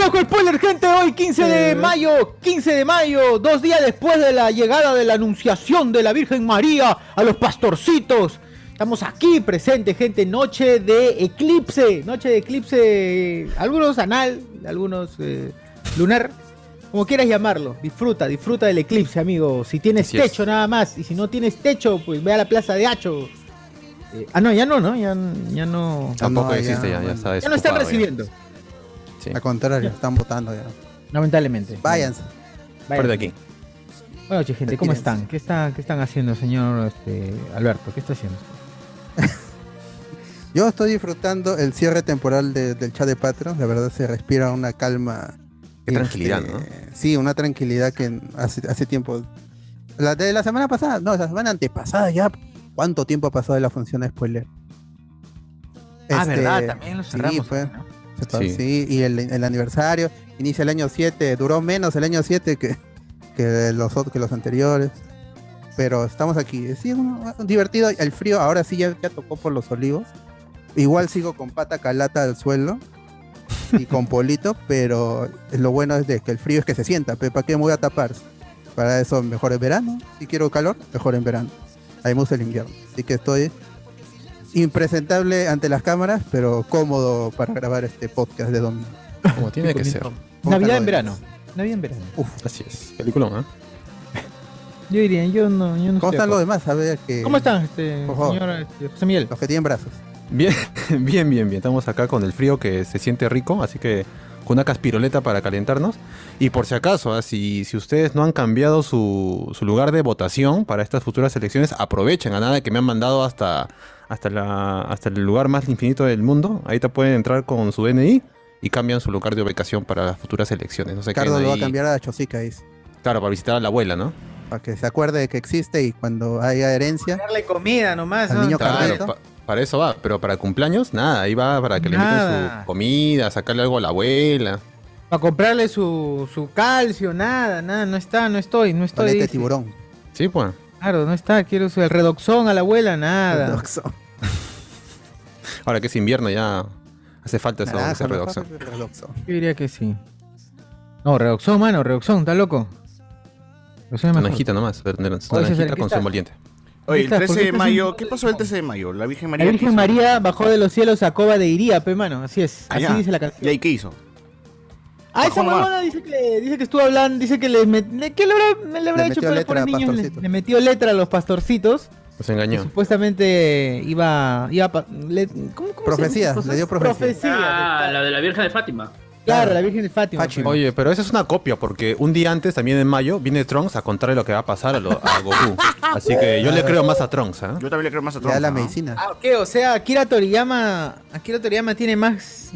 Blanco Spoiler, gente. Hoy 15 de mayo, 15 de mayo, dos días después de la llegada de la anunciación de la Virgen María a los pastorcitos. Estamos aquí presentes, gente. Noche de eclipse, noche de eclipse, algunos anal, algunos eh, lunar, como quieras llamarlo. Disfruta, disfruta del eclipse, amigo. Si tienes Así es. techo nada más, y si no tienes techo, pues ve a la plaza de Hacho. Eh, ah, no, ya no, ¿no? Ya, ya no. Tampoco no, existe ya, ya, ya, está Ya no están ya. Sí. Al contrario, están votando ya. lamentablemente. Váyanse. Fuera de aquí. Buenas noches, gente. ¿Cómo están? ¿Qué, está, ¿Qué están haciendo, señor este, Alberto? ¿Qué está haciendo? Yo estoy disfrutando el cierre temporal de- del chat de Patreon. La verdad se respira una calma. Qué tranquilidad, este, ¿no? Sí, una tranquilidad que hace, hace tiempo. La de la semana pasada, no, la semana antepasada ya. ¿Cuánto tiempo ha pasado de la función de spoiler? ah, Este, ¿verdad? También lo sí, cerramos. fue. ¿no? Se pasó, Sí. sí, y el, el aniversario inicia el año 7, duró menos el año 7 que, que, los, que los anteriores. Pero estamos aquí. Sí, uno- divertido. El frío ahora sí ya, ya tocó por los olivos. Igual sigo con pata calata al suelo y con polito, pero lo bueno es de que el frío es que se sienta. ¿Para qué me voy a tapar? Para eso mejor en verano. Si quiero calor, mejor en verano. Ahí me gusta el invierno. Así que estoy impresentable ante las cámaras, pero cómodo para grabar este podcast de domingo. Como tiene que ser. ¿Cómo Navidad en verano. Navidad en verano. Así es. Película, ¿eh? Yo diría, yo no, yo no ¿Cómo están los demás? A ver que ¿Cómo están, este, señor este, José Miguel? los que tienen brazos. Bien, bien, bien, bien. Estamos acá con el frío que se siente rico, así que con una caspiroleta para calentarnos. Y por si acaso, si, si ustedes no han cambiado su, su lugar de votación para estas futuras elecciones, aprovechen a nada que me han mandado hasta, hasta, la, hasta el lugar más infinito del mundo. Ahí te pueden entrar con su DNI y cambian su lugar de ubicación para las futuras elecciones. No Ricardo lo va a cambiar a Chosica, dice, Claro, para visitar a la abuela, ¿no? para que se acuerde de que existe y cuando haya herencia, Darle comida nomás, Al ¿no? niño Claro, pa- para eso va, pero para cumpleaños, nada, ahí va para que le inviten su comida, sacarle algo a la abuela. Para comprarle su, su calcio, nada, nada, no está, no estoy, no estoy. paleta de tiburón. Sí, pues. Claro, no está, quiero su, el redoxón a la abuela, nada. Redoxo. Ahora que es invierno ya hace falta eso, ese ¿no? redoxo. Redoxo. Yo diría que sí. No, redoxón, mano, redoxón, ¿está loco? Redoxón hojita nomás, naranjita ¿qué con su tal? emoliente. Oye, el ¿Estás? ¿Por 13 qué de mayo, ¿qué pasó el 13 de mayo? La Virgen María. La ¿qué Virgen? María bajó de los cielos a Coba de Iría, pe mano, así es, así dice la canción. ¿Y ahí qué hizo? Ah, esa huevona dice que, dice que estuvo hablando, dice que le, met- le- ¿qué le habrá, le habrá Le hecho metió para letra a niños? Le, metió letra a los pastorcitos. Nos y engañó. supuestamente iba, iba a pa- le- ¿cómo, cómo Profecía, se llama? le dio profecía. Profecía, Ah, la de la Virgen de Fátima. Claro, la Virgen de Fátima. Fátima. pe. Oye, pero esa es una copia, porque un día antes, también en mayo, viene Trunks a contarle lo que va a pasar a, lo- a Goku. Así que yo le creo más a Trunks, ¿ah? Yo también le creo más a Trump. da la ¿no? medicina. Ah, ok, o sea, Akira Toriyama, Akira Toriyama tiene más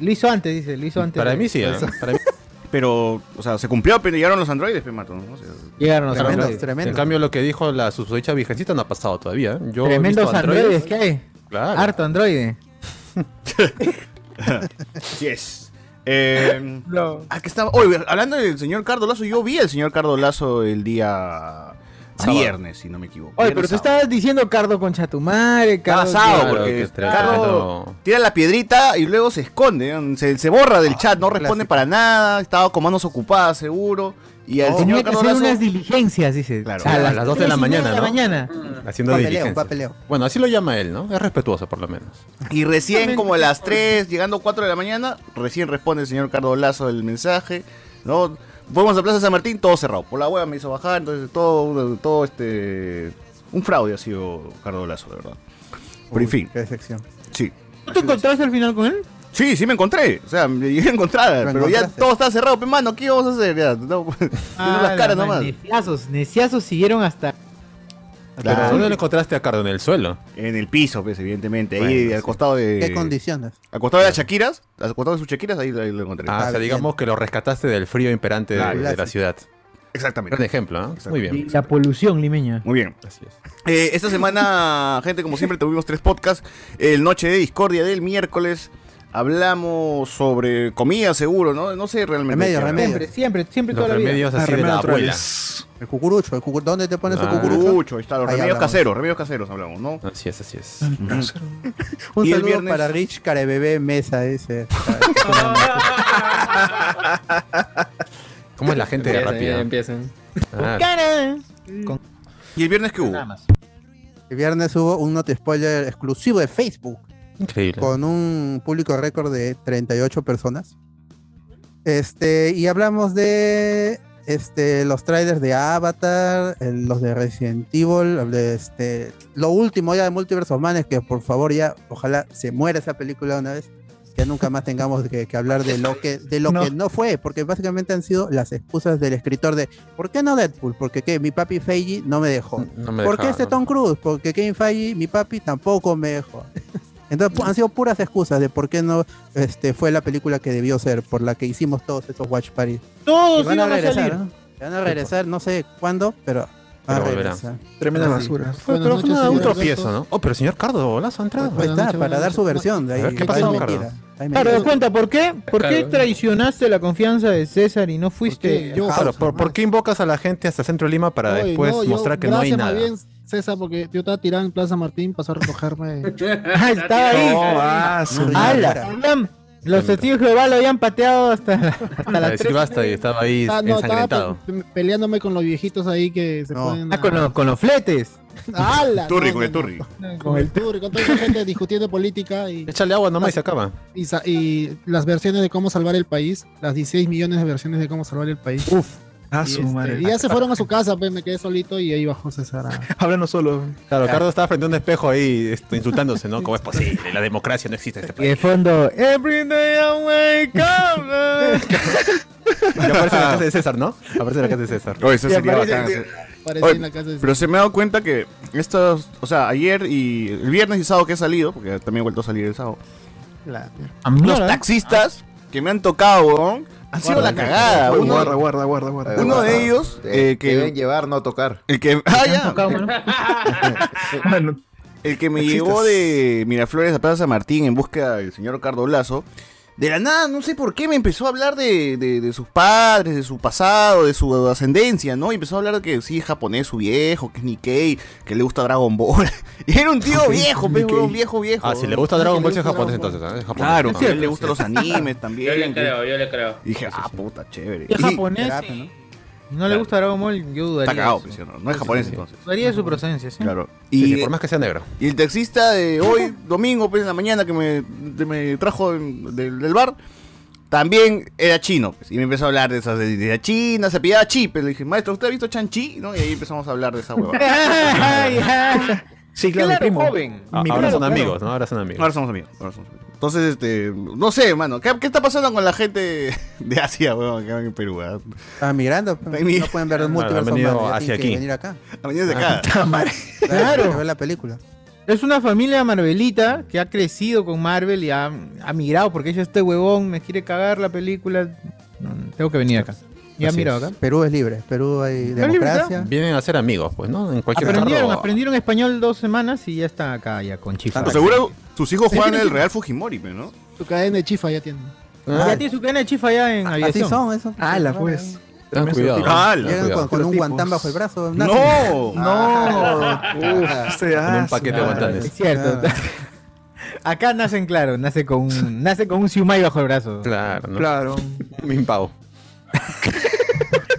lo hizo antes, dice, lo hizo antes. Para de- mí sí, ¿ah? Para mí- Pero, o sea, se cumplió, pero llegaron los androides, pe, mato, ¿no? O sea, Llegaron los Tremendo, androides. tremendo. En cambio, lo que dijo la susodicha virgencita no ha pasado todavía. ¿eh? Yo he Tremendos visto androides, ¿qué hay? Claro. Harto androide. Así es. Eh, No. ah, que estaba. Oye, hablando del señor Cardo Lazo, yo vi al señor Cardo Lazo el día Sábado. viernes, si no me equivoco. Oye, pero tú estabas diciendo Cardo con Chatumare, Está Cardo. Claro, porque Cardo tira la piedrita y luego se esconde, se, se borra del chat, no responde clásico. para nada, estaba con manos ocupadas seguro. Y al Tenía señor que hacer unas diligencias, dice. Claro. A las dos de la tres y media mañana, de la ¿no? mañana. Haciendo Papeleo, diligencia. papeleo. Bueno, así lo llama él, ¿no? Es respetuoso, por lo menos. Y recién, como a las 3, llegando 4 de la mañana, recién responde el señor Cardo Lazo el mensaje. ¿no? Fuimos a Plaza San Martín, todo cerrado. Por la hueá me hizo bajar, entonces todo, todo este. Un fraude ha sido Cardo Lazo, de verdad. Pero en fin, Qué decepción. sí. ¿No te encontraste al final con él? Sí, sí me encontré. O sea, me llegué a encontrar. Lo Pero ya todo está cerrado, pe mano. ¿Qué vamos a hacer? Ya, no, tiene las caras la nomás. Neciazos, neciazos siguieron hasta. Pero Claro. ¿dónde lo encontraste a Cardo? En el suelo. En el piso, pues, evidentemente. Ahí Bueno, al sí. costado de. ¿Qué condiciones? Al costado de las Shakiras. Al costado de sus Shakiras, ahí, ahí lo encontré. Ah, o sea, digamos que lo rescataste del frío imperante de, la ciudad. Exactamente. Gran ejemplo, ¿no? Exacto. Muy bien. La polución limeña. Muy bien. Así es. Eh, esta semana, gente, como siempre, tuvimos tres podcasts. El Noche de Discordia del miércoles. Hablamos sobre comida, seguro, ¿no? No sé realmente. Hablar. remedios. Siempre, siempre, siempre Los toda la vida. remedios así de la abuela. El cucurucho, el cucurucho. ¿Dónde te pones Ah. el cucurucho? Cucurucho, ahí está, los Ahí remedios hablamos. caseros, remedios caseros hablamos, ¿no? Así es, así es. Un Y el viernes- para Rich Carebebé Mesa ese. ¿Cómo es la gente Empiecen, rápida? empiecen. Ah, Cara. ¿Y el viernes qué hubo? Nada más. El viernes hubo un note spoiler exclusivo de Facebook increíble. con un público récord de 38 personas. Este, y hablamos de este, los trailers de Avatar, el- los de Resident Evil, de este, lo último ya de Multiverse of Madness, que por favor ya, ojalá se muera esa película una vez, que nunca más tengamos que, que hablar de lo que de lo No. que no fue, porque básicamente han sido las excusas del escritor de ¿por qué no Deadpool? Porque ¿qué? mi papi Feige no me dejó. No me ¿Por qué este ¿no? Tom Cruise? Porque Kevin Feige, mi papi, tampoco me dejó. Entonces han sido puras excusas de por qué no este, fue la película que debió ser, por la que hicimos todos esos watch parties. Todos van a iban a regresar, salir. ¿no? Van a regresar, no sé cuándo, pero van Pero a volverán. regresar. Tremenda Ah, basura. Fue, pero fue un tropiezo. ¿no? Oh, pero el señor Cardo Lazo ha entrado. Ahí Buenas está, para dar su versión. De ahí, A ver, ¿qué pasó, Cardo? Claro, cuenta, ¿por qué? ¿Por qué traicionaste la confianza de César y no fuiste? Porque yo- Claro, ¿por, por qué invocas a la gente hasta Centro de Lima para Oye, después no, yo- mostrar que no hay nada? bien, César, porque yo estaba tirado en Plaza Martín, pasó a recogerme. Ah, estaba ahí. ah, No, ¡Hala! Los testigos de Jehová lo habían pateado hasta, hasta las basta y estaba ahí Ah, no, estaba ensangrentado. pe- peleándome con los viejitos ahí que se No. ponen. Ah, con, los- con los fletes. ¡Hala! Turri, No, con el turri. no. Con el turri, con toda esa gente discutiendo política y, Échale agua nomás y se acaba. y, sa- y las versiones de cómo salvar el país, las 16 millones de versiones de cómo salvar el país. Uf. Y, este, y ya se fueron a su casa, pues me quedé solito y ahí bajó César. a- Háblanos solo. Claro, Cardo estaba frente a un espejo ahí esto, insultándose, ¿no? ¿Cómo es posible? La democracia no existe en este Y de país. fondo, Every day I wake up. Y aparece en la casa de César, ¿no? Aparece en la casa de César. Oye, eso sería aparece- bacán. Oye, en la casa de Pero se me ha dado cuenta que estos, o sea, ayer y el viernes y sábado que he salido, porque también he vuelto a salir el sábado, La- Ah, los mierda. taxistas que me han tocado, weón, han sido la cagada. Uno, guarda, guarda, guarda, guarda. uno de ellos, eh, que deben llevar, no tocar. el que, ah, ya, el que me llevó de Miraflores a Plaza San Martín en búsqueda del señor Cardo Lazo, de la nada, no sé por qué, me empezó a hablar de, de- de sus padres, de su pasado, de su ascendencia, ¿no? Y empezó a hablar de que sí, es japonés su viejo, que es Nikkei, que le gusta Dragon Ball. Y era un tío viejo, pe, weón, viejo, viejo. Ah, si le gusta Dragon Ball, sí es japonés entonces. ¿eh? Claro, a él le gustan los animes también. Yo le creo, yo le creo. Y dije, ah, puta, chévere. Es Y- japonés. ¿No? le gusta Dragon Ball, yo dudaría. Está cagado, pues, eso. ¿sí o no? No es japonés entonces. Dudaría de su procedencia, ¿sí? Claro. Y, sí, por más que sea negro. y el taxista de hoy, domingo, pues en la mañana, que me, de- me trajo en- del, del bar, también era chino. pues, y me empezó a hablar de esas de, China, se pillaba chip. Le dije, maestro, ¿usted ha visto Chanchi? ¿No? Y ahí empezamos a hablar de esa hueva. Sí, claro, mi Claro, primo. joven. Ah, Mi ahora primo, son claro. amigos, ¿no? Ahora son amigos. Ahora somos amigos. ahora somos amigos. Entonces, este, no sé, hermano, ¿qué, qué está pasando con la gente de Asia, weón, que van en Perú? ah? Están migrando, pues, no pueden ver el multiverso han venido más, ya hacia tienen que aquí. venir acá. A venir de acá. Claro. ver la película. Es una familia Marvelita que ha crecido con Marvel y ha, ha migrado porque ella este huevón me quiere cagar la película. No, tengo que venir acá. Y ha Así mirado es. acá. Perú es libre, Perú hay libre, democracia. Vienen a ser amigos, pues, ¿no? En cualquier Aprendieron, aprendieron español dos semanas y ya están acá ya con chifas. Pues seguro sus hijos juegan en el Real Fujimori, ¿no? Su cadena de chifa ya tiene. Ah, Ya tiene su cadena de chifa ya en Así aviación. son, eso. Ala, pues. Ten cuidado. Ah, la- Llegan cuidado. con, con un guantán bajo el brazo. No. nacen. No. Uf, Se Con un paquete de guantanes. Es cierto. Acá nacen, claro, nace con un, nace con un siumai bajo el brazo. Claro, ¿no? Claro. Un impavo.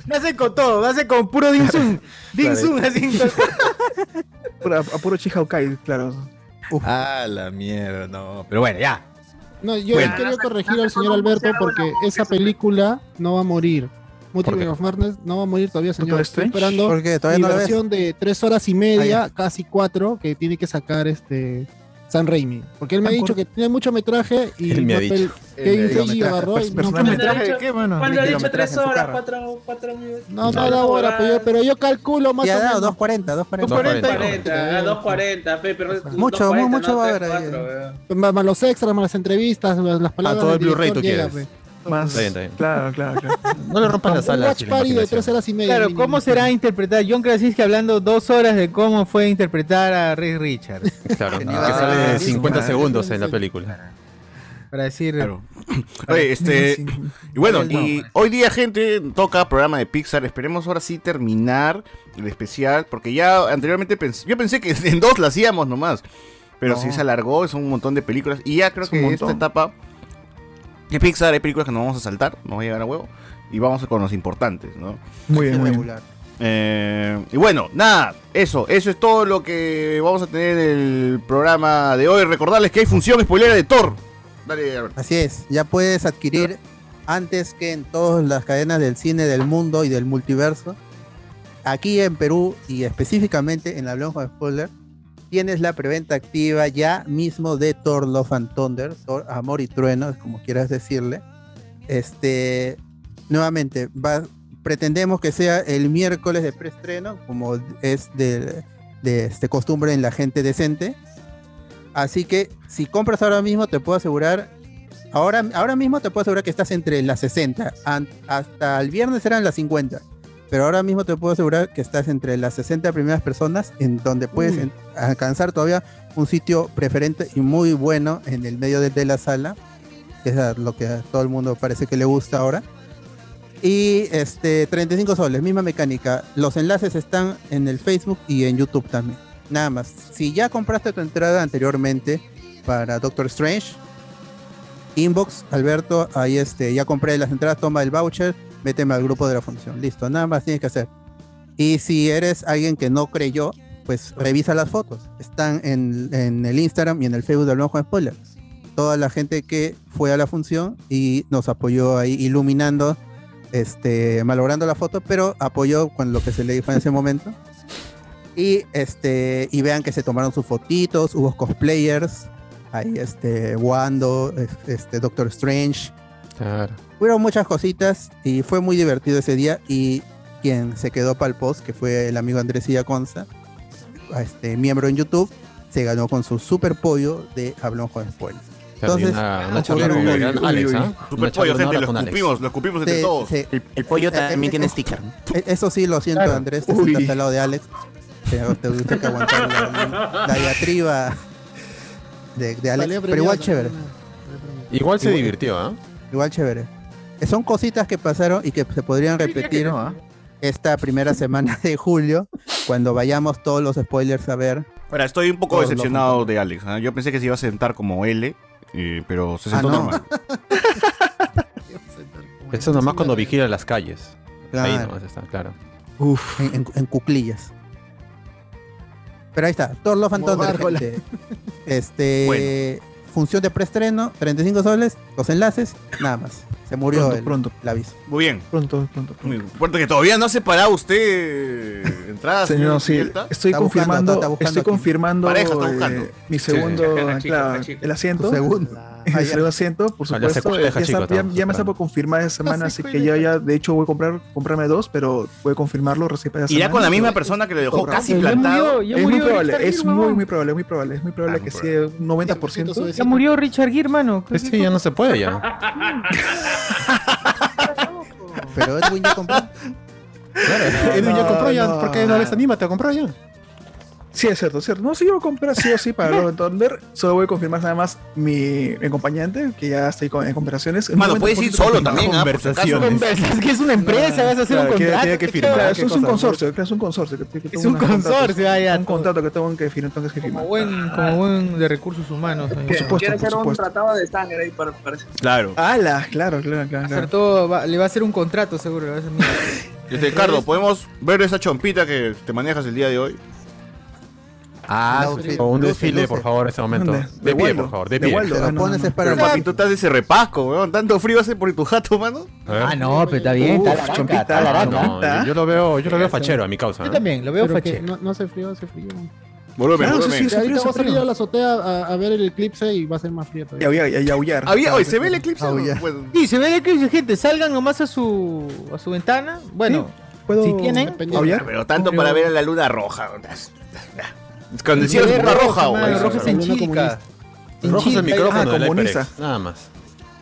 Me hace con todo, me hace con puro. Dim Claro. Sum, así. Puro- a, puro Chihaukai, claro. Ah, la mierda, no. Pero bueno, ya. No, yo Bueno. quería corregir al señor Alberto porque esa película no va a morir. Multiverse of Madness no va a morir todavía, señor. Estoy esperando ¿Por qué? ¿Todavía mi no la versión de tres horas y media, casi cuatro, que tiene que sacar este San Raimi. Porque él me ha dicho que tiene mucho metraje y Él me ha dicho. Kevin Feige agarró y no, ¿Metraje de qué, mano? Cuando ha dicho tres horas, cuatro, cuatro minutos. no, no da hora, pero yo, pero yo calculo más Ya o ha dado menos. 240, 240. 240, ah, 240, pe, pero Mucho, 240, mucho no, va a 3, haber ahí. 4, weón. Más, los extras, más las entrevistas, las, las palabras. todo el Blu-ray tú quieres. Pe. Más. Está bien, está bien. Claro, claro, claro. No le rompas la Un sala. watch party de tres horas y media. Claro, mínimo. ¿cómo será interpretar John Krasinski hablando dos horas de cómo fue interpretar a Ray Richards? Claro, que sale ser 50 eso, segundos en la película. Para decir. Claro. Oye, este. Y bueno, y hoy día, gente, toca programa de Pixar. Esperemos ahora sí terminar el especial. Porque ya anteriormente pensé. Yo pensé que en dos la hacíamos nomás. Pero No. sí se alargó, son un montón de películas. Y ya creo Es que esta etapa de Pixar hay películas que no vamos a saltar, no va a llegar a huevo. Y vamos con los importantes, ¿no? Muy bien, muy bien. regular. Eh, y bueno, nada, eso, eso es todo lo que vamos a tener en el programa de hoy. Recordarles que hay función spoilera de Thor. Dale, Alberto. Así es, ya puedes adquirir antes que en todas las cadenas del cine del mundo y del multiverso. Aquí en Perú y específicamente en la Blanco de Spoiler, tienes la preventa activa ya mismo de Thor Love and Thunder, Amor y Trueno, como quieras decirle. Este, nuevamente, va, pretendemos que sea el miércoles de preestreno, como es de, de este, costumbre en la gente decente. Así que si compras ahora mismo, te puedo asegurar, ahora, ahora mismo te puedo asegurar que estás entre las 60. An- hasta el viernes eran las 50. Pero ahora mismo te puedo asegurar que estás entre las 60 primeras personas, en donde puedes en- alcanzar todavía un sitio preferente y muy bueno en el medio de, de la sala, que es a lo que a todo el mundo parece que le gusta ahora. Y este 35 soles, misma mecánica. Los enlaces están en el Facebook y en YouTube también. Nada más. Si ya compraste tu entrada anteriormente para Doctor Strange, inbox, Alberto, ahí este, ya compré las entradas, toma el voucher, méteme al grupo de la función. Listo, nada más tienes que hacer. Y si eres alguien que no creyó, pues revisa las fotos. Están en, en el Instagram y en el Facebook del Blanco Spoiler. Toda la gente que fue a la función y nos apoyó ahí iluminando, este, malogrando la foto, pero apoyó con lo que se le dijo en ese momento. Y este, y vean que se tomaron sus fotitos, hubo cosplayers, ahí este, Wando, es- este, Doctor Strange, Claro. Hubieron muchas cositas y fue muy divertido ese día. Y quien se quedó para el post, que fue el amigo Andrés Conza, este, miembro en YouTube, se ganó con su super pollo de Hablamos con y Entonces, una, una ah, charla con Alex. ¿ah? Super pollo, gente, lo con Alex. escupimos, lo escupimos entre todos. El, el pollo Eh, también eh, tiene eh, sticker. Eso sí, lo siento, Claro. Andrés, te Uy. sientas al lado de Alex. Te, que aguantar la, la diatriba de, de Alex. Pero igual chévere. Igual se Igual- divirtió, ¿ah? Igual chévere. Eh, Son cositas que pasaron y que se podrían repetir ¿ah? esta primera semana de julio, cuando vayamos todos los spoilers a ver. Ahora, estoy un poco Todos decepcionado de Alex. ¿ah? Yo pensé que se iba a sentar como L, eh, pero se Ah, sentó no. normal. Eso nomás cuando vigila las calles. Ahí Claro. nomás está, claro. Uf. en, en- en cuclillas. Pero ahí está, Thor Love and Thunder, gente. Este, función de preestreno, 35 soles, los enlaces, nada más. Se murió Pronto, el, pronto. el aviso. Muy bien. Pronto, pronto. pronto. Muy bien. Fuerte que todavía no ha separado usted entradas. Señor, sí, estoy Está buscando, confirmando, está buscando estoy aquí. confirmando, Pareja está eh, mi segundo, claro, el Tu asiento, segundo. Ah, segundo asiento, por Ah, supuesto, ya, está- me está por confirmar esta semana, así que ya, ya, de hecho voy a comprar, comprarme dos, pero voy a confirmarlo recién para esta Irá semana. con la misma persona que le dejó casi Ya plantado. murió, ya es muy probable, Richard es muy, muy probable, muy probable, es muy probable Ah, que un 90%. Ya murió Richard Gere, mano. Pues sí, ya no se puede ya. Pero Edwin ya compró. Claro, Edwin ya no, compró ya. no. ¿Por qué no les anima? ¿Te compró ya? Sí, es cierto, es cierto. No, sí, yo voy a comprar sí o sí para Love and Thunder. Solo voy a confirmar nada más mi, mi acompañante, que ya estoy con- en conversaciones. Mano, puedes ir solo también, ¿ah? Es que es una empresa, vas a hacer un contrato. que ¿qué firmar. chaval? Claro, ¿qué eso es un consorcio, es un consorcio. que- que Es un consorcio, ah, ya. Un contrato que tengo que firmar, tengo que firmar. Como buen, como buen de recursos humanos. Por supuesto, Quiere hacer un tratado de sangre ahí para, para Claro. ¡Hala! Claro, claro, claro. Le va a hacer un contrato seguro. le va a hacer mierda. Este, Cardo, ¿podemos ver esa chompita que te manejas el día de hoy? Ah, O un desfile, por favor, en ese momento. De- De, de pie, Waldo, por favor, de de pie. Waldo. Te Ah, lo pones es para Pero papi, tú estás de ese repasco, weón. Tanto frío hace por tu jato, mano. Ah, no, pero está bien, está la chompita. está la No, yo- yo lo veo, yo lo veo fachero a mi causa. Yo ¿eh? también, lo veo fachero. no, no hace frío, hace frío. Volumen, Claro, sí, sí, Y ahorita voy a salir a la azotea a, a ver el eclipse y va a ser más frío Y todavía. y aullar. Había, hoy se ve el eclipse. Ah. Bueno, Sí, se ve el eclipse, gente. Salgan nomás a su, a su ventana. Bueno, ¿Puedo si tienen, aullar? pero tanto para ver a la luna roja. Cuando ponga roja, güey. roja es en. En Rojo es el micrófono ah, comunista. HyperX, nada más.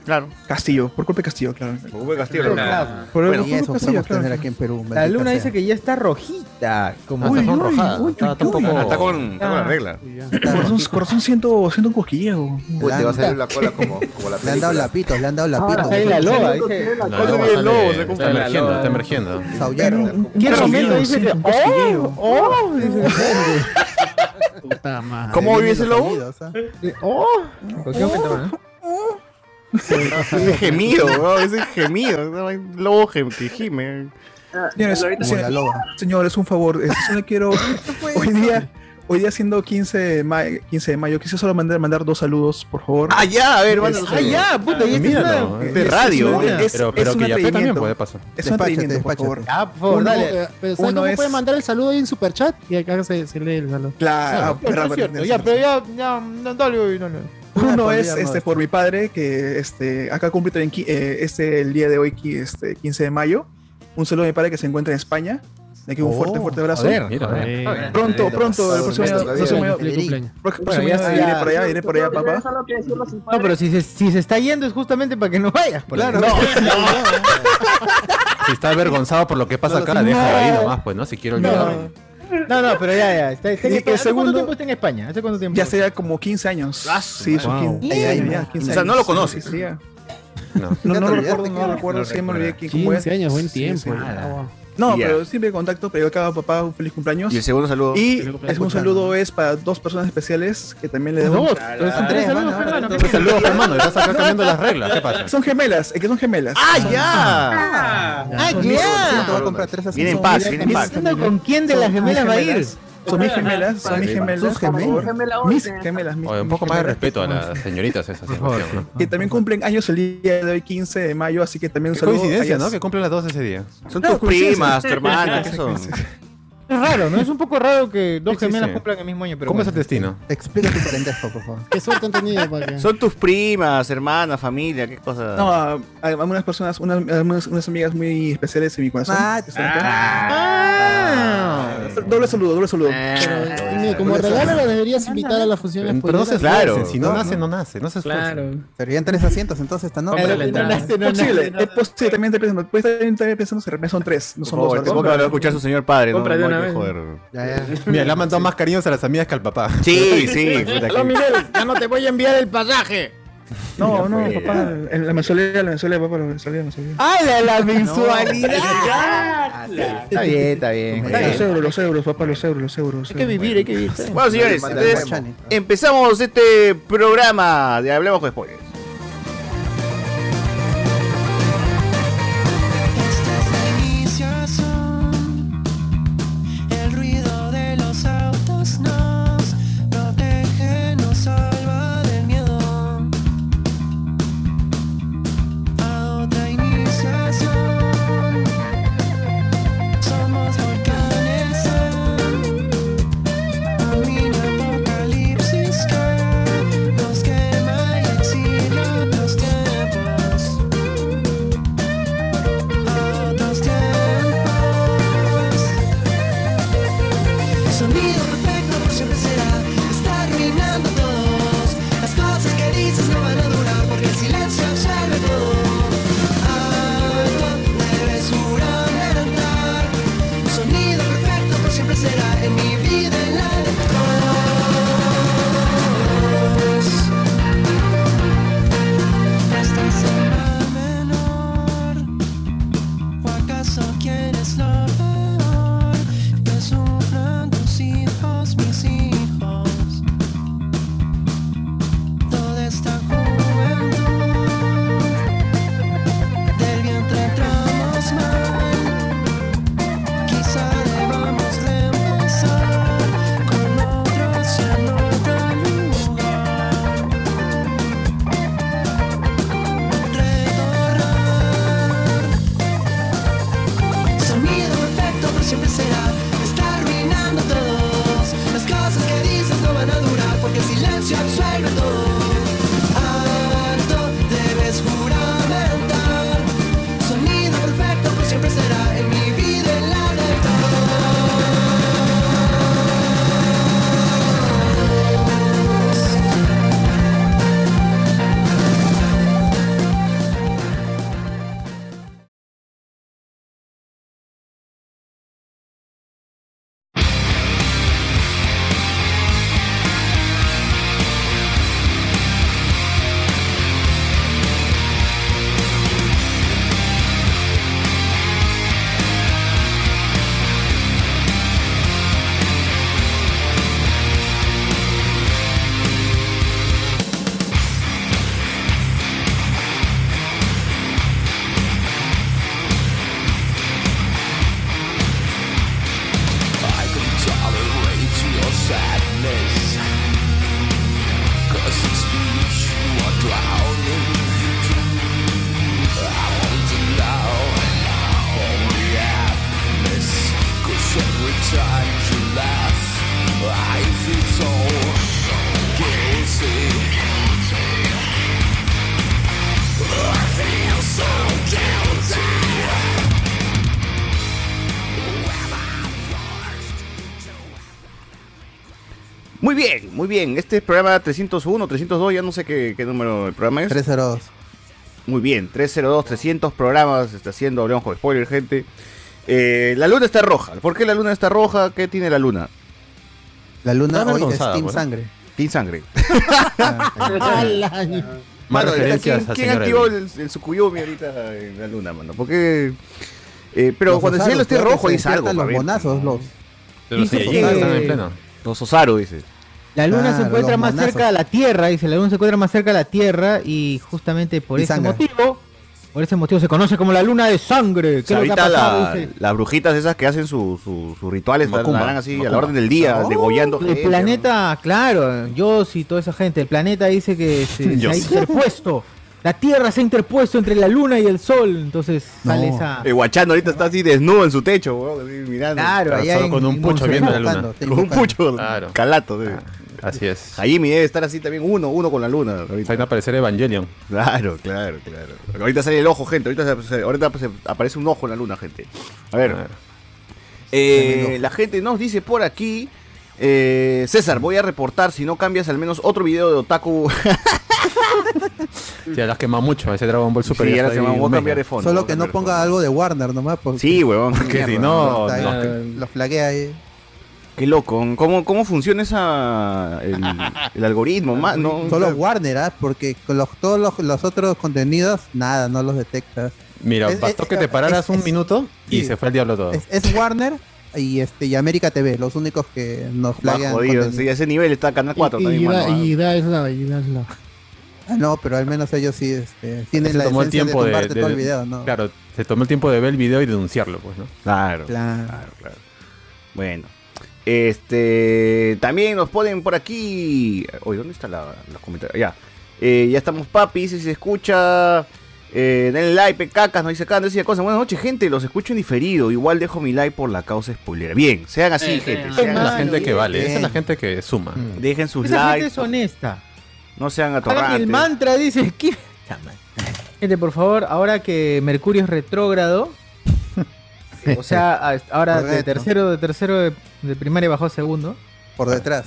Claro. Castillo, por culpa de Castillo, claro. Como buen castillo, Claro. claro. Por, Bueno, por Y eso culpa de Castillo, podemos tener aquí en Perú. La luna sea. dice que ya está rojita. Como Ah, está tampoco. Ah, está con, está con la regla. Corazón, corazón siento, siento un cosquilleo. Uy, te va a salir la cola como, como la Le han dado lapitos, le han dado Ahora lapitos. sale la loba. La Está la emergiendo, está emergiendo. Saullaron. ¿Qué momento dice que oh, oh, Puta madre. ¿Cómo vive ese lobo? ¿ah? oh, gemido, weón, ese gemido. Lobo gem- que gime. Señores, Ahorita Como se- la loba. señores, un favor. Solo quiero. Hoy día, hoy día siendo 15 de mayo, 15 de mayo quise solo mandar, mandar dos saludos, por favor. Ah, ya, a ver, manda Es- los Ah, ya, puta, ya Míralo, está. De radio. Es- Pero, es pero un que ya también puede pasar. Es un atrevimiento, por favor. Ah, por favor, Uno- dale. Eh, pero ¿sabes Uno cómo es- puede mandar el saludo ahí en superchat? Y acá se, se lee el saludo. Claro, Ah, ah, pero es ya, pero ya, ya, no, dale, no, no. Uno por es este este. por mi padre, que este acá cumple eh, este el día de hoy, este 15 de mayo. Un saludo a mi padre que se encuentra en España. De aquí un Oh, fuerte, fuerte abrazo. Joder, Mira, joder. Pronto, pronto, el próximo año, iré por allá, iré por allá, papá. No, pero si se, si se está yendo es justamente para que no vayas. por Claro, la- no. Si está avergonzado por lo que pasa acá, déjalo ahí nomás, pues, ¿no? Si quiere olvidarme. No, no, pero ya, ya. Está, está en Y España. el ¿Hace cuánto tiempo está en España? ¿Hace cuánto tiempo? Ya sea como 15 años. Ah, Sí, sus madre. 15 Wow. años, ya, 15 O sea, no lo conoces. Sí, sí, ya. No. No, no lo recuerdo, no lo recuerdo, sí me olvidé quién 15 años, buen Sí, tiempo. Ah, No, pero siempre en contacto, pero acá papá, un feliz cumpleaños. Y el segundo saludo. Y es un saludo es para dos personas especiales que también le debo. Dos. Pero son tres Ah, saludos, hermano. ¿qué? Saludos, hermano. Estás acá cambiando las reglas. ¿Qué pasa? Son gemelas, es que son gemelas. ¡Ah, ya! Ah, Te ya. voy a comprar tres así. Viene en paz, viene en paz. ¿Pensando con quién de las gemelas va a ir? Son mis gemelas, son mis gemelas. Sus gemelas. Mis gemelas, mis Oye, un poco más de respeto a las señoritas esa situación, ¿no? Que también cumplen años el día de hoy, 15 de mayo, así que también un saludo. coincidencia. ¿no? Que cumplen las dos ese día. Son tus coincidencia. primas, tu hermana, ¿qué son? Es raro, ¿no? Es un poco raro que dos gemelas sí. cumplan el mismo año, pero ¿Cómo es el destino? Explica tu parentesco, por favor. Qué suerte han tenido para que. Son tus primas, hermanas, familia, qué cosa. No, a algunas personas, unas, unas, unas amigas muy especiales en mi corazón. Ah, que están acá. Ah. Doble saludo, doble saludo. Pero, mira, como regalo lo deberías invitar a la función Pero no se Claro. Si no No, nace, no. nace. No se esfuercen. Claro. Serían tres asientos entonces esta noche. No nace, no Es posible, es posible, también estoy pensando, de repente son tres, no Por son favor, dos. poco lo va a escuchar su señor padre, no, Una que vez. joder. Ya, ya. Mira, le ha mandado más cariños a las amigas que al papá. Sí, sí, que- Miguel, ya no te voy a enviar el pasaje. No, no, fue. papá, en la mensualidad, la mensualidad, papá, la mensualidad, la mensualidad. ¡Hala, la mensualidad! Está bien, está bien. está Los bien. euros, los euros, papá, los euros, los euros. Hay que vivir, hay que vivir. Bueno, señores, entonces empezamos este programa de Hablemos con Spoilers. Muy bien. Este es programa 301, 302, ya no sé qué, qué número del programa es. 302. Muy bien, 302, 300 programas está haciendo, hablamos con spoiler, gente. Eh, la luna está roja. ¿Por qué la luna está roja? ¿Qué tiene la luna? La luna hoy es Team. Sangre. Team sangre. Más Mano, ¿quién, quién activó el, el Sukuyumi ahorita en la luna, mano? Porque... eh, pero Los cuando el cielo esté rojo dice algo. Los bonazos, los. Están en pleno. Los Osaru, dice. La luna se Claro, encuentra más monazos. cerca de la Tierra, dice, la luna se encuentra más cerca de la Tierra y justamente por Y ese sangre. motivo, por ese motivo se conoce como la luna de sangre. O ¿Qué ha ahorita pasado? la- Dice, las brujitas esas que hacen su- su- sus rituales Macumba, estarán así a la orden del día, Oh, degollando el gente, planeta, claro, yo y toda esa gente, el planeta dice que se, se ha interpuesto, la Tierra se ha interpuesto entre la luna y el sol, entonces sale esa... El guachano ahorita está así desnudo en su techo, weón, mirando. Claro, Claro, allá solo en- con un pucho viendo la luna. Con un pucho Claro. calato. sí. Así es. Jaime debe estar así también uno, uno con la luna. ahorita. Van a aparecer Evangelion. Claro, claro, claro. Ahorita sale el ojo, gente. Ahorita, se- ahorita se- aparece un ojo en la luna, gente. A ver, Ah, eh, la gente nos dice por aquí. eh, César, voy a reportar si no cambias al menos otro video de Otaku. Ya las quema mucho ese Dragon Ball Super. sí, ya ahora está se voy a cambiar de fondo. Solo que no ponga algo de Warner nomás. Porque Sí, weón. Que si no, está no, ahí, lo flaguea ahí. Qué loco. ¿Cómo, cómo funciona esa, el, el algoritmo? ma- no, Solo Warner, ¿ah? Porque con los, todos los, los otros contenidos, nada, no los detecta. Mira, Es- bastó es- que te pararas es- un es- minuto y sí. se fue al diablo todo. Es, es Warner y este y América TV, los únicos que nos más flaguean. jodido. Sí, a ese nivel está Canal 4 Y, también, y, da, mano. y da es la, y da es la. Ah, no, pero al menos ellos sí este, tienen Se la tomó el tiempo de de, todo el video, ¿no? Claro, se tomó el tiempo de ver el video y denunciarlo, pues, ¿no? Claro. Claro. Claro, claro. Bueno. Este. También nos ponen por aquí. Oye, ¿dónde está la, los comentarios? Ya. Eh, ya estamos, papi. Si se escucha. Eh, denle like, pecacas, nos dice acá, decía cosas. Buenas noches, gente. Los escucho en diferido. Igual dejo mi like por la causa spoiler. Bien, sean así, Eh, gente. eh, sean Esa es la así. gente que vale, esa es la gente que suma. Dejen sus Esa gente likes. es honesta. No sean Hagan atorrantes. el mantra, dice. ¿qué? Gente, por favor, ahora que Mercurio es retrógrado, o sea, ahora de tercero, de tercero de, de primaria bajó a segundo. Por detrás.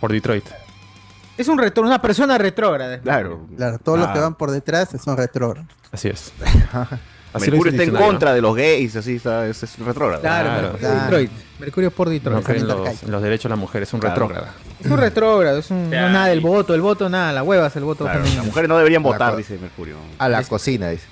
Por Detroit. Es un retro, una persona retrógrada. Claro. Claro, todos los Ah. que van por detrás son retro. Así es. Así Mercurio está en contra de los gays, así está, es, es retrógrado. Claro, Claro. Mercurio Claro. Detroit. Mercurio por No Detroit. en También los, los derechos de la mujer, es un Claro. retrógrada. Es un retrógrado, es un, no nada del voto, el voto nada, la hueva es el voto femenino. las mujeres no deberían votar, dice Mercurio. A la cocina, dice.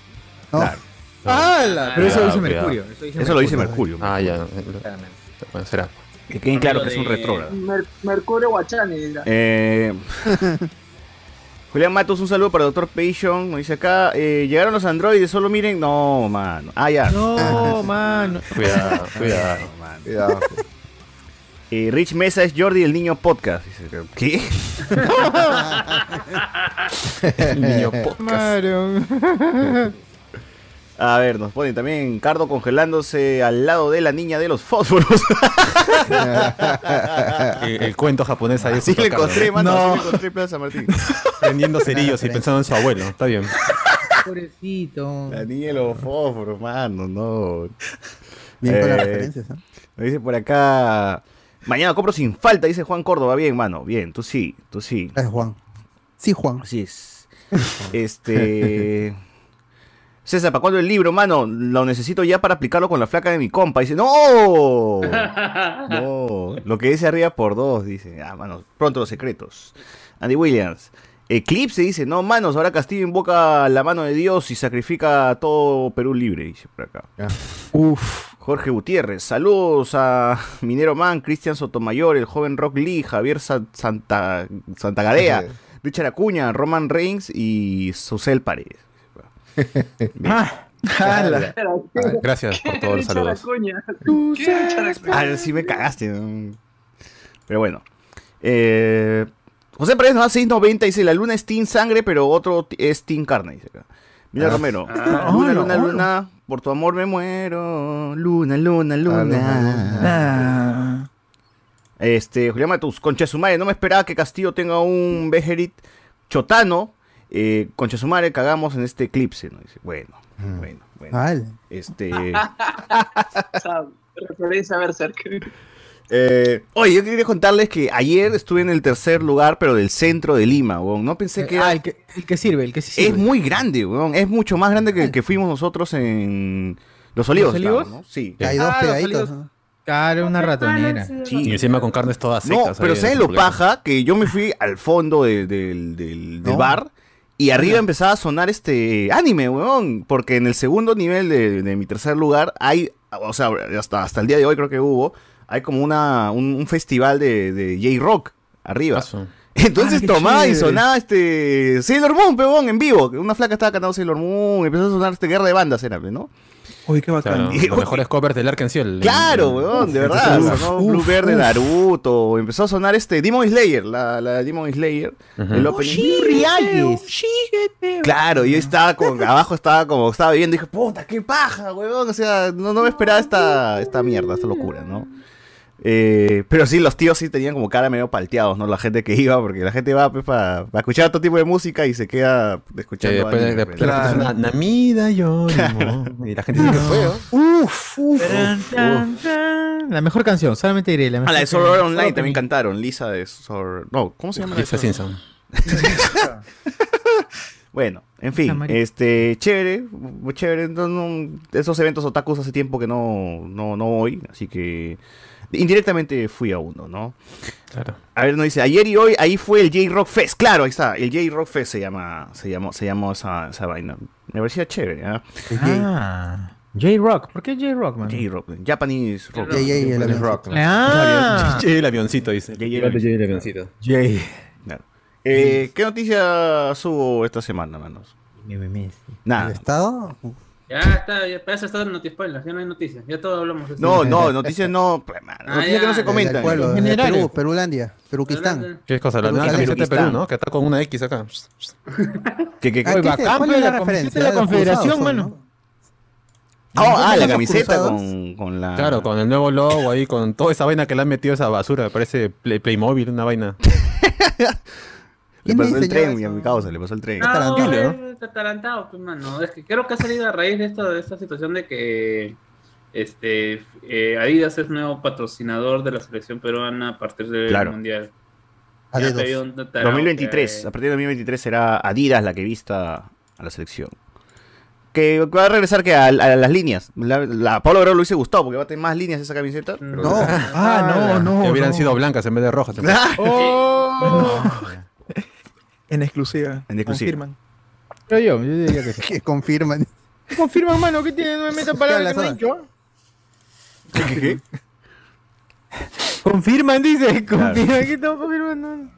¿no? Claro. ¡Hala! Pero eso lo dice cuidado. Mercurio. dice Eso lo dice Mercurio. Mercurio. Ah, ya. Claramente. Bueno, será. Que queden claro que es un retrógrado. Mer- Mercurio Guachani. Eh, Julián Matos, un saludo para el Dr. Pation. Nos dice acá, eh, llegaron los androides, solo miren. No, mano. Ah, ya. No, mano. Cuidado, cuidado. Mano. Cuidado. Eh, Rich Mesa es Jordi el niño podcast. Dice, ¿Qué? El niño podcast. Claro. A ver, nos ponen también Cardo congelándose al lado de la niña de los fósforos. El, el cuento japonés ahí. Justo le encontré, mano. No. Así le encontré en Plaza Martín. Prendiendo cerillos y pensando en su abuelo. Está bien. Pobrecito. La niña de los fósforos, mano, no. Bien con las Eh, referencias, ¿ah? Me dice por acá. Mañana compro sin falta, dice Juan Córdoba. Bien, mano. Bien, tú sí, tú sí. Es Juan. Sí, Juan. Así es. Este. César, ¿para cuándo el libro, mano? Lo necesito ya para aplicarlo con la flaca de mi compa. Dice, ¡No! No. Lo que dice arriba por dos, dice. Ah, mano, pronto los secretos. Andy Williams. Eclipse dice, no, manos, ahora Castillo invoca la mano de Dios y sacrifica a todo Perú libre, dice por acá. Uf. Jorge Gutiérrez, saludos a Minero Man, Cristian Sotomayor, el joven Rock Lee, Javier Sa- Santa, Santa Gadea, Richard Acuña, Roman Reigns y Susel Paredes. Ah. Ah, Gracias por todos los saludos. Ah, sí me cagaste. Pero bueno. Eh, José Paredes nos da 6.90 dice, la luna es Team Sangre, pero otro es Team Carne. Dice acá. Mira Ah. Romero. Ah. luna, luna, luna, por tu amor me muero. Luna, luna, luna. Ah. Este, Julián Matus, concha su madre, no me esperaba que Castillo tenga un Bejerit chotano. Eh, concha de su madre, cagamos en este eclipse, ¿no? Dice, bueno, bueno, bueno. Vale. Este, referencia a Berserk. Eh, oye, yo quería contarles que ayer estuve en el tercer lugar, pero del centro de Lima, weón. No pensé que Ah, era... el que, el que sirve, el que sí Es sirve. muy grande, weón. Es mucho más grande que el que fuimos nosotros en Los Olivos. ¿Los Olivos? estábamos, ¿no? Sí. Hay dos Ah, pegaditos. Claro, una ratonera. Y encima con carnes todas secas. No, pero ¿sabes lo paja? Que yo me fui al fondo de- del, del- del No. bar y arriba empezaba a sonar este anime, weón. Porque en el segundo nivel de, de mi tercer lugar hay, o sea, hasta, hasta el día de hoy creo que hubo, hay como una, un, un festival de, de J-Rock arriba. Paso. Entonces Ah, tomaba y sonaba este Sailor Moon, peón, en vivo. Una flaca estaba cantando Sailor Moon, empezó a sonar este guerra de bandas, era, ¿no? Uy, qué bacán. Claro, Y- los mejores covers del Ark en Ciel. Claro, weón, de verdad. uf, sonó uf, Blue Verde. Naruto. Empezó a sonar este Demon Slayer, la, la Demon Slayer. Ujú. El opening. Rialles. Claro, y yo estaba con, abajo estaba como, estaba viendo y dije, puta, qué paja, weón. O sea, no, no me esperaba esta, esta mierda, esta locura, ¿no? Eh, pero sí, los tíos sí tenían como cara medio palteados, ¿no? La gente que iba, porque la gente va pues, para escuchar otro tipo de música y se queda Que escuchando. después de, anime, de- pues. de repente suena Namida Yorimo. Y la gente dice, ¿qué fue? oh?" Uf, uf. La mejor canción, solamente diré. La Ah, mejor la de Sword Online también cantaron, Lisa de Sword... No, ¿cómo se llama? la Lisa? Simpson. Bueno, en fin, este, chévere, muy chévere. no- no- esos eventos otakus hace tiempo que no, no, no voy, así que indirectamente fui a uno, ¿no? Claro. A ver, nos dice, ayer y hoy ahí fue el J-Rock Fest. Claro, ahí está, el J-Rock Fest se llama, se llamó, se llamó esa, esa vaina. Me parecía chévere, ¿ah? Ah, J-Rock. ¿Por qué J-Rock, man? J-Rock, Japanese Rock. J.J. el. Rock. Ah, Sí, el avioncito, dice. Llega. el avioncito. J. Eh, ¿Qué noticias hubo esta semana, manos? ¿El Nada. Estado? Ya está, ya para eso está en Notispoilers, ya no hay noticias, ya todo hablamos de. No, no, noticias no, pues, man, Ah, noticias que no se comentan. Del pueblo, En de general. Perú, Perulandia, Peruquistán. ¿Qué cosa? La nueva camiseta de. Perú, ¿no? Que está con una X acá. ¿Qué, qué, qué? Ah, Oye, ¿qué bacán, es? ¿Cuál es la la referencia? camiseta de la Confederación, mano. ¿no? Ah, ah, la ¿Esos camiseta con, con la... Claro, con el nuevo logo ahí, con toda esa vaina que le han metido esa basura. Me parece Play- Playmobil, una vaina. Le ¿Quién pasó el tren, y a mi causa, le pasó el tren. No, Atarantado, es atarantado, pues, mano. Es que creo que ha salido a raíz de esto, de esta situación de que este eh, Adidas es nuevo patrocinador de la selección peruana a partir del Claro. mundial. A Ya dedos. había un tarao 2023, que- a partir de 2023 será Adidas la que vista a la selección. Que va a regresar que a, a las líneas. La, la Pablo Guerrero lo hubiese gustado porque va a tener más líneas esa camiseta. pero- No, Ah, no, no. que hubieran no. sido blancas en vez de rojas. Oh. En exclusiva. En exclusiva. Confirman. Pero yo, yo diría que sí. que confirman. Confirma, mano, que tiene, no me metan palabras que no he dicho. ¿Qué, qué, qué? Confirman, dice. Confirman, ¿qué estamos confirmando?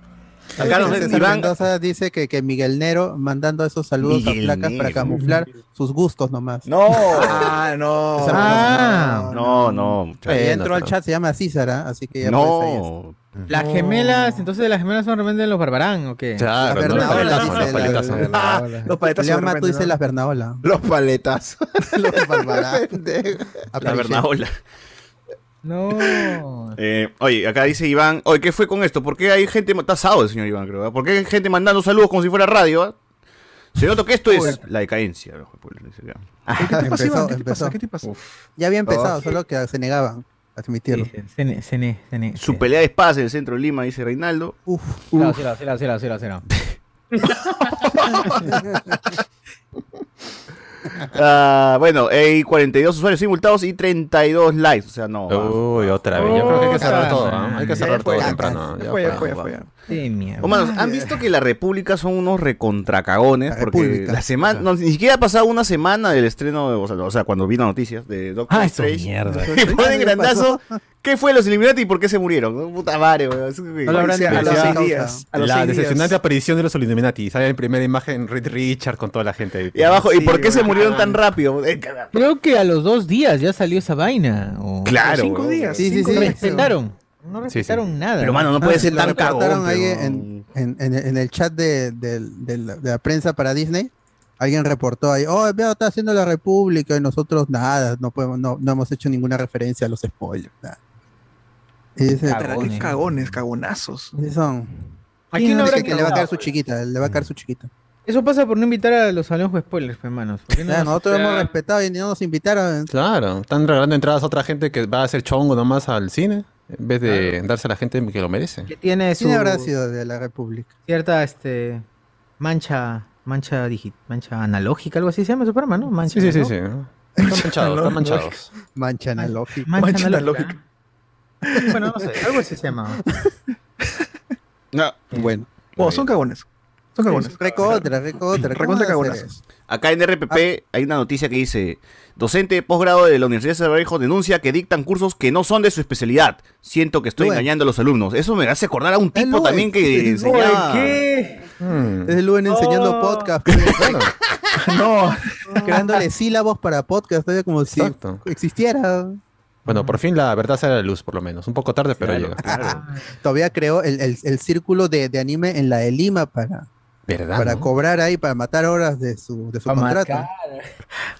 Acá nos Mendoza dice que, que Miguel Nero mandando esos saludos Miguel a placas para camuflar sus gustos nomás. No, Ah, no. Ah. No, no. muchachos. Ya Bueno, entró al chat, se llama César, ¿ah? así que ya puedes No. Las gemelas, entonces las gemelas son realmente los barbarán, ¿o qué? Claro, La no, los paletazos, los paletazos. Ah, los paletas León de Mato repente, dice ¿no? las Bernaola. Los paletas. Los Barbará. La Bernaola. No. Eh, oye, acá dice Iván, oye, ¿qué fue con esto? ¿Por qué hay gente, está asado el señor Iván, creo, ¿eh? ¿por qué hay gente mandando saludos como si fuera radio? ah? Se nota que esto es la decadencia. ¿no? Pues. ¿Qué te pasa, Empezó, Iván? ¿Qué te empezó. pasa? ¿Qué te pasa? Ya había empezado, solo que se negaban a admitirlo. Sí, Cene, cene, cene. Su pelea de espadas en el centro de Lima, dice Reinaldo. Uf, Cero, cero, cero, cero, cero, cero. Ah, bueno, hay 42 usuarios simultados y 32 likes. O sea, no. Uy, otra vez. Yo creo que hay que cerrar todo, ¿ah? Hay que Ya, cerrar ya todo fue, temprano. Sí, mierda. ¿han visto que la República son unos recontracagones? La Porque República. la semana, no, ni siquiera ha pasado una semana del estreno, de- o, sea, o sea, cuando vino noticias de Doctor Ah, Strange. mierda. Y ponen grandazo. ¿Qué fue los Illuminati y por qué se murieron? Puta madre, weón. A los seis días. A los La seis días. decepcionante aparición de los Illuminati. Sale en primera imagen Reed Richard con toda la gente ahí. Y abajo, ¿y Sí, por qué se murieron tan rápido? Eh, Creo que a los dos días ya salió esa vaina. o- Claro, cinco weón. días. Sí, sí, cinco sí. Respetaron. No sí. respetaron nada. Pero, mano, no Ah, puede sí, ser tan cagón. ahí en, en, en- el chat de, del- del- de la prensa para Disney. Alguien reportó ahí, oh, veo, está haciendo la República y nosotros nada, no podemos, no, no hemos hecho ninguna referencia a los spoilers. nada. Y dice, qué Cagones. cagones, cagonazos. ¿qué son? ¿A quién no Dice habrá que le va a caer su chiquita, le va a caer su chiquita. Eso pasa por no invitar a los de spoilers, hermanos. ¿Por qué no nos- nosotros sea- hemos respetado y no nos invitaron. Claro, están regalando entradas a otra gente que va a hacer chongo nomás al cine. En vez de darse a la gente que lo merece. Que tiene su ¿Quién habrá sido de la República? cierta este mancha mancha digi- mancha analógica, algo así se llama Superman, ¿no? Mancha Sí, sí, sí, sí. Están manchados, están manchados. Mancha analógica. Mancha, Mancha analógica. Bueno, no sé, algo así se llama. No. Bueno. Oh, son cagones. Son cagones. Recontra, recontra. ¿cómo Recontra cagonazos. Acá en RPP hay una noticia que dice: Docente de posgrado de la Universidad de Cervejo denuncia que dictan cursos que no son de su especialidad. Siento que estoy Luen. engañando a los alumnos. Eso me hace acordar a un tipo Luen. también que enseñaba. ¿Qué? Mm. Es el Luen enseñando Oh. podcast, Bueno, No, creándole sílabos para podcast, todavía como si Exacto. existiera. bueno, por fin la verdad sale a la luz, por lo menos. Un poco tarde, pero Claro, llega. claro. Todavía creó el, el- el círculo de, de anime en la de Lima para, ¿Verdad? para no? cobrar ahí, para matar horas de su, de su Para contrato. matar.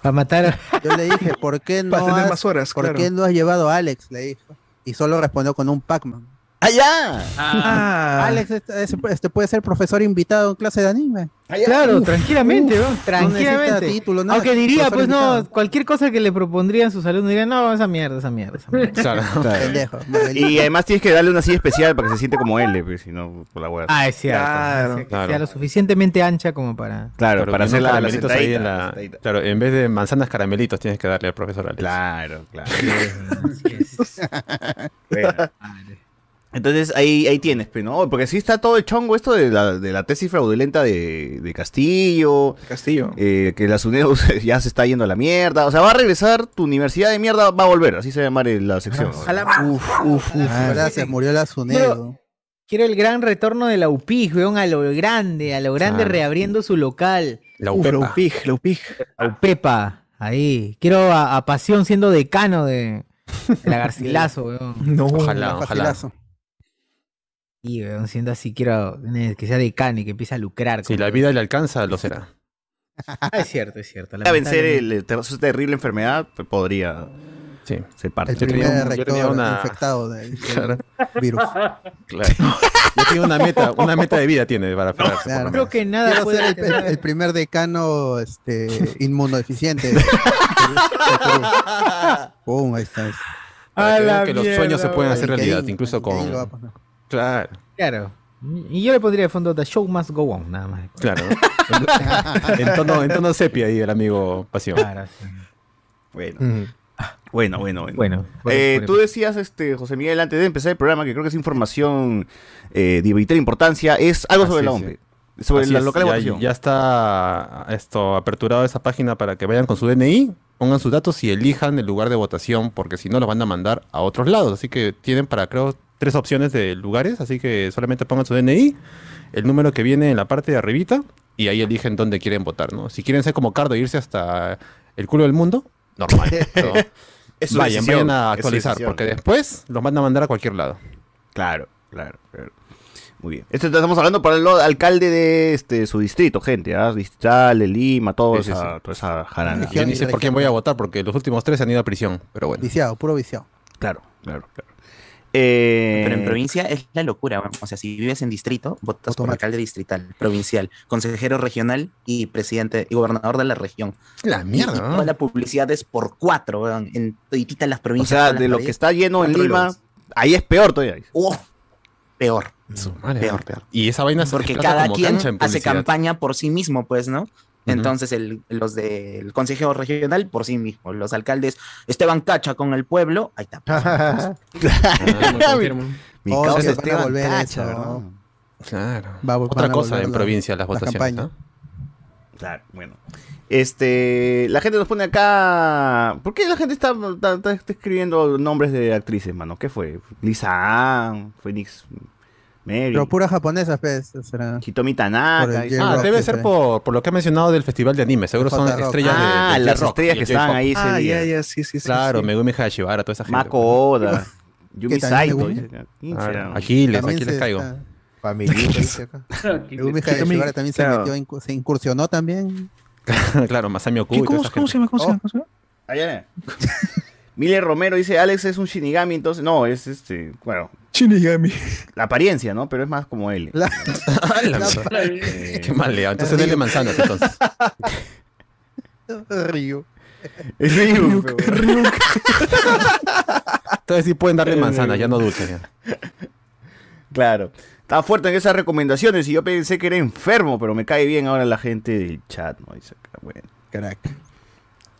Para matar. Yo le dije, ¿por qué no, para tener has, más horas, ¿por claro. qué no has llevado a Alex? Le dijo. Y solo respondió con un Pac-Man. ¡Ah, ya! Ah, Alex este, este- puede ser profesor invitado en clase de anime. Claro, tranquilamente, ¿no? No necesita Tranquilamente. título, nada. Aunque diría, pues no, invitado. cualquier cosa que le propondrían sus alumnos dirían, no, esa mierda, esa mierda, esa mierda. Claro. Pendejo. Marvelito. Y además tienes que darle una silla especial para que se siente como él, pues, si no, por la hueá. Ah, es cierto. Claro, que claro. sea lo suficientemente ancha como para. claro, Claro, para hacer la, la ahí en la la-. Claro, en vez de manzanas caramelitos tienes que darle al profesor Alex. Claro, claro. Así es. Bueno. Entonces ahí, ahí tienes, pues, ¿no? Porque sí está todo el chongo esto de la, de la tesis fraudulenta de, de Castillo, Castillo. eh, que la SUNEDU ya se está yendo a la mierda. O sea, va a regresar, tu universidad de mierda va a volver, así se va a llamar la sección. Ojalá- Uf, uf, uf. Ah, Gracias, sí. murió la Sunedo. Quiero el gran retorno de la UPIG, weón, a lo grande, a lo grande reabriendo su local. La Uf, la UPEPA. UPIG, la UPIG. La UPEPA, ahí. Quiero a, a Pasión siendo decano de, de la Garcilaso, weón. No. Ojalá, ojalá. Facilazo. Y, weón, siendo así, quiero que sea decano y que empiece a lucrar. Si la vida le alcanza, lo será. Ah, es cierto, es cierto. A vencer el, esa terrible enfermedad, pues, podría Sí. ser parte. El Yo tenía primer un- yo tenía una- infectado del, del Claro. virus. Claro. Ya tiene una meta, una meta de vida tiene para por Claro. Creo que nada Quiero puede ser el, el- primer decano este, inmunodeficiente. Pum, ahí está. Para A que la que los sueños se mierda, pueden hacer realidad, incluso con... Claro, Claro. Y yo le pondría de fondo The Show Must Go On, nada más. claro. En, tono, en tono sepia ahí el amigo Pasión. Claro, sí. Bueno, bueno, bueno. bueno. Bueno, Eh, tú decías, este, José Miguel, antes de empezar el programa, que creo que es información eh, de vital importancia, es algo sobre Así la es, OMPE, sobre Así la es, local de ya, votación. ya está esto aperturado esa página para que vayan con su DNI, pongan sus datos y elijan el lugar de votación, porque si no los van a mandar a otros lados. Así que tienen para creo tres opciones de lugares, así que solamente pongan su DNI, el número que viene en la parte de arribita y ahí eligen dónde quieren votar, ¿no? Si quieren ser como Cardo e irse hasta el culo del mundo, normal. su vayan, decisión, vayan a actualizar, porque después los van a mandar a cualquier lado. Claro, claro, claro. Muy bien. Esto estamos hablando para el alcalde de este su distrito, gente, ¿ah? Distrital, de Lima, todo Sí, sí, esa, sí. toda esa jarana. Yo ni sé por quién voy a votar, porque los últimos tres se han ido a prisión, pero bueno. Viciado, puro viciado. Claro, claro, claro. Eh, Pero en provincia es la locura, o sea, si vives en distrito, votas por alcalde distrital, provincial, consejero regional y presidente y gobernador de la región. La mierda, y ¿no? toda la publicidad es por cuatro, weón, en todititas las o provincias. sea, todas las de lo que está lleno en Lima, ahí es peor todavía. ¡Oh! peor, madre. peor, peor. Y esa vaina se Porque cada como quien hace campaña por sí mismo, pues, ¿no? Entonces, el- los del consejero regional por sí mismo, los alcaldes, Esteban Cacha con el pueblo, ahí está. Ah, confirmo. Mi Oh, causa a Esteban volver Cacha, eso. ¿verdad? Claro. Va- Otra a cosa en la- provincia, las la votaciones. ¿no? Claro, bueno. Este, la gente nos pone acá. ¿Por qué la gente está, está- está- está escribiendo nombres de actrices, mano? ¿Qué fue? Lisa Ann, Phoenix Mary, Pero pura japonesa, pues. Será. Hitomi Tanaka. y- Ah, Rock, debe ser por, por lo que ha mencionado del festival de anime. Seguro son estrellas de, Ah, de las estrellas que estaban ahí ese Ah, día. ya, ya, sí, sí. Claro, sí. Megumi Hashibara, toda esa gente. Mako Oda, Yumi Saito. Aquiles, aquí les se- caigo. dice acá. Megumi También- Hayashibara también se metió, se incursionó también. claro, Masami Oku ¿Qué? y toda ¿Cómo, se llama? ¿Cómo se Oh. llama? ¿Cómo Miller Romero dice, Alex es un Shinigami, entonces... No, es este... Bueno, Shinigami. la apariencia, ¿no? Pero es más como él. La- la. Eh, Qué mal, Leo. Entonces denle manzanas, entonces. Ryu. es Ryuk, pero- Entonces sí pueden darle manzana, ya no dulce. ya. Claro. Estaba fuerte en esas recomendaciones y yo pensé que era enfermo, pero me cae bien ahora la gente del chat, ¿no? Dice bueno. Crack.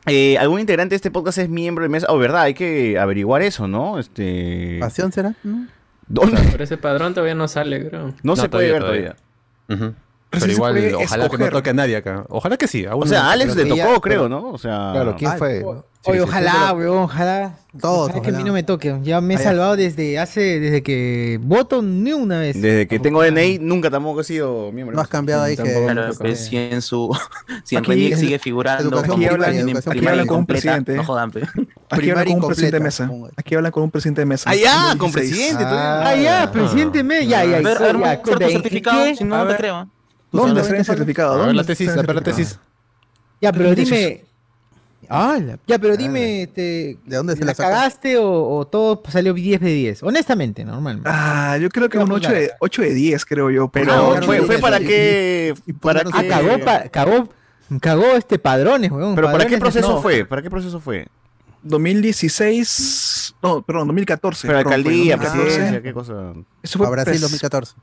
Eh, ¿Algún integrante de este podcast es miembro de mesa? Oh, verdad, hay que averiguar eso, ¿no? Este... ¿Pasión será? ¿No? ¿Dónde? Pero ese padrón todavía no sale, creo. No, se puede ver todavía. Ujú. Pero igual, ojalá que no toque a nadie acá. Ojalá que sí. a O sea, a Alex le tocó, ya- creo, pero- ¿no? O sea... Claro, ¿quién Ah, fue? Sí, Oye, sí, sí. ojalá, weón, ojalá. Todos, Ojalá que a mí no me toque. Ya me he Ah, salvado desde hace, desde que voto ni una vez. Desde que tengo DNI nunca tampoco he sido miembro. No has cambiado ahí que. Claro, pues, si en su si en Aquí Remix es- sigue figurando Aquí hablan con un presidente. no jodan, pe. Aquí hablan con un presidente de mesa. Aquí hablan con un presidente de mesa. Ah, ya, con 2016. presidente. Ah, ya, presidente me. Ya, ya, ya, a ver, ya, muestra tu cuenta, ¿en certificado, si no, no te creo. ¿Dónde está el certificado? A ver la ¿Dónde tesis, la tesis. Ya, pero dime. Ah, la- ya, pero dime, este, ¿De dónde se ¿la cagaste o, o todo salió 10 de 10? Honestamente, normalmente. Ah, yo creo que un 8 de, 8 de 10, creo yo. Pero Ah, fue, fue para qué... Para Ah, cagó, pa- cagó, cagó este padrones, weón. Pero ¿para qué proceso no. fue? ¿Para qué proceso fue? 2016, no, perdón, 2014. Pero alcaldía, fue 2014. presidencia, qué cosa. Eso fue A Brasil pres- 2014.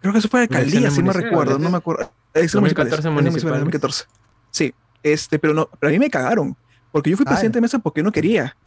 Creo que eso fue alcaldía, si no recuerdo, no me acuerdo. Elecciones 2014 municipales, municipales. 2014. Sí, este, pero no, pero a mí me cagaron. Porque yo fui Ah. presidente de mesa porque no quería.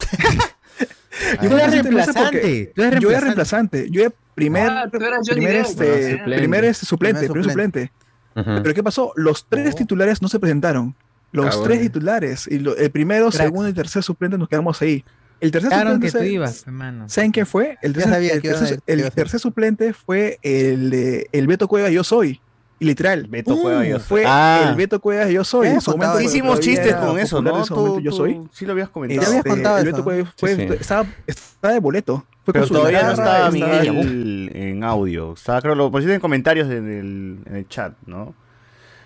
Tú fui eres presidente de mesa porque- reemplazante. Tú eres Yo era reemplazante. reemplazante. Yo era primer, Ah, primer, este, ¿no? Suplente. primer este, suplente, Primer primer suplente. Ujú. Pero ¿qué pasó? Los tres titulares no se presentaron. Los tres titulares. Y lo- el primero, Cracks. segundo y tercer suplente nos quedamos ahí. El tercer Claro suplente, que tú ¿sabe- ibas, hermano. ¿Saben quién fue? El tercer, sabía el tercer- tercer suplente fue el, de- el Beto Cueva Yo Soy. Y literal. Beto Cueva Yo Soy. Fue Ah. el Beto Cueva Yo Soy. ¿Qué? En su momento, Contaba Sí eso. hicimos chistes con eso, popular ¿no? en ese momento, Tú, yo tú soy. sí lo habías Este, comentado. habías contado el eso. Beto Cueva fue, Sí, sí. Estaba, estaba de boleto. Pero todavía no guitarra, estaba estaba- Miguel en audio. Creo, lo pusiste en comentarios en el, en el chat, ¿no?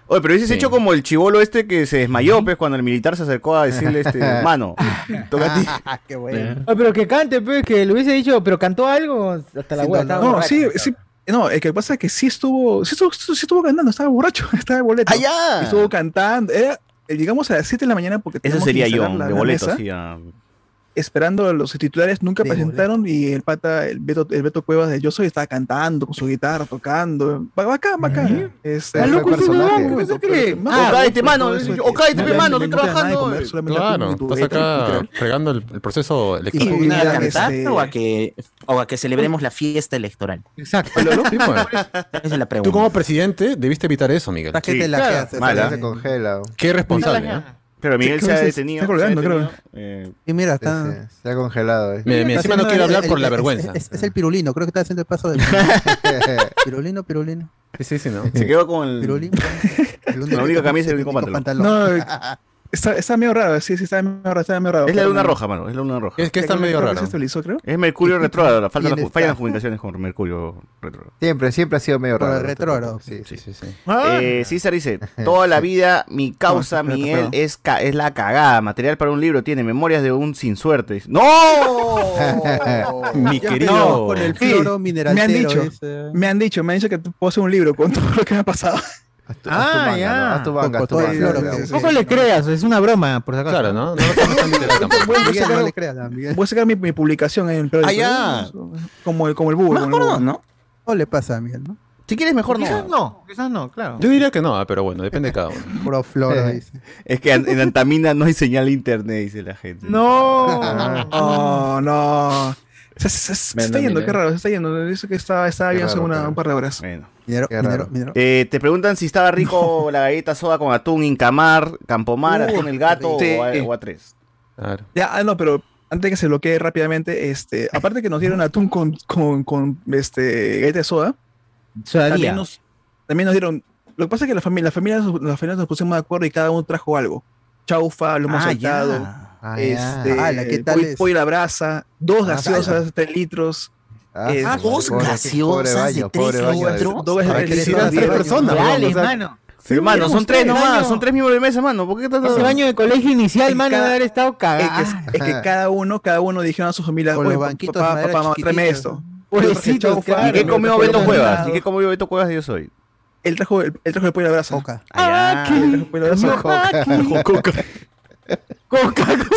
Oye, pero hubieses Sí. hecho como el chivolo este que se desmayó, pues, cuando el militar se acercó a decirle, este, mano, toca a ti. Qué bueno. Oye, pero que cante, pues, que le hubiese dicho, pero cantó algo hasta la Sin hueá. No, borracho. sí, sí. No, el que pasa es que sí estuvo, sí estuvo, sí estuvo cantando, estaba borracho, estaba de boleto. ¡Allá! Y Estuvo cantando. Era, llegamos a las 7 de la mañana porque Eso teníamos que sería yo, la- de la boleto, mesa, así. Esperando a los titulares, nunca De presentaron y el pata, el Beto, el Beto Cuevas de Yo Soy estaba cantando con su guitarra, tocando. Ba- Bacán, bacán. Este, Fue loco cállate, pues, mano. O que- cállate, mano, estoy trabajando. comer, solamente Claro, estás acá fregando el, el proceso Y electoral. ¿Y viene a cantar este- o, a que, o a que celebremos la fiesta electoral? Exacto. Pues. Esa es la Tú pregunta. como presidente debiste evitar eso, Miguel. Esta gente Sí, la que. Se congela. Qué responsable, ¿eh? Pero Miguel Sí, se ha se- detenido. está colgando, se creo. eh, Y mira, está. sí, Se ha congelado. eh. Mira, mira, encima no haciendo quiere el- hablar por el- la es- vergüenza. Es, es el pirulino, creo que está haciendo el paso de. pirulino, pirulino. Sí, sí, sí, ¿no? se quedó con el. Pirulino. La única camisa y el único pantalón. No, está, está medio raro, sí, sí, está medio raro, está medio raro. Es la luna roja, mano. Es la luna roja. Es que está Creo medio que raro. se estabilizó, creo. Es Mercurio retrógrado. Faltan ¿Quién las, fallan las comunicaciones con Mercurio retrógrado. Siempre, siempre ha sido medio Por raro. el retrógrado. Sí, sí. Sí, sí, sí. Eh, César dice, toda la vida mi causa, No, Miguel, no. es, ca- es la cagada. Material para un libro tiene memorias de un sin suerte. ¡No! Mi querido. con el Sí, mineral. me han dicho. Me han dicho, me han dicho que puedo hacer un libro con todo lo que me ha pasado. Haz tu, Ah, haz tu manga, ya. ¿no? Haz tu manga, haz tu manga. floro que- sí. Tampoco le creas, es una broma, por si acaso. Claro, ¿no? No. Voy a sacar, no mi, mi publicación en el periódico. Ah, ¿no? Como el, como el búho. No, como el no, búho. no. No le pasa a Miguel, ¿no? Si quieres, mejor Quizás no. no, quizás no, claro. Yo diría que no, ah, pero bueno, depende de cada uno. Puro floro, dice. Es que en Antamina no hay señal de internet, dice la gente. No. Oh, no. Se, se- se- se Ven, está yendo, qué raro, se está yendo. Dice que estaba, estaba Qué bien hace un par de horas. Bueno. Minero, Qué minero, raro. minero. Eh, te preguntan si estaba rico la galleta soda con atún, Incamar, Campomar, Uh, atún el gato sí. o, a, o a tres. Claro. Ya, ah, no, pero antes de que se bloquee rápidamente, este, aparte que nos dieron atún con, con, con este, galleta de soda, también nos, también nos dieron. Lo que pasa es que la familia, la familia, las familias nos pusimos de acuerdo y cada uno trajo algo. Chaufa, lomo Ah, saltado. Ah, este, Ala, ¿qué tal pollo, es? pollo a la brasa, dos Ah, gaseosas, tres litros. Ah, eh, pobre- dos pobre gaseosas de baño, tres pobre baño. litros. Dos tres tres litros. personas, Dale, weón, o sea, mano. Pero, mano, éramos son tres nomás, son tres miembros de mesa, mano. ¿Por qué tanto? Ese baño de colegio inicial, mano, cada- debe haber estado Es cagado. que, es que cada uno, cada uno dijeron a su familia, Con "Oye, los pa- banquitos papá, de papá, mamá, tráeme esto. Pobrecitos, chaufa, claro. ¿Y qué comió Beto Cuevas? ¿Y qué comió Beto Cuevas de yo soy? Él trajo el, él trajo el pollo a la brasa. Coca. Ah, el pollo a la brasa. Coca.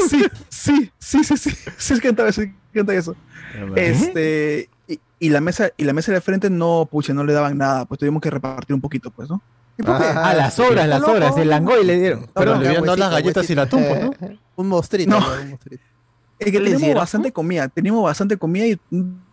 Sí, sí, sí, sí, sí, sí, es que cantaba eso, sí, eso. Este, y, y la mesa, y la mesa de frente no, pucha, no le daban nada, pues tuvimos que repartir un poquito, pues, ¿no? Ah, las obras, las obras, el langoy le dieron. Pero le dado las galletas y la tumpa, ¿no? Un mostrito. Que ¿Qué les teníamos dieron? bastante comida, teníamos bastante comida y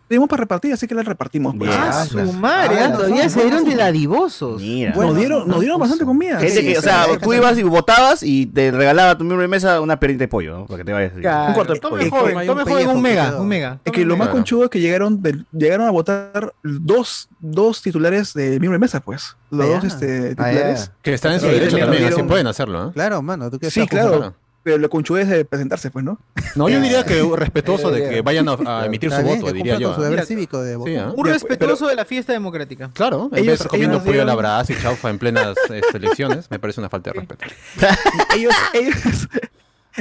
teníamos para repartir, así que la repartimos. Pues. Ah, su madre, ah, todavía se dieron de dadivosos. Mira. nos dieron, nos dieron bastante comida. Gente que, o sea, tú ibas y votabas y te regalaba a tu miembro de mesa una perita de pollo, ¿no? Para que te vayas. Claro. Un cuarto de Tome pollo. joven, tome joven un mega, un mega. Es que lo más conchudo es que llegaron, del- llegaron a votar dos, dos titulares de miembro de mesa, pues. Los Ah, dos este, Ah, titulares. Que están en su derecho también así pueden hacerlo, ¿eh? Claro, mano. ¿tú qué Sí, claro. Pero lo conchudo es de presentarse, pues, ¿no? No, yo diría que respetuoso de que vayan a, a emitir su voto, diría yo. su ¿eh? deber cívico de votar. Sí, ¿ah? Un respetuoso de la fiesta democrática. Claro, en vez de Ellos- estar comiendo ellos pollo a la brasa y chaufa en plenas este, elecciones, me parece una falta de respeto. ellos, ellos,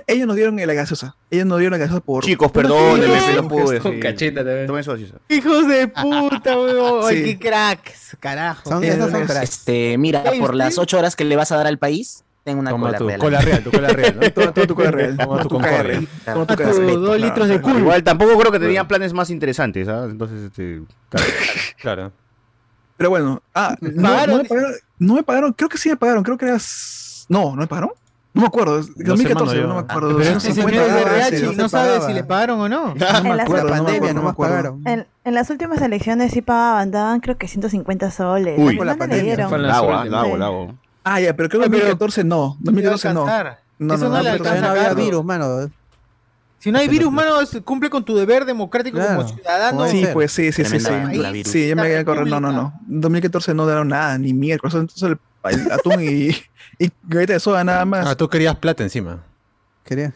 ellos nos dieron la gaseosa. Ellos nos dieron la gaseosa por. Chicos, perdónenme, pero no pude. Con sí. cacheta también. Tomen su gaseosa. Hijos de puta, weón. Ay, Sí. qué cracks, carajo. Son, Eh, esos son cracks. Este, mira, por las ocho horas que le vas a dar al país, tengo una Toma cola tu real. cola real, tu cola real, ¿no? Toma, toma tu cola real. Toma tu Concordia. Toma tu A KR. tu dos litros de culo. Igual tampoco creo que tenían planes más interesantes, ¿sabes? Entonces, este. claro. Claro. Pero bueno, ah, no, ¿Pagaron? no me pagaron, no me pagaron, creo que sí me pagaron, creo que eras. No, ¿no me pagaron? No me acuerdo, 2014, hermano, no me acuerdo. Pero ese 250 señor es de pagaban, RH sí, y no se sabe pagaba. si le pagaron o no. No me En la- acuerdo, La no me pandemia no no me acuerdo. En, en las últimas elecciones sí pagaban, daban creo que 150 soles. Uy. ¿Cuánto Por la pandemia. dieron? Fue en la Lago, suerte. Ah, ya, pero creo que Ah, pero- 2014 no. 2014 no. No, Eso no, no, no, le alcanza no a había virus, mano. Si no hay virus, mano, cumple con tu deber democrático Claro. como ciudadano. Sí, ser. pues sí, sí, sí, sí. Sí, yo me había correr. No, no, no. 2014 no dieron nada, ni miércoles. Entonces el, el atún y, y galleta de soda nada más. Ah, tú querías plata encima. Quería.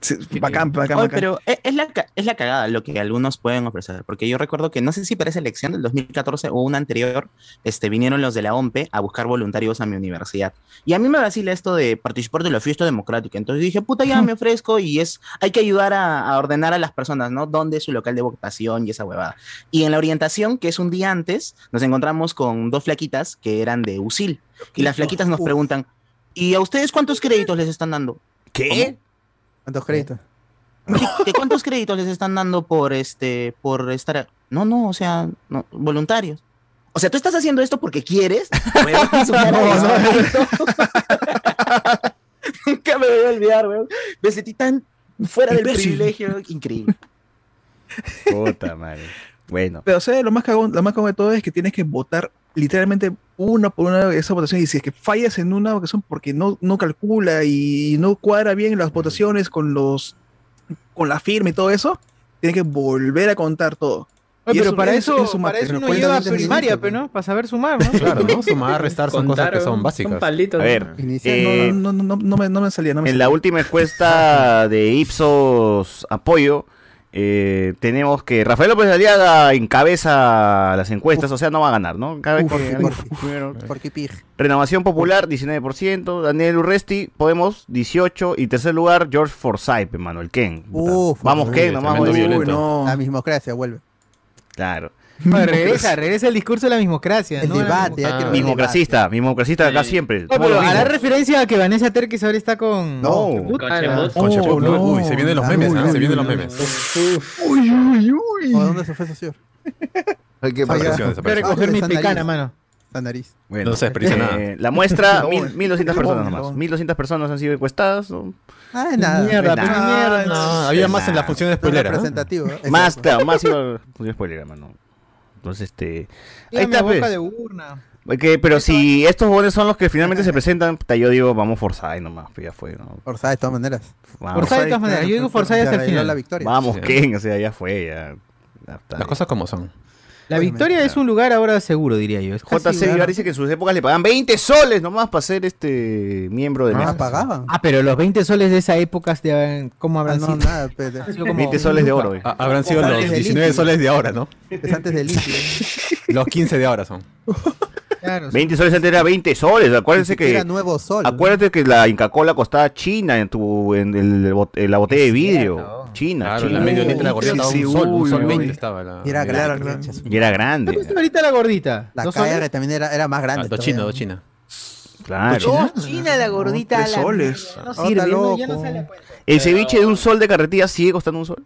Sí, bacán, bacán, Oye, bacán. pero e- es la, es la cagada lo que algunos pueden ofrecer, porque yo recuerdo que no sé si para esa elección del 2014 o una anterior, este, vinieron los de la OMPE a buscar voluntarios a mi universidad. Y a mí me vacila esto de participar de la fiesta democrática. Entonces dije, puta, ya me ofrezco y es, hay que ayudar a, a ordenar a las personas, ¿no? ¿Dónde es su local de votación y esa huevada? Y en la orientación, que es un día antes, nos encontramos con dos flaquitas que eran de USIL. Y las flaquitas nos preguntan, ¿y a ustedes cuántos créditos les están dando? ¿Qué? ¿Cuántos créditos? ¿Qué- cuántos créditos les están dando por este por estar a- no no o sea no, voluntarios. O sea tú estás haciendo esto porque quieres. Nunca me voy a olvidar weón. me sentí tan fuera del privilegio. Increíble. Puta madre. Bueno. Pero, o sea, lo más cagón, lo más cagón de todo es que tienes que votar literalmente una por una de esa votación. Y si es que fallas en una votación porque no, no calcula y no cuadra bien las votaciones con los con la firma y todo eso, tienes que volver a contar todo. Oye, Y pero eso- para eso- eso, eso suma- para eso uno lleva primaria, pero no, para saber sumar, ¿no? Claro, ¿no? Sumar, restar son cosas que son básicas. Un palito. A ver, eh, no, no, no, no, no me, no me salía. No me en salía. la última encuesta de Ipsos Apoyo, eh, tenemos que Rafael López Aliaga encabeza las encuestas, o sea, no va a ganar, ¿no? Cada vez Uf, que- uf, primero-. Renovación Popular, 19%. Daniel Urresti, Podemos, 18%. Y tercer lugar, George Forsyth, hermano, el Ken. Uf, Vamos, Ken, nomás. Uy, no. La mismocracia vuelve. Claro. Regresa, regresa el discurso de la mismocracia. El ¿no? La debate, Ah. Mismocracista, mismocracista acá Sí. siempre. Oye, Somos pero hará referencia a que Vanessa Terques ahora está con. No. Con Oh, no. Uy, se vienen los memes, ¿ah? Se vienen los memes. Uy, uy, uy. ¿O dónde se fue, socio? Ay, qué Falla. pasa. Desapareció, Voy a desapareció. recoger mi picana, mano. La nariz. Bueno, No se desperdicia eh, nada. La muestra, No, mil- bueno. 1200 personas No, nomás. no. 1200 personas han sido encuestadas. ¿no? Ah, nada. Mierda, nada. pues, mierda. No, había más en la función de No spoiler, ¿no? representativo. ¿eh? Más, claro, más iba. Pues, spoiler, hermano. Este. Mira Ahí mi está, boca pues. de urna. Ok, pero si estos jóvenes son los que finalmente se presentan, yo digo, vamos Forsyth nomás, pues ya fue, ¿no? Forsyth, de todas maneras. Vamos, Forsyth de todas maneras. Yo digo Forsyth hasta el arregló la final. victoria. vamos Sí. Ken, o sea, ya fue, ya. Las cosas como son. La victoria es un lugar ahora seguro, diría yo. JC Vivar dice que en sus épocas le pagan 20 soles nomás para ser este miembro de Ah, mesa. pagaban. Ah, pero los 20 soles de esa época, ¿cómo Ah, habrán no, sido? nada, pero Han sido como 20 soles de oro, eh. Ah, habrán sido los del 19 Inti. soles de ahora, ¿no? es antes del ICI. Los 15 de ahora son. Claro, 20 soles antes era 20 soles, acuérdense que Era nuevo sol. ¿no? acuérdate que la Inca Cola costaba China en tu en, el en la botella de vidrio. China, Claro, China. la medio de la gordita Sí, estaba sí, un sol, un uy, sol uy. 20 estaba la. Y era grande. claro. Y era grande. ¿Cuánto cuesta ahorita la gordita? La. KR también era, era más Ah, grande. dos China, dos China. Claro. Dos China la gordita. Tres la soles. mierda, No Oh, sirve, está no, ya loco. no sale a cuenta. ¿El ceviche de un sol de carretilla sigue costando un sol?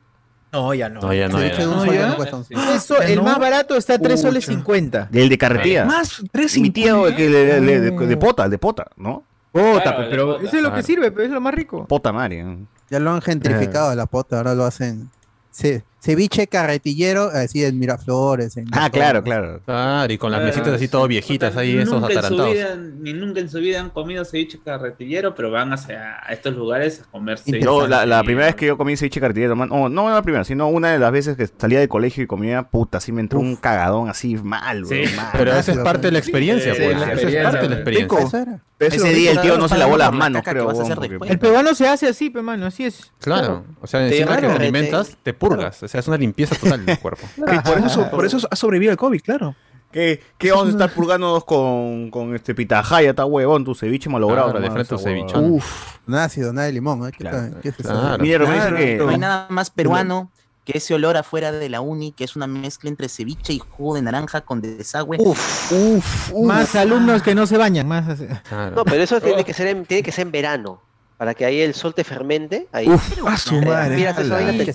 No, ya no. No, ya no. Ceviche de ya un no. sol ya no cuesta un sol. Eso, el más barato está a 3 soles Pucha. 50. ¿Del de carretilla? Más, tres Mi tío, el que le- le- de, Mm. de pota, el de pota, ¿no? Claro, el pero pota. eso es lo que sirve, pero es lo más rico. Pota Mario. Ya lo han gentrificado a la pota, ahora lo hacen. Ce- ceviche carretillero, así en Miraflores. en Ah, todo. claro, claro. Claro, y con las Claro, mesitas así sí. todo viejitas ahí, esos nunca en su atarantados. vida, ni nunca en su vida han comido ceviche carretillero, pero van hacia a estos lugares a comer ceviche. Yo, la, la primera vez que yo comí ceviche carretillero, man, oh, no la primera, sino una de las veces que salía del colegio y comía, puta, así me entró un cagadón así mal, Sí. bro, mal. Pero esa es parte de la experiencia, Sí, pues. la Esa es parte de la experiencia. Pero Ese día el tío no se lavó la las manos, creo, vas a weón, hacer porque- después. El peruano se hace así, pe mano, así es. Claro. O sea, encima que te- alimentas, te purgas. O sea, es una limpieza total del cuerpo. Por eso, por eso ha sobrevivido el COVID, claro. ¿Qué, qué vamos a estar purgándonos con, con este pitajaya, está huevón, tu ceviche malogrado? Claro, de frente esa tu cevichón. Uf. Nada ácido, nada de limón. ¿eh? ¿Qué Claro. tal? ¿Qué es eso? Claro. Mira, me dice Claro, que... No hay nada más peruano que ese olor afuera de la uni, que es una mezcla entre ceviche y jugo de naranja con desagüe. Uf. Uf, uf. Más alumnos que no se bañan, más así. Claro. No, pero eso tiene que ser en, tiene que ser en verano. Para que ahí el sol te fermente. Ahí. Uf, A su madre. mira, te, te-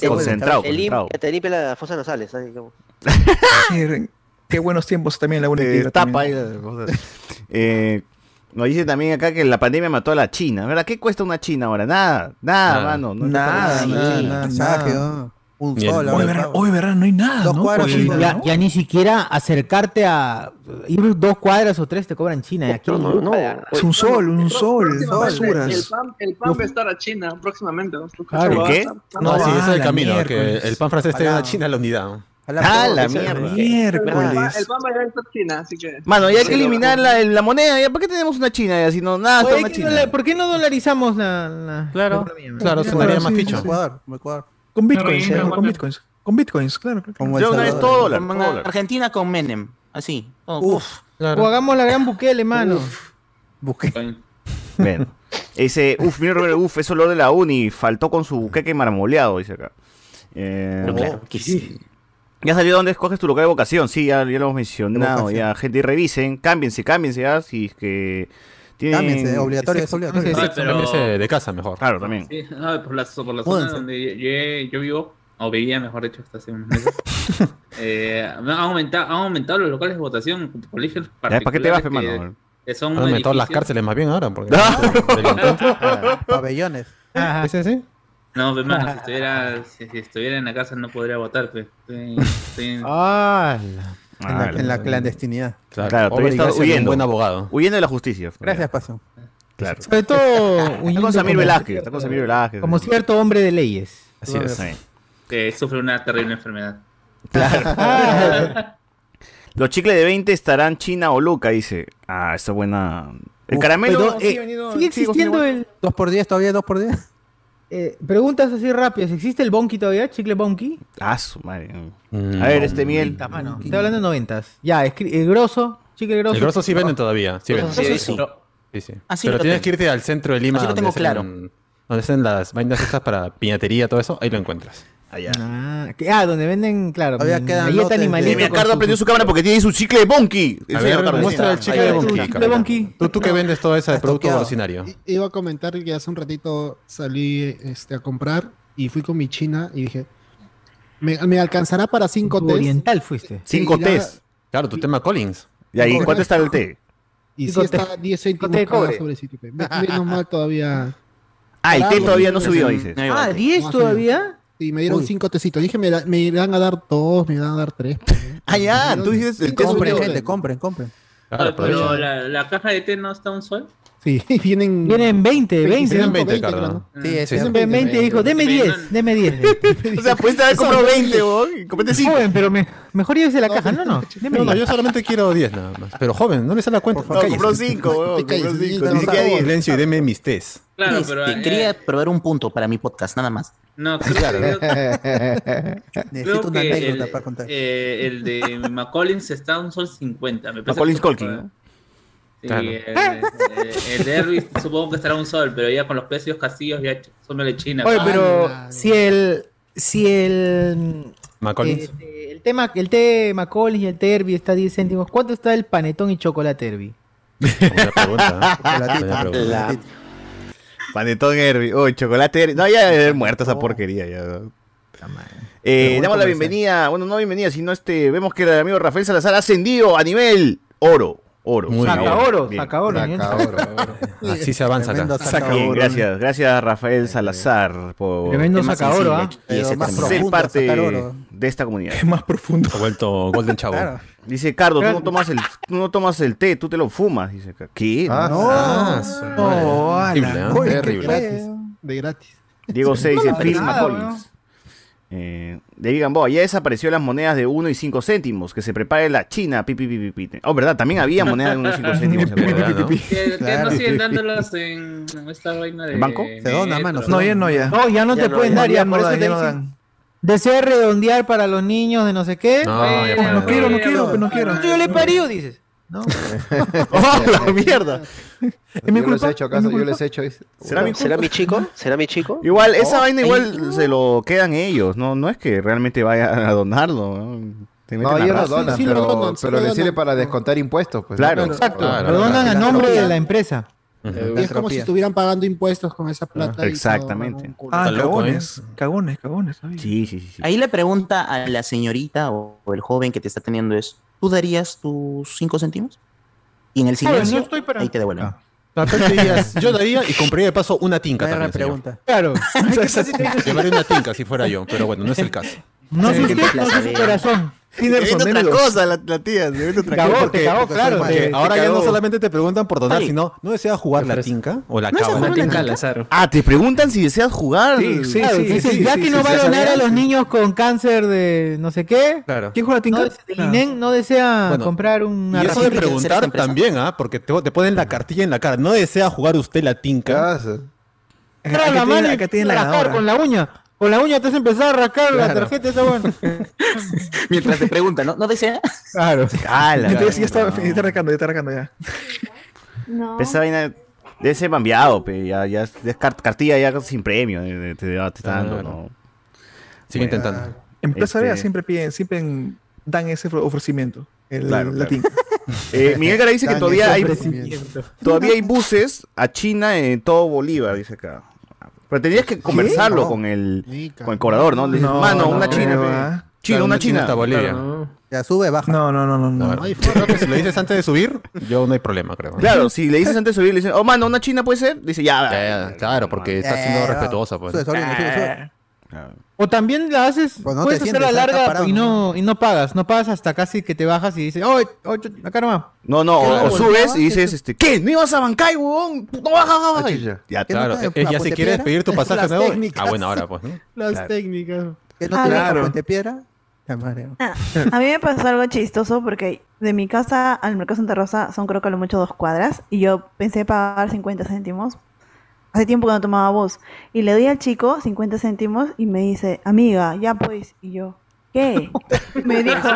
concentrado, te concentrado. te limpia las fosas nasales. ¿sabes? Como- Qué, buenos tiempos también la te única tapa ahí las cosas. Eh, nos dice también acá que la pandemia mató a la China, ¿verdad? ¿Qué cuesta una China ahora? Nada, nada, Nada. mano. No Nada, cuesta nada, China. nada. Un sol. Hoy, ahora, verdad, hoy, verdad, no hay nada, Dos ¿no? cuadras, Pues, sí, ¿no? Ya, ya ni siquiera acercarte a ir dos cuadras o tres te cobran China. y Aquí No, no, no. Es un sol, un sol, Próximamente, El basuras. pan, el pan va a estar a China próximamente. ¿no? Claro. ¿El qué? No, No, sí, ese es el la camino. Que el pan francés te da a. China la unidad. Ah, todo, la que sea- mierda. El pan, Miércoles. el pan va a a China, así que. Mano, ya hay que eliminar la, la moneda. ¿ya? ¿Por qué tenemos una China? Ya, si no, nada, Oye, está una ¿qué China. ¿Por qué no dolarizamos la, la Claro, la economía? claro, sonaría más sí, ficho. Como Ecuador, Ecuador. Con bitcoins, pero, con bitcoins. Con bitcoins, claro. claro. Como Yo una vez todo dólar, todo. Argentina con Menem. Así. todo, Uf. O hagamos la gran Bukele, mano. Busqué. Bueno. Ese, uf, mira, Roberto, uf, eso lo de la uni. Faltó con su queque marmoleado, dice acá. Eh, Pero claro que sí. Ya salió dónde escoges tu lugar de vocación. Sí, ya, ya lo hemos mencionado. Ya, gente, y revisen. Cámbiense, cámbiense ya. Si es que tienen. Cámbiense, obligatorio, es obligatorio. Sí, Ay, pero- de casa mejor. Claro, también. Sí, no, por la, por la zona donde yo, yo- vivo, o vivía, mejor dicho, hasta hace unos meses, eh, han, aumentado, han aumentado los locales de votación, colegios Ya, ¿Para qué te vas, pe, particulares mano? que, son Han aumentado las cárceles más bien ahora. Porque Ah, Pabellones. Ajá. ¿Sí, sí? No, pe, mano, si estuviera, si, si estuviera en la casa no podría votar, pe. Estoy- estoy- Ah, En la, en la clandestinidad. Claro, Claro, todavía un huyendo. buen abogado. Huyendo de la justicia. Gracias, Pasión. Claro. sobre todo Está huyendo con Samir como- Velázquez. Está con Samir Velázquez. Como cierto hombre de leyes. Así es. Sí. que sufre una terrible enfermedad. Los chicles de 20 estarán China o Luca, dice. Ah, esa buena. El Uf, caramelo. Pero, eh, sigue sigue existiendo el... ¿Dos por diez todavía? ¿Dos por diez? Eh, preguntas así rápidas. ¿Existe el Bonky todavía? ¿Chicle Bonky? Ah, su madre. Mm. A ver, este Miguel. Ah, mano, estoy hablando de noventas. Ya, el grosso, chicle grosso. El grosso sí venden todavía. Sí venden. Sí, Sí, sí. Sí, sí. Así Pero tienes tengo. que irte al centro de Lima. Así lo tengo donde claro. Donde están las vainas estas para piñatería, todo eso, ahí lo encuentras. Allá. Ah, que- ah, donde venden, claro, Todavía mm, lotes de- animalito. Mira, Cardo su- prendió su cámara porque tiene su chicle de Bonky. A ver, muestra el Ahí chicle de está, Bonky. chicle Carlos. Bonky. Tú, tú que vendes todo ese Está producto. I- Iba a comentar que hace un ratito salí este, a comprar y fui con mi china y dije, ¿me, me alcanzará para cinco tés? oriental fuiste. Cinco tés. Claro, tu tema Collins. Y ahí, ¿cuánto está el té? Y sí está tés. 10 céntimos cada sobrecito. Menos mal todavía. Ah, el té todavía no subió, dices. Ah, debate. 10 No, todavía. Y me dieron Uy. cinco tecitos. Dije, me, me irán a dar dos, me irán a dar tres. Ah, ya, tú dices Compren, gente, compren, compren. Claro, pero la, la caja de té no está a un sol. Sí, vienen. Vienen 20, 20. Vienen 20, 20, Carlos. Sí, Sí, es- Vienen 20 dijo, deme 10, deme 10. O sea, puedes haber comprado 20, weón, y compraste 5. Joven, pero me, mejor llévese la caja. No, no, deme No, no, 10. yo solamente quiero 10 nada más. Pero joven, no le sale la cuenta. No, compró 5, weón. Te Compró calles, 5. sí, Ni siquiera no, 10. Silencio y deme mis tés. Claro, pero. eh, quería probar un punto para mi podcast, nada más. No, creo- Necesito una anécdota el, para contar. eh, el de McCollins está a un sol 50. Me parece Sí, Claro. el, el- el de Elvis supongo que estará un sol, pero ya con los precios castillos ya son de China. Oye, pero Ah, si el. Si el. McCollins. eh, el tema, el té Macaulay y el té Herbie está a 10 céntimos. ¿Cuánto está el panetón y chocolate? Buena pregunta. ¿eh? La- Panetón Herbie. Uy, chocolate Herbie. No, ya es muerta esa porquería. Ya. Eh, damos la bienvenida, bueno, no bienvenida, sino este, vemos que el amigo Rafael Salazar ha ascendido a nivel oro. Oro. Muy Saca bien. oro, Bien. saca oro. Así se avanza acá. Saca Bien, oro. gracias, gracias Rafael Salazar por Tremendo saca oro, ¿ah? sensibles y ese más ser profundo, parte oro. de esta comunidad. Es más profundo. Ha vuelto Golden Chavo. Claro. Dice Cardo, tú no tomas el, tú no tomas el té, tú te lo fumas. Dice. ¿Qué? Ah, No. Ah. Oh, ala. Terrible, ¿eh? Terrible. Gratis. De gratis. Diego C dice No, Phil McCollins. Eh, David Gamboa, ya desapareció las monedas de 1 y 5 céntimos. Que se prepare la China. Pi, pi, pi. Oh, verdad, también había monedas de 1 y 5 céntimos. ¿Verdad, no? Que, que Claro. no siguen dándolas en esta vaina de. ¿El banco? Se dona, mano, No, ya no, ya. No, ya no Ya te no, pueden ya dar, ya por eso dan, te dicen. Desea redondear para los niños de no sé qué. No. No quiero, no quiero, pero no quiero. Yo le parió, dices. No. ¡Oh, la mierda! ¿Es mi Yo les he hecho ¿Es caso, yo les he hecho. ¿Será mi ¿Será mi chico? ¿Será mi chico? Igual, esa Oh, vaina igual se lo quedan ellos, no, no es que realmente vayan a donarlo. ¿no? Te meten No, la ellos lo donan, sí lo pero, donan, sí pero les sirve para descontar impuestos. Pues, Claro. ¿no? Exacto. Claro, lo donan a nombre de la empresa. Es como si estuvieran pagando impuestos con esa plata. exactamente. Ah, loco, cagones. Cagones, cagones. Sí, sí, sí. sí. Ahí le pregunta a la señorita o, o el joven que te está teniendo es, ¿tú darías tus 5 céntimos? Y en el silencio, no estoy para- ahí te devuelven. Ah. Dirías, yo daría y compraría de paso una tinca Buena también, pregunta. Claro. Llevaría una tinca si fuera yo, pero bueno, no es el caso. No te no su corazón. Razón, otra cosa la, la tía, te Cagó, cosa. te cagó, claro. Te- ahora te ya no solamente te preguntan por donar, Ay. sino, ¿no deseas jugar la tinca o la ¿No cava? Una tinca azar. Ah, te preguntan si deseas jugar. Sí, sí, Claro, sí. dice, sí, ya sí, que sí, no va a donar a los niños con cáncer de no sé qué, Claro. ¿Quién juega la tinca? no, del INEM no desea Bueno, comprar una Y eso de preguntar también, ¿ah? Porque te, te ponen la cartilla en la cara. ¿No desea jugar usted la tinca? La mano y la con la uña. Con la uña te has empezado a rascar la Claro. tarjeta esa bueno. Mientras te preguntan, ¿no? ¿No desea? Claro. Ala, Entonces ya está, no. ya está arrancando, ya está arrancando ya. No. Esa vaina debe ser bambeado, pe, ya, ya es es car- cartilla ya sin premio, eh, te, te está dando, Claro. ¿no? Sigue intentando. En Plaza Vea Este- siempre piden, siempre dan ese ofrecimiento. El, Claro, la claro. tinca. Eh, Miguel Gara dice que todavía hay, todavía hay buses a China en todo Bolívar, dice acá. Pero tenías que conversarlo No. con el, con el cobrador, ¿no? Le dices, No, mano, no una china. China, una china hasta Bolivia. Ya sube, baja. No, no, no, no. no. No, si lo dices antes de subir, yo no hay problema, creo. Claro, si le dices antes de subir, le dicen, oh, mano, una china puede ser, dice, ya. Ya, ya, claro, porque está siendo Eh, respetuosa, pues. Sube, sube, sube. Claro. O también la haces, Pues no te puedes hacer la larga parado, y no, y no pagas. No pagas hasta casi que te bajas y dices, oh, oh, acá nomás. No, no, ¿Qué o, no o subes y dices, este, ¿qué? ¿No ibas a Bancay, huevón? No baja, Ah, baja. chicha. Ya, ¿Qué no Claro, en eh, ya si quieres Piedra? pedir tu pasaje Las nuevo. técnicas. Ah, bueno, ahora pues, ¿no? Las Claro. técnicas. ¿Que no Ah, te claro. Puente Piedra? Te. Ah, a mí me pasó algo chistoso porque de mi casa al mercado Santa Rosa son creo que a lo mucho dos cuadras y yo pensé pagar 50 céntimos. Hace tiempo que no tomaba bus. Y le doy al chico 50 céntimos y me dice, amiga, ya pues. Y yo, ¿qué? Me dijo,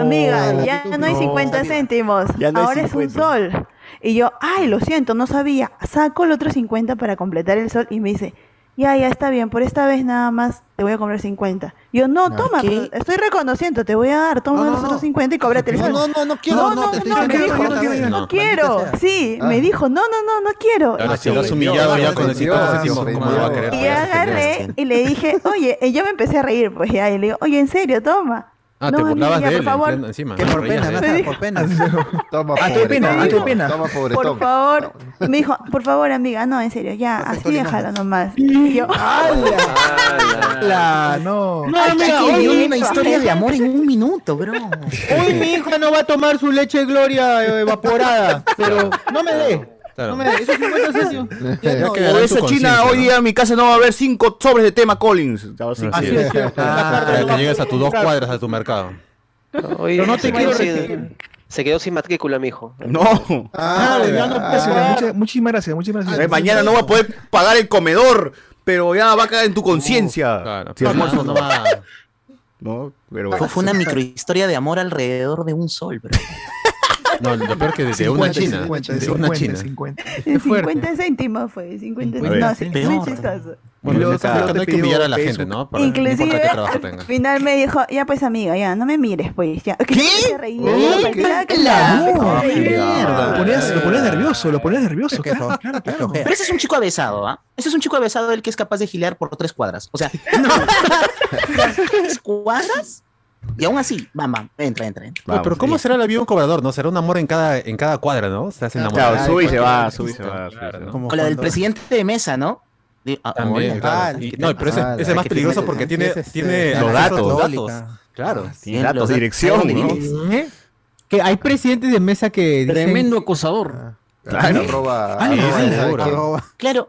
amiga, ya no hay 50 céntimos. Ya no hay ahora es un 50. sol. Y yo, ay, lo siento, no sabía. Saco el otro 50 para completar el sol y me dice, ya, ya está bien, por esta vez nada más te voy a cobrar 50. Y yo, no, toma, ¿Qué? estoy reconociendo, te voy a dar, toma No, no, los no. otros 50 y cóbrate el No, no, no, no quiero, No, no, no, te estoy no, me que dijo, no no, quiero, no no. quiero. Sí, Ah. me dijo, no, no, no, no quiero. Ahora Y- si lo has humillado ya con el se 50 ofendió, céntimos, se ¿cómo no va a querer Y agarré precio? y le dije, oye, y yo me empecé a reír, pues ya, y le digo, oye, en serio, toma. Ah, No, te burlabas amiga, de por él favor. en- encima. Que ¿no? por pena, nada, por pena. Toma, Ah, te pena, ah, te pena. Toma, pobretón. Por favor, me dijo, por favor, amiga, no, en serio, ya, así déjalo nomás. Y yo, La, no. No, amiga, hoy, una historia de amor en un minuto, bro. hoy mi hija no va a tomar su leche Gloria eh, evaporada, pero no me dé. Claro. No me. Esos 50 céntimos. Ya no, O esa china, hoy ¿no? día en mi casa no va a haber cinco sobres de tema Collins. Así que- es. Ah, Para que llegues a tus dos cuadras de tu mercado. Pero no te se, quiero quedó sin, recibir. se quedó sin matrícula, mijo. No. Ah, Claro, ya no ah, muchas- muchísimas gracias, muchísimas gracias. mañana no va a poder pagar el comedor, pero ya va a caer en tu conciencia. Claro. Si almuerzo no, no. no va. No, pero Fue, bueno. fue una microhistoria de amor alrededor de un sol, bro. No, lo peor que desde una 50, china. 50, de una 50, china. 50. en fuerte. 50 céntimos fue, 50 A ver. No, sí, muy chistoso. Bueno, no hay que humillar a la gente. ¿no? Para- Inclusive al final me dijo, ya pues amiga, ya, no me mires pues, ya. ¿Qué? Lo ponías, lo ponías nervioso, lo ponías nervioso. Claro, claro, claro. Pero ese es un chico avesado, ¿ah? Ese es un chico avesado el que es capaz de gilear por tres cuadras. O sea, tres cuadras y aún así, vamos, vamos, entra, entra, entra. Pero ¿cómo será la vida de un cobrador, no? Será un amor en cada, en cada cuadra, ¿no? Se hace enamorar. Claro, sube y se va, sube y se va. sube y se va. Con la del presidente de mesa, ¿no? Ah, También, claro. Y- no, pero ese, Ah, ese es más peligroso porque tiene, ese es, tiene Los datos. Claro. Sí, datos, dirección, ¿no? ¿Eh? Que hay presidentes de mesa que dicen... Tremendo acosador. Claro. Arroba, Ah, arroba sí, seguro. Claro.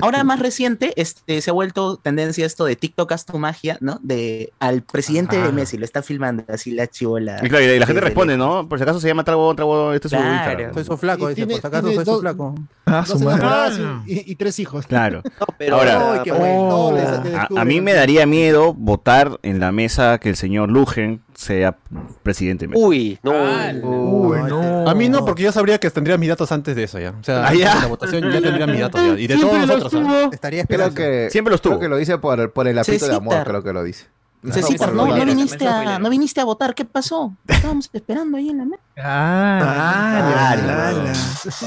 Ahora más reciente, este, se ha vuelto tendencia esto de TikTok haz tu magia, ¿no? De al presidente de Messi, lo está filmando así la chivola. Y claro, y la gente de- de- responde, ¿no? Por si acaso se llama Trago, Trago, este es su Claro. Instagram. Soy su flaco, dice, tiene- por si acaso soy su dos- flaco. Ah, su madre. enamoradas y, tres hijos. Claro. pero Ahora, le- le a, a mí me daría miedo votar en la mesa que el señor Lugen sea presidente. Uy, no. Uy, no. A mí no, porque yo sabría que tendría mis datos antes de eso ya. O sea, Ah, ya. la votación ya tendría mis datos ya. Y de Siempre todos los nosotros. tuvo. Estaría Creo esperando. que, Siempre los creo tuvo. que lo dice por, por el apito de amor, creo que lo dice. No, viniste a, no viniste a votar, ¿qué pasó? Estábamos esperando ahí en la mesa. Ah, Ah, la, la, la.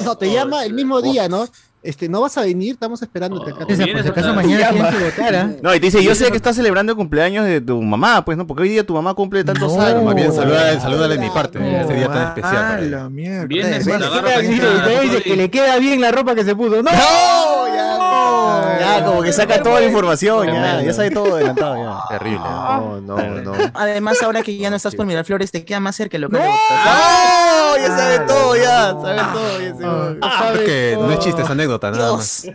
No, te llama el mismo día, ¿no? Este, no vas a venir, estamos esperándote acá. o sea, por si acaso mañana tienes que votar, ¿ah? No, y te dice, yo sé que estás celebrando el cumpleaños de tu mamá, pues, ¿no? Porque hoy día tu mamá cumple tantos No, años. más bien, No. salúdale, salúdale de mi parte. Ese día tan Ah, especial. para él. la mierda. Vienes con la Dice, que le queda bien la ropa que se puso. ¡No! Ya, como que saca toda la información, ya, ya sabe todo adelantado, ya. Terrible. No, no, no. Además, ahora que ya no estás por Miraflores, te queda más cerca el local. de ¡Oh! Ya sabe todo, ya, sabe todo. Ya se- Ah, es que no es chiste, es anécdota, nada más.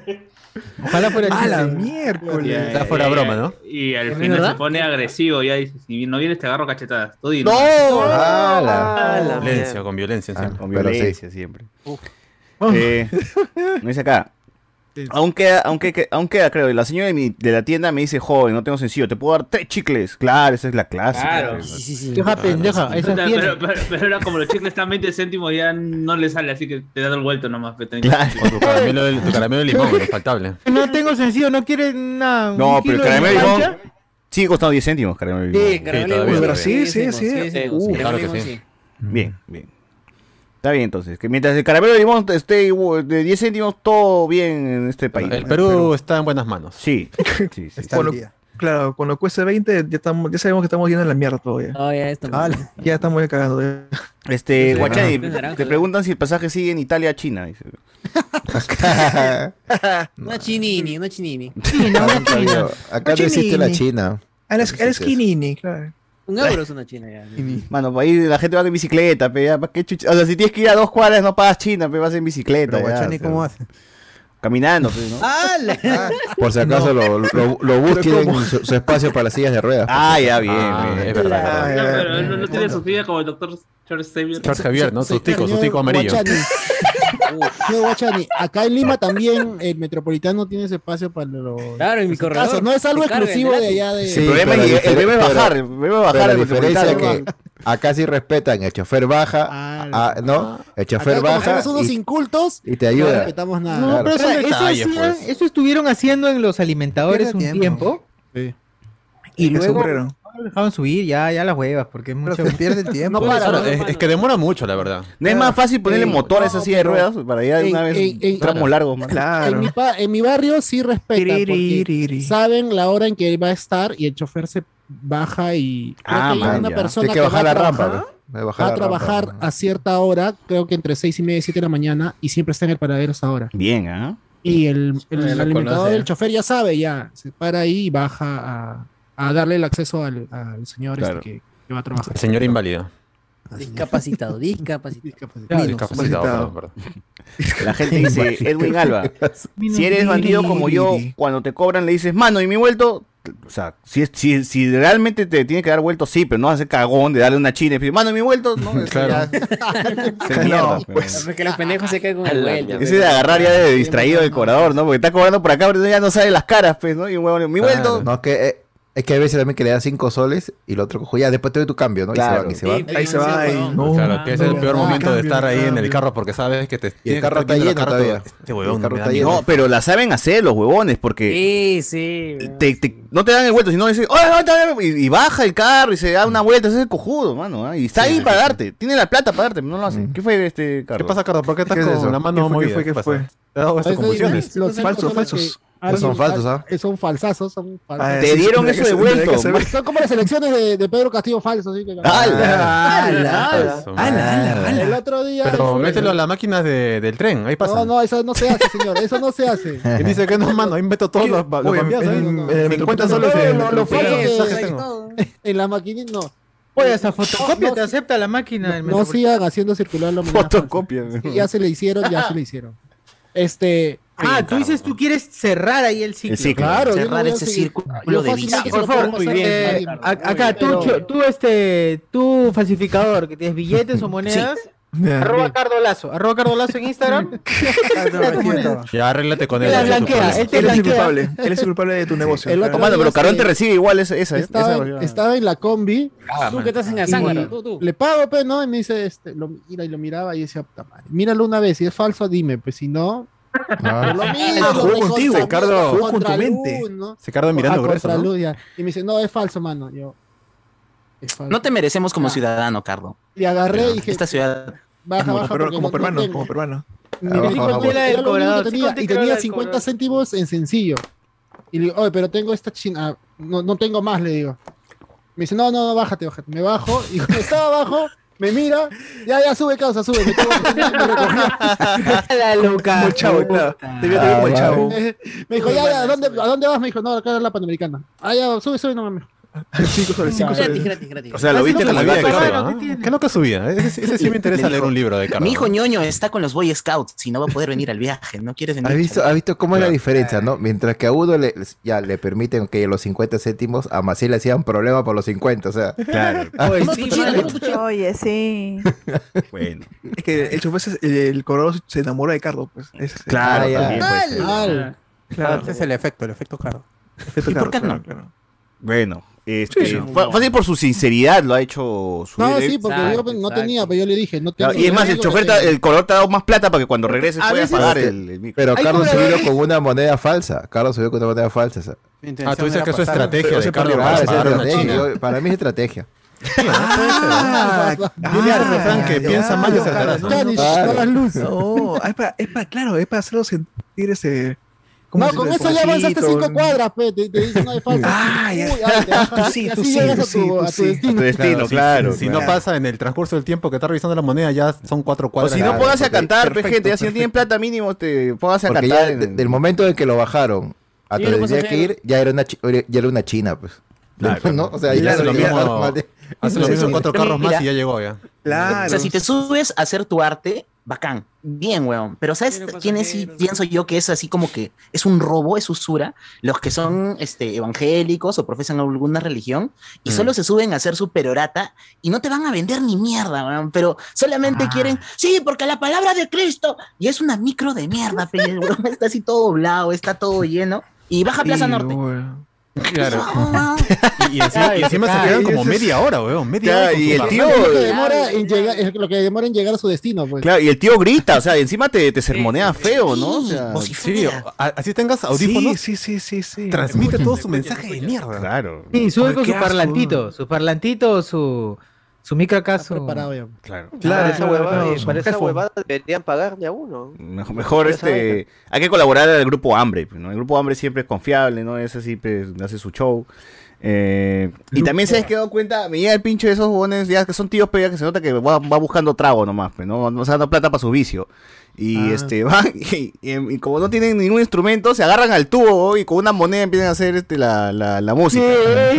Ojalá fuera A la chiste. miércoles. Ya fuera broma, ¿no? Y al ¿Es final se pone agresivo, ya dice, si no vienes te agarro cachetadas. Tú dilo. ¡No! Ah, Violencia, con violencia Ah, siempre. Con violencia siempre. Eh, me dice acá. Aunque, aunque, aunque, creo, la señora de, mi- de la tienda me dice, joven, no tengo sencillo, te puedo dar tres chicles. Claro, esa es la clásica. Claro. Sí, sí, sí. Deja pendeja, eso Pero, tiene. pero, pero, pero ahora como los chicles están 20 céntimos ya no le sale, así que te das el vuelto nomás. Claro. Con tu caramelo, de- tu caramelo de limón, infaltable. No tengo sencillo, no quiere nada. No, pero el de caramelo de limón sigue costando 10 céntimos, caramelo de limón. Sí, caramelo todavía, limón. Sí, sí, sí. Uh, claro que sí. Bien, bien. Está bien, entonces. Que mientras el caramelo de limón esté igual- de 10 céntimos, todo bien en este país. El Perú está en buenas manos. Sí, sí, sí. Claro, cuando cueste 20, ya, estamos, ya sabemos que estamos yendo a la mierda todavía. No, ya está. Hala. Ya estamos ya cagando. ya. Este, Sí, Guachani, te preguntan si el pasaje sigue en Italia a China. Dice. Una chinini, una chinini. Acá no Acá no existe la. China. Ah, eres, eres Kinini, claro. Un euro es una china ya. Mano, ahí la gente va en bicicleta, pe, ya, ¿pa' qué chucha? O sea, si tienes que ir a dos cuadras, no pagas China, pe, vas en bicicleta. Pero ya, Guachani, o sea, ¿cómo hace? Caminando, pe, ¿no? ¡Hala! Por si acaso lo- lo- los bus tienen su, su espacio para las sillas de ruedas. Ah, ya, bien, Ah, bien. es verdad. Ah, pero no, no tiene su silla como el doctor Charles Xavier. Charles Javier, ¿no? Su tico, su Señor tico amarillo. Guachani. Guachani, acá en Lima también el metropolitano tiene ese espacio para los Claro, en mi casos. corredor. No es algo exclusivo el de allá de. Sí, el problema pero es, el bajar, el problema es bajar el diferencia es metropolitano. que acá sí respetan, el chofer baja, Ah, ah, ¿no? El Acá chofer baja somos unos y, incultos, y te no ayuda. respetamos nada. No, Claro. pero eso, hacían- pues. eso estuvieron haciendo en los alimentadores un tiempo. tiempo. Y luego no lo dejaban subir, ya, ya las huevas, porque es Pero mucho. se pierde el tiempo. No para, ¿no? es, es que demora mucho, la verdad. ¿No es más fácil ponerle Eh, motor a esa no, silla de pero- ruedas para allá de en- una vez en- en- tramos largos, man? En Claro. mi, pa- en mi barrio sí respetan porque saben la hora en que va a estar y el chofer se baja y creo Ah, que hay man, una ya. persona que va bajar a la rampa. trabajar, pues. Debe bajar va a rampa, trabajar ¿no? a cierta hora, creo que entre seis y media y siete de la mañana y siempre está en el paradero a esa hora. Bien, ¿ah? Y el, el lo alimentador del chofer ya sabe, ya se para ahí y baja a, a darle el acceso al, al señor este Claro. que, que va a trabajar. El señor inválido. Discapacitado, discapacitado. Discapacitado, Discapacitado. perdón, perdón. La gente dice, Edwin Alba, si eres bandido como yo, cuando te cobran le dices, mano, ¿y mi vuelto? O sea, si, es- si, si realmente te tiene que dar vuelto, sí, pero no hacer cagón de darle una china y decir, mano, ¿y mi vuelto? No, Claro. se mierda, pues. Porque los pendejos se caen con el la vuelto. Ese de agarrar ya de distraído del cobrador, ¿no? Porque está cobrando por acá, pero ya no sabe las caras, pues, ¿no? Y un huevón, mi vuelto. No, que eh, Es que hay veces también que le da 5 soles y el otro cojo, ya, después te doy tu cambio, ¿no? Claro. Y se van, y se van. Ahí se va, ahí. No. Claro, que es el peor momento de estar ahí en el carro porque sabes que te Y el carro está lleno todavía. Este huevón no pero la saben hacer los huevones porque Sí, sí. te, te- no te dan el vuelto, sino dicen, "Oye, oye, oye", y, y baja el carro y se da una vuelta, ese es el cojudo, mano. ¿ah? Y está ahí para darte, tiene la plata para darte, pero no lo hace. ¿Qué fue este carro? ¿Qué pasa, Carlos? ¿Por qué estás ¿Qué es con eso? la mano ¿Qué fue, movida? qué fue, qué fue? ¿Te ha dado estas convulsiones? los Falsos, falsos. Alguien- Son falsos, ¿ah? eh, Son falsazos, son falsos. Ah, Te dieron eso de vuelto. Son como las elecciones de, de Pedro Castillo falsos. así que- ¡Hala! Eso, man. El otro día. Pero mételo a la máquina de- del tren, ahí pasa. No, no, eso no se hace, señor. Eso no se hace. Y dice que no, mano, ahí meto todos los, los Oye, cambiados ahí. en- en el 50 Metropolitano- soles No, en lo- lo en falso que- mensajes tengo. En la maquinita no. Oye, esa fotocopia No, te acepta la máquina del No sigan haciendo circular la Fotocopia. Ya se le hicieron, ya se le hicieron. Este. Ah, tú dices tú quieres cerrar ahí el ciclo. Ciclo. Claro, Cerrar ese círculo de vicios. Por favor, muy bien. Eh, acá, tú, tú, este, tú falsificador, que tienes billetes o monedas, arroba Cardo Lazo, arroba Cardo Lazo en Instagram. Ya arréglate con él. la blanquea, él te Él es culpable. Él es el culpable de tu negocio. El otro mano, pero Carón te recibe igual esa. esa, Estaba, esa- estaba en la combi. Tú que estás en la sangre. Tú, tú. Le pago, pues, ¿no? Y me dice, este, lo mira y lo miraba y decía, puta madre, míralo una vez, si es falso, dime, pues si no. Ah. Lo Ah, jugó contigo, Ricardo. Jugó con tu contra mente. luz, ¿no? Se carga mirando A grueso, ¿no? contraluz, ya. Y me dice, no, es falso, mano. Yo, es falso. No te merecemos como Ah. ciudadano, Cardo. Y agarré y dije, Esta ciudad. baja, Como, baja, como no- no peruano, tengo. como peruano. Cobrador, y tenía tenía del 50 cobrador. céntimos en sencillo. Y le digo, oye, pero tengo esta china, ah, no, no tengo más, le digo. Me dice, no, no, no, bájate, bájate. Me bajo, y cuando estaba abajo, me mira, ya, ya, sube, causa, sube. Me, tuvo que- me recogió. La loca. Como el chavo, claro. Te vio vio como el Ah, chavo. Me, me dijo, ya, ya, ¿a dónde, ¿a dónde vas? Me dijo, no, acá es la Panamericana. Ah, ya, sube, sube, no mames. Cinco soles, cinco Gratis, soles. gratis, gratis. O sea, lo viste te La vida de Claro, Cardo, ¿qué ¿ah? es lo que subía? Ese, ese sí me interesa leer un libro de Cardo. Mi hijo ñoño está con los Boy Scouts y no va a poder venir al viaje. ¿No quieres venir? ¿Has visto, has visto cómo es la diferencia, no? Mientras que a uno le, ya le permiten que los 50 céntimos, a Maciel le hacían problema por los 50, o sea. Claro. Oye, sí, mano. Oye, sí. Bueno. Es que el chofer, se- el, el cobrador se enamora de Cardo, pues. Es- Claro, Ah. Claro. Ese es el efecto, el efecto caro. Efecto ¿Y por qué no? claro. Bueno, este, Sí, sí. fácil por su sinceridad lo ha hecho subir. No, sí, porque Exacto, yo no exacto. tenía, pero yo le dije, no tengo. Y es más, el chofer, te- el color te ha dado más plata para que cuando regreses A puedas pagar el, el micro. Pero Hay Carlos subió con una moneda falsa. Carlos subió con una moneda falsa. Ah, tú dices que eso es estrategia de perdió, para es estrategia. Yo- para mí es estrategia. Ah, ese refrán que piensa mal y acertarás. no, es para, claro, es para hacerlo sentir ese. ¿Cómo No, con eso ya avanzaste cinco cuadras, pe, te, te dicen no hay falta. Ah, ya. Uy, ay, Tú sí, y tú así sí, llegas a sí, tu, tú a tu sí. destino. Tu destino, Claro, si- claro. No pasa en el transcurso del tiempo que está revisando la moneda, ya son cuatro O cuadras. si no, Claro, póngase a cantar, pe, perfecto, gente. Ya si no tienen plata mínimo, te póngase a Porque cantar. ya en- de- del momento en que lo bajaron a donde tenía que ir, ya era una, ya era una china, pues. Claro. ¿No? O sea, ya hace lo mismo, hace lo mismo cuatro carros más y ya llegó ya. Claro. O sea, si te subes a hacer tu arte, bacán, bien, weón. Pero ¿sabes Pero quién es? Sí, pienso yo que es así como que es un robo, es usura. Los que son este, evangélicos o profesan alguna religión y Mm. solo se suben a hacer su perorata y no te van a vender ni mierda, weón. Pero solamente Ah. quieren, sí, porque la palabra de Cristo. Y es una micro de mierda, pe, el weón está así todo doblado, está todo lleno. Y baja Plaza Sí, Norte. weón. Claro. Y, y encima, y encima se quedan como media hora, weón. Media Claro, hora. y el tío- lo que demora en llegar, es lo que demora en llegar a su destino, pues. Claro, y el tío grita, o sea, encima te, te sermonea feo, ¿no? O sea, Sí, así tengas audífonos, Sí, sí, sí, sí, sí. transmite todo su mensaje de mierda. claro. Sí, sube con su parlantito, su parlantito, su, su micro acá, Está su... preparado ya. Claro. Claro, para esa claro, huevada, claro, para esa huevada deberían pagarle a uno. Mejor, este, hay que colaborar al grupo Hambre, pues, ¿no? El grupo Hambre siempre es confiable, ¿no? Es así, pues, hace su show. Eh, y también se has quedado cuenta, me llega el pinche de esos bones, ya que son tíos, pero ya que se nota que va, va buscando trago nomás, pues, ¿no? No dando plata para su vicio. Y Ah. este, van, y, y- y como no tienen ningún instrumento, se agarran al tubo y con una moneda empiezan a hacer este, la, la, la música.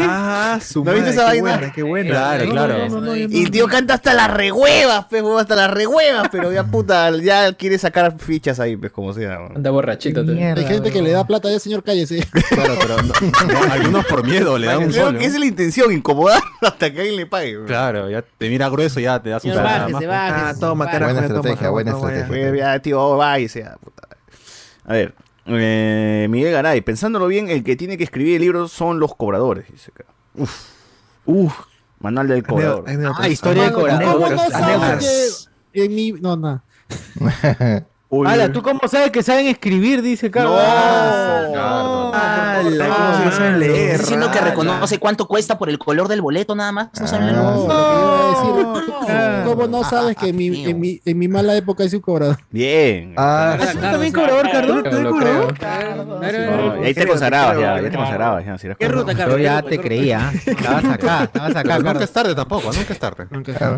Ah, su ¿No viste esa qué vaina? buena, qué buena. Claro, claro. no, no, no, yo no- Y el tío canta hasta las rehuevas, pues, hasta las rehuevas, pero ya puta, ya quiere sacar fichas ahí, pues, como sea. huevón. Anda borrachito. tú. Hay gente que le da plata ya, señor, cállese. Claro, pero no- no, algunos por miedo le dan un Creo que esa es la intención, incomodar hasta que alguien le pague. Claro, ya te mira grueso, ya te das un bájese. Ah, toma. Buena estrategia, buena estrategia. Ya, tío, sea, puta. A ver, Eh, Miguel Garay, pensándolo bien, el que tiene que escribir el libro son los cobradores. Dice acá. Uf. Uf. Manual del cobrador. Ah, historia de cobrador. ¿Cómo no sabes que en mi... No, no. Ala, ¿tú cómo sabes que saben escribir? Dice Carlos. Ah, ¿cómo se saben leer? ¿Estás diciendo que reconoce cuánto cuesta por el color del boleto nada más? No saben leer. No, lo que iba a decir, ¿cómo- ¿Cómo no sabes que en mi, en mi, en mi mala época hice un cobrador? Bien. Ah, ¿Tú también cobrador, Carlos? Creo. No, y ahí te consagrabas ya, ya te consagrabas ya. si eras ¿Qué cobrador. ruta, Carlos? Yo ya ¿Qué te creía. Estabas acá, estabas acá, nunca es tarde tampoco, nunca es tarde.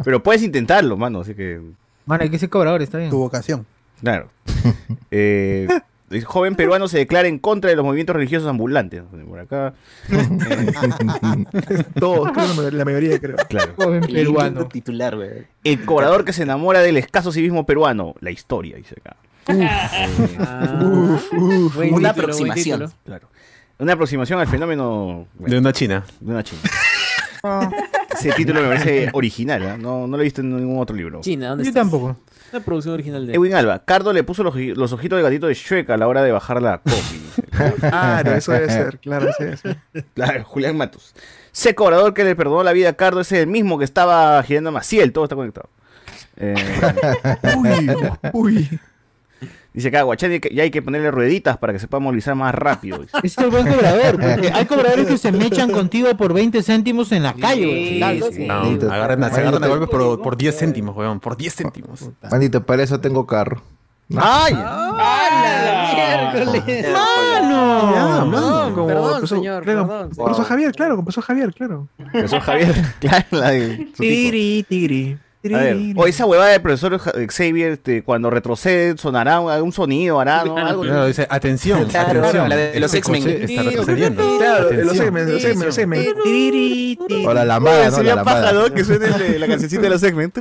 Pero puedes intentarlo, mano, así que. Mano, hay que ser cobrador, está bien. Tu vocación. Claro. Eh, el joven peruano se declara en contra de los movimientos religiosos ambulantes. Por acá. Todos, creo, la mayoría creo. Claro. Joven peruano. Titular. El cobrador que se enamora del escaso civismo peruano. La historia, dice acá. Uf, uf. Buen Una título, aproximación. Claro. Una aproximación al fenómeno De una china. de una china. Ese título me parece original, ¿ah? no, no lo he visto en ningún otro libro. China, ¿dónde Yo tampoco. La producción original de. Edwin Alba, Cardo le puso los, los ojitos de gatito de Shrek a la hora de bajar la copy. Claro, eso debe ser, claro, sí, sí. Claro, Julián Matos. Ese cobrador que le perdonó la vida a Cardo es el mismo que estaba girando a Maciel, todo está conectado. Eh, Uy, uy. Dice acá, Guachani, ya hay que ponerle rueditas para que se pueda movilizar más rápido. dice. Ese es el buen cobrador. porque hay cobradores que se mechan contigo por 20 céntimos en la calle. Claro, sí. No, se agarran a golpes por, por 10 céntimos, weón. Por 10 céntimos. Manito, para eso tengo carro. ¡Ay! miércoles! ¡Mano! Ya, mano, como perdón, empezó- señor, claro, perdón, Por eso Javier, claro, empezó Javier, claro. Eso Javier, claro, la de su tipo. A ver, o esa huevada del profesor Ja- Xavier, este, cuando retrocede, sonará un- algún sonido, hará, ¿no? Algo. Claro, dice, atención, Claro, atención. la de los X-Men. Está retrocediendo. Claro, los Atención. segmentos, los segmentos, los tigri. O la lambada, ¿no? La lambada. ¿no? Que suene la cancioncita de los X-Men.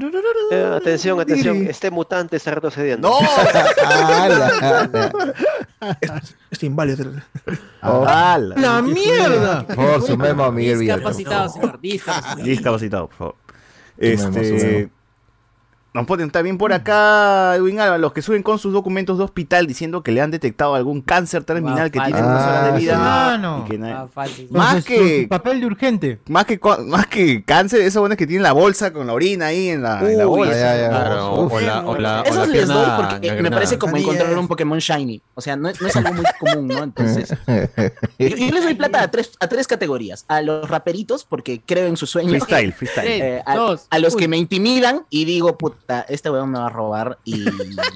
Eh, atención, atención, este mutante está retrocediendo. ¡No! ¡Hala! Estoy inválido. ¡La mierda! Por su memo, Miguel Villalobos. Discapacitado, señor. Discapacitado. Discapacitado, por favor. Este. Nos ponen también por acá, Edwin Alba, los que suben con sus documentos de hospital diciendo que le han detectado algún cáncer terminal que tiene unas horas de vida. Mano. y que na- Ah. Más su- que- su papel de urgente. Más que, más que cáncer, esos buenos que tienen la bolsa con la orina ahí en la, en la Uy, bolsa. ya, ya. Claro, o, o la, o la, o Esos la les doy porque me gangrenada. parece como encontrar un Pokémon Shiny. O sea, no, es- no es algo muy común, ¿no? Entonces, yo, yo les doy plata a tres, a tres categorías. A los raperitos, porque creo en sus sueños. Freestyle, freestyle. Eh, a, Dos, a los que me intimidan y digo, puta, este weón me va a robar y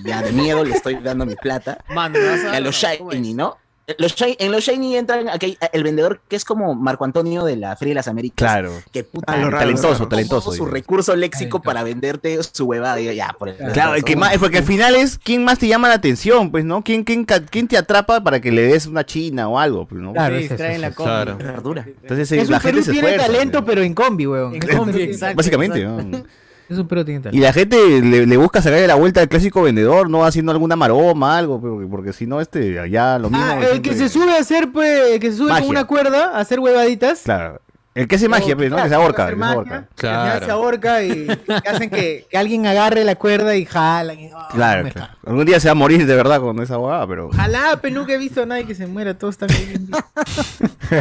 ya de miedo le estoy dando mi plata. Mano, a los razón, ¿cómo Shiny? ¿no? Los Shiny- en los Shiny entran aquí, el vendedor que es como Marco Antonio de la Feria de las Américas. Claro. Que puta, Ah, raro, talentoso, raro. talentoso. todo su digo. recurso léxico para venderte su huevada. Digo, ya, por el Claro, el que más, porque al final es quién más te llama la atención, pues, ¿no? ¿Quién, quién, quién te atrapa para que le des una china o algo, pues, ¿no? Claro, Sí, es traen es la combi. Claro. verdura. Entonces eh, Es un la gente Perú se tiene esfuerza. talento, pero en combi, weón. En combi, exacto. Básicamente, exacto. ¿no? Es un Perú tiene Y la gente le, le busca sacarle la vuelta al clásico vendedor, no haciendo alguna maroma, algo, porque, porque si no, este, allá lo mismo. Ah, de el que se sube a hacer, pues, el que se sube Magia. con una cuerda a hacer huevaditas. Claro. El que hace magia, pues, ¿no? Que se ahorca. se ahorca. que Claro. se ahorca y que hacen que, que alguien agarre la cuerda y jalan. y, ah, Claro, me claro. Algún día se va a morir de verdad con esa huevada, pero. Ojalá, pero nunca he visto a nadie que se muera, todos están bien.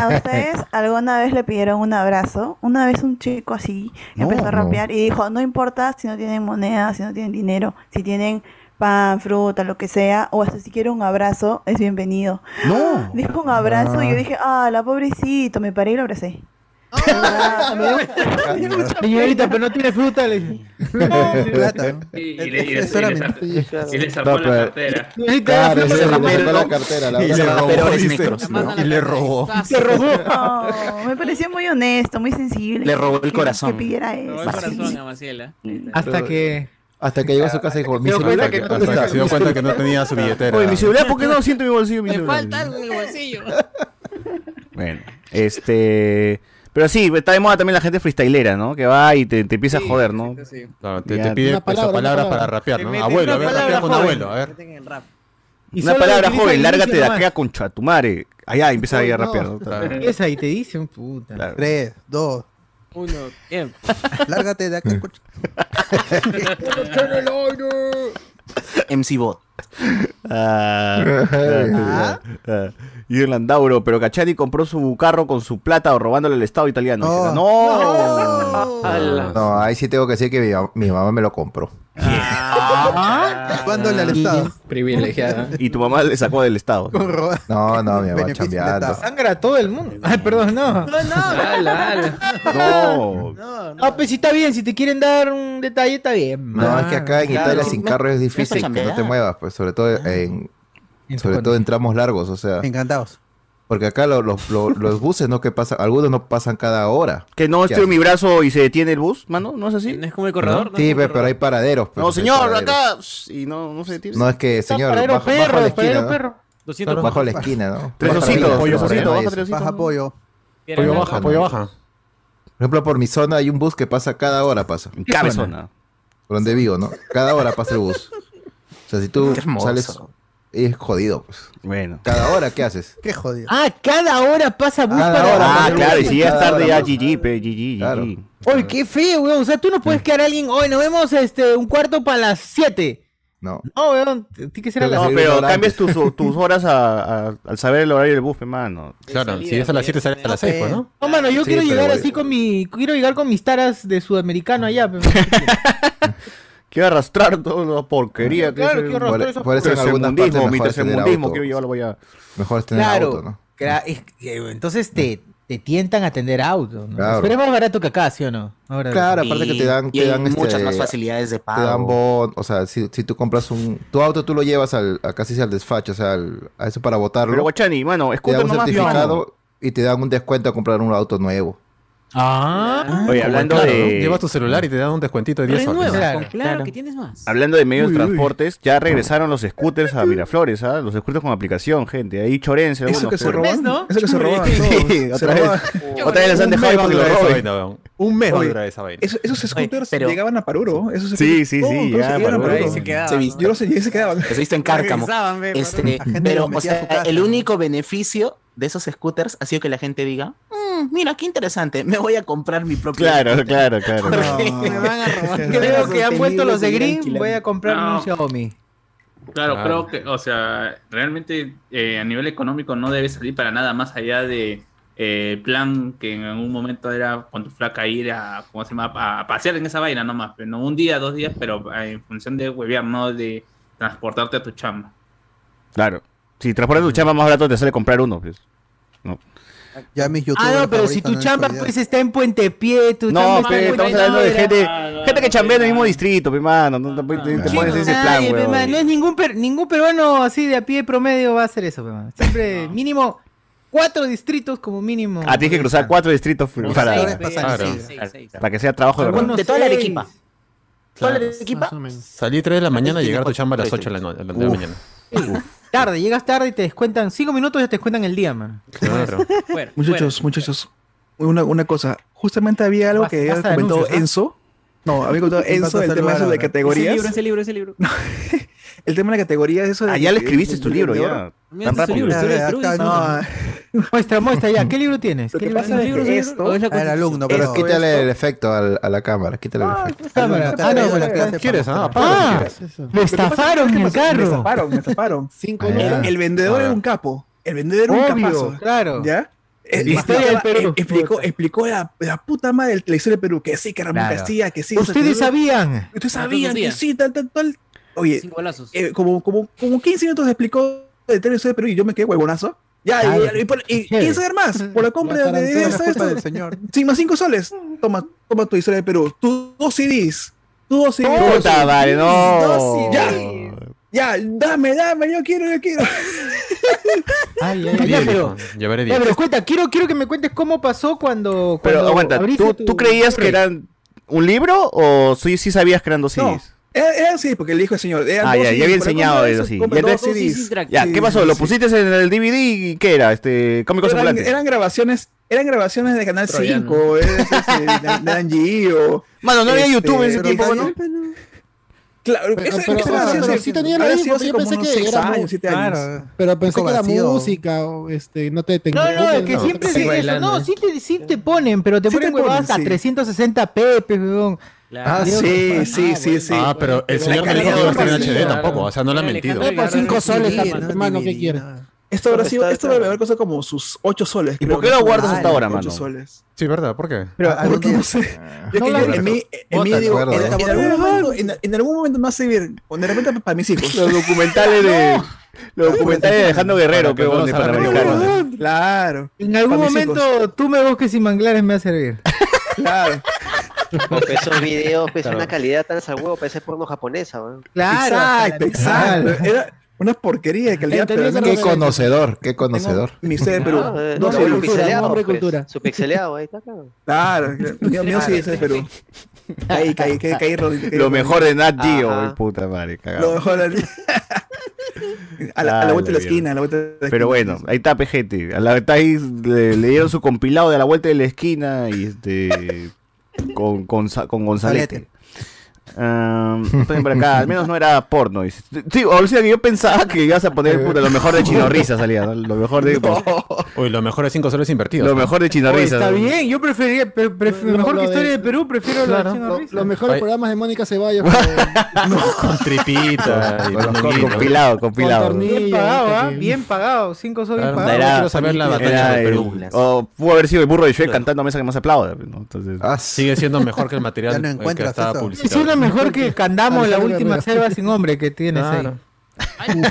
¿A ustedes alguna vez le pidieron un abrazo? Una vez un chico así No, empezó a no. rapear y dijo, no importa si no tienen moneda, si no tienen dinero, si tienen pan, fruta, lo que sea, o hasta si quieren un abrazo, es bienvenido. No. Dijo un abrazo y yo Ah. dije, ah, la pobrecito, me paré y lo abracé. Señorita, pero no tiene fruta, le dije. Y, y le, No, la cartera. Claro, le sacó la cartera, Y le robó, Y le robó. Ah, Se robó. Me pareció muy honesto, muy sensible. Le robó el que- corazón. Que pidiera Robó eso. el corazón sí. a Maciela. Hasta que. Hasta que llegó a su casa y dijo, mi dio cuenta celular, que no ¿dónde Hasta que se dio cuenta que no tenía su billetera. Oye, mi celular, ¿por qué no siento mi bolsillo? Mi Me celular? falta algo en el bolsillo. Bueno, este. Pero sí, está de moda también la gente freestylera, ¿no? Que va y te, te empieza a joder, ¿no? Sí, sí. Claro, te, te pide palabra, palabras una para palabra. rapear, ¿no? Abuelo, a ver, palabra rapea con joven. abuelo, a ver. Y Una palabra joven, lárgate de acá concha tu madre. Allá empieza ahí a rapear. ¿no? Claro. Esa y te dicen, puta. Claro. Tres, dos, Uno, tiempo. lárgate de aquí. coche. MC Bot. Ah, ah, ah. Y el Landauro, pero Cachani compró su carro con su plata o robándole al Estado italiano. No. ¡No! No, ahí sí tengo que decir que mi, mi mamá me lo compró. Llevándole al Estado. Privilegiada. Y tu mamá le sacó del Estado. No, no, mi mamá chambeando. Sangra a todo el mundo. Ay, perdón, no. No, No. No, pues si está bien, si te quieren dar un detalle, está bien. No, es que acá en Claro. Italia sin carro es difícil que no te muevas, pues sobre todo en sobre todo en tramos largos, o sea. Encantados. Porque acá lo- lo- lo- los buses no que pasan, algunos no pasan cada hora. Que no ¿Qué estoy en mi brazo y se detiene el bus, mano, ¿no es así? ¿No es como el ¿No? Sí, pe- pero hay paraderos. pues, No, señor, paraderos. acá. Y no, no se detiene. No es que, señor, paradero bajo, perro, bajo la paradero esquina, ¿no? perro. 200 Bajo la esquina, ¿no? Tres ositos, arriba, tres baja tres ositos. Baja pollo. Pollo baja, pollo baja. Por ejemplo, por mi zona hay un bus que pasa cada hora, pasa. En cada zona. Por donde vivo, ¿no? Cada hora pasa el bus. O sea, si tú sales, es jodido, pues. Bueno. Cada hora, ¿qué haces? Qué jodido. Ah, cada hora pasa bus Cada para. hora Ah, claro, y si ya es tarde ya. GG, pe, GG, Claro. GG. Oye, qué feo, weón. O sea, tú no puedes quedar a alguien. Hoy nos vemos este, un cuarto para las 7. No. No, weón. Tiene que ser a las No, Sí, pero cambias tus, tus horas a- a- al saber el horario del bus, mano. Claro, si es a las 7 sales a las 6, pues, ¿no? No, mano, yo Sí, quiero pero llegar voy- así con mi. Quiero llegar con mis taras de sudamericano allá. pe. Quiero arrastrar toda la porquería. que Claro, es el- quiero arrastrar Por- esa por eso en algunas tercermundismo, partes mi mejor tercermundismo, auto. quiero llevarlo allá. Mejor es tener Claro. auto, ¿no? Es que, entonces te, te tientan a tener auto. ¿no? Claro. Pero es más barato que acá, ¿sí o no? Ahora- Claro, aparte que te dan, te dan muchas este, más facilidades de pago. Te dan bon, o sea, si, si tú compras un, tu auto tú lo llevas al, a casi al despacho, o sea, al- a eso para botarlo. Pero Guachani, mano, te escucha dan un certificado y te dan un descuento a comprar un auto nuevo. Ah. Oye, hablando Claro, de- ¿no? Llevas tu celular y te dan un descuentito de 10 soles. Renueva, Claro, claro, claro. que tienes más. Hablando de medios de transportes, ya regresaron los scooters a Miraflores, ¿ah? Los scooters con aplicación, gente. Ahí chorense. Eso que se roban. ¿no? Eso que se roban. Sí. Se otra vez. roban. Otra vez las han dejado porque lo weón. Un mes va a durar esa vaina. Esos, scooters llegaban a Paruro. Sí, sí, sí, se. Se Yo no sé, se quedaban. He visto en Cárcamo. Este, pero, o sea, el único beneficio de esos scooters ha sido que la gente diga, "Mm, mira, qué interesante, me voy a comprar mi propio Claro, scooter". claro, claro. Porque- Me van a robar. Creo que han vuelto los de Green. Voy a comprar No. un Xiaomi. Claro, Claro. creo que, o sea, realmente eh, a nivel económico no debe salir para nada más allá de eh, plan que en algún momento era con tu flaca ir a, ¿cómo se llama? A, a pasear en esa vaina nomás, pero no un día, dos días, pero eh, en función de huevear, no de transportarte a tu chamba. Claro. Si transportas tu chamba más barato te sale comprar uno, pues. Ya mis Ah, no, pero si tu no chamba pues está en Puente Pie, tu chamba No, está pero en estamos hablando de gente, gente que chambea en el mismo distrito, pe, mano. No, no, te- te pones ese plan, pe, weón. man, no es ningún, per- ningún peruano así de a pie promedio va a hacer eso, pe, man. Siempre mínimo cuatro distritos como mínimo. Ah, tienes que cruzar cuatro distritos Los para, Claro. así. para que sea trabajo de De toda la. Arequipa. Toda la Claro. Arequipa. Salí 3 de la mañana y llegar a tu chamba a las distritos. 8 de la, no- de la mañana. Tarde, llegas tarde y te descuentan cinco minutos y ya te descuentan el día, man. Claro. Fuera, Muchachos, muchachos, una, una cosa. Justamente había algo que había comentado ¿ah? Enzo. No, ¿Qué Enzo el tema eso de ahora? Ese categorías. libro, ese libro, ese libro. El tema de la categoría es eso de. Ah, ya le escribiste tu libro, ya. Tan rápido. Muestra, muestra ya. ¿Qué libro tienes? ¿Qué libro es esto. el alumno, Esto, pero Quítale el efecto al- a la cámara, quítale el efecto. Cámara. Ah, no, bueno, clase ¿Quieres? Ah, lo estafaron en el Me carro. estafaron, me estafaron. Cinco Ah. El vendedor era un capo. El vendedor era un Obvio, capazo. claro. ¿Ya? Eh, Historia del explicaba- Perú. eh, Explicó, explicó la, la puta madre de la historia del Perú. Que sí, que Ramón Claro. Castilla, que sí. Ustedes o sea, que- sabían. Ustedes sabían que sí, tal, tal, tal. Oye, eh, como, como, como 15 minutos explicó de la historia del Perú y yo me quedé huevonazo. Ya, Claro. y, y, por- y. 15 dar más por la compra La de, de tarantela es esta, culpa esto. del señor. Sí, más 5 soles. Toma, toma tu historia del Perú. Tus dos CDs. Tus dos CDs. Puta madre, no. Dos Ya, ya, dame, dame, yo quiero, yo quiero. Ay, ay, ay, ya, Bien, pero, Llevaré ya, 10. pero cuenta, quiero, quiero que me cuentes cómo pasó cuando. Pero cuando aguanta, abriste ¿tú, tu- tú creías que eran un libro o sí, sí sabías que eran dos No, CDs? era, era así, porque le dijo el señor. eran Ah, dos ya, CDs, ya había enseñado eso, sí. Ya te- dos CDs. interactivos. Ya, Sí, ¿qué pasó? sí, ¿Lo sí. pusiste en el DVD y qué era? Este, cómicos Eran, eran grabaciones, eran grabaciones de Canal Troyano. 5, eh, de, de, de Angie o... Mano, no había este, YouTube en ese pero- tiempo, ¿no? Claro, Pero, ese- pero- ese pero- pero sí sido porque hace yo pensé que era años, siete años. Claro. Pero pensé que era música o este, no te te No, no, es que incluyen, siempre sí, eso, no, sí te, sí te ponen, pero te Sí ponen huevadas a sí. 360p, pe, huevón. Ah, sí, sí, sí, sí. Ah, pero el señor no calidad dijo que iba a estar en sí, HD claro. tampoco, o sea, no le ha mentido. Eh, por 5 soles, hermano, ¿qué quieres? Esto habrá sido, esto debe haber costado como sus 8 soles. ¿Y creo por qué lo guardas hasta ahora, Ocho mano? soles. Sí, ¿verdad? ¿Por qué? Pero porque no sé. Yo que yo en mí, en mí Bota, digo, acuerdo. en, en algún momento, en, en algún momento me va a servir, o de repente para mis hijos. Los documentales de. Los documentales de Alejandro Guerrero, que que de. Claro. En algún momento tú me busques sin manglares me va a servir. Claro. Porque esos videos, pues, una calidad tan al huevo, parece porno japonesa, weón. exacto, exacto. Era una porquería de calidad. Pero ese no- Qué conocedor, qué conocedor. Mi sede, pero. Eh, no no, sé, su pixeleado, hombre pues, cultura. Su pixeleado, ahí está, claro. Claro, mío, mío sí es de Perú. Caí, caí, caí, caí, Lo mejor de Nat güey, puta madre, cagado. Lo mejor de- a, la, a la vuelta de la esquina, a la vuelta de la esquina. Pero bueno, ahí está PGT. A la, está ahí, le, le dieron su compilado de a la vuelta de la esquina y este. con, con, con Gonzalete. Ponen por acá, al menos no era porno. dice. Sí, o sea que yo pensaba que ibas a poner puta, lo mejor de Chino Risa salía, ¿no? Lo mejor de. Uy, lo mejor es 5 soles invertidos. Lo mejor de Chino Oye, Risa. está ¿no? bien, yo preferiría, pre- pref- Lo- mejor que Historia de- de Perú, prefiero la Claro. de Chino Lo- Risa. Los mejores Ay. programas de Mónica Ceballos. con- Con tripita y Con los panelito. Compilado, compilado. Con tornillo. Bien pagado, ¿ah? Bien pagado, cinco son bien Claro, pagados. Era- quiero saber la batalla de el- Perú. o pudo haber sido el burro de Shrek cantando a mesa que más aplauda. ¿no? Entonces, Ah, Sigue siendo mejor que el material no eh, que estaba publicitado. Mejor que Candamo, la última selva sin hombre que tienes Claro. ahí.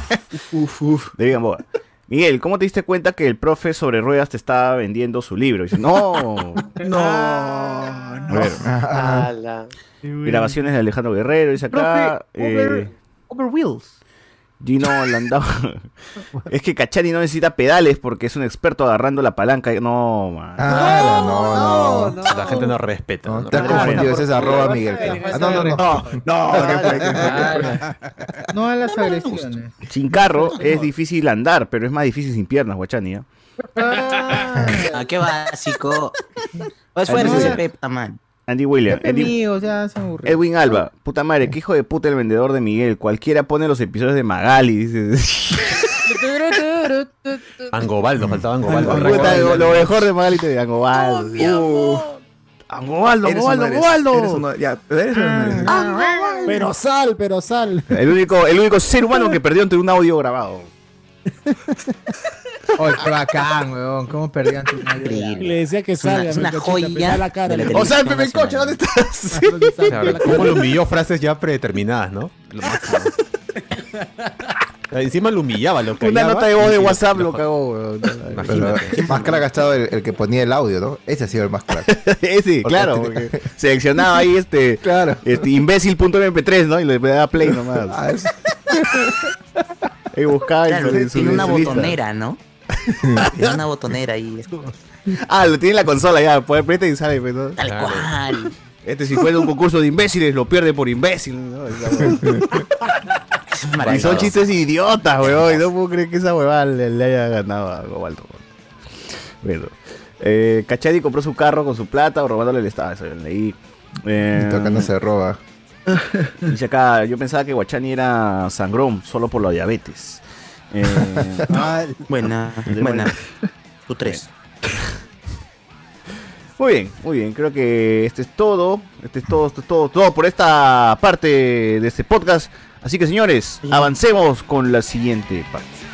Uf, uf. de Gamboa. Miguel, ¿cómo te diste cuenta que el profe sobre ruedas te estaba vendiendo su libro? Dice, no. No, A no. Ala. grabaciones de Alejandro Guerrero, dice acá. Profe, eh, over, over wheels. Gino Landau. es que Cachani no necesita pedales porque es un experto agarrando la palanca. No, man. Ah, no, no. La gente no respeta. No, ¿no? te has confundido, ese es arroba Miguel. Ah, no, no, no. No, no. No a las agresiones. Sin carro es difícil andar, pero es más difícil sin piernas, Guachani. ¿eh? Ah, qué básico. O esfuerzo, Pep, man. Andy William. Andy- Amigos, ya se. Edwin Alba, puta madre, qué hijo de puta el vendedor de Miguel. Cualquiera pone los episodios de Magali, dice. Angobaldo, faltaba Angobaldo. Lo, lo mejor de Magali te Angobaldo. Uh, Angobaldo, Eres o Angobaldo, Angobaldo. no- Ya, eres o no eres. Pero sal, pero sal. El único, el único ser humano que perdió ante un audio grabado. Oye, qué bacán, weón. ¿Cómo perdían tu Le decía que Es una- salga. es una joya la cara. la O sea, Pepe Coche, ¿dónde estás? Claro, ¿Cómo lo humilló frases ya predeterminadas, no? Lo máximo. Encima lo humillaba, lo Una callaba nota de voz de WhatsApp lo- lo cagó, weón. Pero Imagínate. más crack ha estado el, el que ponía el audio, ¿no? Ese ha sido el más crack. Sí, claro, porque seleccionaba ahí este, Claro. este imbécil.mp3, ¿no? Y le daba play nomás. Ah, Y buscaba Claro, su- en su- tiene una botonera, ¿no? Tiene una botonera ahí. Ah, lo tiene en la consola ya, puede apretar y sale, pues, ¿no? Tal Claro. cual. Este si fuera un concurso de imbéciles, lo pierde por imbécil, ¿no? Y son chistes idiotas, weón. Y no puedo creer que esa huevada le, le haya ganado a Gobaldo. Bueno. Eh, Cachadi compró su carro con su plata o robándole el estado. Eso yo leí. Eh, Y tocando se roba. Dice acá, yo pensaba que Guachani era sangrón, solo por la diabetes. Eh, Buena, buena. Tu tres. muy bien, muy bien. Creo que este es todo. Este es todo, esto es todo, todo por esta parte de este podcast. Así que señores, avancemos con la siguiente parte.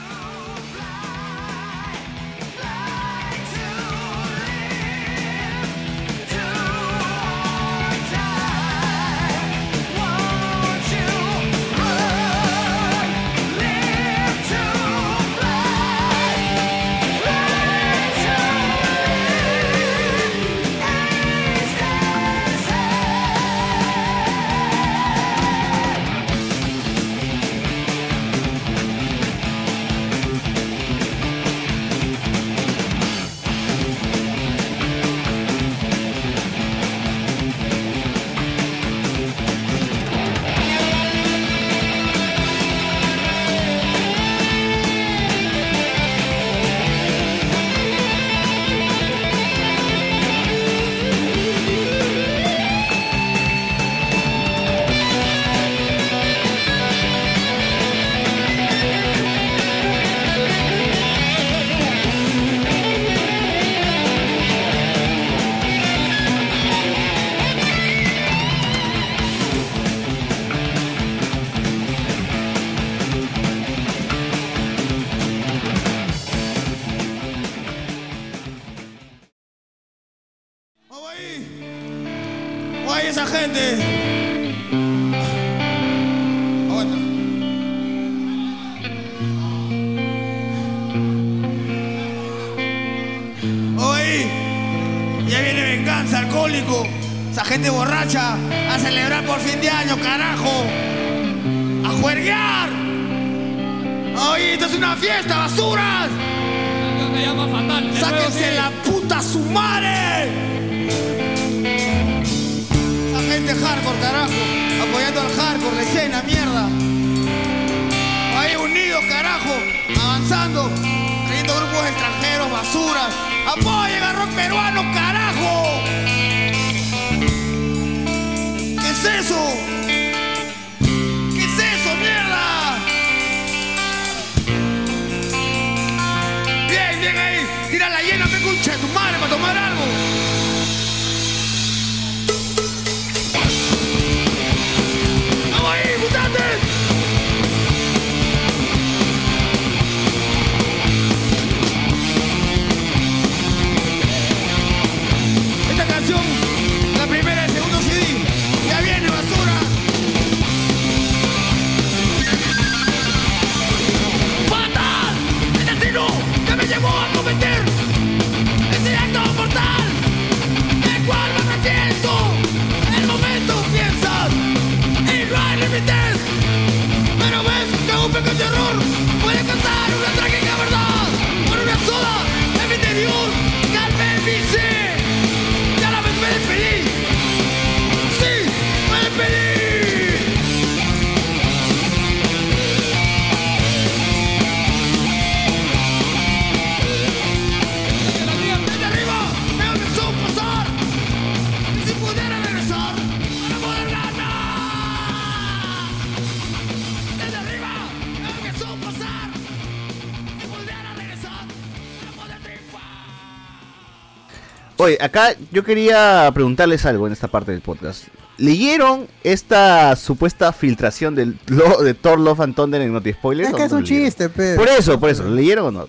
Oye, acá yo quería preguntarles algo en esta parte del podcast. ¿Leyeron esta supuesta filtración del lo- de Thor Love and Thunder en Noti Spoilers? Es que es no un chiste, pe. Por eso, por eso. ¿lo ¿Leyeron o no?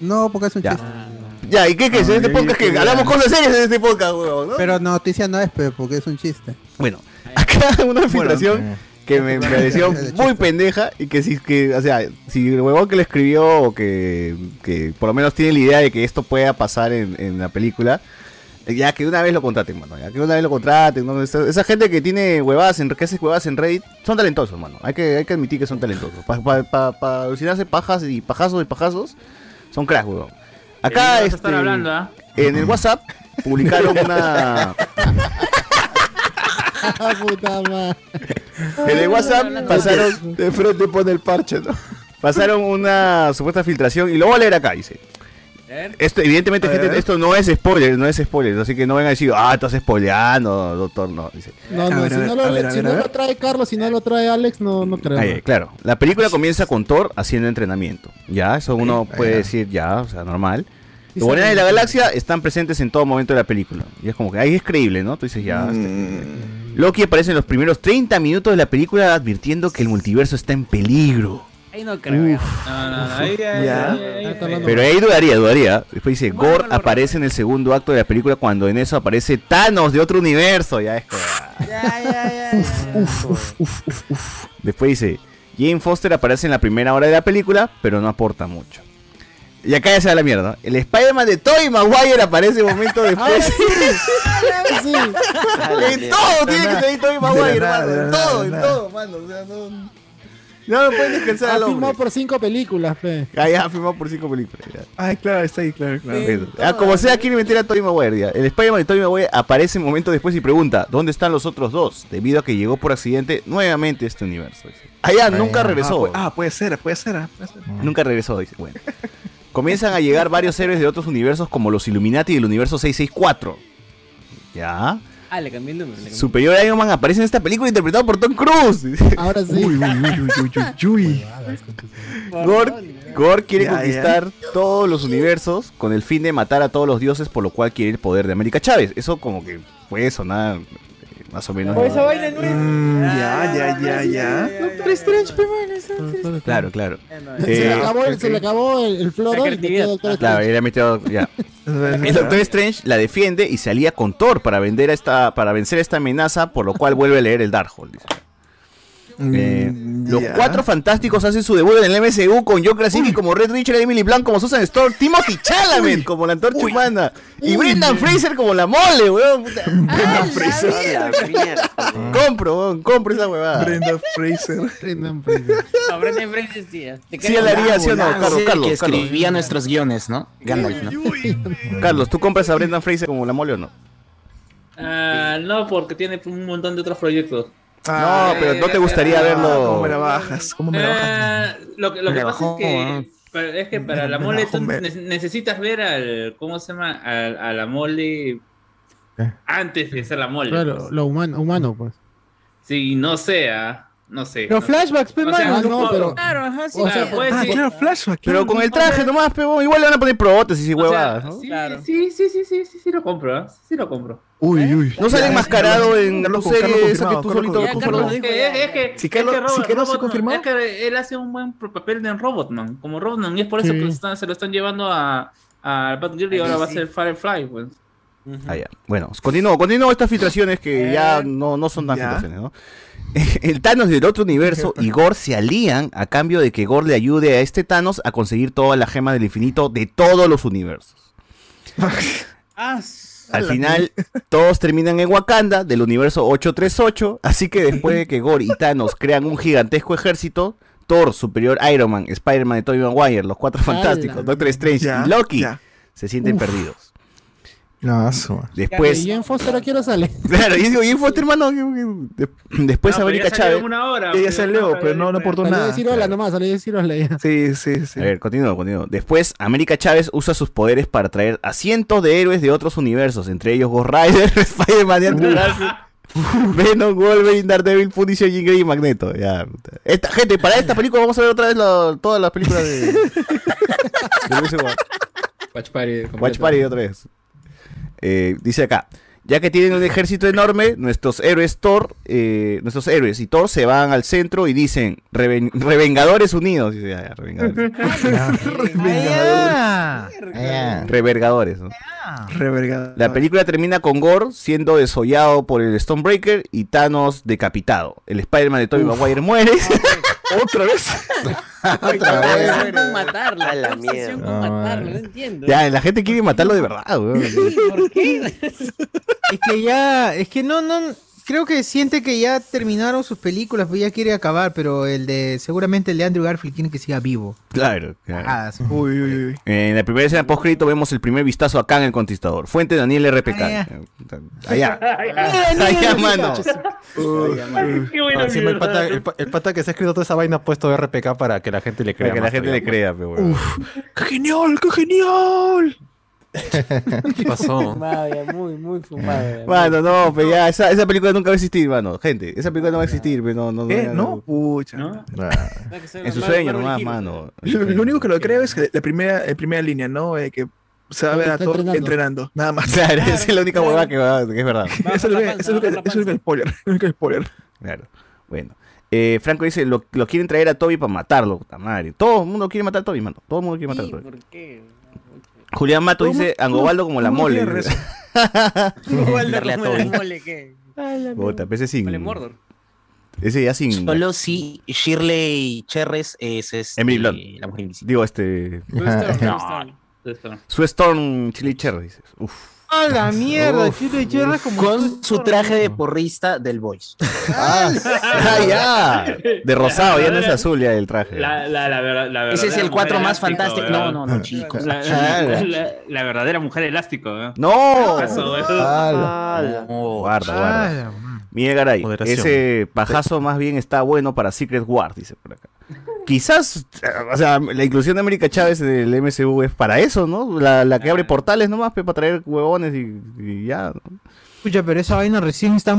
No, porque es un Ya. chiste. Ya, ¿y qué, qué es? En No, este podcast que hablamos cosas serias en este podcast, huevón, ¿no? Pero noticia no es, pe, porque es un chiste. Bueno, acá una filtración que me pareció muy pendeja y que si que, o sea, si el huevón que lo escribió o que, que por lo menos tiene la idea de que esto pueda pasar en, en la película, eh, ya que una vez lo contraten, mano, ya que una vez lo contraten, ¿no? esa, esa gente que tiene huevadas en que hace huevadas en Reddit son talentosos, mano. Hay que, hay que admitir que son talentosos. Para pa, pa, pa alucinarse pajas y pajazos y pajazos, son cracks, huevón. Acá este, hablando, ¿ah? en el WhatsApp publicaron una Puta madre. En el WhatsApp pasaron. De frente pone el parche, ¿no? Pasaron una supuesta filtración y lo voy a leer acá, dice. Esto, evidentemente, gente, esto no es spoiler, no es spoiler, así que no vengan a decir, ah, estás spoileando, doctor, no. Dice. No, no, ver, si no, lo, ver, si ver, no lo trae Carlos, si no lo trae Alex, no, no creo. Ahí, claro, la película comienza con Thor haciendo entrenamiento. Ya, eso uno puede decir ya, o sea, normal. Los Guardianes de la Galaxia están presentes en todo momento de la película. Y es como que ahí es creíble, ¿no? Tú dices ya. este- Loki aparece en los primeros 30 minutos de la película advirtiendo que el multiverso está en peligro. Ahí no creo. ya. No, no, no, ahí, ahí, Ya. ahí. Pero ahí dudaría, dudaría. Después dice, Gore aparece en el segundo acto de la película cuando en eso aparece Thanos de otro universo. Ya es como... Después dice, Jane Foster aparece en la primera hora de la película, pero no aporta mucho. Y acá ya se da la mierda. El Spider-Man de Tobey Maguire aparece un momento después. en todo tiene que salir Tobey Maguire. En todo, en todo, mano. O sea, no... No lo pueden descansar Ha al hombre. firmado por cinco películas, fe. Ah, ya, firmado por cinco películas. ya. Ay, claro, está ahí, claro, claro. Ah, como sea, quiere meter a Tobey Maguire. ya. El Spider-Man de Tobey Maguire aparece un momento después y pregunta, ¿dónde están los otros dos? Debido a que llegó por accidente nuevamente a este universo. dice. Ah, ya, nunca Ah, regresó. pu- Ah, puede ser, puede ser. ah, puede ser. Nunca regresó, dice. Bueno. Comienzan a llegar varios héroes de otros universos como los Illuminati del universo 664. Ya. Ah, le cambié el número. cambié. Superior Iron Man aparece en esta película interpretado por Tom Cruise. Ahora sí. Uy, uy, uy, uy, uy, uy. Gore, Gore quiere Ya, ya. conquistar todos los universos con el fin de matar a todos los dioses, por lo cual quiere el poder de América Chávez. Eso como que puede sonar eh, más o menos. Pues esa vaina no es. Mm, ya, ya, ya, ya. Doctor Strange, pe, man, Claro, claro. Se le Eh, acabó, el- se le acabó el, floro Claro, él ha metido ya. El Doctor Strange la defiende y se alía con Thor para, vender a esta, para vencer esta amenaza, por lo cual vuelve a leer el Darkhold. Dice. Eh, los cuatro fantásticos hacen su debut en el MCU con John Krasinski como Red Richard, Emily Blunt como Susan Storm, Timothy Chalamet como la antorcha humana y Brendan Fraser como la mole, weón. Brendan Fraser. Compro, weón, compro esa huevada. Brendan Fraser. Brendan Fraser. No, Brendan Fraser sí. Te Sí, creo. él haría, ¿sí o no? Ah, Carlos, sí, Carlos, que Carlos. escribía nuestros guiones, ¿no? Gandalf, ¿no? Carlos, ¿tú compras a Brendan Fraser como la mole o no? Ah, no, porque tiene un montón de otros proyectos. No, pero no te gustaría verlo. ¿Cómo me la bajas? ¿Cómo me la bajas? Ah, lo que, lo Me que la pasa bajó, es que, ah. para, es que para la mole bajó, tú me- necesitas ver al, ¿cómo se llama? Al- a la mole antes de ser la mole. Claro, pues. lo humano, humano, pues. Sí, no sea, no sé. Los no- flashbacks, pe, o sea, mano, no, pero- Claro, ajá, sí. O Claro, sea, puede Ah, ser- claro, flashback. Pero con el traje nomás, pero igual le van a poner prótesis y o sea, huevadas, ¿no? sí, Claro. sí, sí, sí, sí, sí, sí, lo compro, ¿ah? sí lo compro. Uy, uy. No sale Ya, enmascarado en Carlos serie esa que tú Carlos solito confirmado. tú Ya, solo- Carlos Es que, es, es que, Si que Carlos se confirmó. es que él hace un buen papel de Robotman, como Robotman, y es por eso Sí. que se lo están llevando a, a Batgirl y ahora va a ser Firefly, pues. Ah, ya. Bueno, continúo, continúo estas filtraciones que ya Eh, no, no son tan ya. filtraciones, ¿no? El Thanos del otro universo y Gore se alían a cambio de que Gore le ayude a este Thanos a conseguir toda la gema del infinito de todos los universos. Ah, Al final, todos terminan en Wakanda del universo 838, así que después de que Gore y Thanos crean un gigantesco ejército, Thor, Superior Iron Man, Spider-Man de Tobey Maguire, los Cuatro Fantásticos, Doctor Strange Ya, y Loki ya. se sienten Uf. perdidos. No, su- Después, ¿Y Jane Foster a qué hora sale? claro, y digo, y Foster, hermano, después No, América ya salió Chávez. en una hora, Ella pero salió, no, pero no, no aportó nada. decir hola nomás, salió a decir hola ya. Sí, sí, sí. A ver, continúo, continúo. Después, América Chávez usa sus poderes para traer a cientos de héroes de otros universos, entre ellos Ghost Rider, Spider-Man, y Venom, Wolverine, Daredevil, Punisher, Jean Grey y Magneto. Ya, esta, gente, para esta película vamos a ver otra vez todas las películas de... de. Watch Party. Watch. Party otra vez. Eh, dice acá, ya que tienen un ejército enorme, nuestros héroes Thor, eh, nuestros héroes y Thor se van al centro y dicen "Reven- Revengadores Unidos. Dice, Revengadores. Ah, Ah, Revergadores, ¿no? La película termina con Gore siendo desollado por el Stonebreaker y Thanos decapitado. El Spider-Man de Tobey Maguire muere. ¿Otra vez? Otra vez. obsesión con matarlo. A la mierda. con No, matarlo, no entiendo. ya, la gente quiere matarlo de verdad, weón. ¿Por qué? Es que ya, es que no, no, creo que siente que ya terminaron sus películas, pues ya quiere acabar, pero el de, seguramente el de Andrew Garfield quiere que siga vivo. Claro, claro. Ah, sí. Uy, uy, uy. En la primera escena post vemos el primer vistazo acá en El Conquistador. Fuente Daniel RPK. Ah, Allá. Allá, mira, mano. Qué buena Encima el pata, el, el pata que se ha escrito toda esa vaina ha puesto RPK para que la gente le crea. Para que la más gente le crea, pe, weón. ¡Qué genial, qué genial! ¿Qué pasó? Muy, muy fumado. ya. Mano, no, pero ya, esa, esa película nunca va a existir, mano. Gente, esa película no va a existir, pero no, no, ¿Qué? ya ¿No? Pucha. ¿No? ah. En su sueño más nomás, mano. Lo, lo único que lo creo es que la primera, la primera línea, ¿no? Eh, que se va a ver a Thor entrenando. entrenando. nada más. Claro, esa es la única huevada que, va- que es verdad. Eso es lo que- panza, eso es lo que- eso es el panza. spoiler. el único spoiler. Claro. Bueno. Eh, Franco dice, lo, lo quieren traer a Toby para matarlo, puta madre. Todo el mundo quiere matar a Toby, mano. Todo el mundo quiere matar a Toby. ¿por qué? Julián Mato dice, Angobaldo como la mole. quiere dice. Igual Darle a como la mole, ¿qué? Puta, ese sin... Mole Mordor. Ese ya sin... Solo si Shirley Cherres es este, Emily Blunt. la mujer invisible. Digo, este... Blue Storm, No. Storm. Su Storm Chili Cherry, dices. Uf. A la mierda, Uf, chile cherra como Con su traje de porrista del Voice. Ah, ya. De rosado, ya no es azul ya el traje. La, la, la, verdad- la Ese es el 4 mujer más elástico, fantástico. ¿verdad? No, no, no, chicos. La, Ah, la- la- verdadera mujer elástico, ¿eh? ¡No! Eso, eso. Ah, Guarda, guarda. Ah, Miguel Garay, Moderación. ese pajazo más bien está bueno para Secret War, dice por acá. Quizás, eh, o sea, la inclusión de América Chávez en el MCU es para eso, ¿no? La, la que abre portales nomás, para traer huevones y, y ya. ¿no? Escucha, pero esa vaina recién está...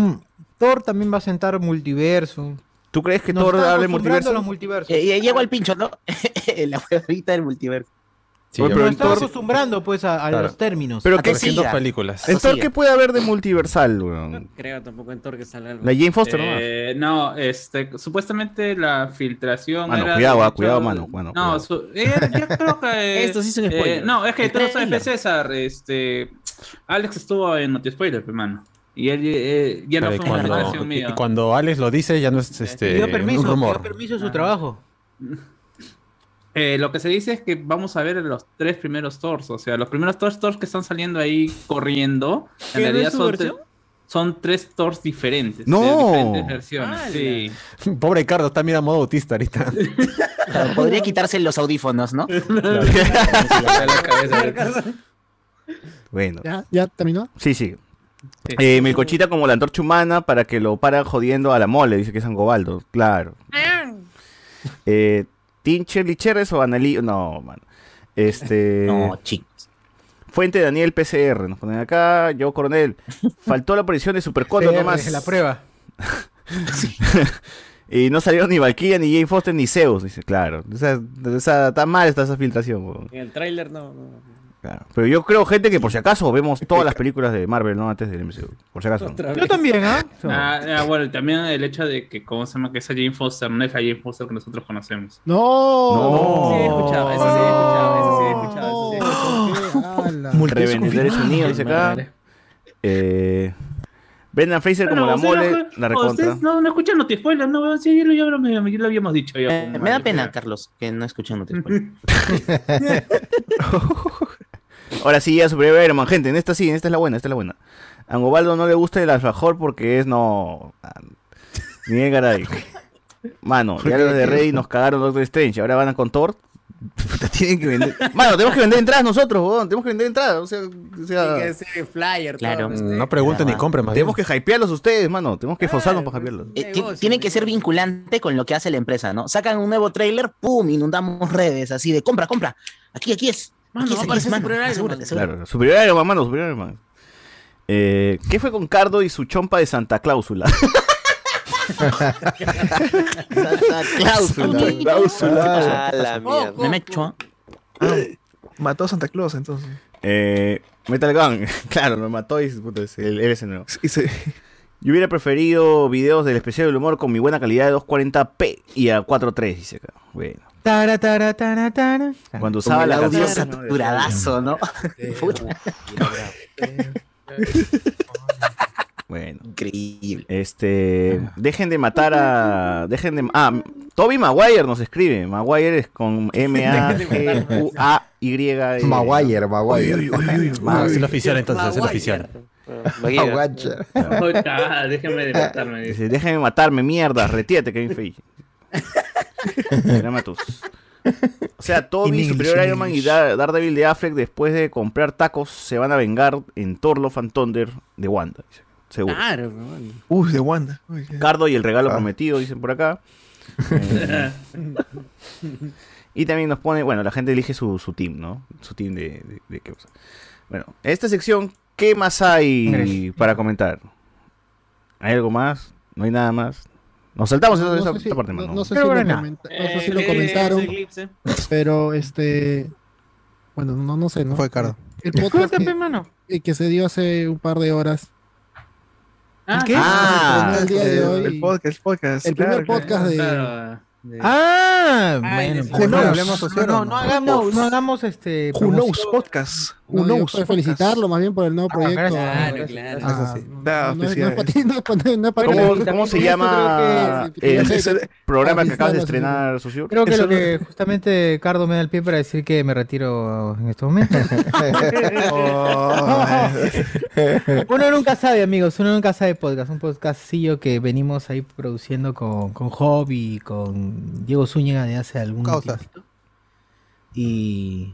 Thor también va a sentar multiverso. ¿Tú crees que Nos Thor hable multiverso? los multiversos. Eh, ya llegó al pincho, ¿no? la huevita del multiverso. Sí, Oye, Pero pero me estaba Thor- acostumbrando pues a, a Claro. los términos. Pero qué películas. ¿En Thor qué puede haber de multiversal, weón? Creo tampoco en Thor que salga algo. La Jane Foster. Eh, no, este, supuestamente la filtración Mano, era cuidado, ah, hecho- cuidado, mano, mano, No, cuidado. su- eh, yo creo que Esto sí es un eh, spoiler. no, es que tú no sabes, trailer. César, este, Alex estuvo en Noti Spoiler, hermano. Y él eh, ya no Claro, y fue una cuando, filtración y- y mía. cuando Alex lo dice, ya no es este, Pidió permiso, un rumor. pidió permiso de su trabajo. Eh, lo que se dice es que vamos a ver los tres primeros Thors, o sea, los primeros Thors, Thors que están saliendo ahí corriendo, en ¿Qué, no realidad son, tre- son tres Thors diferentes. ¡No! De diferentes versiones, sí. Pobre Cardo, está mira modo autista ahorita. Claro, podría quitarse los audífonos, ¿no? Bueno. ¿Ya, ¿Ya terminó? Sí, sí. Eh, Melcochita como la antorcha humana para que lo paran jodiendo a la mole, dice que es Angobaldo. Claro. Eh, Tincher Licheres o Analí. No, mano. Este. No, chicos. Fuente Daniel PCR. Nos ponen acá. Yo, coronel. Faltó la aparición de Supercoto CR, nomás. La prueba. y no salieron ni Valkyria, ni Jane Foster, ni Zeus. Dice, claro. O sea, está mal está esa filtración. En el tráiler no, no. Claro. Pero yo creo, gente, que por si acaso vemos todas las películas de Marvel, ¿no? Antes del MCU. Por si acaso. ¿no? Yo también, ¿ah? Ah, ah, bueno, y también el hecho de que, ¿cómo se llama? Que esa Jane Foster no es la Jane Foster que nosotros conocemos. No. Sí, he escuchado, eso sí he escuchado, eso sí he escuchado, eso sí he escuchado. Revendedores Unidos, dice acá. Eh, Brendan Fraser como la mole, no- la no, recontra. no, no escuchan Noti Spoiler, no, weón, sí, ya lo, ya lo- habíamos dicho. Ya, Eh, me da pena. Carlos, que no escuchan noticias. Ahora sí, ya Superhéroe Iron gente, en esta sí, en esta es la buena, esta es la buena. A Angobaldo no le gusta el alfajor porque es no. ah, Miguel Garay. Mano, ya los de Rey nos cagaron Doctor Strange, ahora van a con Thor. Puta, Tienen que vender. Mano, tenemos que vender entradas nosotros, weón. Tenemos que vender entradas. O sea, o sea, Tiene que ser flyer. Claro. todo, No pregunten ni compren más. tenemos que hypearlos ustedes, mano. Tenemos que esforzarnos para hypearlos. Eh, ti- tiene que ser vinculante con lo que hace la empresa, ¿no? Sacan un nuevo tráiler, ¡pum! Inundamos redes así de compra, compra. Aquí, aquí es. Mano, va a aparecer mano. Superior Iron Man. Claro, Superior Iron Man, mano, Superior Iron Man. Eh, ¿Qué fue con Cardo y su chompa de Santa Cláusula? Santa Cláusula. Ah, la mierda. Me mecho. ¿ah? Mató a Santa Claus entonces. Eh, Metal Gun, claro, me mató y puta, es el eres nuevo. Se- Yo hubiera preferido videos del especial del humor con mi buena calidad de 240p y a 4.3, dice acá. Bueno, Tara, tara, tara, tara. cuando usaba el la audio saturadazo, ¿no? Bueno, Increíble. este. Dejen de matar a. Dejen de. Ah, Toby Maguire nos escribe. Maguire es con M-A-G-U-A-Y. Maguire, Maguire. Ah, es el oficial entonces, es el oficial. Maguire. Maguire. Puta, déjenme de matarme. déjenme matarme, mierda, retírate, Kevin Feige. O sea, Toby, Superior Iron Man y Daredevil de Affleck, después de comprar tacos, se van a vengar en Thor and Thunder de Wanda. Seguro. Claro. Uy, de Wanda. Uy, Cardo y el regalo Ah. prometido, dicen por acá. Eh, y también nos pone, bueno, la gente elige su, su team, ¿no? Su team de, de, de qué cosa. Bueno, en esta sección, ¿qué más hay para comentar? ¿Hay algo más? ¿No hay nada más? Nos saltamos esa, No esa- sé si- esta parte no- ¿no? no sé Pero si lo bueno, comenta- no sé Eh, si lo comentaron, eclipse. pero este. Bueno, no, no sé, ¿no? Fue Cardo. El podcast que, mano. eh, que se dio hace un par de horas. Ah, ¿Qué? Ah, el día de el, hoy. el podcast, el podcast. El primer claro, podcast de. Claro, de- Ah, Ay, bueno. de- pues, no, no, no, ¿no? no hagamos, no hagamos este. Who knows podcast. No, puedo podcast. felicitarlo más bien por el nuevo Ah, proyecto. Claro, claro. Ah, no, no no no no es para ¿Cómo, se llama creo que- el que- Ese- programa que acabas de estrenar, socio? Creo que lo no- que justamente Cardo me da el pie para decir que me retiro en estos momentos. Uno nunca sabe, amigos, uno nunca sabe podcast. Un podcastillo que venimos ahí produciendo con, con Hobby, con Diego Zúñiga de hace algún tiempo. Y.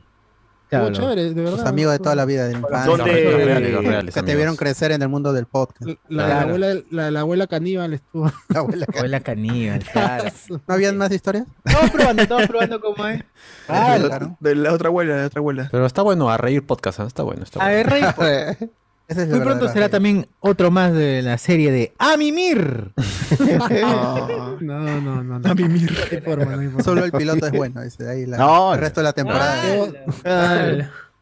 Claro, chévere, de verdad. Tus amigos de toda la vida, de la infancia. ¿Dónde- Los reales, los reales, Que te amigos. vieron crecer en el mundo del podcast. La, la Claro. abuela, la, la abuela caníbal estuvo. La abuela. Abuela caníbal, claro. ¿No habían más historias? Estamos probando, estamos probando cómo es. Ah, de, la, claro. de la otra abuela, de la otra abuela. Pero está bueno a reír podcast, ¿ah? está bueno, está A bueno. ver, Rey, Esa es Muy pronto será también otro más de la serie de Amimir. No, no, no. no. A mimir. No hay forma, no hay forma. Solo el piloto es bueno. dice, ahí la- No, el resto de la temporada. Diego,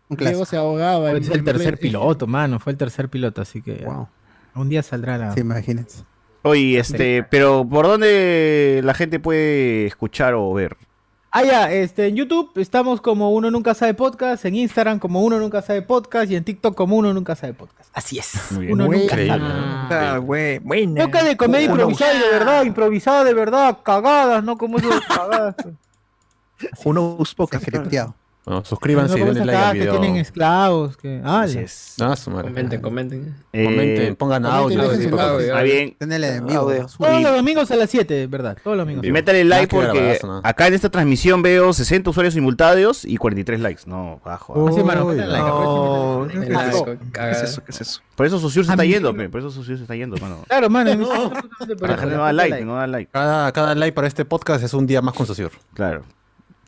un Diego se ahogaba. Fue el en tercer piloto, mano. Fue el tercer piloto, así que Wow. un día saldrá la. Sí, imagínense. Oye, este, pero ¿por dónde la gente puede escuchar o ver? Ah, ya, este, en YouTube estamos como Uno Nunca Sabe Podcast, en Instagram como Uno Nunca Sabe Podcast y en TikTok como Uno Nunca Sabe Podcast. Así es. Muy bien. Uno Buena. nunca Increíble. sabe. Ah, buena. Toca de comedia improvisada de verdad, improvisada de verdad, cagadas, no como esos cagadas. Uno Podcast. Scripteado. Bueno, suscríbanse no y denle like al cagadas que video. tienen esclavos, que. Ah, es. Su madre. Comenten, comenten. Eh, Comenten, pongan comenten, audio. Está bien. Enemigo. Audio. Todos los domingos a las 7, ¿verdad? Todos los domingos. Y métale like porque grabazo, ¿no? acá en esta transmisión veo 60 usuarios simultáneos y 43 likes. No, bajo. Uy, No, aprovechen y ¿qué métanle es like. eso? ¿Qué es eso? ¿Qué es eso? Por eso Susur se está yendo, pe, por eso Susur se está yendo, mano. Claro, mano. no da like, no da like. Cada, cada like para este podcast es un día más con Sociur. Claro.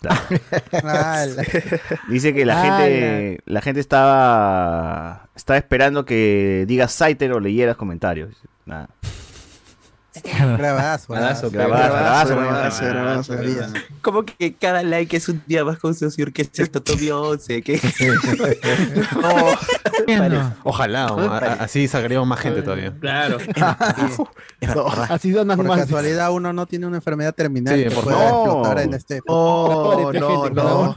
Dice que la gente la gente estaba estaba esperando que digas Saiter o leyeras comentarios. Nada. Grabazo, grabadazo, grabazo, Sabía. Como que cada like es un día más con Sociur, que es esto, Tobio 11, que... No. Ojalá, así sacaríamos más gente todavía. Claro. No, así donas Por más. casualidad uno no tiene una enfermedad terminal Sí, que por favor. este Oh, no, no.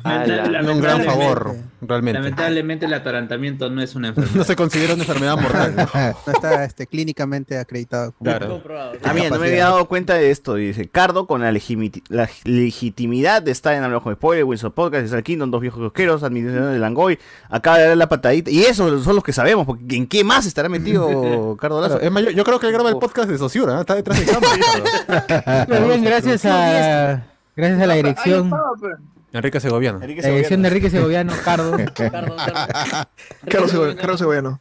Un gran favor, realmente. Lamentablemente el atarantamiento no es una enfermedad. No se considera una enfermedad mortal. ¿no? no está este, clínicamente acreditado. como- Claro. Ah, mira, no me había dado cuenta de esto. Dice, Cardo con la, legitimidad de estar en Hablamos con Spoiler, Wilson Podcast, César Kingdom, Dos Viejos Cosqueros, Administración de Langoy, acaba de dar la patadita. Y esos son los que sabemos, porque ¿en qué más estará metido Cardo Lazo? Claro, es más, yo, yo creo que él graba el podcast de Sociur, ¿eh? está detrás de cámara. Muy bien, gracias a, gracias a la Ahí dirección. Enrique Segoviano. Enrique la dirección de Enrique Segoviano, Cardo. Carlos Sego- Carlos Segoviano.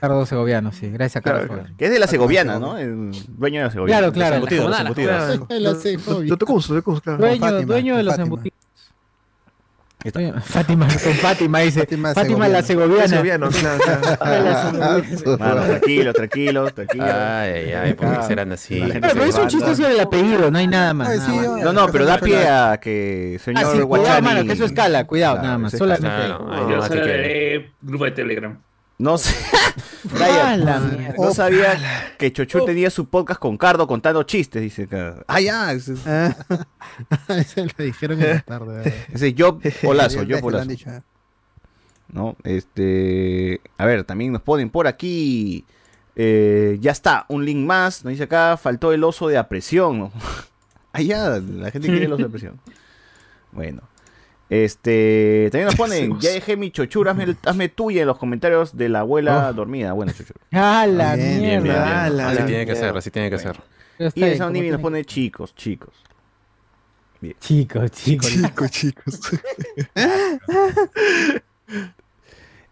Cardo Segoviano, sí, gracias a Cardo Claro. Que es de la Segoviana, ¿no? El dueño de la Segoviana. Claro, claro. Los embutidos, los embutidos. Dueño, dueño de los embutidos. Dueño- Fátima, con Fátima dice. Fátima Fátima, la segoviana. Segoviano, claro, claro. Mano, tranquilo, tranquilo, tranquilo. Ay, ay, ¿por qué serán así? Pero, pero es un chiste sobre el apellido, no hay nada más. Ay, nada sí, más. yo- No, no, pero da pie a que señor Ah, sí, cuidado, Guachani- mano, que eso escala, cuidado, Claro, nada más. Solamente. Grupo de Telegram. No sé. Brian, no sabía que Chochu tenía su podcast con Cardo contando chistes, dice. Ah, ya. Ese, Ah, Ese le dijeron en la tarde. ese Job Polazo, han Polazo. ¿eh? ¿no? Este, a ver, también nos ponen por aquí. eh, ya está, un link más. Nos dice acá, faltó el oso de apresión. ¿no? ah, la gente quiere el oso de apresión. Bueno. Este, también nos ponen, ya dejé mi chochura, hazme, hazme tuya en los comentarios de la abuela dormida. Bueno, chochura. Ah, la Bien, Bien, bien, bien. mierda. Ah, la- Así la- tiene que ser, así tiene que ser. Pero está Y el Sound nos pone chicos, chicos. Chicos, chicos. Chicos, chicos.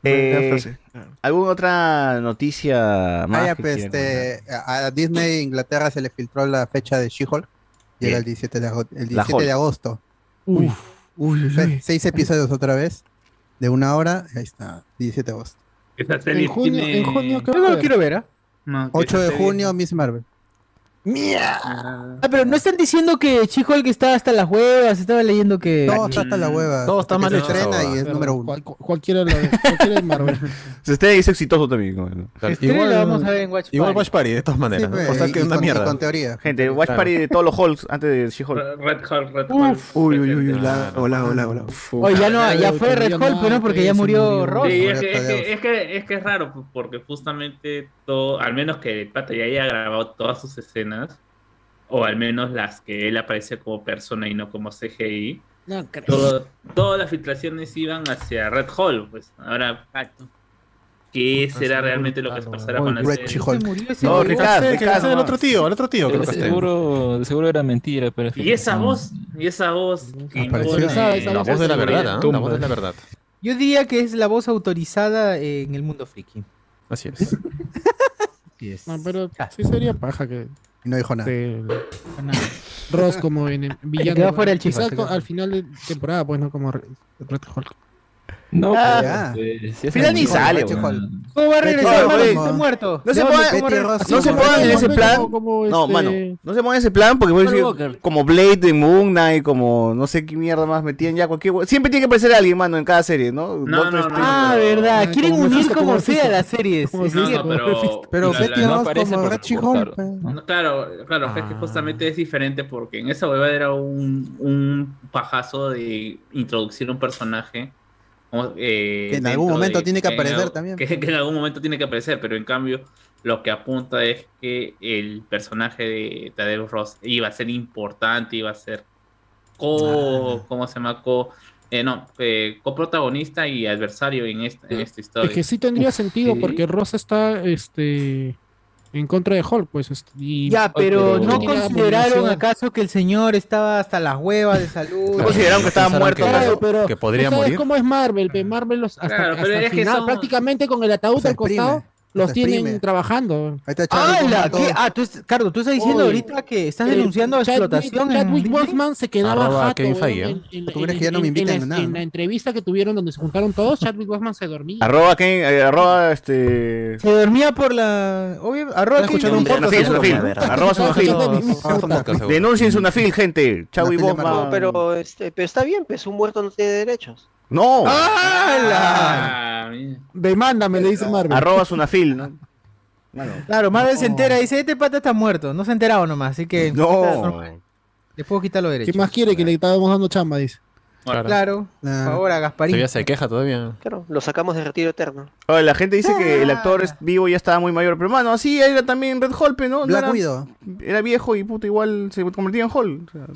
Eh, frase. ¿Alguna otra noticia más? Ah, ya, que pues, este, a a Disney Inglaterra se le filtró la fecha de She-Hulk. Llega el 17 de, ago- el La 17 Hulk. de agosto. Uy, uy, Se- uy. seis episodios otra vez. De una hora. Ahí está. 17 de agosto. Esta serie En junio, tiene- en junio, ¿qué Yo no lo quiero ver, ¿ah? No, que 8 de junio, Miss Marvel. Ah, pero no están diciendo que She-Hulk está hasta las huevas, estaba leyendo que... Todo está hasta la hueva. Todo está mal que hecho estrena y es Pero número uno. cual- cualquiera, lo cualquiera de Marvel. Se está es exitoso también. ¿no? Claro, Estreno la vamos a ver en Watch igual Party. Watch Party, de todas maneras. Sí, ¿no? pues, O sea y- que es una con- mierda. con teoría. Gente, Watch Claro. Party de todos los Hulks antes de She-Hulk. Red Hulk, Red Hulk. Uy, uy, uy, la, hola, hola, hola. Oye, ya, no, ya fue Red Hulk, no, pero no, porque ya murió. Ross. Sí, es que, es, que, que, que raro, porque justamente todo, al menos que el pata ya haya grabado todas sus escenas, o al menos las que él aparece como persona y no como CGI, No creo. todo- todas las filtraciones iban hacia Red Hall, pues ahora, ¿qué será realmente lo que se pasará con la serie? No. Ricardo, Que Ricardo. el otro tío, el otro tío creo que seguro, seguro era mentira, pero Y esa voz, y esa voz que Apareció. impone- Esa- esa La voz de la verdad, ¿ah? La voz de la verdad. Yo diría que es la voz autorizada en el mundo friki. Así es. Así es. No, pero Ah. sí sería paja que Y no dijo nada. Nada. Ross como en el villano. quedó fuera el Quizás al final de temporada, pues no como Red Red Hulk. No, Ah, pues, eh, si es Final ni sale, weón. ¿Cómo va a regresar, mano, está muerto? No se pongan, ¿Cómo regresar? no se pongan en ese plan. como No, este- mano, no se pongan en ese plan porque puede Paul decir como Blade de Moon Knight, como no sé qué mierda más metían ya cualquier Siempre tiene que aparecer alguien, mano, en cada serie, ¿no? No, no, no, Ah, verdad. Quieren como unir como sea las series. No, pero. Betty Ross aparece como porque Red claro, claro, es que Ah. justamente es diferente porque en esa hueva era un, un pajazo de introducir un personaje. Como, eh, Que en algún momento de- tiene que en aparecer al- también. Que, que en algún momento tiene que aparecer, pero en cambio lo que apunta es que el personaje de Tadeu Ross iba a ser importante, iba a ser co, ¿cómo se llama? Co, eh, no, eh, coprotagonista y adversario en esta, en esta historia. Es que sí tendría sentido sí. porque Ross está este en contra de Hulk, pues. este, y- Ya, pero ¿no consideraron acaso que el señor estaba hasta las huevas de salud? ¿No consideraron que estaba muerto? que- Claro, pero que podría ¿tú sabes morir. cómo es Marvel? Marvel los, hasta, Claro, pero hasta el es que final, son- prácticamente con el ataúd al costado, los tienen exprime. trabajando. Ahí está ¡Hala! Ah, tú, Carlos, tú estás diciendo Oye, ahorita que estás denunciando Chadwick- explotación Chadwick? Boseman se quedaba jato, en, en- ¿Tú crees en- que ya no me en- invitan en a la, nada? en la entrevista que tuvieron donde se juntaron todos, Chadwick Boseman se dormía. Arroba, Ken- eh, arroba este. Se dormía por la... Obvio, arroba escuchando un podcast. Arroba Sunafil. Denuncien Sunafil, gente. No, pero, este, pero está bien, pues un muerto no tiene derechos. No. Ah, mira. Demándame, le dice Marvel. Arroba Sunafil, ¿no? Claro, Marvel se entera y dice, este pata está muerto. No se ha enterado nomás, así que... No. Le puedo quitar los ¿Qué derechos. más quiere que le estábamos dando chamba? Dice. Bueno, Claro, por Claro. favor, a Gasparín. Todavía se queja todavía. Claro, lo sacamos de retiro eterno. Oye, la gente dice que el actor es vivo y ya estaba muy mayor, pero mano, así era también Red Holpe, ¿no? No Black era, Widow. era viejo y puto igual se convertía en Hall. O sea,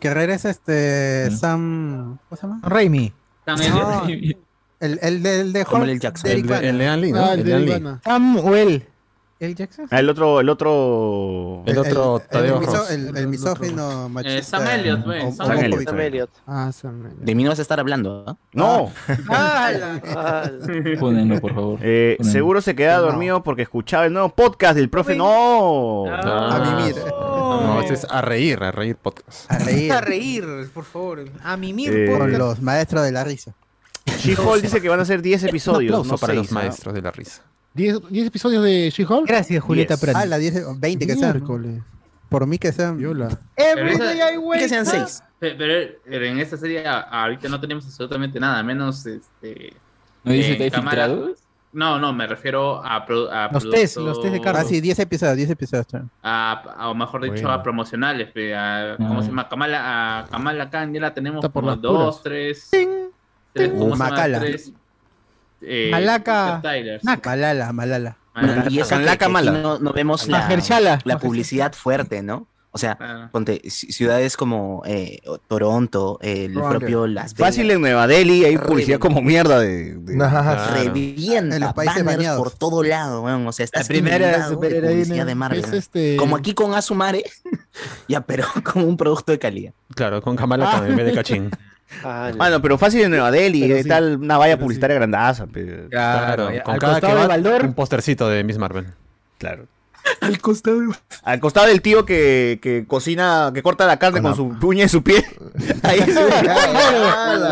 Que regresa este Sam. ¿Cómo se llama? Raimi. Sam No, el, el, de- el de Hulk. el Jackson. de El, Eric de- el Lee, ¿no? Ah, El el de. Samuel. ¿El Jackson? Ah, el otro, el otro. El otro Tadeo el, Ross. el, el misógino machista. Eh, Sam Elliott, güey, Sam homofóbico. Sam Elliott. Ah, Sam. De mí no vas a estar hablando, ¿ah? No. Ah, Pónenlo, por favor. Eh, Pónenlo. seguro se quedaba No. dormido porque escuchaba el nuevo podcast del profe. No. Ah. A mimir. No, este es a reír, a reír podcast. A reír. A reír, por favor. A mimir, Eh, por Con los maestros de la risa. She-Hulk dice que van a ser 10 Un episodios. aplauso no para seis, los maestros de la risa. 10 10 episodios de She-Hulk. Gracias, Julieta Yes. Ah, la 10, 20 que sean. Por mí que sean. Viola. Every Pero day I wake Que sean up. seis. Pe- Pero, pero en esta serie ahorita no tenemos absolutamente nada, menos este. ¿No dice eh, que hay cámara- filtrados? No, no, me refiero a, pro- a Los test, los test de Carlos. Ah, sí, 10 episodios, 10 episodios. a, o mejor dicho, Bueno. a promocionales. a- ¿Cómo Ah. se llama? Kamala, a Kamala Khan ya la tenemos Está por como las dos, puras. tres. tres ¿cómo se llama? Macala. Tres, eh, Malaca. Malala, Malala. Malala. Y eso que, Malaca que aquí mala. no, no vemos la, la publicidad fuerte, ¿no? O sea, Ah. ponte ci- ciudades como eh, Toronto, el Toronto. propio Las Vegas. Fácil en Nueva Delhi hay publicidad como mierda de. de- Ajá. Revienta En los países banners bañados. por todo lado, weón. O sea, está La primera publicidad de Marvel. Este. Como aquí con Asumare, ya, pero como un producto de calidad. Claro, con Kamala Khan en vez de Cachín. Ah, Mano, pero fácil en Nueva Delhi, eh, sí, tal, una valla publicitaria grandaza. pe. Claro, con cada que va Baldor. un postercito de Miss Marvel. Claro. Al costado de... Al costado del tío que, que cocina, que corta la carne con, su uña y su pie. Ahí se ve.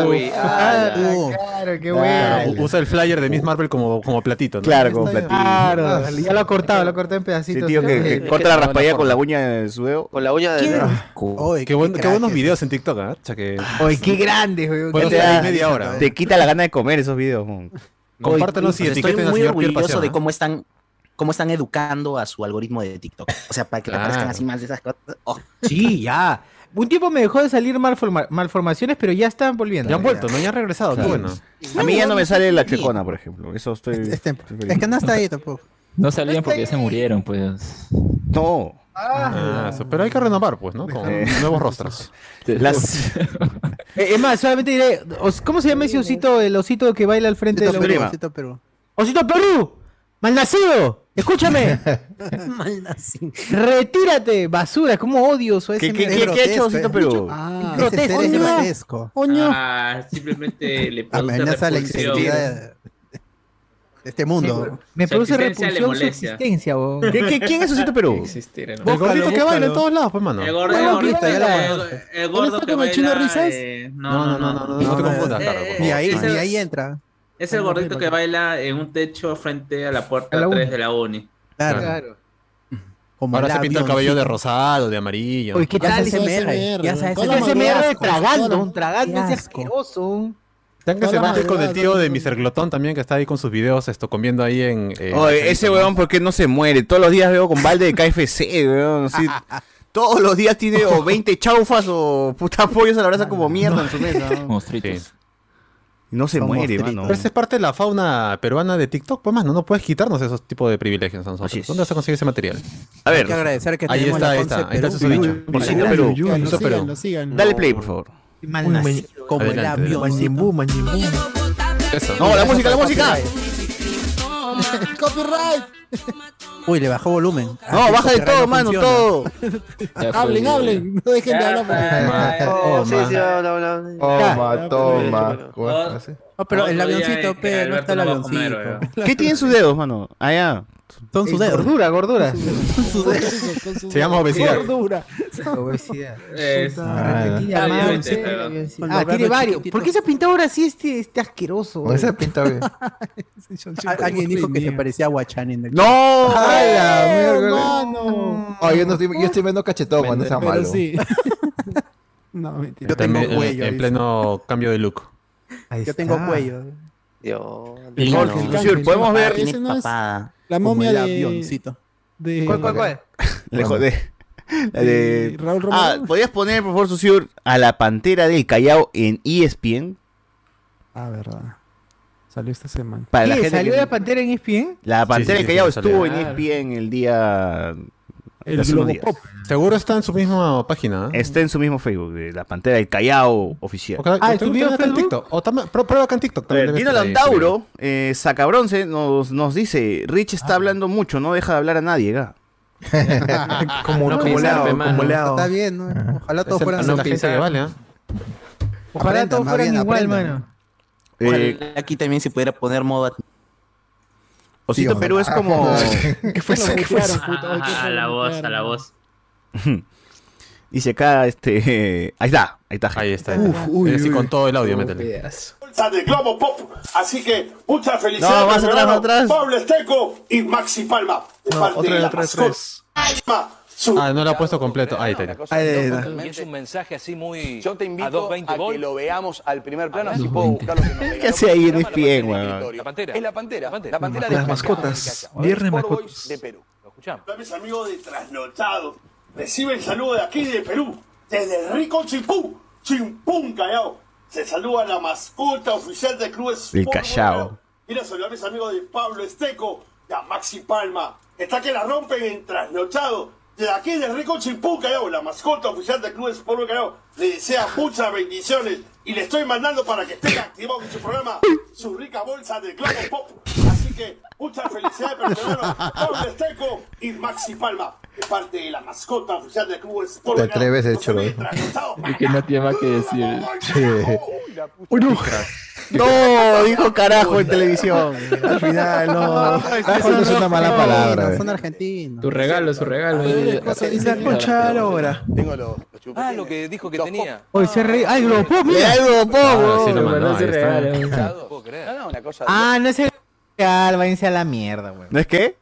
Uy, Ah, claro, qué bueno. usa el flyer de Miss Marvel como, como platito, ¿no? Claro, con platillo. Claro, ya lo ha cortado, lo ha cortado en pedacitos. tío que, que Eh, corta la raspadilla con la uña de su dedo. Con la uña de. Oye, Qué, buen- qué crack buenos videos en TikTok, ¿ah? O sea que Oye, qué grande, güey. Bueno, te da media hora. Te quita la gana de comer esos videos. compártanos y Pues etiqueten estoy muy orgulloso de ¿ah? cómo están, cómo están educando a su algoritmo de TikTok. O sea, para que le Claro. aparezcan así más de esas cosas. Oh, Sí, ya. Un tiempo me dejó de salir malforma- malformaciones, pero ya están volviendo. Ya han vuelto, ¿no? Ya han regresado, bueno. A mí ya no me sale la checona, por ejemplo. Eso estoy. Es que no está ahí tampoco. No salían porque ya se murieron, pues. No. Ah, pero hay que renovar, pues, ¿no? Con Eh. nuevos rostros. Las. Eh, es más, solamente diré, ¿cómo se llama ese osito, el osito que baila al frente de Osito la Perú. Osito Perú. ¡Malnacido! ¡Escúchame! ¡Retírate! ¡Basura! ¿Cómo odio eso? ¿Qué, ese qué, qué, qué ha hecho Osito Perú? Ah, grotesco, ser es ¿no? grotesco. coño. Ah, simplemente le produce Amenaza la repulsión. integridad. este mundo. Me Su produce existencia repulsión su existencia, weón. ¿Qué- qué- quién es Osito Perú? Existir, ¿no? El gordito que baila en todos lados, pues, mano. El gordo, Ya lo el viste, gordo, ya lo el- conoces. el ¿Él gordo está con el chino risas? eh, No, no, no, no, no, no te confundas, Eh, por Ni ahí, ese- ni ahí entra. Es el gordito que baila en un techo frente a la puerta A la 3 uni. de la uni. Claro. Claro. Como Ahora se pinta el cabello de rosado, de amarillo. Oye, ¿qué tal? se ese SMR, ya se Ese madre, tragando, la- tragando ese asqueroso. Tengan que se baje con el tío de Mr. Glotón también, que está ahí con sus videos esto, comiendo ahí en... eh, Oye, ese weón, ¿por qué no se muere? Todos los días veo con balde de KFC, weón. así, todos los días tiene o 20 chaufas o puta pollos a la brasa como mierda en su mesa. ¿no? No se Son muere, mano. Pero esa es parte de la fauna peruana de TikTok, pues, mano. No puedes quitarnos esos tipos de privilegios a nosotros. Así es. ¿Dónde vas a conseguir ese material? A Hay ver, que agradecer que Ahí tenemos está, la ahí está, ahí está Perú. su dicho. Perú. Síganlo. Dale play, por favor. Mal nacido. Como el. Eso. No, la música, la música. Copyright. Uy, le bajó volumen. No, Así baja de todo, no mano, funciona. todo. Hablen, hablen. No dejen de hablar. porque- Oh, sí, Toma. sí, habla, habla. Toma, toma. pero-. No, pero el avioncito, que pe, no está el avioncito. ¿Qué tienen sus dedos, mano? Allá. Son sus dedos. Gordura, gordura. Con su- Se llama obesidad. Gordura. Obesidad. Es- Ah, Aquí Ah, Ah, tiene varios. ¿Por qué se ha pintado ahora así este, este asqueroso? ¿Cómo se ha pintado bien? Al- Alguien dijo que se parecía a Guachán en el ¡No! ¡Hala, mierda! Mano. Yo, no estoy, yo estoy viendo cachetón, no sea malo. sí. No, mentira. Yo tengo cuello, En pleno cambio de look. Yo tengo cuello. Dios. Podemos ah, ver. ese Tiene no es papada. La momia el de, avioncito. de, ¿Cuál, cuál, cuál? La de de- Raúl Ah, Romero. ¿podrías poner, por favor, Susur, a la pantera del Callao en ESPN? Ah, verdad. Salió esta semana. Para la ¿Qué? gente ¿Salió que- la pantera en ESPN? La pantera sí, del sí, Callao sí, salió. estuvo en. ESPN el día. El días. Globopop. Seguro está en su misma página. ¿eh? Está en su mismo Facebook, de la pantera del Callao oficial. O Ah, o tengo ¿subió también acá en? TikTok. O prue- prueba acá en TikTok. También debe Dino Landauro, eh, Sacabronce, nos, nos dice: Rich Ah. está hablando mucho, no deja de hablar a nadie. ga". como, No como pisar, leado, pe, como mano. leado. Está bien, ¿no? Ojalá todos fueran es la gente que vale, ¿ah? Ojalá Aprendan, todos fueran bien, igual, aprendan. mano. Eh, Ojalá aquí también se pudiera poner modo Osito Sí, Perú es como. ¿Qué fue eso? ¿Qué fue eso? Ah, a la voz, a la voz. Dice acá, este. Ahí está, ahí está. Ahí está. Uf, uy, Ese sí, uy. con todo el audio, métele. De Globo Pop. Así que muchas No, felicidades. más mi atrás, más atrás. Pablo Esteco y Maxi Palma. De No, parte otra de la otra mascota. Su- Ah, no lo ha puesto completo. Ahí está. Está. Es un mensaje así muy. Yo te invito a 220 a que lo veamos al primer plano, así puedo buscar lo que nos. ¿Qué hace ahí en Se llama ESPN, La weón? Pantera La Pantera. Es la pantera. La Pantera. La pantera Las de mascotas. Callao. Viernes mascotas. De Perú. Lo escuchamos. Mis amigos de Trasnochado. Recibe el saludo de aquí de Perú. Desde el rico Chimpú. Chimpún Callao. Se saluda la mascota oficial del club Sport El Callao. Quiero saludar a mis amigos de Pablo Esteco y a Maxi Palma. Está que la rompen en Trasnochado. De aquí de Rico Chimpún Callao, la mascota oficial del club Sport Callao, le desea muchas bendiciones y le estoy mandando para que esté activado en su programa su rica bolsa de Globo Pop. Así que muchas felicidades hermano Pablo Esteco y Maxi Palma, de parte de la mascota oficial del club Sport Te Callao. atreves, Los hecho, de Trasnochado. Y que no tiene más que decir. Uy, no. No, dijo carajo en televisión. Al final, no. Carajo es una mala palabra. Son eh. argentinos. Tu regalo, su regalo. Es la concha de la hora. Tengo los. Ah, lo que dijo que tenía. Oye, se re... ¡Ay, Globopop, mira! Ah, mandó. no. No. No, no, una cosa. Ah, no es el real, váyanse a la mierda, güey. ¿No es qué?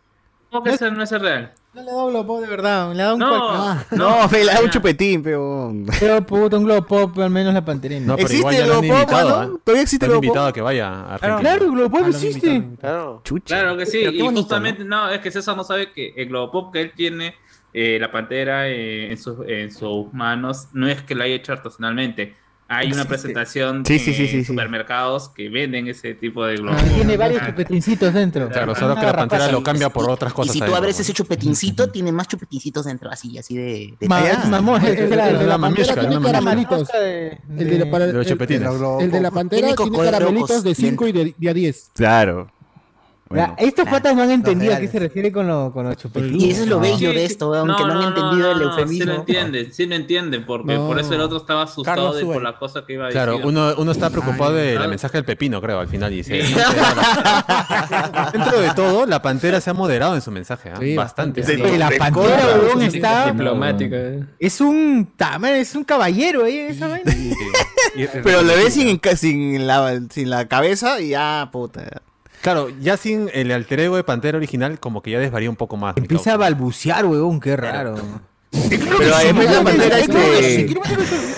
¿Cómo que eso no es real? No le da un Globopop de verdad, le da un No, cual- No, fe, le da un chupetín, pero. Pero puto, un Globopop, al menos la panterina. No, pero ¿Existe igual ya el invitado. mano? ¿ah? ¿Todavía existe el han invitado a que vaya a Argentina. Claro, el Globopop Ah, existe. Claro. Chucha. Claro que sí, Pero y bonito, justamente, ¿no? es que César no sabe que el Globopop que él tiene, eh, la pantera eh, en, sus, en sus manos, no es que lo haya hecho artesanalmente. Hay una presentación Sí, sí, sí, en sí, sí. supermercados que venden ese tipo de Ah, Globopop. Tiene varios chupetincitos dentro. Claro, solo que la pantera lo cambia por otras Y cosas. si tú abres ese chupetincito, tiene más chupetincitos dentro, así, así de... de- Ma- Ah, mamón, El, de la. De- El de de los el- chupetines. el- el de la pantera Tiene caramelitos de 5 dentro. y de, de a 10. Claro. Ya, estos patas no han entendido a qué se refiere con, lo, con los chupetines. Y eso es lo bello de esto, weón, que no, han entendido el Sí eufemismo. lo entienden, sí lo entienden, porque No. por eso el otro estaba asustado Carlos de, por la cosa que iba a decir. Claro, uno, uno está preocupado del Claro. mensaje del pepino, creo, al final. Y se, Sí. Dentro de todo, la pantera se ha moderado en su mensaje, ¿ah? Sí, bastante. la pantera, huevón, está. Diplomática. eh. Es un. tama- Es un caballero ahí en esa vaina. Pero le ves sin, sin, la, sin la cabeza y ya, puta. Claro, ya sin el alter ego de Pantera original, como que ya desvaría un poco más. Empieza a balbucear, huevón, qué raro. Pero además la pantera Es este,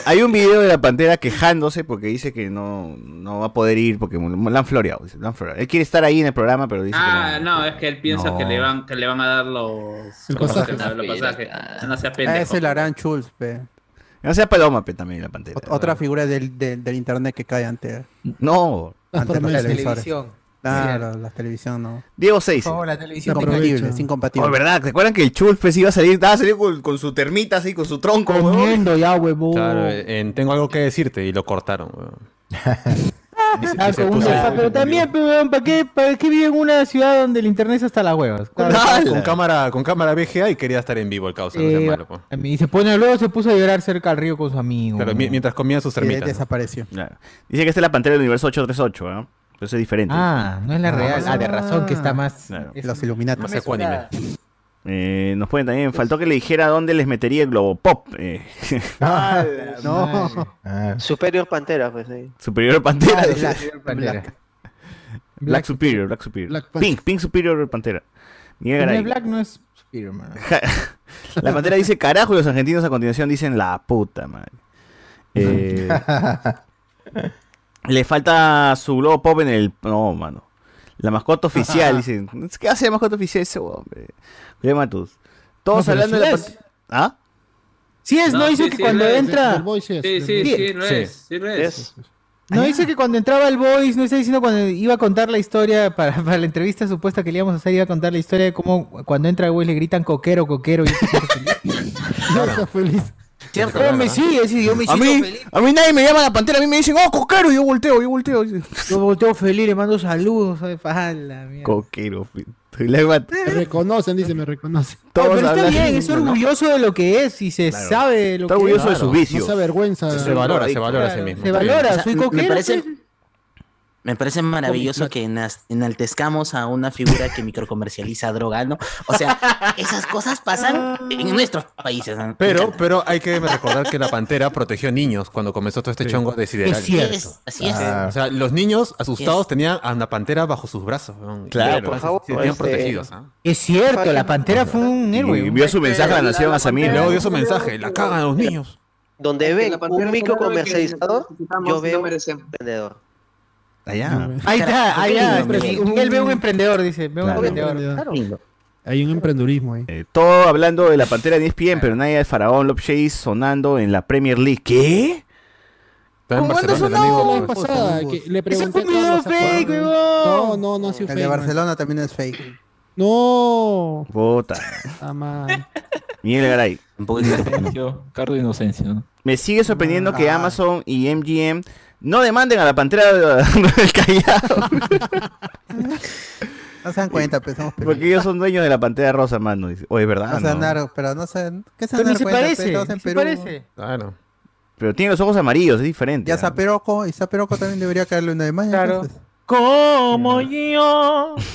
hay un video de la pantera quejándose porque dice que no, no va a poder ir porque la han floreado, dice, la han floreado. Él quiere estar ahí en el programa, pero dice Ah, que no, es que él piensa No. que le van que le van a dar los El ¿cómo se pasaje. llama? los pasajes. No sea Ah, pendejo. ese la harán Schulz, pe. no. Sea paloma, pe, también la pantera. Ot- Otra figura del, del, del internet que cae ante, No. ante La televisión. Claro, la televisión no. Diego 6. Por favor, la televisión te Incompatible, aprovecha. es incompatible. Oh, ¿verdad? ¿Se acuerdan que el Chulpes iba a salir? Estaba a salir con, con su termita así, con su tronco, huevón? Comiendo ya, huevón. Claro, en Tengo algo que decirte y lo cortaron, se- y Ah, se puso ahí- pero también, pe, huevón, ¿para qué, ¿para qué vive en una ciudad donde el internet es hasta las huevas? Claro, con cámara, con cámara VGA y quería estar en vivo el causa, no Eh, malo, pues. y se pone, luego se puso a llorar cerca al río con su amigo. Claro, mi- mientras comía sus Sí, termitas. ¿no? desapareció. Claro. Dice que esta es la pantera del universo 838, ¿no? Entonces es diferente. Ah, no es la real. Ah, de razón que está más. Claro. es- Los Illuminati. más ecuánime. Eh, nos pueden también, faltó que le dijera dónde les metería el globo pop. Eh. No. Superior Pantera, pues sí. Superior Pantera. Ah, dice. Black. Black. Black Superior, Black Superior. Black Panther. Pink, Pink Superior Pantera. Miguel No Garay. es Black, no es Spider-Man. La pantera dice carajo y los argentinos a continuación dicen la puta madre. Eh, le falta su globo pop en el. No, mano. La mascota oficial, dicen. ¿Qué hace la mascota oficial ese hombre? Matus. Todos No, hablando de la es. ¿Ah? Sí es, no, dice que cuando entra. Sí es, Sí, sí, Sí. es. Sí, lo es. No dice que cuando entraba el Voice, no está diciendo cuando iba a contar la historia para, para la entrevista supuesta que le íbamos a hacer, iba a contar la historia de cómo cuando entra el Voice le gritan coquero, coquero y feliz. No está feliz. Cierto, no, me sigue, sí, yo me A mí, feliz. a mí nadie me llama la pantera, a mí me dicen, oh, coquero, y yo volteo, yo volteo. Yo volteo feliz, le mando saludos, ¿sabes? Mierda. Coquero. Me reconocen, dice, me reconocen. Oye, Todos pero está bien, es orgulloso de lo que es y se Claro. sabe lo Está que orgulloso de es. sus vicios. No se avergüenza. Se valora, se valora a sí mismo. Se está valora, soy me coquero. parece- pues. Me parece maravilloso que enaltezcamos a una figura que microcomercializa droga, ¿no? O sea, esas cosas pasan en nuestros países. Pero, pero hay que recordar que la pantera protegió niños cuando comenzó todo este chongo de sideral. Es cierto. Es- así es. Ah. O sea, los niños asustados tenían a una pantera bajo sus brazos. Y Claro. se- Por favor, se sentían este- protegidos. ¿ah? Es cierto, la pantera fue un Y héroe. envió su mensaje a la nación a Y Samir. luego dio su mensaje, la cagan a los niños. Donde Pantera un es micro un héroe que comercializador, necesitamos, yo veo un merecemos. Allá. Ahí está, ahí está. lindo, hombre. Miguel ve un emprendedor, dice. Ve un Claro. emprendedor. Hay un emprendurismo ahí. Eh, todo hablando de la pantera de ESPN, pero nadie del faraón Love Chase sonando en la Premier League. ¿Qué? ¿Cómo anda el sonando? amigo. La vez pasada, que le pregunté fue un video a Carlos, ¿se fake, huevón. No, no, no ha sido El fake. de man. Barcelona también es fake. No. Está mal. Miguel Garay. Un poco de Inocencio, Cardo Inocencio, ¿no? Me sigue sorprendiendo que Ah. Amazon y MGM no demanden a la pantera del Callao. No se dan cuenta, pues somos Porque ellos son dueños de la pantera rosa, mano. Dice, Oye, es verdad. No se ¿no? dan dar- pero no se ¿Qué se Pero dan ni dar se cuenta? parece, Estamos en ni se Perú. parece. Claro. Pero tiene los ojos amarillos, es diferente. Ya ¿ah? Zaperoco, y Zaperoco también debería caerle una de más. Claro. entonces. Como yo.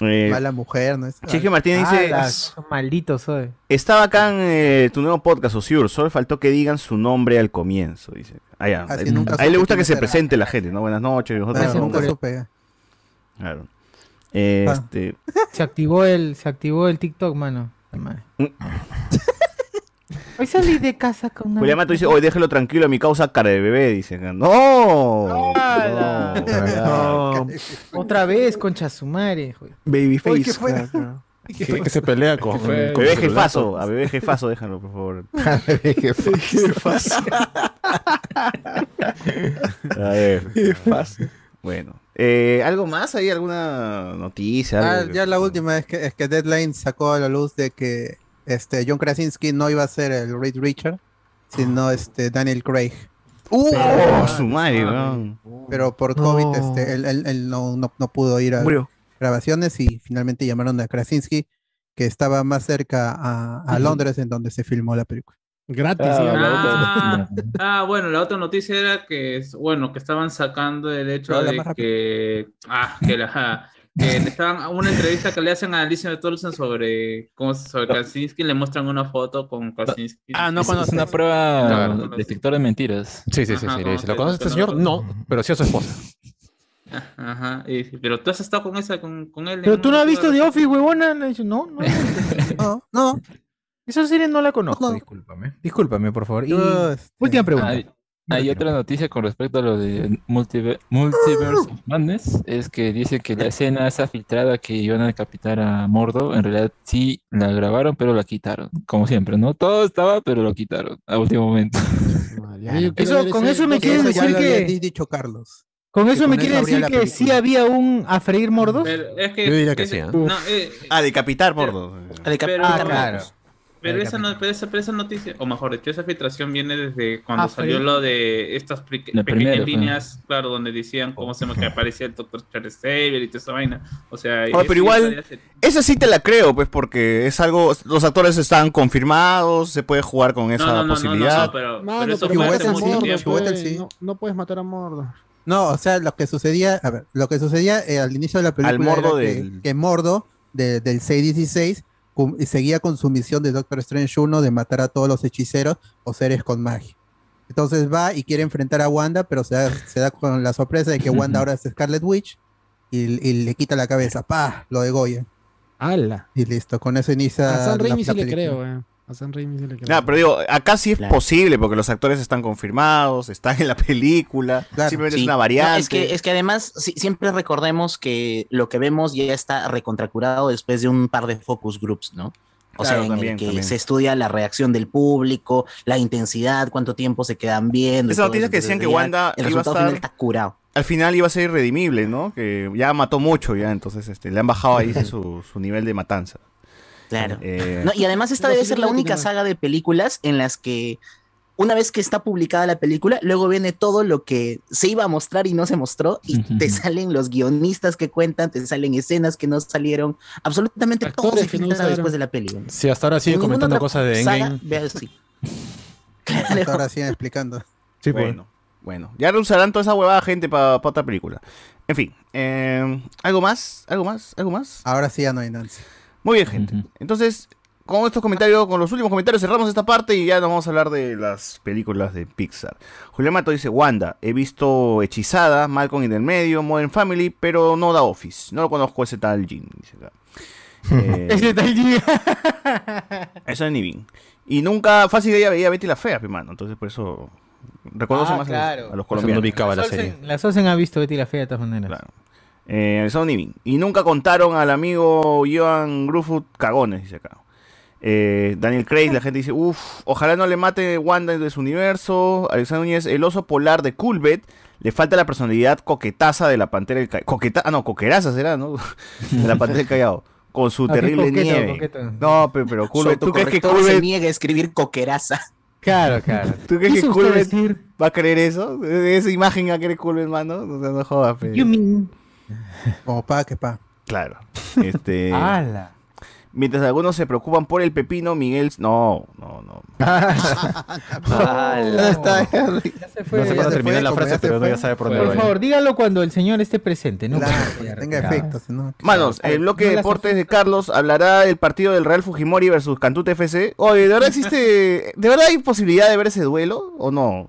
Eh, Mala mujer, ¿no? Es- Cheque Martínez dice: Ah, son malditos soy. Está bacán eh, tu nuevo podcast, Osiur. Solo faltó que digan su nombre al comienzo. Dice. Ah, ya. Así nunca a él le gusta que se era. presente la gente, ¿no? Buenas noches. nosotros Claro, somos- nunca supe. Claro. Eh, Ah. este, Se activó el, se activó el TikTok, mano. La madre. Mm. Hoy salí de casa con una. Julián Mato dice: Oye, déjelo tranquilo a mi causa cara de bebé. Dice: ¡No! No. Otra vez, concha su madre. Babyface. Que, que se pelea con, con Bebé jefazo, a bebé jefazo, déjalo, por favor. Qué fácil. A ver. Bueno. Eh, ¿Algo más? ¿Hay alguna noticia? Ah, algo? ya la última es que, es que Deadline sacó a la luz de que este John Krasinski no iba a ser el Reed Richard, sino este Daniel Craig. ¡Uh! Pero- su madre, weón. Pero por COVID, este, él, él- él no, no, no pudo ir a Murió. Grabaciones y finalmente llamaron a Krasinski, que estaba más cerca a. Londres, en donde se filmó la película. Gratis. Ah, ah, bueno, la otra noticia era que, bueno, que estaban sacando el hecho de que, ah, que la, que le estaban, una entrevista que le hacen a Alicia Tolson sobre, cómo, sobre Krasinski, le muestran una foto con Krasinski. Ah, no conoces. una prueba Claro. detector de mentiras. Sí, sí, sí, Ajá, sí. le como dice, ¿Lo conoce este no señor? No, pero sí a su esposa. Ajá, pero tú has estado con esa, con, con él. Pero tú no has visto? The Office, huevona. Le dice, No, no. No, no. Esa serie no la conozco, discúlpame. Discúlpame, por favor. Y última pregunta. Hay, hay otra noticia con respecto a lo de Multiver- Multiverse of Madness, es que dice que la escena esa filtrada que iban a decapitar a Mordo, en realidad sí la grabaron, pero la quitaron, como siempre, ¿no? Todo estaba, pero lo quitaron a último momento. Eso, con eso me quieres Eso ya decir lo que. di- dicho Carlos. Con eso me quiere decir que sí había un a freír mordos. Pero es que, Yo diría que es- sí, ¿eh? no, eh, Ah, decapitar, mordo. pero, Ah, claro. Pero esa, no- pero, esa, pero esa noticia, o mejor dicho, esa filtración viene desde cuando Ah, salió lo de estas pe- pequeñas líneas, claro, donde decían cómo se me que aparecía el Dr. Charles Xavier y toda esa vaina. O sea, Oye, pero igual, hace- esa sí te la creo, pues, porque es algo, los actores están confirmados, se puede jugar con esa no, no, no, posibilidad. no, pero, Mano, pero eso pero fue hace a mucho Mordo, tiempo. Chihuahua, pues, no, no puedes matar a Mordo. No, o sea, lo que sucedía, a ver, lo que sucedía eh, al inicio de la película Al Mordo era que, del- que Mordo de- del 616 cum- y seguía con su misión de Doctor Strange 1 de matar a todos los hechiceros o seres con magia. Entonces va y quiere enfrentar a Wanda, pero se da, se da con la sorpresa de que Wanda ahora es Scarlet Witch y, y le quita la cabeza, pa, lo degolla. ¡Hala! Y listo, con eso inicia A San Raimi sí le creo, weón. A San Raimi sí le creo. Nah, pero digo, acá sí es Claro. posible, porque los actores están confirmados, están en la película, Claro. simplemente Sí. es una No, variante. es, que, es que además si- siempre recordemos que lo que vemos ya está recontracurado después de un par de focus groups, ¿no? O Claro, sea, en también, el que también. se estudia la reacción del público, la intensidad, cuánto tiempo se quedan viendo. Esa noticia que decían que Wanda El iba a resultado estar- final está curado. Al final iba a ser irredimible, ¿no? Que ya mató mucho ya, entonces este, le han bajado ahí su, su nivel de matanza. Claro. Eh, No, y además esta No, debe sí, ser la única saga de películas en las que una vez que está publicada la película, luego viene todo lo que se iba a mostrar y no se mostró, y te salen los guionistas que cuentan, te salen escenas que no salieron, absolutamente todo se que no después de la película. Sí, hasta ahora sigue En ninguna comentando cosas de saga, Endgame. ve así. Hasta ahora siguen explicando. Sí, pues. bueno, bueno. Ya no usarán toda esa huevada gente para otra película. En fin, eh, ¿algo más? ¿Algo más? ¿Algo más? Ahora sí ya no hay Nancy. Muy bien, gente. Entonces, con estos comentarios, con los últimos comentarios, cerramos esta parte y ya nos vamos a hablar de las películas de Pixar. Julián Mato dice, Wanda, he visto Hechizada, Malcolm en el medio, Modern Family, pero no The Office. No lo conozco ese tal Jim. Dice acá. Eh, Ese está allí. eso es Nivin. Y nunca, fácil ella veía Betty la Fea, mi mano. Entonces por eso reconoce Ah, más a los- a los colombianos. la Solsen- serie. La Sosen ha visto Betty la Fea de todas maneras. Claro. Eh. Y nunca contaron al amigo Joan Gruffudd cagones, dice acá. Eh, Daniel Craig, la gente dice, uff, ojalá no le mate Wanda de su universo. Alexander Núñez, el oso polar de Culbet. Le falta la personalidad coquetaza de la pantera del Callao. Coqueta ah, no, coqueraza será, ¿no? de la pantera del Callao. Con su Ah, terrible coqueta, nieve. coqueta. No, pero, pero Culbet, ¿tú crees que autocorrector se Culbet, niega a escribir coqueraza. Claro, claro. ¿tú crees que ¿Quiso usted Culbet decir? va a creer eso? ¿Esa imagen va a querer Culbet, mano? No, no, no jodas, pe. You mean- Como pa, que pa. Claro. Este... ¡Hala! Mientras algunos se preocupan por el pepino, Miguel. No, no, no. Ala. está, Ya se No sé fue. cuándo terminé fue, la frase, pero no ya sabe por dónde Por va. favor, dígalo cuando el señor esté presente, ¿no? Claro, que tenga efectos, ¿no? Manos, el bloque de No deportes de Carlos hablará del partido del Real Fujimori versus Cantute FC. Oye, ¿de verdad existe. ¿De verdad hay posibilidad de ver ese duelo o no?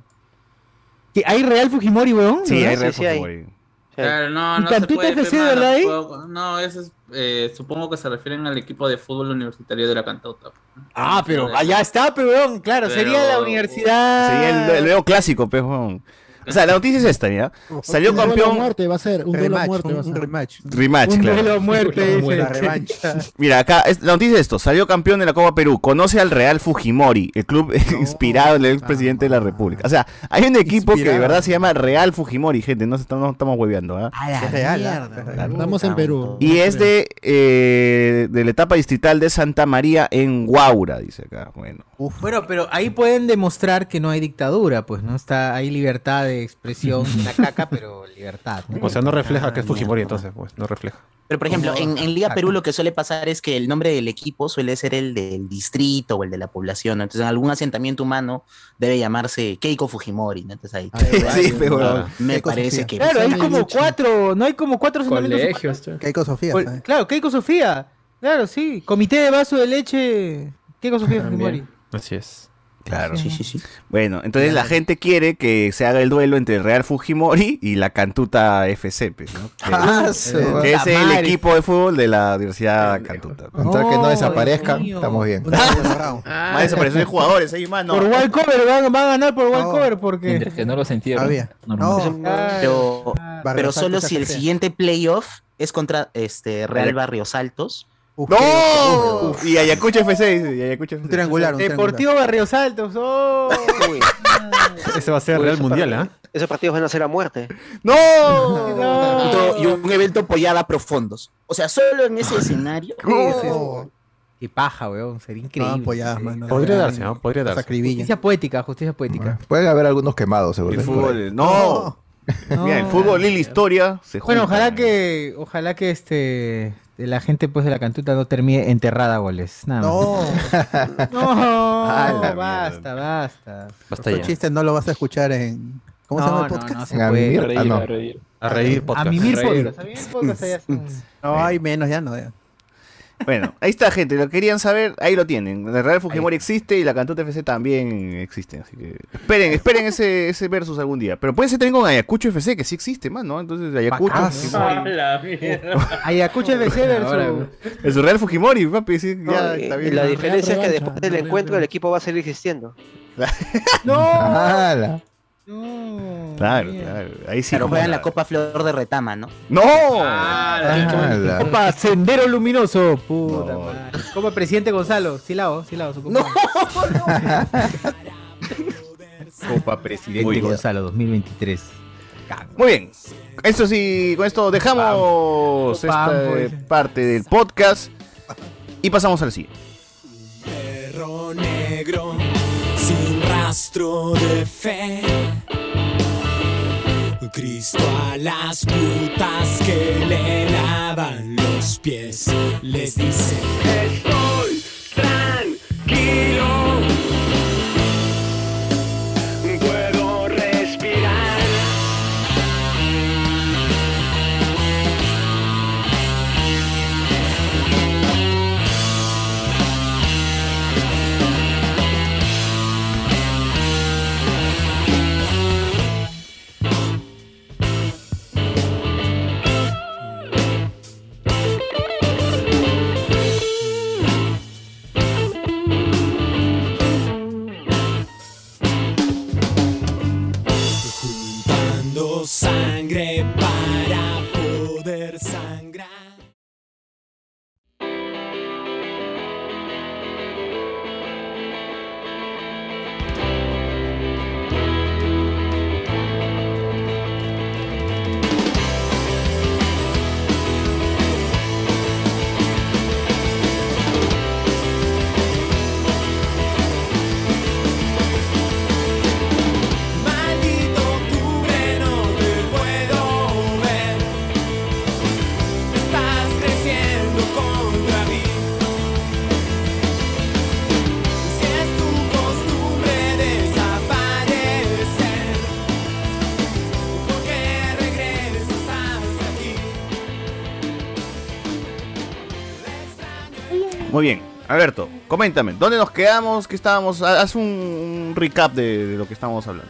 ¿Que ¿Hay Real Fujimori, weón? Sí, hay. Real Sí, sí hay. Fujimori. Claro, no, ¿Y no se puede, mano, verdad, ahí? puedo- No, eso es, eh, supongo que se refieren al equipo de fútbol universitario de la Cantauta. Ah, pero allá está, pero claro, Pero- sería la universidad. Sería el, el duelo clásico, weón. O sea, la noticia es esta, ¿ya? Salió Un duelo campeón. muerte va a ser, un duelo muerte un- va a un ser. rematch. Rematch, Un claro. duelo a muerte. dice. La revancha. Mira, acá es- la noticia es esto: salió campeón de la Copa Perú. Conoce al Real Fujimori, el club inspirado en el expresidente de la República. O sea, hay un equipo que de verdad se llama Real Fujimori, gente. No, estamos hueveando, ¿ah? ¿ah? Estamos en Perú. Y es de, eh, de la etapa distrital de Santa María en Guaura, dice acá. Bueno. Bueno, pero ahí pueden demostrar que no hay dictadura, pues, ¿no? Está, hay libertad de expresión, una caca, pero libertad. ¿no? O sea, no refleja que es Fujimori, entonces, pues, no refleja. Pero por ejemplo, en, en Liga. Perú lo que suele pasar es que el nombre del equipo suele ser el del distrito o el de la población. ¿no? Entonces, en algún asentamiento humano debe llamarse Keiko Fujimori. ¿no? Entonces ahí Sí, pero- me Keiko parece Sofía. que Claro, hay como cuatro, no hay como cuatro asentamientos Colegios. humanos? Keiko Sofía. ¿sabes? Claro, Keiko Sofía. Claro, sí. Comité de vaso de leche. Keiko Sofía Fujimori. Así es. Claro. Sí, sí, sí. Bueno, entonces la gente quiere que se haga el duelo entre el Real Fujimori y la Cantuta FC, pues, ¿no? Que, Ah, que es el equipo de fútbol de la Universidad Cantuta. Con tal que no No, desaparezca, Dios mío. estamos bien. Más desaparición de jugadores ahí, mano. Por Wallcover, van, van a ganar por Wallcover porque. Mientras que no los normal. No, Pero, solo si el siguiente playoff es contra este Real Barrios Altos. Uf, ¡No! Y Ayacucho FC, dice, y Ayacucho Un FC. triangular, un Deportivo Barrios Altos. ¡Oh! Uy, Ese va a ser uy, Real Mundial, ¿ah? Esos partidos van a ser a muerte. ¡No! No. Y un evento apoyada a profundos. O sea, solo en ese escenario. triangular. Qué paja, weón. Sería No, increíble. apoyadas, Sí. mano. Podría darse, ¿no? Podría darse. Justicia poética, justicia poética. Pueden haber algunos quemados, seguro. El fútbol, no. No. Mira, el fútbol y la historia se Bueno, ojalá que, ojalá que este la gente pues de la cantuta no termine enterrada a goles. Nada más. No, No, A la basta, basta. Basta ese ya. chiste no lo vas a escuchar en. ¿Cómo se llama el No, no, podcast? no se puede. Amimir. A reír, Ah, no. a reír. A reír A podcast. mimir Reír. podcast. A mimir podcast No, hay menos, ya no. ya. Bueno, ahí está, gente. Lo querían saber, ahí lo tienen. El Real Fujimori existe y la Cantuta FC también existe. Así que esperen, esperen ese, ese versus algún día. Pero puede ser también con Ayacucho FC, que sí existe, man, ¿no? Entonces, Ayacucho. La mierda. Ayacucho FC versus. Es su Real Fujimori, papi. Sí, No, ya y- está y bien. la diferencia es que después del encuentro el equipo va a seguir existiendo. No. No. Claro, mierda. claro. Ahí sí. Claro, como juegan la- la Copa Flor de Retama, ¿no? ¡No! ¡Hala! Copa Sendero Luminoso. Puta No. madre. Copa Presidente Gonzalo. Silao, Silao, su copa. Copa Presidente Muy. Gonzalo 2023. Muy bien. Eso sí, con esto dejamos Pam, esta pam, pues. parte del podcast y pasamos al siguiente. Perro negro, rastro de fe. Cristo a las putas que le lavan los pies les dice: Estoy tranquilo. side. Muy bien. Alberto, coméntame, ¿dónde nos quedamos? ¿Qué estábamos? Ha- Haz un, un recap de, de lo que estábamos hablando.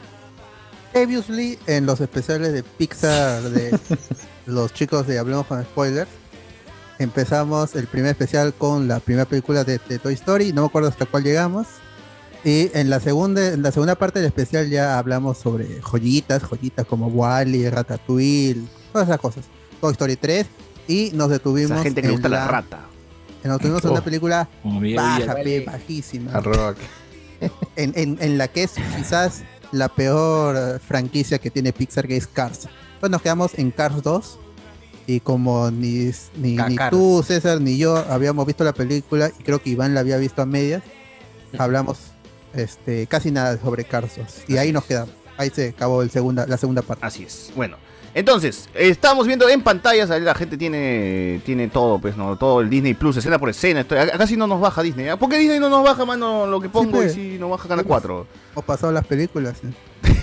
Previously, en los especiales de Pixar de los chicos de Hablemos con Spoilers, empezamos el primer especial con la primera película de, de Toy Story, no me acuerdo hasta cuál llegamos. Y en la segunda, en la segunda parte del especial ya hablamos sobre joyitas, joyitas como Wally, Ratatouille, todas esas cosas. Toy Story 3 y nos detuvimos Esa gente que en gusta la rata. En una Oh. película Como Villa baja, pe, bajísima. A rock. En, en- en la que es quizás la peor franquicia que tiene Pixar, que es Cars. Pues nos quedamos en Cars 2 y como ni, ni, ni tú, César, ni yo habíamos visto la película y creo que Iván la había visto a medias, hablamos este, casi nada sobre Cars 2. Y ahí nos quedamos. Ahí se acabó el segunda, la segunda parte. Así es. Bueno, entonces, estamos viendo en pantallas, ahí la gente tiene tiene todo, pues, ¿no? Todo el Disney Plus, escena por escena. Esto, acá sí no nos baja Disney. ¿ah? ¿Por qué Disney no nos baja, mano, lo que pongo y si nos baja Canal 4? O pasado las películas. ¿eh?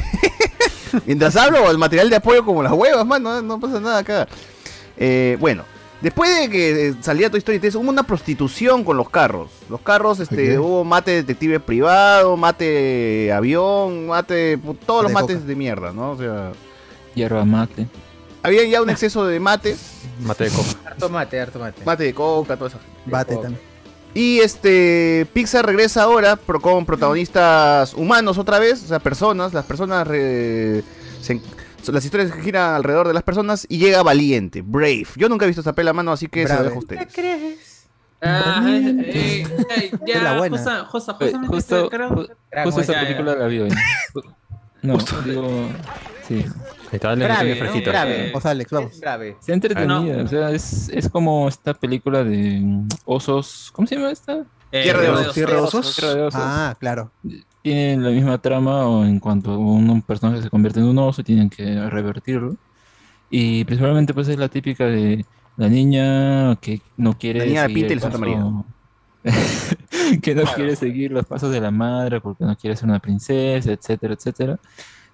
Mientras hablo, el material de apoyo como las huevas, mano, no pasa nada acá. Eh, bueno, después de que eh, salía Toy Story 3, hubo una prostitución con los carros. Los carros, este, hubo mate detective privado, mate avión, mate, todos los mates coca. de mierda, ¿no? O sea, Hierba mate. había ya un exceso de mate. Mate de coca. Harto mate, harto mate. Mate de coca, toda esa gente. Bate también. Y este Pixar regresa ahora pro- con protagonistas humanos otra vez, o sea, personas, las personas re- se en- son- las historias que giran alrededor de las personas y llega Valiente, Brave. Yo nunca he visto esta pela mano, así que se lo Brave. dejo a ustedes. Ah, eh, eh, eh, Es ya, la buena. justa- justa- Eh, justamente justo, creo- ju- justo esa película la vi hoy. No, digo, sí. Grave, tiene ¿no? fresquito. Grave. Vamos, Alex, vamos. Grave. Está entretenida, o sea, es, es como esta película de mm, osos. ¿Cómo se llama esta? Eh, Tierra de osos. Tierra de osos. Tierra de osos. Ah, claro. Tienen la misma trama o en cuanto un, un personaje se convierte en un oso, tienen que revertirlo. Y principalmente pues es la típica de la niña que no quiere La niña Pinta y Santa paso- que no quiere seguir los pasos de la madre porque no quiere ser una princesa, etcétera, etcétera.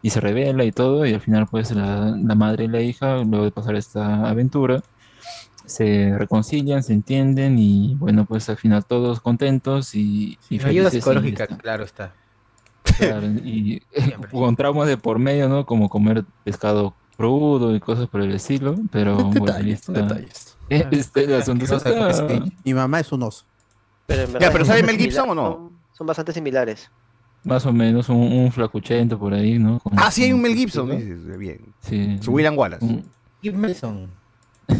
Y se revela y todo, y al final pues la, la madre y la hija, luego de pasar esta aventura, se reconcilian, se entienden y bueno, pues al final todos contentos y, y Ayuda felices y psicológica, claro está. Claro, y con traumas de por medio, ¿no? Como comer pescado crudo y cosas por el estilo, pero bueno, ahí Detalles, son está. detalles. Este, el asunto está-. Mi mamá es un oso. Pero en Ya, pero son ¿sale bastante Mel Gibson o no? son bastante similares. Más o menos un, un flacuchento por ahí, ¿no? Con- Ah, sí hay un Mel Gibson, dices, bien. Sí. Su William Wallace. Mason.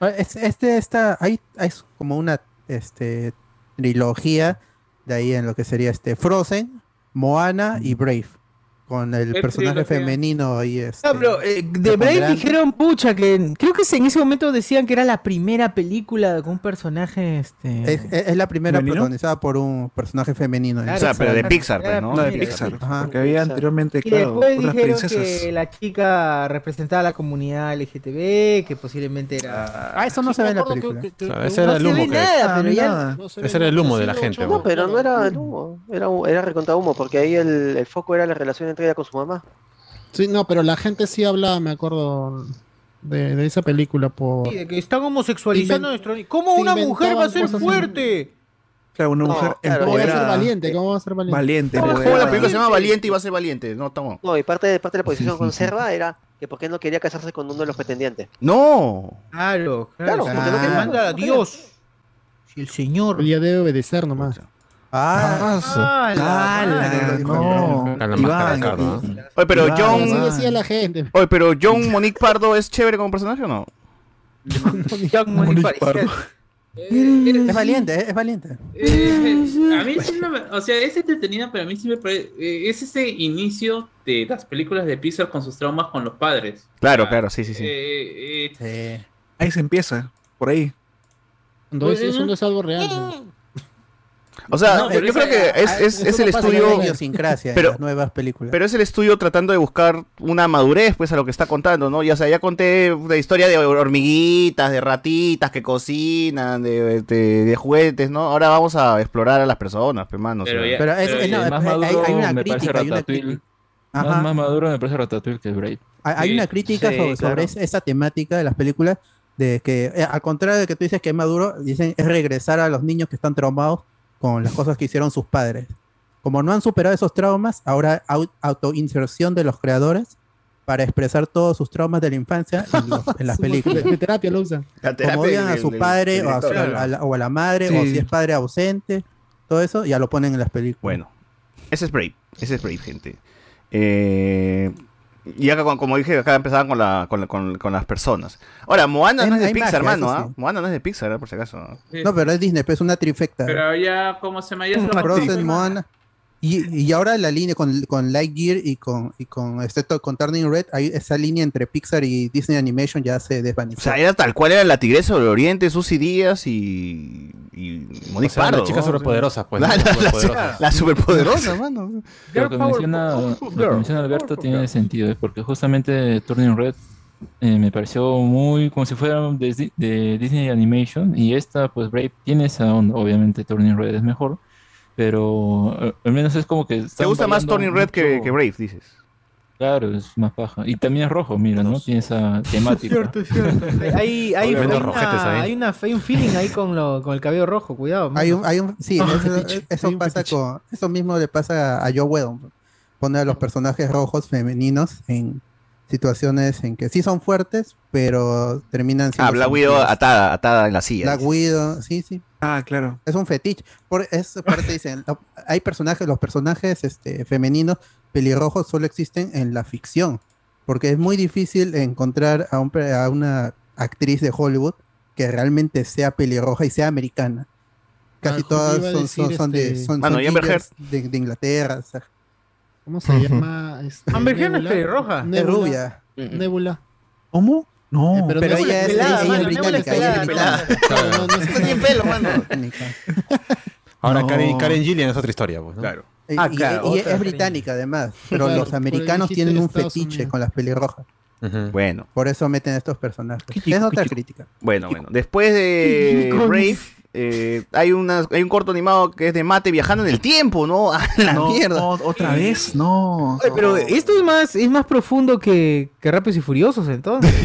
Ah, es- Este está, ahí es como una este, trilogía de ahí en lo que sería este Frozen, Moana y Brave. Con el ¿Qué personaje trilogía? femenino ahí este, No, pero eh, de Brave pondrán- dijeron, pucha, que creo que en ese momento decían que era la primera película con un personaje, este... es, es- es la primera ¿Femenino? protagonizada por un personaje femenino. Claro, O sea, pero de. Pixar, pues, ¿no? No, de Pixar. Ajá. Porque había anteriormente, Y claro, después otras dijeron princesas. que la chica representaba a la comunidad LGTB, que posiblemente era... Ah, eso no se ve en la película. que- O sea, que- ese era no el se humo nada, pero ya... Ese era el humo de la gente. No, pero no era el humo. Era, era recontra humo, porque ahí el, el foco era la relación entre ella con su mamá. Sí, no, pero la gente sí hablaba, me acuerdo, de, de esa película por... Sí, de que están homosexualizando a Inven- nuestro... ¿Cómo se una mujer va a ser cosas en- fuerte? Claro, una No, mujer claro, ¿Cómo va a ser empoderada. valiente? ¿Cómo va a ser valiente? Valiente, ¿Cómo la empoderada. película se llama Valiente y va a ser Valiente? No, estamos. No, y parte de, parte de la posición con Serva era que por qué no quería casarse con uno de los pretendientes. No. Claro, Claro, claro. porque no quería- manda a Dios. Si el señor... Ella debe obedecer nomás. Ah, Ah, la. No. La máscara Cardo, ¿no? Oye, pero Iván, John. Así Ah. decía la gente. Oye, pero John Monique Pardo es chévere como personaje o no? John Monique parecía- Es valiente, es, es valiente. Eh, a mí sí me, o sea, es entretenida, pero a mí sí me parece, eh, es ese inicio de las películas de Pixar con sus traumas con los padres. Claro, Ah, claro, sí, sí, sí. eh, eh, Sí. Ahí se empieza, por ahí. Cuando es, eso no es algo real. ¿no? O sea, No, eh, yo creo que es, es, eso es no el estudio. la idiosincrasia en Pero- las nuevas películas. Pero es el estudio tratando de buscar una madurez, pues, a lo que está contando, ¿no? Ya, o sea, ya conté la historia de hormiguitas, de ratitas que cocinan, de, de, de juguetes, ¿no? Ahora vamos a explorar a las personas, pues, mano. o Pero sea. ya- Pero es, Pero es- no, el más hay, maduro hay una me crítica, hay una Ratatouille. crítica. Más, Ajá. más maduro me parece Ratatouille que Brave. Hay, hay Sí, una crítica sí, sobre, claro. esa temática de las películas, de que eh, al contrario de que tú dices que es maduro, dicen es regresar a los niños que están traumados con las cosas que hicieron sus padres. Como no han superado esos traumas, ahora au- autoinserción de los creadores para expresar todos sus traumas de la infancia en, los- en las películas. de terapia lo usan. Como odian a su padre o a, su- director. a la, o a la madre, o si es padre ausente, todo eso, ya lo ponen en las películas. Bueno, ese es Brave, ese es Brave, gente. Eh, y acá, con- como dije, acá empezaban con, la, con, la- con- con las personas. Ahora, Moana no es de Pixar, magia, hermano, ¿ah? sí. Moana no es de Pixar, ¿eh? por si acaso. No, pero es Disney, pero es una trifecta. Pero ya, ¿cómo se llama? Ya se lo Frozen, Moana. Y, y ahora la línea con, con Lightyear y con, y con, este, to- con Turning Red, hay esa línea entre Pixar y Disney Animation ya se desvaneció. O sea, era tal cual era la Tigresa del Oriente, Susi Díaz y, y Monique O sea, Pardo. las chicas ¿no? superpoderosas, pues, La, ¿no? la- la- Superpoderosas. la superpoderosa, mano. Lo que, menciona, lo que menciona Alberto tiene sentido, ¿eh? porque justamente Turning Red eh, me pareció muy como si fuera de, de Disney Animation y esta, pues Brave tiene esa onda, obviamente Turning Red es mejor, pero eh, al menos es como que... ¿Te gusta más Turning Red que, Brave, dices? Claro, es más paja. Y también es rojo, mira, ¿no? Tiene esa temática. Cierto, es cierto. Hay, hay, hay, una- hay una, hay un feeling ahí con, lo, con el cabello rojo, cuidado. Hay un, hay un, sí, Ah, eso, un pasa con, eso mismo le pasa a Joe Whedon. Pone a los personajes rojos femeninos en situaciones en que sí son fuertes, pero terminan siendo Ah, Black Widow atada, atada en la silla. Black. Widow, sí, sí. Ah, claro. Es un fetiche. Por, es, aparte dicen, hay personajes, los personajes este, femeninos pelirrojos solo existen en la ficción, porque es muy difícil encontrar a, un a una actriz de Hollywood que realmente sea pelirroja y sea americana. Casi Ah, todas son, son, son de, este- son, de, de Inglaterra. o sea. ¿Cómo se llama? Este, Amber Heard es Nebula? pelirroja. Es Nebula. rubia. Nebula. ¿Mmo? No. Eh, pero ella es, pelada, ella es británica, ella es pelada. Claro, no, no es Tiene pelo, mano. Ahora No. Karen, Karen Gillian es otra historia, pues, ¿no? Claro. Y, Ah, y- claro, y es Karen. británica además, pero Claro, los americanos tienen un Estados fetiche Unidos. con las pelirrojas. Bueno, Por eso meten estos personajes. Es otra crítica. bueno, bueno. Después de Brave, eh, hay, una, hay un corto animado que es de Mate viajando en el tiempo, ¿no? A la No, mierda. no, otra vez, no. Oye, pero esto es más, es más profundo que, que Rápidos y Furiosos, entonces.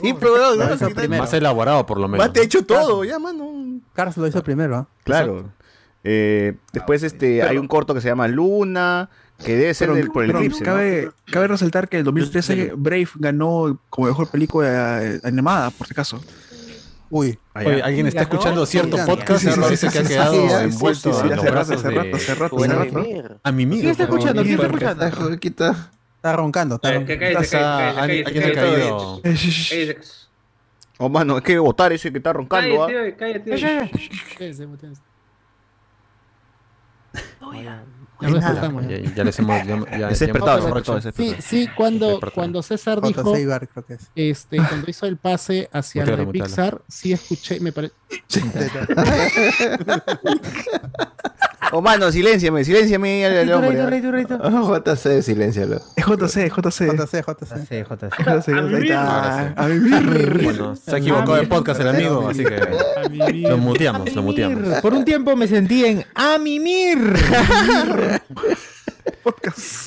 Sí, pero no, no. Más elaborado, por lo menos. Mate ha hecho todo, ya, mano. Cars lo hizo primero. ¿ah? Claro. Eh, después este, hay un corto que se llama Luna, que debe ser Pero, del- por el eclipse. ¿no? cabe, cabe resaltar que en 2013 Brave ganó como mejor película animada, por si acaso. Uy. Oye, alguien está escuchando cierto Sí, podcast y sí, parece sí, que ha quedado envuelto sí, sí, en los brazos de a mi ¿Quién está escuchando? ¿Quién está escuchando? está roncando. Está Eh, alguien ha caído. Eh. Oh, mano, hay que votar ese que está roncando. ¿ah? Cállate, cállate. Ya lo despertamos, ya. Ya, les hemos. Ya, ya, Es ya- despertado, Sí, sí, cuando, cuando César dijo. Seibar, creo que es. este, cuando hizo el pase hacia la de. Pixar, sí escuché, me parece. Oh, mano, silénciame, silénciame al, al hombre. ¿ah? JC, siléncialo. Es JC, JC. JC, JC. Sí, JC. JC, ahí está. Ahora A vivir. Bueno, se ha equivocado de podcast el amigo, así que lo muteamos, lo muteamos. Por un tiempo me sentí en A mimir.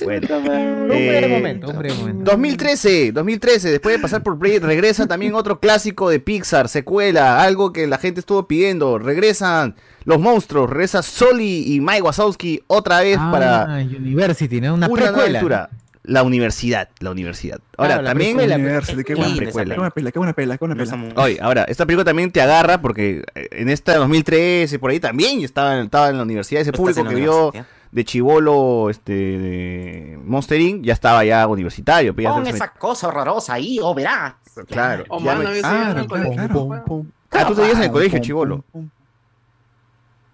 Bueno. Un breve Eh, momento, un breve momento. 2013, 2013, después de pasar por Braid, regresa también otro clásico de Pixar, secuela, algo que la gente estuvo pidiendo. Regresan los monstruos, regresa Soli y Mike Wazowski otra vez para Ah, University, ¿no? Una, una precuela. La universidad, la universidad. Ahora, Claro, la también... precuela, University, qué buena precuela. Qué buena pela, qué buena pela, qué buena pela. Oye, ahora, esta película también te agarra porque eh, en esta 2013, por ahí también estaba, estaba en la universidad. Ese público en la que vio universidad. De chivolo este, de Monster Inc. ya estaba ya universitario. pues, Pon esa cosa horrorosa ahí, o verás. Claro. O ya me- sí Claro, claro, claro. Ah, tú te en el colegio, chivolo.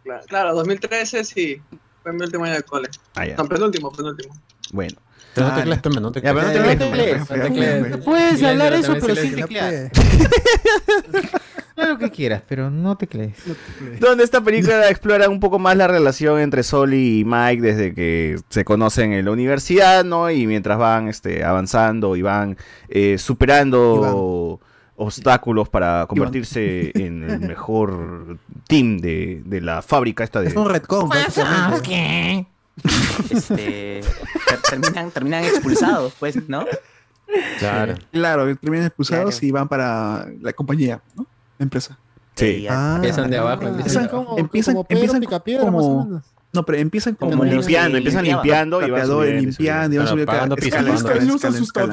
Claro, Claro, 2013 sí. Fue mi último año de cole. Ah, ya. No, penúltimo, penúltimo. Bueno. Pero no te creas, Pembe, no te Ya, pero no No. Puedes hablar eso, pero silencio. sin Claro que quieras, pero no te crees. Donde esta película explora un poco más la relación entre Soli y Mike desde que se conocen en la universidad, ¿no? Y mientras van este, avanzando y van eh, superando obstáculos para convertirse en el mejor team de, de la fábrica esta de... Es un retcon, básicamente. Este, ter- terminan, terminan expulsados, pues, ¿no? Claro. Claro, terminan expulsados Claro. y van para la compañía, ¿no? Empresa. Sí. Ah, Empiezan de abajo, Ah, empiezan como, empiezan- como Pedro empiezan Picapiedra, más como- o menos. No, pero empiezan como, Como limpiando, empiezan limpiando y van subiendo, limpiando y van subiendo escala.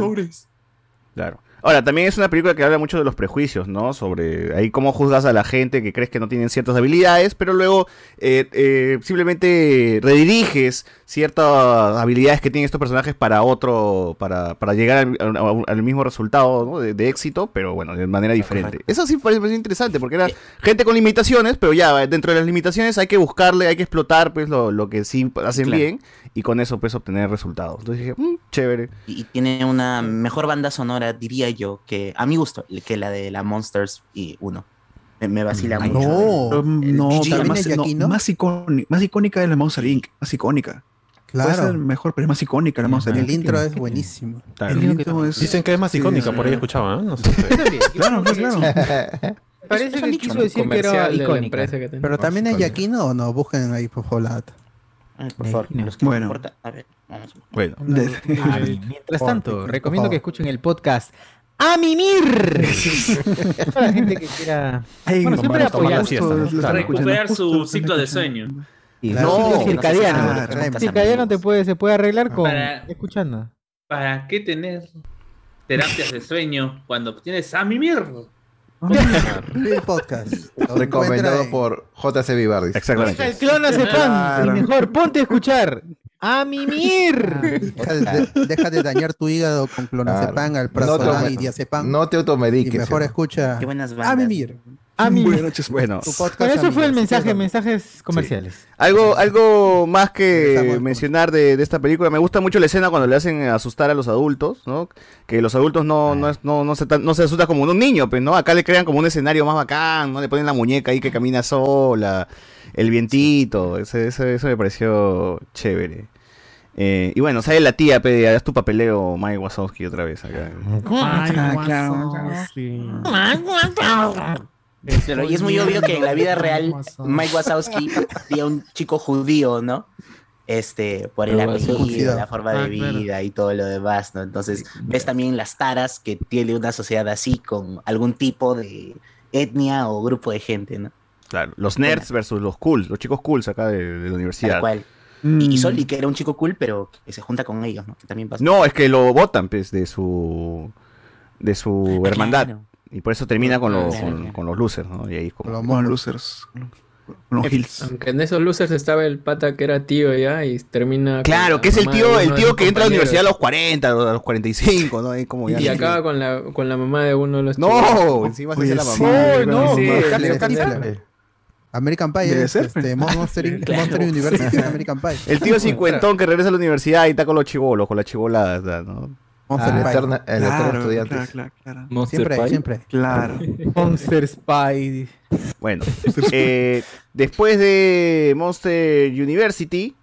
Claro. Ahora, también es una película que habla mucho de los prejuicios, ¿no? Sobre ahí cómo juzgas a la gente que crees que no tienen ciertas habilidades, pero luego eh, eh, simplemente rediriges ciertas habilidades que tienen estos personajes para otro, para, para llegar al, al- al mismo resultado ¿no? de, de éxito, pero bueno, de manera diferente. Eso sí fue fue interesante, porque era gente con limitaciones, pero ya dentro de las limitaciones hay que buscarle, hay que explotar pues lo, lo que sí hacen Claro. bien y con eso pues obtener resultados. Entonces dije, "Mm, chévere. Y tiene una mejor banda sonora, diría yo, que a mi gusto, que la de la Monsters y uno. Me, me vacila Ay, mucho. no. El No, más, ¿También es no, Giacchino? más, icónica, más icónica es la Monster Inc. Más icónica. Claro. Puede ser mejor, pero es más icónica la Monster El Inc. intro es buenísimo. El intro es- Dicen que es más icónica, sí. por ahí escuchaba, ¿eh? No sé. Claro, claro. Parece que quiso decir que era Comercial de la icónica. empresa que tenía. Pero también es Yaquino o no, busquen ahí por favor. Por favor, los que Bueno. importa. A ver, vamos. Bueno. Mientras tanto, recomiendo que escuchen el podcast ¡A mimir! Para la gente que quiera. Ay, Bueno, siempre apoyar. Recuperar su ciclo de sueño. Sí, Claro. no, No, circadiano. no circadiano te puede, se puede arreglar con Para- escuchando. ¿Para qué tener terapias de sueño cuando tienes a mimir? El podcast. Recomendado por JC Vivardis. Exactamente. El clon hace pan. Claro. Y mejor, ponte a escuchar. ¡A mimir! Deja de, deja de dañar tu hígado con clonazepam, Claro. alprazolam No y diazepam. No te y automediques. mejor ¿sí? escucha Qué buenas a mimir. A mimir. Buenas noches. Bueno, Bueno, eso fue el mensaje, mensajes comerciales. algo, algo más que mencionar de, de esta película. Me gusta mucho la escena cuando le hacen asustar a los adultos, ¿no? Que los adultos no, no, es- no, no, se, tan- no se asustan como un niño, pues, ¿no? Acá le crean como un escenario más bacán, ¿no? Le ponen la muñeca ahí que camina sola, el vientito. Eso, eso, eso me pareció chévere. Eh, y bueno, sale la tía, pe, haz tu papeleo, Mike Wazowski otra vez acá. Ah, claro. Claro, y es muy obvio que en la vida real Mike Wazowski sería un chico judío, ¿no? Este, por el Pero apellido, la forma de Ah, claro. vida y todo lo demás, ¿no? Entonces, ves también las taras que tiene una sociedad así con algún tipo de etnia o grupo de gente, ¿no? Claro, los nerds versus los cools, los chicos cools acá de, de la Tal universidad. cual. Mm. Y, y Soli, que era un chico cool, pero que se junta con ellos, ¿no? Que también pasa. No, es que lo votan, pues, de su de su Ah, hermandad. claro. Y por eso termina con los, Claro, con, los losers, ¿no? Y ahí es como... Con los Con losers. Los hills. Aunque en esos losers estaba el pata que era tío ya y termina. Claro, la que es el tío, el tío que entra a la universidad a los 40, a los 45, ¿no? Ahí como ya- Y acaba con la, con la mamá de uno de los No, chicos. encima se hace la sí, mamá. ¡Oh, no! Sí, Candela. American Pie, Debe es, ser, este, pues. Monster, Claro. Monster University es American Pie. El tío cincuentón que regresa a la universidad y está con los chivolos, con la chivolada, ¿no? Monster eterna- el eterno Claro, estudiante. claro, claro, claro. Monster Siempre, Pie. siempre. Claro. Monster Spy. Bueno, eh, después de Monster University,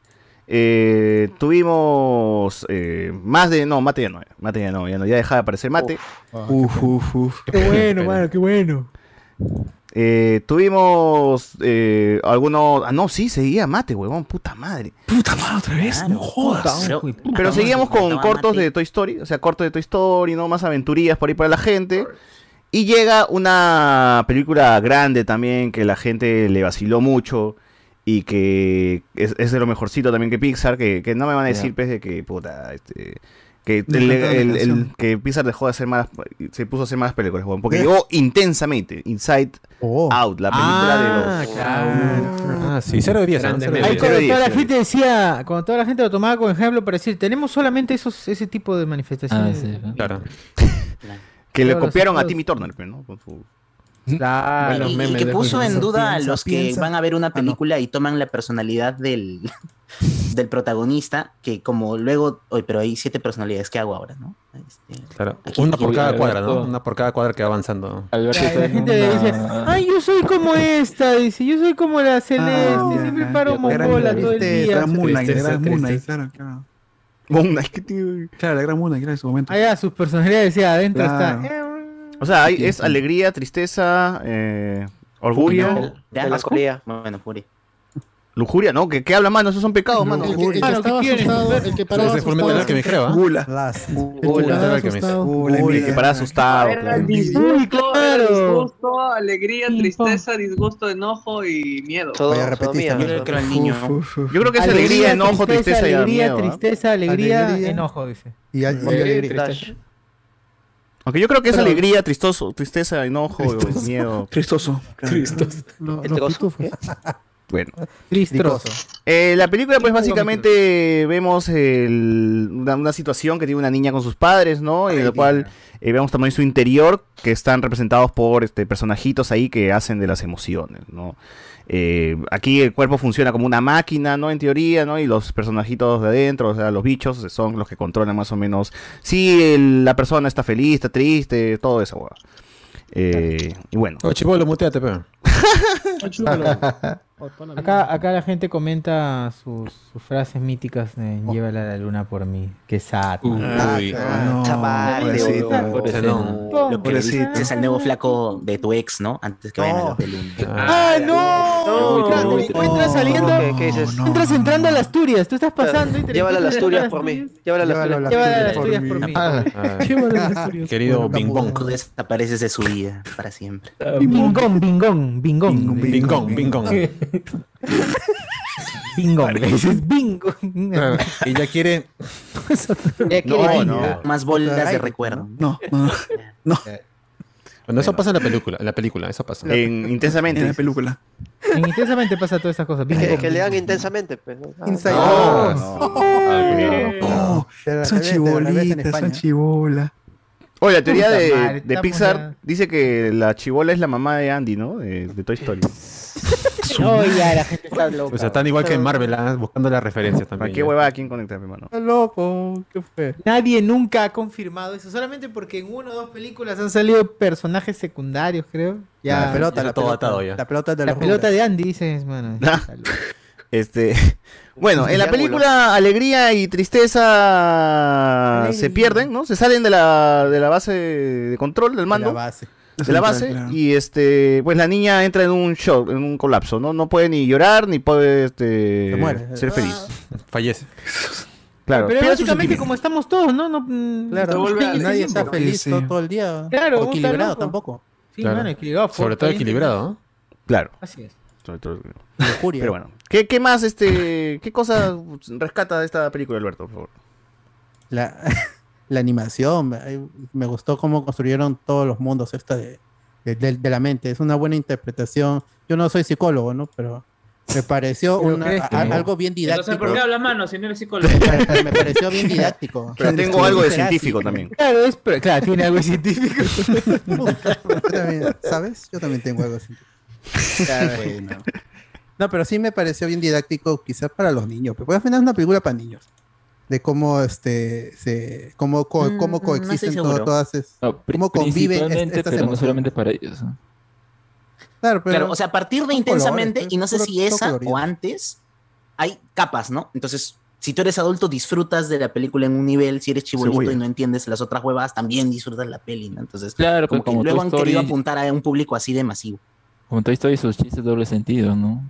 eh, tuvimos eh, más de. No, Mate ya no, Mate ya no, ya no, ya dejaba de aparecer Mate. Uf, uf, uf. Qué bueno, mano, qué bueno. Eh, tuvimos eh, algunos. Ah, no, sí, seguía Mate, huevón, puta madre. Puta madre, otra vez. Claro. No jodas. Pero, Pero seguíamos con cortos Mate. de Toy Story, o sea, cortos de Toy Story, ¿no? Más aventurías por ahí para la gente. Y llega una película grande también que la gente le vaciló mucho y que es, es de lo mejorcito también que Pixar, que, que no me van a decir, pues, de que, puta, este... Que, el- que Pixar dejó de hacer más, se puso a hacer más películas, porque llegó intensamente, Inside Oh. Out, la película Ah, de los... claro. Ah, sí, 0 de 10. ¿no? Grande Cero de meme. Ahí 10. cuando toda la diez, gente decía, cuando toda la gente lo tomaba como ejemplo para decir, tenemos solamente esos, ese tipo de Ah, manifestaciones. sí. Claro. Que le copiaron a Timmy Turner, pues, ¿no? Con su- Claro. Y- que puso en duda a Piensa, los que piensa. van a ver una Ah, no. película y toman la personalidad del, del protagonista, que como luego, oye, pero hay siete personalidades, ¿qué hago ahora, no? Este, Claro. Aquí- Una por cada cuadra, ¿no? Una por cada cuadra que va avanzando. Ay, la en gente una- dice, ay, yo soy como esta, dice, yo soy como la celeste, Ah, siempre paro mongola Gran- todo el día. Moon Knight, Moon Knight, tristeza. claro, claro. Moon Knight, ¿qué tiene? Claro, la Gran Moon Knight, era en su momento. Allá sus personalidades decía, adentro Claro. está. eh, O sea, hay- es alegría, tristeza, eh, orgullo, Melancolía. Bueno, Furia. Lujuria, ¿no? ¿Qué, qué habla, mano? Esos son pecados, mano. El que, el que Mano, ¿qué estaba quieres? asustado, el que paraba Ese fue el asustado. Que me creo, ¿ah? Gula. Las. El que Gula, paraba el que me- asustado. Gula, Uy, que para asustado. Era claro. disgusto, era alegría, tristeza, disgusto, enojo y miedo. Todo, todo repetiste, miedo. Yo creo que era el niño. Uf, uf, uf. Yo creo que es alegría, enojo, tristeza y alegría, miedo. ¿ah? tristeza, alegría, Alegría. enojo, dice. Y al- y Alegría y alegría. tristeza. Aunque yo creo que es Pero- alegría, tristoso, tristeza, enojo, Tristoso. miedo. Tristoso. ¿El los pitufos. Bueno. Tristroso. Eh, la película, pues básicamente vemos el- una, una situación que tiene una niña con sus padres, ¿no? En la cual eh, vemos también su interior, que están representados por este, personajitos ahí que hacen de las emociones, ¿no? Eh, aquí el cuerpo funciona como una máquina, ¿no? En teoría, ¿no? Y los personajitos de adentro, o sea, los bichos, son los que controlan más o menos si el- la persona está feliz, está triste, todo eso, weón. Eh, y bueno. Oh, chivolo, muteate, pe. Acá, acá la gente comenta sus, sus frases míticas de Llévala a la luna por mí. Qué sad. man. Uy, Ah, chaval, pobrecito. de oro. Pobrecito. Lo que le dices al nuevo flaco de tu ex, ¿no? Antes que vayan a de luna. ¡Ah, no! Claro, tú entras saliendo, ¿Qué- qué dices? entras entrando a las Asturias, tú estás pasando y Llévala a las Asturias por mí. Llévala a las Asturias. Llévala a las Asturias por mí. Ah, Querido Bing Bong. Tú desapareces de su vida para siempre. Bingón, bingón, bingón. Bingón, bingón. Bingón, le dices bingo. Ah, Ella quiere. Ella quiere. Más bolas de recuerdo. No, no, no. Bueno, eso pasa en la película, en la película, eso pasa. En intensamente. En la película. En intensamente pasa todas estas cosas. Que, Bingo. que lean intensamente, pues. Ah, Inside No, no. Oh, la- son chibolitas, son chibolas. Oye, la teoría Puta de, madre, de estamos Pixar ya- dice que la chivola es la mamá de Andy, ¿no? De, de Toy Story. No, ya la gente está loca. O sea, tan igual que en Marvel, ah, buscando las referencias ¿Para también. qué ya. huevada quién conecta, hermano? Está loco. ¿Qué fue? Nadie nunca ha confirmado eso, solamente porque en una o dos películas han salido personajes secundarios, creo. Ya, la pelota, la todo pelota. atado ya. La pelota de la pelota de Andy, dices, mano. Este, bueno, en la película alegría y tristeza se pierden, ¿no? Se salen de la, de la base de control del De mando, la base. de la base, Claro. y este, pues la niña entra en un shock, en un colapso, ¿no? No puede ni llorar ni puede este, Se muere. ser feliz. Fallece. Claro, Pero básicamente como estamos todos, ¿no? no mm, Claro, no vuelve al- nadie está feliz Sí. todo, todo el día. Claro, O equilibrado tampoco. Sí, Claro. mano, equilibrado. Sobre todo fuerte, equilibrado, ¿no? Claro. Así es. sobre todo- Lujuria. Pero bueno, ¿qué, qué más, este, qué cosas rescata de esta película, Alberto, por favor? La, la animación, me- gustó cómo construyeron todos los mundos esta de, de, de- de la mente. Es una buena interpretación. Yo no soy psicólogo, ¿no? Pero me pareció ¿Pero una- a- a- algo bien Entonces, didáctico. ¿por qué habla mano si no eres psicólogo? Me, pareció bien didáctico. Pero tengo algo de científico también. Claro, es, pero, claro, tiene algo científico. Yo también, ¿Sabes? Yo también tengo algo así. Bueno. No, pero sí me pareció bien didáctico, quizás para los niños. Pero al final es una película para niños. De cómo este se cómo co- Mm, cómo no estoy coexisten todo- todas es- No, cómo conviven est- principalmente, estas pero no solamente para ellos. ¿no? Claro, pero Claro, o sea, a partir de intensamente, colores, y no sé si esa colorido. o antes, hay capas, ¿no? Entonces, si tú eres adulto, disfrutas de la película en un nivel, si eres chibolito y no entiendes las otras huevas, también disfrutas la peli, ¿no? Entonces, Claro, como pues que como luego Toy han querido apuntar a un público así de masivo. como Toy Story, sus chistes doble sentido, ¿no?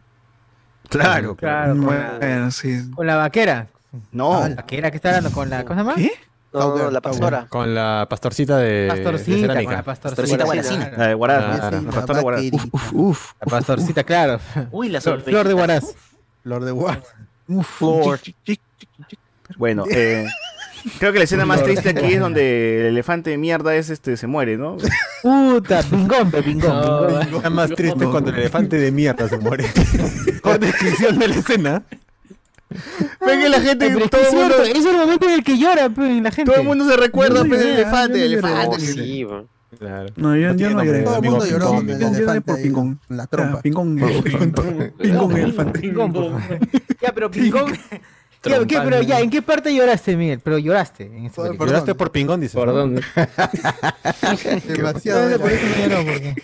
Claro, Claro, con la, Bueno, sí. con la vaquera. No, La vaquera que está hablando con la. ¿Cómo se llama? ¿Qué? No, no, la pastora. Con la pastorcita de, de Pastorcita, con cerámica. la pastorcita. Pastorcita Guaracina. la de Guaraz, Ah, la pastora de Guaraz. vaquerita. Uf, uf. La pastorcita, claro. Uy, la Flor, sorpresa. Flor de Guaraz. Lord de. Uf, Flor. Bueno, eh, creo que la escena más triste aquí es donde el elefante de mierda es este se muere, ¿no? Puta, bingón, pe, bingón, No. Está más triste cuando el elefante de mierda se muere. Por descripción de la escena. Ven que la gente, Pero es que todo es el mundo, cierto, es el momento en el que llora, pe, la gente. todo el mundo se recuerda no del lloré, elefante, el elefante. Sí. Claro. No, yo, No yo no lloré. Todo el mundo lloró Pingón, con el Yo lloré elefante por pingón. la trompa. Pingón, pingón, pingón, elefante. Favor. Ya, pero pingón. Ya, ¿qué? Pero ya, ¿en qué parte lloraste, Miguel? Pero lloraste en esta Por-. Lloraste por pingón, dice. ¿Por dónde? Demasiado. No, por eso no lloró, porque.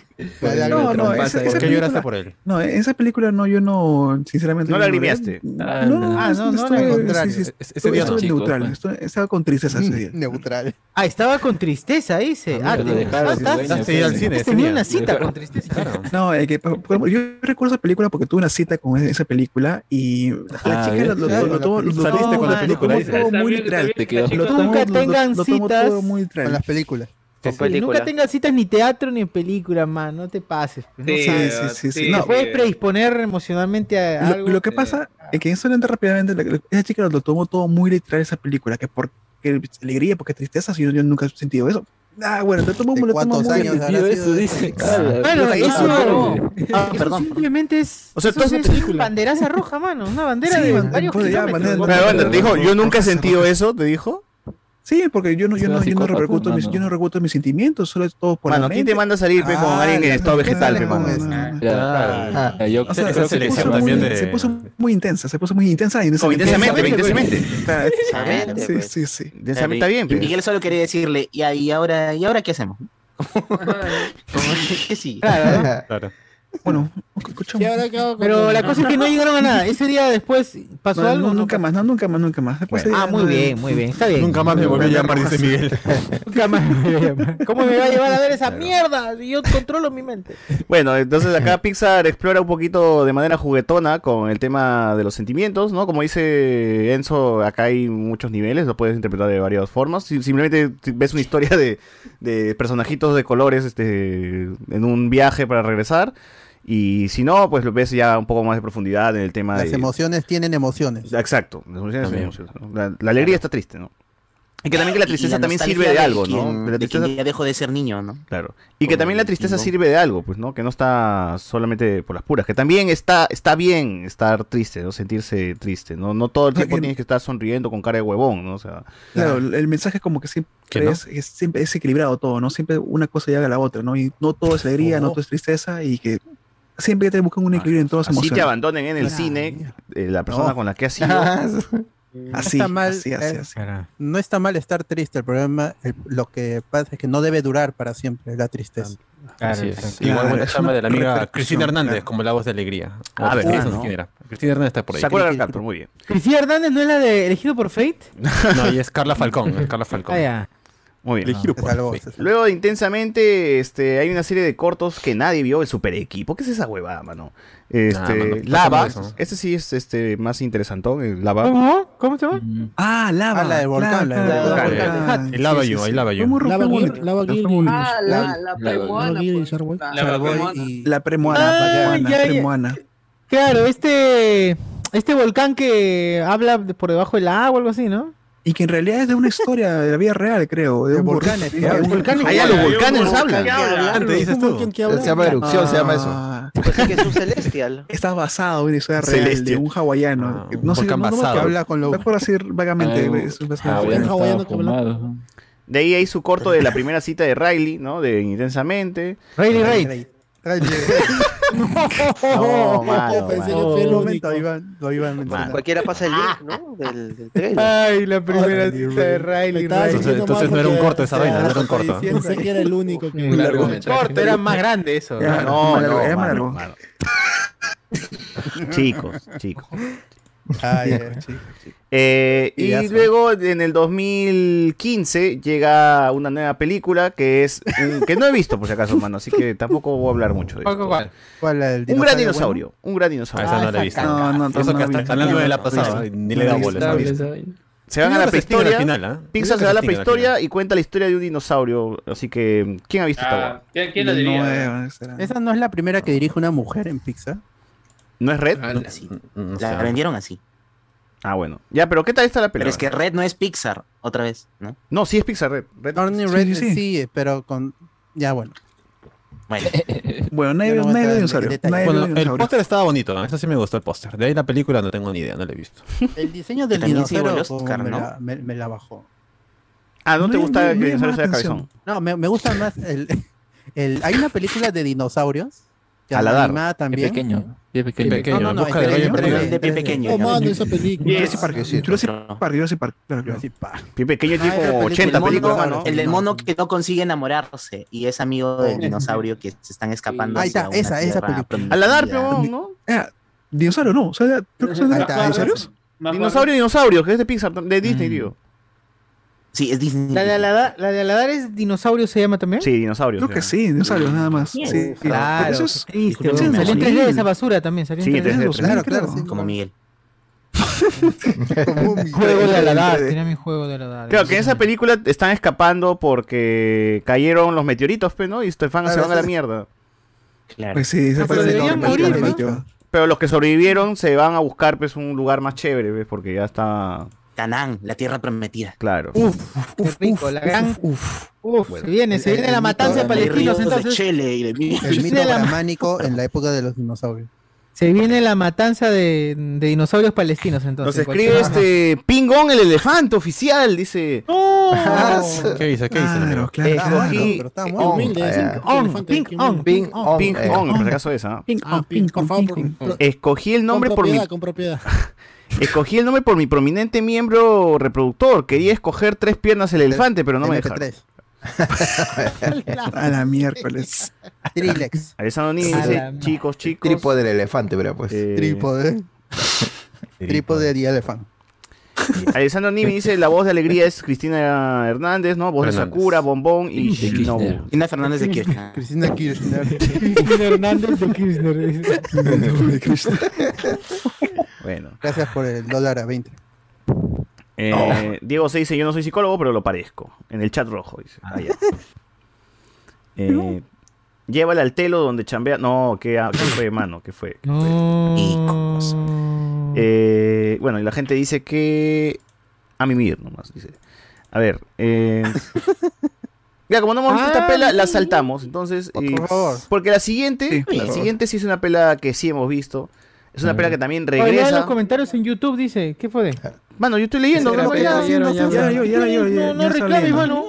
No, no, esa, ¿por esa ¿Por qué lloraste película, por él? no, en esa película no, yo no, sinceramente. No lloré. lagrimeaste. Ah, No, Ah, no, no, estuve- al sí, contrario. sí, sí, Ese- ese día no. estuve neutral, pues. estuve- estaba con tristeza ese día. Neutral. Ah, estaba con tristeza, dice. Ah, te dejaste. al cine ese Tenía una cita con tristeza. No, yo recuerdo esa película porque tuve una cita con esa- película y la Ah, chica lo, lo, con la lo película, tomó dice. todo muy literal. Te quedó Nunca tengan citas todo muy Con las películas. Con Sí, película. nunca tengas citas ni teatro ni película, man. No te pases. pues, no Sí, sabes. sí, sí, sí. sí, No, Te puedes sí. predisponer emocionalmente a Lo, algo. lo que pasa es que eso entra rápidamente. la- esa chica lo tomó todo muy literal esa película, que porque alegría, porque tristeza, si yo, yo nunca he sentido eso. Ah, bueno, te tomo, lo tomo muy años bien, eso, dice. Claro, bueno, eso, no. ah, eso simplemente es, o sea, eso es una banderaza roja, mano. Una bandera sí, de varios kilómetros. Te dijo, yo nunca he sentido eso, te dijo. Sí, porque yo no, yo no, yo no repercuto mis, yo no repercuto mis sentimientos, solo es todo por Mano, la ¿quién te manda a salir pe, con ah, alguien en estado vegetal. Se puso muy intensa, se puso muy intensa. Intensamente, intensamente. Sí, pues. sí, sí. Intensamente está bien. Miguel pues. solo quería decirle, y ahora, ¿y ahora qué hacemos? ¿Qué sí? Claro. Bueno, escuchamos. Pero la cosa es que no llegaron a nada. Ese día después pasó algo. No, nunca más, no, nunca más, nunca más. Ah, muy bien, muy bien. Está bien. Nunca más me volvió a llamar, dice Miguel. nunca más me voy a ¿Cómo me va a llevar a ver esa mierda? Yo controlo mi mente. Bueno, entonces acá Pixar explora un poquito de manera juguetona con el tema de los sentimientos, ¿no? Como dice Enzo, acá hay muchos niveles, lo puedes interpretar de varias formas. Simplemente ves una historia de, de personajitos de colores este, en un viaje para regresar. Y si no, pues lo ves ya un poco más de profundidad en el tema de... Las emociones tienen emociones. Exacto, las emociones tienen emociones. ¿no? La, alegría está triste, ¿no? Y que también que la ah, tristeza también sirve de, algo, ¿no? la tristeza... Ya dejo de ser niño, ¿no? Claro. Y que también la tristeza sirve de algo, pues, ¿no? Que no está solamente por las puras. Que también está, está bien estar triste, ¿no? Sentirse triste, ¿no? No todo el tiempo tienes que estar sonriendo con cara de huevón, ¿no? O sea... Claro, el mensaje es como que siempre, es, siempre es equilibrado todo, ¿no? Siempre una cosa llega a la otra, ¿no? Y no todo es alegría, no, no todo es tristeza y que siempre te buscan un ah, equilibrio en todas las emociones. Si te abandonen en el cine, eh, la persona no. con la que has sido. así, no está mal. Eh, no está mal estar triste, el problema, lo que pasa es que no debe durar para siempre la tristeza. Así es. Igual claro, llama de la amiga Cristina Hernández, como la voz de alegría. A ver, quién era. Cristina Hernández está por ahí. Se acuerda Carter, muy bien. ¿Cristina Hernández no es la de elegido por Fate? no, y es Carla Falcón. Carla Falcón. Ah, yeah. Muy bien. Ah, salvó, Luego Intensamente, este, hay una serie de cortos que nadie vio, el super equipo. ¿Qué es esa huevada, mano? Este, Lava. Este sí es este más interesantón, eh, Lava. ¿Cómo? ¿Cómo se llama? Ah, Lava. Ah, la de volcán. La, la, la. El Lava yo, el Lava yo. Lava Lava Ah, la, la. Pues, la premoana. La premoana. Ah, claro, este, este volcán que habla por debajo del agua o algo así, ¿no? y que en realidad es de una historia de la vida real, creo, de, un volcán. Allá los volcanes hablan. Se llama erupción, se llama eso. Ah. Pues que es un celestial. Está basado en una historia real de un hawaiano. Ah, no sé, no, que habla con los... por decir vagamente. un hawaiano que habla... De ahí hay su corto de la primera cita de Riley, ¿no? De Intensamente. Riley eh, Reid. Ay, no, mano, mano. el momento, Iván, lo iban a. Cualquiera pasa el link, ¿no? Del, del. Ay, la ah, primera cita de Riley. Entonces, entonces no era un corto esa vaina, no era un corto. Pensé que era el único que... Un corto, era más grande eso. No, no, era más largo. Chicos, chicos. Eh, y, luego en el 2015 llega una nueva película que es que no he visto por si acaso, mano, así que tampoco voy a hablar mucho de esto. ¿Cuál? Un gran dinosaurio, bueno? un gran dinosaurio. Ah, esa no la he ah, visto. No, no, no, eso que hasta hablando de la pasada, ni le da bola. Se van a la prehistoria. ¿ah? Pixar se va a la prehistoria y cuenta la historia de un dinosaurio. Así que, ¿quién ha visto esta ¿Quién, la diría? Esa no es la primera que dirige una mujer en Pixar. ¿No es Red? La vendieron así. Ah, bueno. Ya, pero ¿qué tal está la película? Pero es que Red no es Pixar, otra vez, ¿no? No, sí es Pixar Red. Red, Red sí, sí. pero con. Ya, bueno. Bueno, bueno no. Bueno, el póster estaba bonito, ¿eh? ¿no? eso sí me gustó el póster. De ahí la película no tengo ni idea, no la he visto. El diseño del dinosaurio me, la, bajó. Ah, ¿no, te gusta el dinosaurio sea cabezón? No, me, gusta más el, Hay una película de dinosaurios Caladar. también. Pie pequeño. Pie pequeño. Pie pequeño. No, no, no, Busca de de pie pequeño. Oh, mano, esa película. Jurassic Park. Jurassic Pie pequeño tipo 80 películas, ¿no? El del mono que no consigue enamorarse y es amigo del oh. dinosaurio que se están escapando. Ahí está, esa, esa película. Caladar, ¿no? Eh, dinosaurio no, o sea, creo que son dinosaurios. Dinosaurio, dinosaurio, que es de Pixar, de Disney, mm. digo. Sí, es ¿La de Aladar, la de Aladar es Dinosaurio se llama también? Sí, Dinosaurio. Creo que sí, Dinosaurios nada más. Sí, claro. Eso es, triste, salió en 3D de esa basura también. Salió en 3D. Sí, 3D, claro, claro. Sí, como Miguel. Como juego de Aladar. Era mi juego de Aladar. Claro, que en esa película están escapando porque cayeron los meteoritos, ¿no? Y Stefan se van a la mierda. Claro. Pues sí, se pero morir, ¿no? Pero los que sobrevivieron se van a buscar pues un lugar más chévere, ¿ves? Porque ya está Canaán, la tierra prometida. Claro. Uf, qué rico, la gran. Uf, se viene, se viene la matanza de palestinos entonces. El Se mito viene la- brahmánico en la época de los dinosaurios. Se viene la matanza de, de dinosaurios palestinos Nos entonces. escribe este Pingón el elefante oficial, dice. ¿Qué dice? ¿Qué dice? Claro, claro. Pero está. Humilde, ping, on, Ping, on, Ping Pong, por si acaso es. Ping, ping, por ping, favor, ping, por- Escogí el nombre por mi propiedad, con propiedad. escogí el nombre por mi prominente miembro reproductor. Quería escoger tres piernas el elefante, pero no me dejaron. MP3. A la miércoles. Trilex. Alessandro dice, chicos, chicos. Trípode del elefante, pero pues. eh, Trípode. Trípode de elefante. Alessandro Nimi dice, la voz de alegría es Cristina Hernández, ¿no? Voz de. Sakura, Bombón y De Shinobu. Kirchner. Cristina Fernández de Kirchner. Cristina Kirchner. Cristina Hernández de Kirchner. Bueno. Gracias por el dólar a 20. Eh, Diego se dice, yo no soy psicólogo, pero lo parezco. En el chat rojo, dice. Ah, ya. Eh, llévale al telo donde chambea. No, ¿qué, qué fue, mano? ¿Qué fue? ¿Qué fue? No. Eh, bueno, y la gente dice que. A mimir nomás, dice. A ver. Eh... Ya, como no hemos visto esta Ah, pela, la saltamos. Entonces. Por eh, favor. Porque la siguiente. Sí, la siguiente sí es una pela que sí hemos visto. Es una Ah. pela que también regresa. los comentarios en YouTube, dice. ¿Qué fue? Mano, yo estoy leyendo. ¿no? no reclames, mano.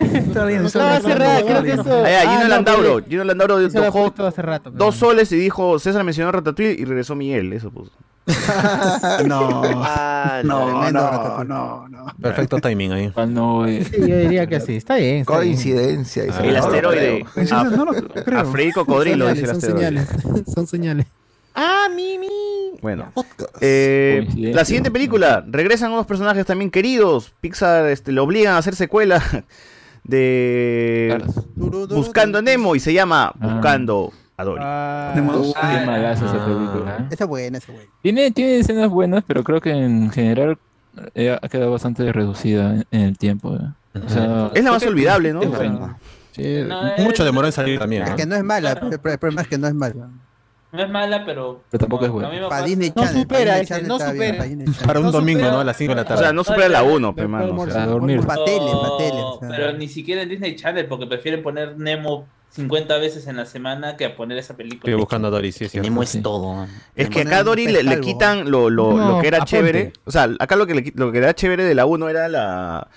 Está bien, Estaba está bien. cerrada, está creo bien. que eso. Ah, ya, Ah, Gino no, Landauro. Gino Landauro dejó puesto hace rato. dos soles y dijo, César mencionó Ratatouille y regresó Miguel. Eso puso. No, Ah, no, no, no, no. Perfecto timing ahí. No, eh, Sí, yo diría que sí. Está bien. está bien. Coincidencia. dice. El asteroide. A, no lo creo. a Freddy Cocodrilo, dice el son asteroide. señales. Son señales. Ah, Mimi. Bueno. Eh, la siguiente película. Regresan unos personajes también queridos. Pixar este, le obligan a hacer secuela de. Buscando a Nemo y se llama Ah. Buscando a Dory. Ah, Ah. película. ¿eh? Esa es buena, esa es buena. Tiene, tiene escenas buenas, pero creo que en general eh, ha quedado bastante reducida en, en el tiempo. ¿eh? O sea, Es la más olvidable, ¿no? Sí, No, mucho es- demoró en salir también. Es que no es mala, el problema es que no es mala. No es mala, pero. Pero tampoco es buena. Para Disney No Channel. supera para Disney ese, no supera. para. Para un No domingo, supera- ¿no? A las 5 de la O tarde. sea, no supera la 1, pe, mano. o sea. A dormir. Pa' tele, pa' tele, o. Pero ni siquiera en Disney Channel, porque prefieren poner Nemo 50 veces en la semana que a poner esa película. Estoy buscando a Dory, sí, cierto. Nemo es Sí. todo. Es que acá a Dory le, le quitan lo, lo, No, lo que era aponte. chévere. O sea, acá lo que, le, lo que era chévere de la 1 era la,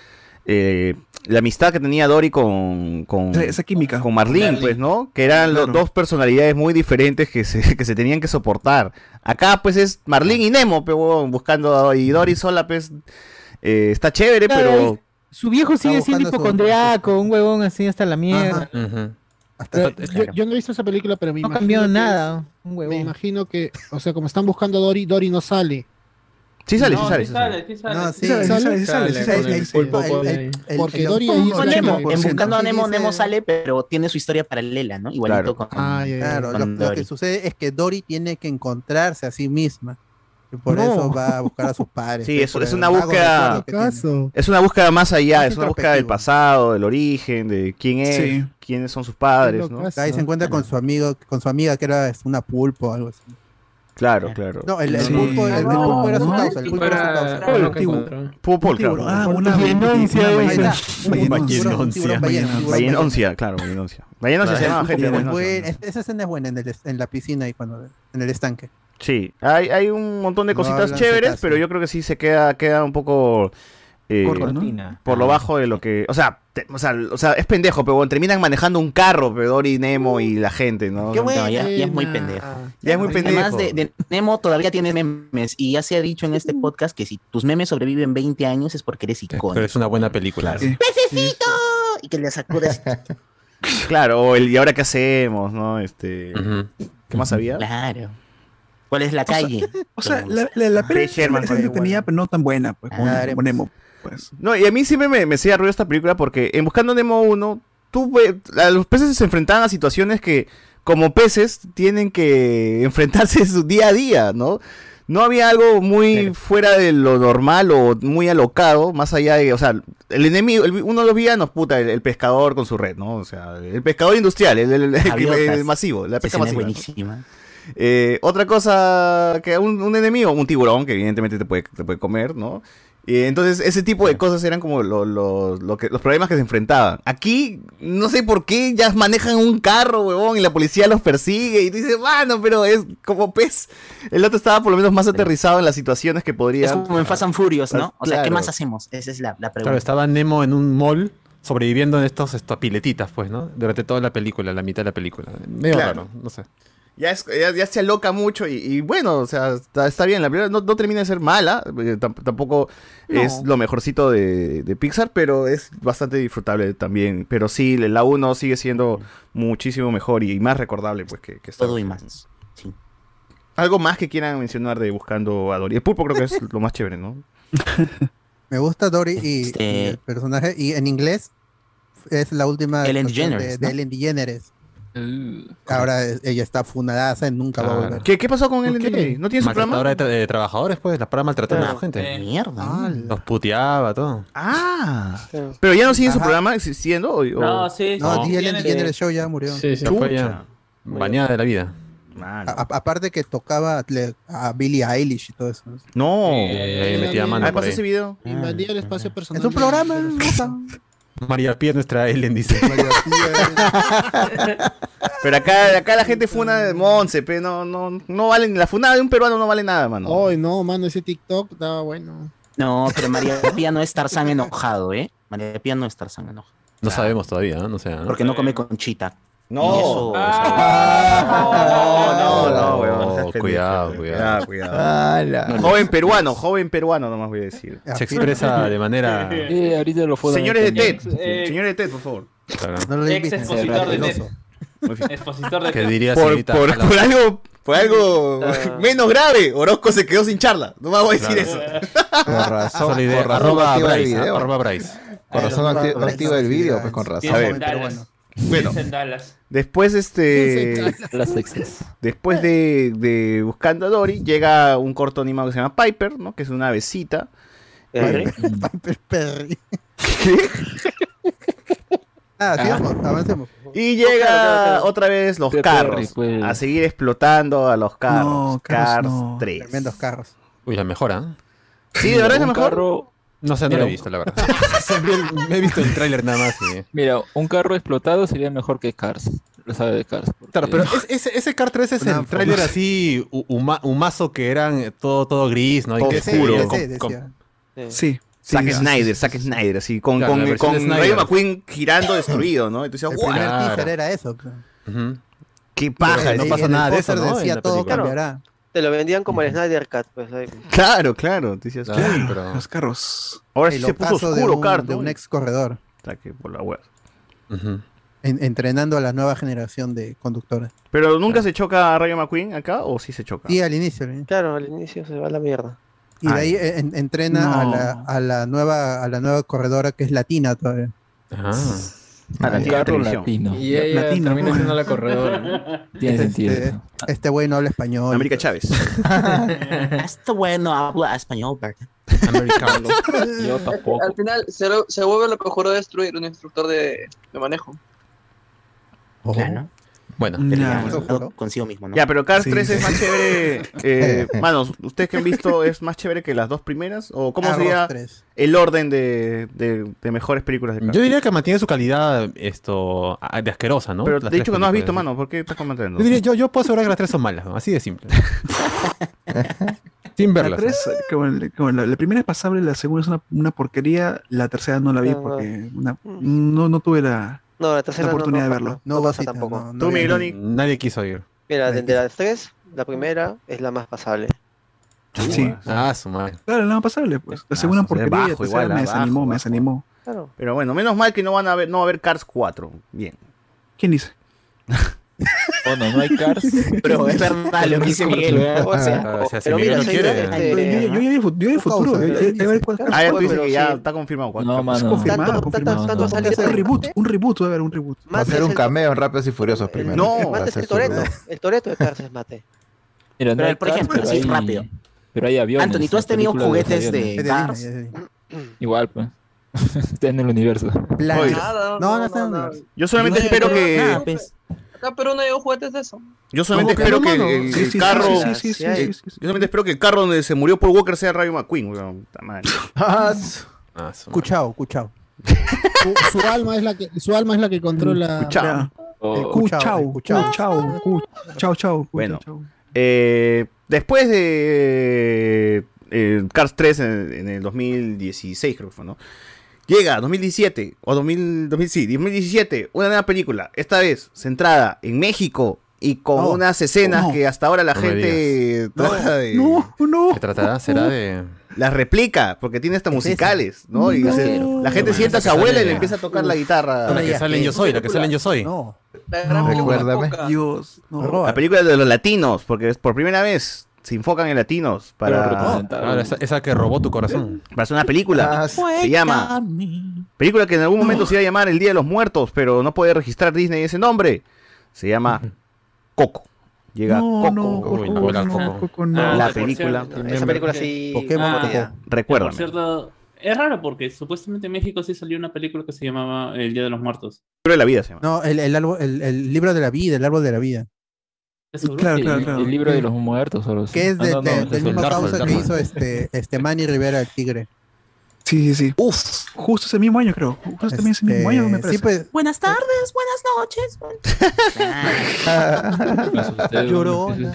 eh, la amistad que tenía Dory con, con, Esa, química. con Marlene, Marlene. pues, ¿no? Que eran los dos personalidades muy diferentes que se, que se tenían que soportar. Acá, pues, es Marlene y Nemo, huevón, buscando a Dory. Y Dory sola, pues, eh, está chévere, Claro, pero... Su viejo sigue siendo hipocondriaco, un huevón así hasta la mierda. Ajá. Hasta yo, yo no he visto esa película, pero me No imagino. cambió que- nada. Un Me huevón. imagino que, o sea, como están buscando a Dory, Dory no sale. Sí sale, sí sale. sí sale. sí sale. No, sí sí, Sí sale, sí ¿Sale? Porque Dory ahí Con sale- Nemo, en Buscando a Nemo, Nemo sale, pero tiene su historia paralela, ¿no? Igualito con. Ah, ya. Claro, lo, con que sucede es que Dory tiene que encontrarse a sí misma. Y por No. eso va a buscar a sus padres. Sí, pues, es- una búsqueda-. Es una búsqueda más allá, Más es una búsqueda del pasado, del origen, de quién es, Sí. quiénes son sus padres, ¿no? Ahí se encuentra con su amigo, con su amiga que era una pulpo o algo así. Claro, eh, claro. No, el, el sí. el, el pulpo era su causa. El pulpo era su causa. Claro. Ah, una ballenancia. Ballenancia. Ballenancia, claro, se llama gente. Esa escena es buena en la piscina y cuando en el estanque. Sí, hay, hay un montón de cositas chéveres, pero yo creo que sí se queda, queda un poco eh, por lo bajo de lo que. O sea, te- o sea, o sea, es pendejo, pero terminan manejando un carro, pero Dory, Nemo y la gente, ¿no? Qué bueno. No, ya, ya es muy pendejo. Ya es muy pendejo. Además de, de Nemo todavía tiene memes y ya se ha dicho en este podcast que si tus memes sobreviven 20 años es porque eres Pero icónico. es una buena película. Sí. ¡Necesito! Y que le sacudes. Claro, o el ¿y ahora qué hacemos? ¿No? Este. ¿Qué más había? Claro. ¿Cuál es la calle? O sea, la, la, la Sherman, es coño, entretenida, pero no tan buena, pues, Ah, como Nemo, pues. No, y a mí siempre me, me hacía ruido esta película porque en Buscando Nemo 1, tú, los peces se enfrentaban a situaciones que, como peces, tienen que enfrentarse en su día a día, ¿no? No había algo muy fuera de lo normal o muy alocado, más allá de, o sea, el enemigo, el- uno de los villanos, puta, el, el pescador con su red, ¿no? O sea, el pescador industrial, el, el- masivo, la pesca masiva. buenísima. Eh, otra cosa que un, un enemigo, un tiburón, que evidentemente te puede, te puede comer, ¿no? Y entonces ese tipo de cosas eran como lo- lo- lo que, los problemas que se enfrentaban. Aquí, no sé por qué, ya manejan un carro, huevón, y la policía los persigue. Y tú dices, bueno, pero es como pez. El otro estaba por lo menos más aterrizado en las situaciones que podría. Es como en Fast and Furious, ¿no? O sea, ¿qué más hacemos? Esa es la, la pregunta. Claro, estaba Nemo en un mall sobreviviendo en estos, estos piletitas, pues, ¿no? Durante toda la película, la mitad de la película. Medio Claro. raro, no sé. Ya, es- ya, ya se aloca mucho y, y bueno, o sea, está, está bien. La primera no, no termina de ser mala, eh, tam- tampoco No. es lo mejorcito de, de Pixar, pero es bastante disfrutable también. Pero sí, la 1 sigue siendo muchísimo mejor y más recordable, pues, que, que Todo y más. Sí. Algo más que quieran mencionar de Buscando a Dory. El pulpo creo que es lo más chévere, ¿no? Me gusta Dory y, Este- y el personaje. Y en inglés es la última Ellen de, de ¿no? Ellen DeGeneres. Ahora eh, ella está fundada, nunca va a volver. ¿Qué, qué pasó con ¿Por Ellen qué? DeGeneres? ¿No tiene su programa? Maltratadora de, tra- de trabajadores, pues, la para maltratando a la gente. Mierda. Los puteaba, todo. Ah, pero ya no sigue su programa existiendo. o- o- No, The Ellen DeGeneres Show ya murió. Sí, sí. Ya fue ya bañada de la vida. A- aparte que tocaba a Billie Eilish y todo eso. No. Eh, ahí metía mano Ah, por pasó ahí. ese video. Invadía el espacio personal. Es un programa. María Pía, nuestra Ellen, dice. Pero acá, acá la gente funa de Monse, pero no, no, no valen, la funada de un peruano no vale nada, mano. Hoy no, mano, ese TikTok estaba bueno. No, pero María Pía no es Tarzán enojado, ¿eh? María Pía no es Tarzán enojado. No sabemos todavía, ¿no? No sé. ¿no? Porque no come conchita. No. Eso- no, no, no, weón. seas pendejo, cuidado, weón. cuidado. cuidado. Ala. Joven peruano, joven peruano, nomás voy a decir. Se expresa de manera. Eh, ahorita lo Señores de. TED, Eh, señores de TED, por favor. No lo Ex expositor de. TED. Expositor de ¿Qué TED. diría Por, por, por algo, por algo Ah. menos grave, Orozco se quedó sin charla. No me voy a decir eso. Con razón. Con razón Arroba el Bryce, video. arroba Bryce. Con razón acti- no activa el video, pues con razón. A ver, Dallas. Bueno, en Dallas. después este... Después de, de Buscando a Dory, llega un corto animado que se llama Piper, ¿no? Que es una besita. Eh, Piper Perry. Ah, sigamos, avancemos. Y llega otra vez los carros Perry, pues. a seguir explotando a los carros. No, carros Cars no. 3. Tremendos carros. Uy, la mejora. Sí, de verdad es la mejor. carro- No sé, no lo he visto, la verdad. Siempre me he visto el tráiler nada más. y- Mira, un carro explotado sería mejor que Cars. Lo sabe de Cars. porque- Claro, pero es- ese, ese Car 3 es Una el tráiler así hu- huma- humazo que eran todo, todo gris, ¿no? Y que oscuro. con- decía. Sí. Zack sí, Snyder, Zack Snyder, así, con, Claro, la con, versión con de Snyder. Rayo McQueen girando destruido, ¿no? Entonces, El ¡guau! primer teaser era eso. ¡Qué paja! Pero no pasa en el nada de eso, póster ¿no? En Decía la todo película. cambiará. Te lo vendían como el Snyder Cut, pues. ahí. Claro, claro. Decías, Claro, "Uy, pero- Los carros. Ahora El sí se puso de oscuro, un, de ¿no? un ex corredor. Puta que por la en- entrenando a la nueva generación de conductores. Pero nunca se choca a Rayo McQueen acá o sí se choca. Y al inicio. Claro, al inicio se va a la mierda. Y de Ah, ahí en- entrena a, la, a la nueva a la nueva corredora que es latina todavía. Ajá. A la tía latino. Y ella Latino, termina siendo la corredora. ¿no? Tiene sentido. Este, este güey no habla español. América Chávez. Este bueno habla español, ¿verdad? Americano. Yo tampoco. Al final se, lo- se vuelve lo que juró destruir un instructor de, de manejo. Ojo. Claro. Bueno. Algo Consigo mismo, ¿no? Ya, pero Cars Sí, 3 es sí. más chévere. Eh, manos, ¿ustedes que han visto es más chévere que las dos primeras? ¿O cómo sería tres. el orden de, de, de mejores películas de Cars? yo diría que mantiene su calidad esto de asquerosa, ¿no? Pero Las te he dicho tres que no has visto, mano. ¿Por qué estás comentando? Yo, diría, yo, yo puedo asegurar que las tres son malas, ¿no? así de simple. Sin La verlas. tres, como el- como la, la primera es pasable, la segunda es una, una porquería, la tercera no la vi Ah, porque una- no, no tuve la, No, la tercera la no- oportunidad no, de verlo. No, No pasa tampoco. no, Tú, Migueloni. Nadie quiso ir. Mira, de, las tres, la primera es la más pasable. Sí. Ah, su madre. Claro, la más pasable, pues. La segunda o sea, porquería, bajo, la tercera igual, me abajo, desanimó, me desanimó. Claro. Pero bueno, menos mal que no van a ver, no va a haber Cars 4. Bien. ¿Quién dice? Bueno, no hay Cars. Pero es verdad lo que dice Miguel. O sea, Ah, o sea, si pero Miguel mira, no si quiere. Yo, este, yo- yo yo futuro. eh, eh, ver Ah, ya tú dices que ya está confirmado. No, mano. Confirmado, no, un de- reboot, un reboot, va a haber un reboot. Va a ser un cameo en Rápidos y Furiosos primero. No, Mate es el Toreto. El Toreto de Cars es Mate. Mira, no Pero, por ejemplo, así rápido. Pero hay aviones. Anthony, ¿tú has en tenido juguetes de Cars? Igual, pues. Está en el universo. No, no está en el nada. universo. Yo solamente No, espero no, que. Acá Perú no llegó juguetes de eso. Yo solamente ¿Cómo que espero que el, mano? el Sí, sí, carro. sí, sí, sí, sí, sí, sí, Yo solamente espero que el carro donde se murió Paul Walker sea Rayo McQueen, weón. Puta madre. Escuchado, escuchado. Su, su alma es la que, su alma es la que controla. Escuchado. Escuchado, escuchado. Chao, chao, chao. Bueno, eh, después de eh, Cars 3 en, en el 2016, creo que fue, ¿no? Llega 2017, o 2000, 2000, sí, 2017, una nueva película, esta vez centrada en México y con No. unas escenas No. que hasta ahora la No gente trata de... ¿Se tratará? ¿Será de...? Las replica, porque tiene hasta musicales, ¿no? Y No. se- la gente No. sienta a su abuela y le empieza a tocar la guitarra. La que sale en Yo Soy, la que sale en Yo Soy. No. Recuérdame. Dios, no. La película de los latinos, porque es por primera vez se enfocan en latinos para, esa, esa que robó tu corazón. para hacer una película. Ah, se llama película que en algún momento se iba a llamar El Día de los Muertos, pero no puede registrar Disney ese nombre. Se llama Coco. Llega No, Coco. no, Uy, no, Coco. Coco, no. La Por película. cierto, esa película sí- Pokémon Ah, cierto, es raro porque supuestamente en México sí salió una película que se llamaba El Día de los Muertos. Libro de la vida se llama. No, el, el, árbol- el, el libro de la vida, el árbol de la vida. Claro, claro, claro. el libro de los muertos. Solo, Que es de, Ah, no, no, de- del mismo causa que hizo este, este Manny Rivera el Tigre. Sí, sí, sí. Uf, justo ese mismo año, creo. Justo también ese mismo año, me Este, parece. sí, pues, Buenas tardes, buenas noches. Llorona.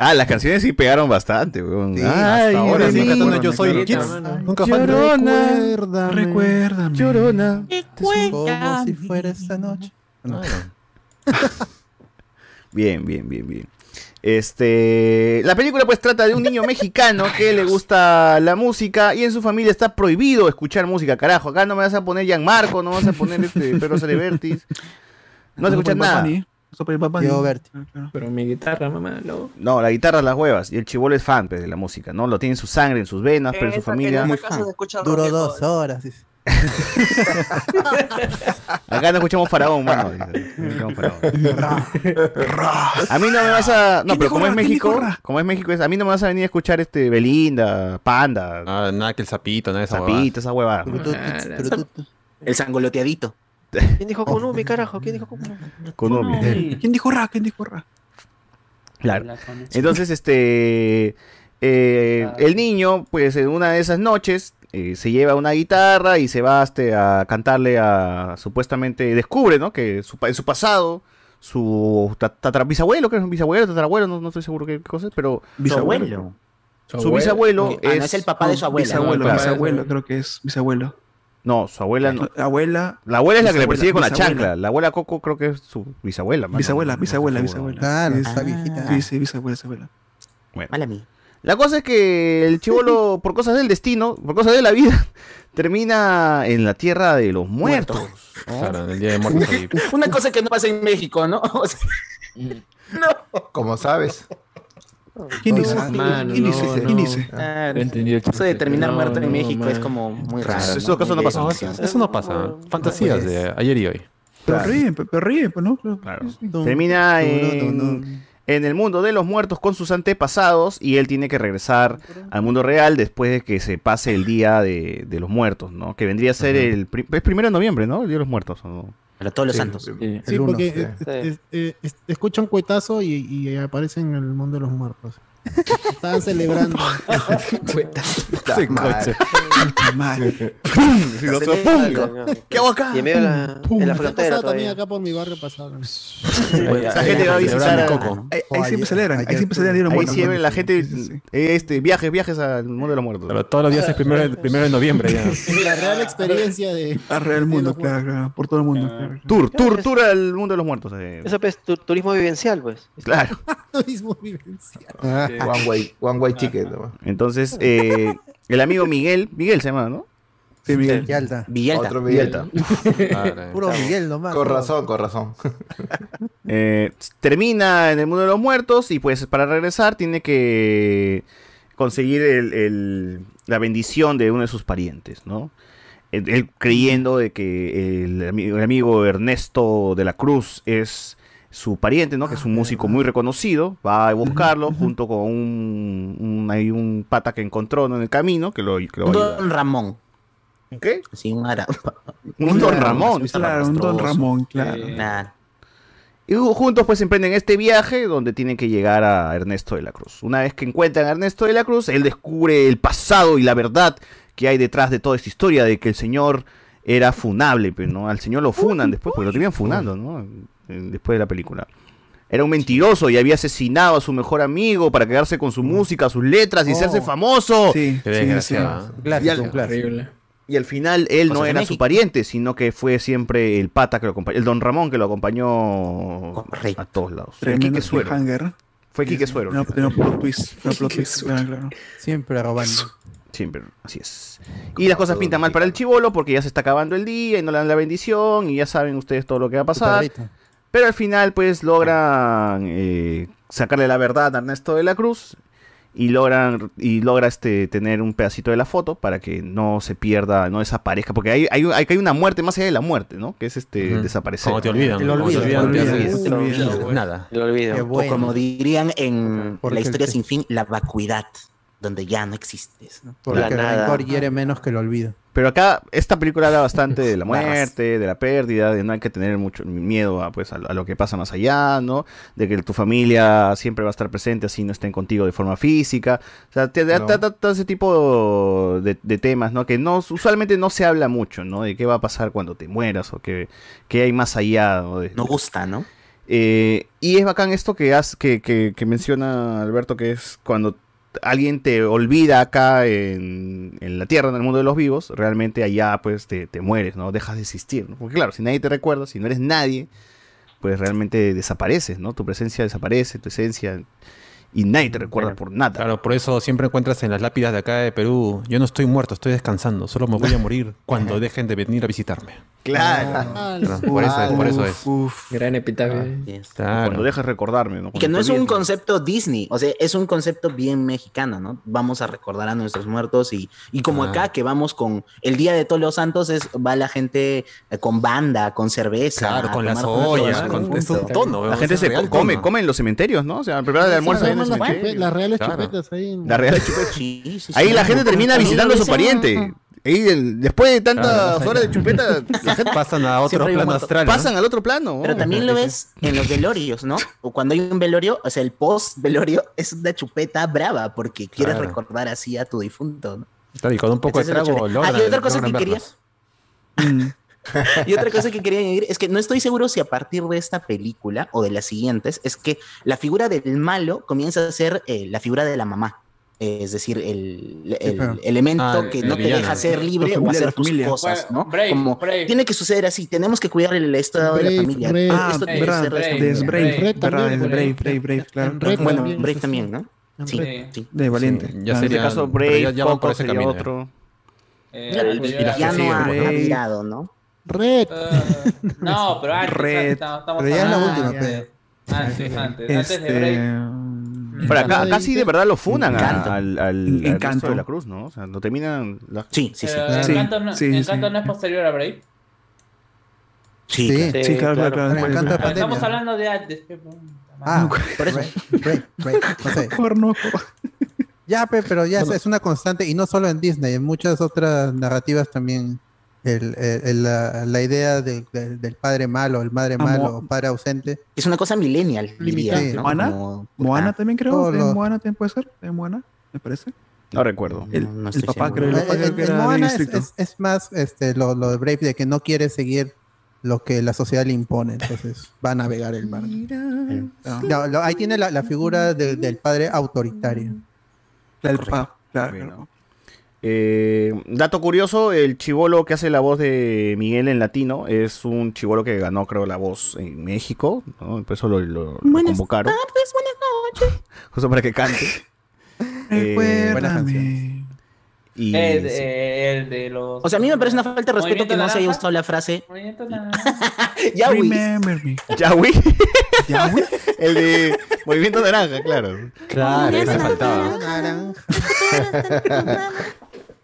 Ah, las canciones sí pegaron bastante, weón. Sí, Ay, hasta ahora niño. cantando Yo Soy Kids. Nunca falta. Recuérdame. Recuérdame. Llorona. Como si fuera esta noche. Bien, bien, bien, bien. Este, la película pues trata de un niño mexicano que le gusta la música y en su familia está prohibido escuchar música, carajo. Acá no me vas a poner Gianmarco, no vas a poner este Pedro Celebertis. No se escucha nada. Yo, Berti. Pero mi guitarra, mamá, no. No, la guitarra las huevas y el chivolo es fan pues, de la música, ¿no? Lo tiene en su sangre, en sus venas, pero en su familia. rock, dos horas. dice. Acá no escuchamos faraón, mano. dice. No escuchamos faraón. A mí no me vas a. No, pero como es México, como es México, es, a mí no me vas a venir a escuchar este Belinda, Panda. Ah, nada que el sapito, nada de esa Sapito, esa huevada. El sangoloteadito. ¿Quién dijo Konumi, carajo? ¿Quién dijo Konumi? ¿Quién dijo ra? ¿Quién dijo ra? Claro. Entonces, este. eh, el niño, pues en una de esas noches, eh, se lleva una guitarra y se va este, a cantarle a. Supuestamente descubre, ¿no? Que su, en su pasado, su bisabuelo, creo que es un bisabuelo, tatarabuelo, no, no estoy seguro qué cosa es, pero. Bisabuelo. Su bisabuelo Ah, no, es. es el papá de su abuela. Bisabuelo, Claro. bisabuelo, creo que es bisabuelo. No, su abuela no. Abuela. La abuela es la que le persigue con la chancla. La abuela Coco creo que es su bisabuela. mano. Bisabuela, No bisabuela, bisabuela. Claro, sí. viejita. Sí, sí, bisabuela, bisabuela. Bueno. Mala mía. La cosa es que el chivolo, por cosas del destino, por cosas de la vida, termina en la tierra de los muertos. ¿no? Claro, en el día de muertos. ahí. Una cosa que no pasa en México, ¿no? O sea, Como sabes. ¿Quién dice? Mano, ¿Quién no, dice? no. ¿Quién dice? No entendí el eso de terminar No, muerto en no, México man. es como muy raro. Eso- ¿no? no pasa. No, eso, no pasa. Fantasías de ayer y hoy. Pero ríe, pe- pero ríe, pues, ¿no? Claro. Termina en, en el mundo de los muertos con sus antepasados y él tiene que regresar al mundo real después de que se pase el día de, de los muertos, ¿no? Que vendría a ser el pri- es primero de noviembre, ¿no? El día de los muertos. ¿o no? Para todos los Sí, santos. Sí. Porque sí. escucha un cuetazo y, y aparece en el mundo de los muertos. Estaban celebrando. ¿Qué hago acá? Y en medio de la, en la frontera también acá por mi barrio pasado. Esa gente va a visitar. Ahí, siempre celebran, ahí siempre celebran. Ahí siempre la gente sí, sí. eh, este viajes, viajes al mundo de los muertos. Pero todos los días es primero, de- primero de noviembre ya. La real experiencia de. A real mundo, claro, claro, por todo el mundo. claro, claro. Tour, tour, tour al mundo de los muertos. eh. Eso es tu- turismo vivencial, pues. Claro. turismo vivencial. One way, one way ticket. nomás. Entonces, eh, el amigo Miguel, Miguel se llama, ¿no? Sí, Miguel. Villalta. Villalta. Otro Miguel. Claro. Puro Miguel nomás. Con razón, con razón. Eh, termina en el mundo de los muertos y pues para regresar tiene que conseguir el- el- la bendición de uno de sus parientes, ¿no? Él, él creyendo de que el amigo Ernesto de la Cruz es su pariente, ¿no? Que es un músico muy reconocido, va a buscarlo junto con un, un, hay un pata que encontró ¿no? en el camino que lo, que lo va a ayudar. Don Ramón. ¿Qué? Sí, un árabe. Un Don Ramón. Claro, un Don. Ramón, claro. Nah. Y juntos pues emprenden este viaje donde tienen que llegar a Ernesto de la Cruz. Una vez que encuentran a Ernesto de la Cruz, él descubre el pasado y la verdad que hay detrás de toda esta historia de que el señor era funable, pero no, al señor lo funan después, porque lo terminan funando, ¿no? Después de la película. Era un mentiroso y había asesinado a su mejor amigo para quedarse con su música, sus letras y Oh. hacerse famoso. Sí, Qué desgraciado. Y al, y al final él no era México. su pariente, sino que fue siempre el pata que lo acompañó, el don Ramón que lo acompañó a todos lados. Tremendo Suero. Fue Quique Suero. No, no, plot twist. no, plot twist, claro, claro. Siempre robando. Siempre, así es. Y las cosas pintan mal para el chivolo porque ya se está acabando el día y no le dan la bendición y ya saben ustedes todo lo que va a pasar. Pero al final pues logran eh, sacarle la verdad a Ernesto de la Cruz y logran y logra este tener un pedacito de la foto para que no se pierda, no desaparezca, porque hay, hay, hay, hay una muerte más allá de la muerte, ¿no? Que es este desaparecer. Como te olvidan, olvido. olvidan, nada. Lo olvido. Qué O como dirían en Porque la historia sin fin, la vacuidad, donde ya no existes. ¿no? Porque La el nada. rencor hiere menos que el olvido. Pero acá esta película habla bastante de la muerte, de la pérdida, de no hay que tener mucho miedo a, pues, a, lo que pasa más allá, ¿no? De que tu familia siempre va a estar presente así no estén contigo de forma física. O sea, te No. te todo ese tipo de, de temas, ¿no? Que no usualmente no se habla mucho, ¿no? De qué va a pasar cuando te mueras o qué, qué hay más allá. ¿no? De- No gusta, ¿no? eh, y es bacán esto que, has, que, que, que menciona Alberto, que es cuando alguien te olvida acá en, en la Tierra, en el mundo de los vivos, realmente allá pues te, te mueres, ¿no? Dejas de existir, ¿no? Porque claro, si nadie te recuerda, si no eres nadie, pues realmente desapareces, ¿no? Tu presencia desaparece, tu esencia, y nadie te recuerda por nada. Claro, por eso siempre encuentras en las lápidas de acá de Perú, yo no estoy muerto, estoy descansando, solo me voy a morir cuando dejen de venir a visitarme. Claro. Claro, por eso es, por eso es. Gran epitafio. Claro. Cuando dejas recordarme, ¿no? Y que Cuando no es un concepto Disney, o sea, es un concepto bien mexicano, ¿no? Vamos a recordar a nuestros muertos y, y como Ah. acá que vamos con el Día de Todos los Santos, es, va la gente eh, con banda, con cerveza. Claro, con las ollas, con es un tono. La gente se real come, tono. come en los cementerios, ¿no? O sea, preparar el almuerzo ahí en el Las, las reales Claro. chupetas ahí. en- La real chupeta. Sí, sí, sí. Ahí la gente termina visitando a su pariente. El- después de tantas Claro, horas de chupeta, la gente Pasan a otro plano astral. ¿no? pasan al otro plano. Pero oh. también lo ves en los velorios, ¿no? O cuando hay un velorio, o sea, el post-velorio es una chupeta brava porque quieres Claro. recordar así a tu difunto, ¿no? Claro, y con un poco de trago la logran, Ah, y otra cosa que quería- verlos. Y otra cosa que quería añadir es que no estoy seguro si a partir de esta película o de las siguientes, es que la figura del malo comienza a ser eh, la figura de la mamá. Es decir, el, elemento Ah, que el no te villano. deja ser libre o hacer tus familia. cosas, ¿no? Brave, Como Brave. tiene que suceder así, tenemos que cuidar el estado de la Brave, familia. Brave. Ah, Esto tiene que verdad, es. Brave, Brave. Brave, Brave, claro. Bueno, también, Brave también. ¿no? Sí, sí. De Valiente. Ya en este sería, caso, Brave, ya, ya Coco por ese sería camino. otro. Eh, anterior el villano ha, Brave. ha virado, ¿no? Red. Eh, no, pero antes, Red. antes, estamos estamos Pero ya es la última, pues. Antes, antes, antes de Este, Brave. Pero acá, acá sí de verdad lo funan a- al, al, de la Cruz, ¿no? O sea, lo terminan. la- Sí, sí, sí. Pero Sí, Encanto, no, sí, Encanto sí. no es posterior a Brave. Sí, Sí. claro. Sí, claro, Pero estamos hablando de antes. Ah, Por eso. No sé. Porno. Ya, pe, pero ya es una constante, y no solo en Disney, en muchas otras narrativas también. El, el- el- la, la idea de- de- del padre malo, el madre Ah, malo, Mo- o padre ausente. Es una cosa millennial, diría, Sí. ¿no? ¿Moana? Como- Moana ah, también creo. Todo ¿De lo- Moana también puede ser? ¿De Moana? Me parece. No recuerdo. El, No, no el papá seguro. creo, el En, papá creo en- que en era Moana es, es- es más este, lo, lo de Brave de que no quiere seguir lo que la sociedad le impone, entonces va a navegar el mar. No, lo- ahí tiene la, la figura de- del padre autoritario. Del papá, claro. Eh, dato curioso, el chivolo que hace la voz de Miguel en latino es un chivolo que ganó, creo, la voz en México, ¿no? Por eso lo, lo- lo Buenas convocaron, tardes, buenas noches. justo para que cante. Eh, buena Recuérdame. Y sí. el de los. O sea, a mí me parece una falta de respeto que no se haya naranja. usado la frase Movimiento naranja. ya, güey. Remember me. Yahweh, Yahweh. el de Movimiento Naranja, claro. Claro, ese faltaba.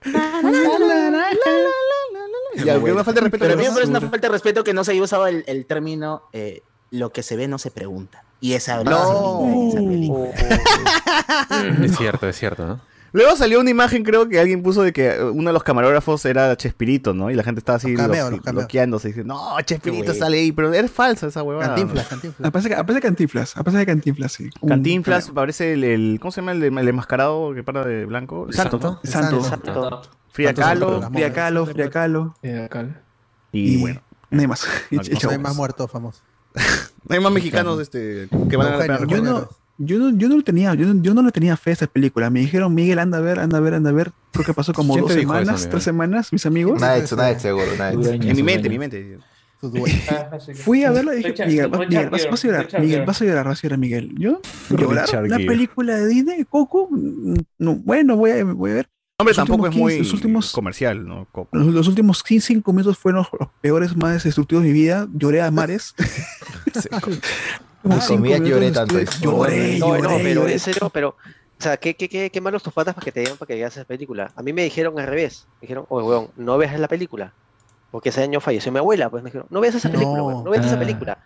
Ya, una falta de respeto. Pero a mí me parece una falta de respeto que no se haya usado el, el término eh, lo que se ve no se pregunta. Y esa No. esa película. Es cierto, es cierto, ¿no? Luego salió una imagen, creo que alguien puso de que eh, uno de los camarógrafos era Chespirito, ¿no? Y la gente estaba así Los cameos, lo- bloqueándose. Dice, no, Chespirito sale ahí, pero es falsa esa huevada. Cantinflas, cantinflas. Aparece, aparece Cantinflas, aparece Cantinflas, sí. Cantinflas, parece el, el- ¿Cómo se llama el, de- el enmascarado que para de blanco? ¿El Santo, santo? ¿no? Santo. Santo. Kahlo. Santo, Frida Kahlo, Frida Kahlo. Y, bueno. No hay más. No, hay más muertos famosos. No hay más mexicanos este, que van a la pena Yo recordar. no, yo no, yo no le tenía, yo no, yo no le tenía fe a esa película. Me dijeron, Miguel, anda a ver, anda a ver, anda a ver. Creo que pasó como ¿Quién dos eso, semanas, Miguel? tres semanas, mis amigos. Nadie, nadie seguro, nadie. En mi mente, en mi mente. Fui a verla y dije, Miguel, Miguel, vas, vas a llorar, Miguel, vas a llorar, vas a llorar, Miguel. Yo, llorar, una película de Disney, Coco, no, bueno, voy a, voy a ver. Hombre, Los tampoco últimos es muy 15, los últimos, comercial, ¿no? Coco. los, los últimos 15, 5 minutos fueron los, los peores, más destructivos de mi vida. Lloré a mares. Ni comía lloré tanto. Lloré, No, no, lloré, pero lloré. en serio, pero, o sea, ¿qué, qué, qué, qué malos tus patas para que te digan para que veas esa película? A mí me dijeron al revés. Me dijeron, oye, weón, no veas la película. Porque ese año falleció mi abuela, pues me dijeron, no veas esa película, No. weón, no veas esa Ah. película.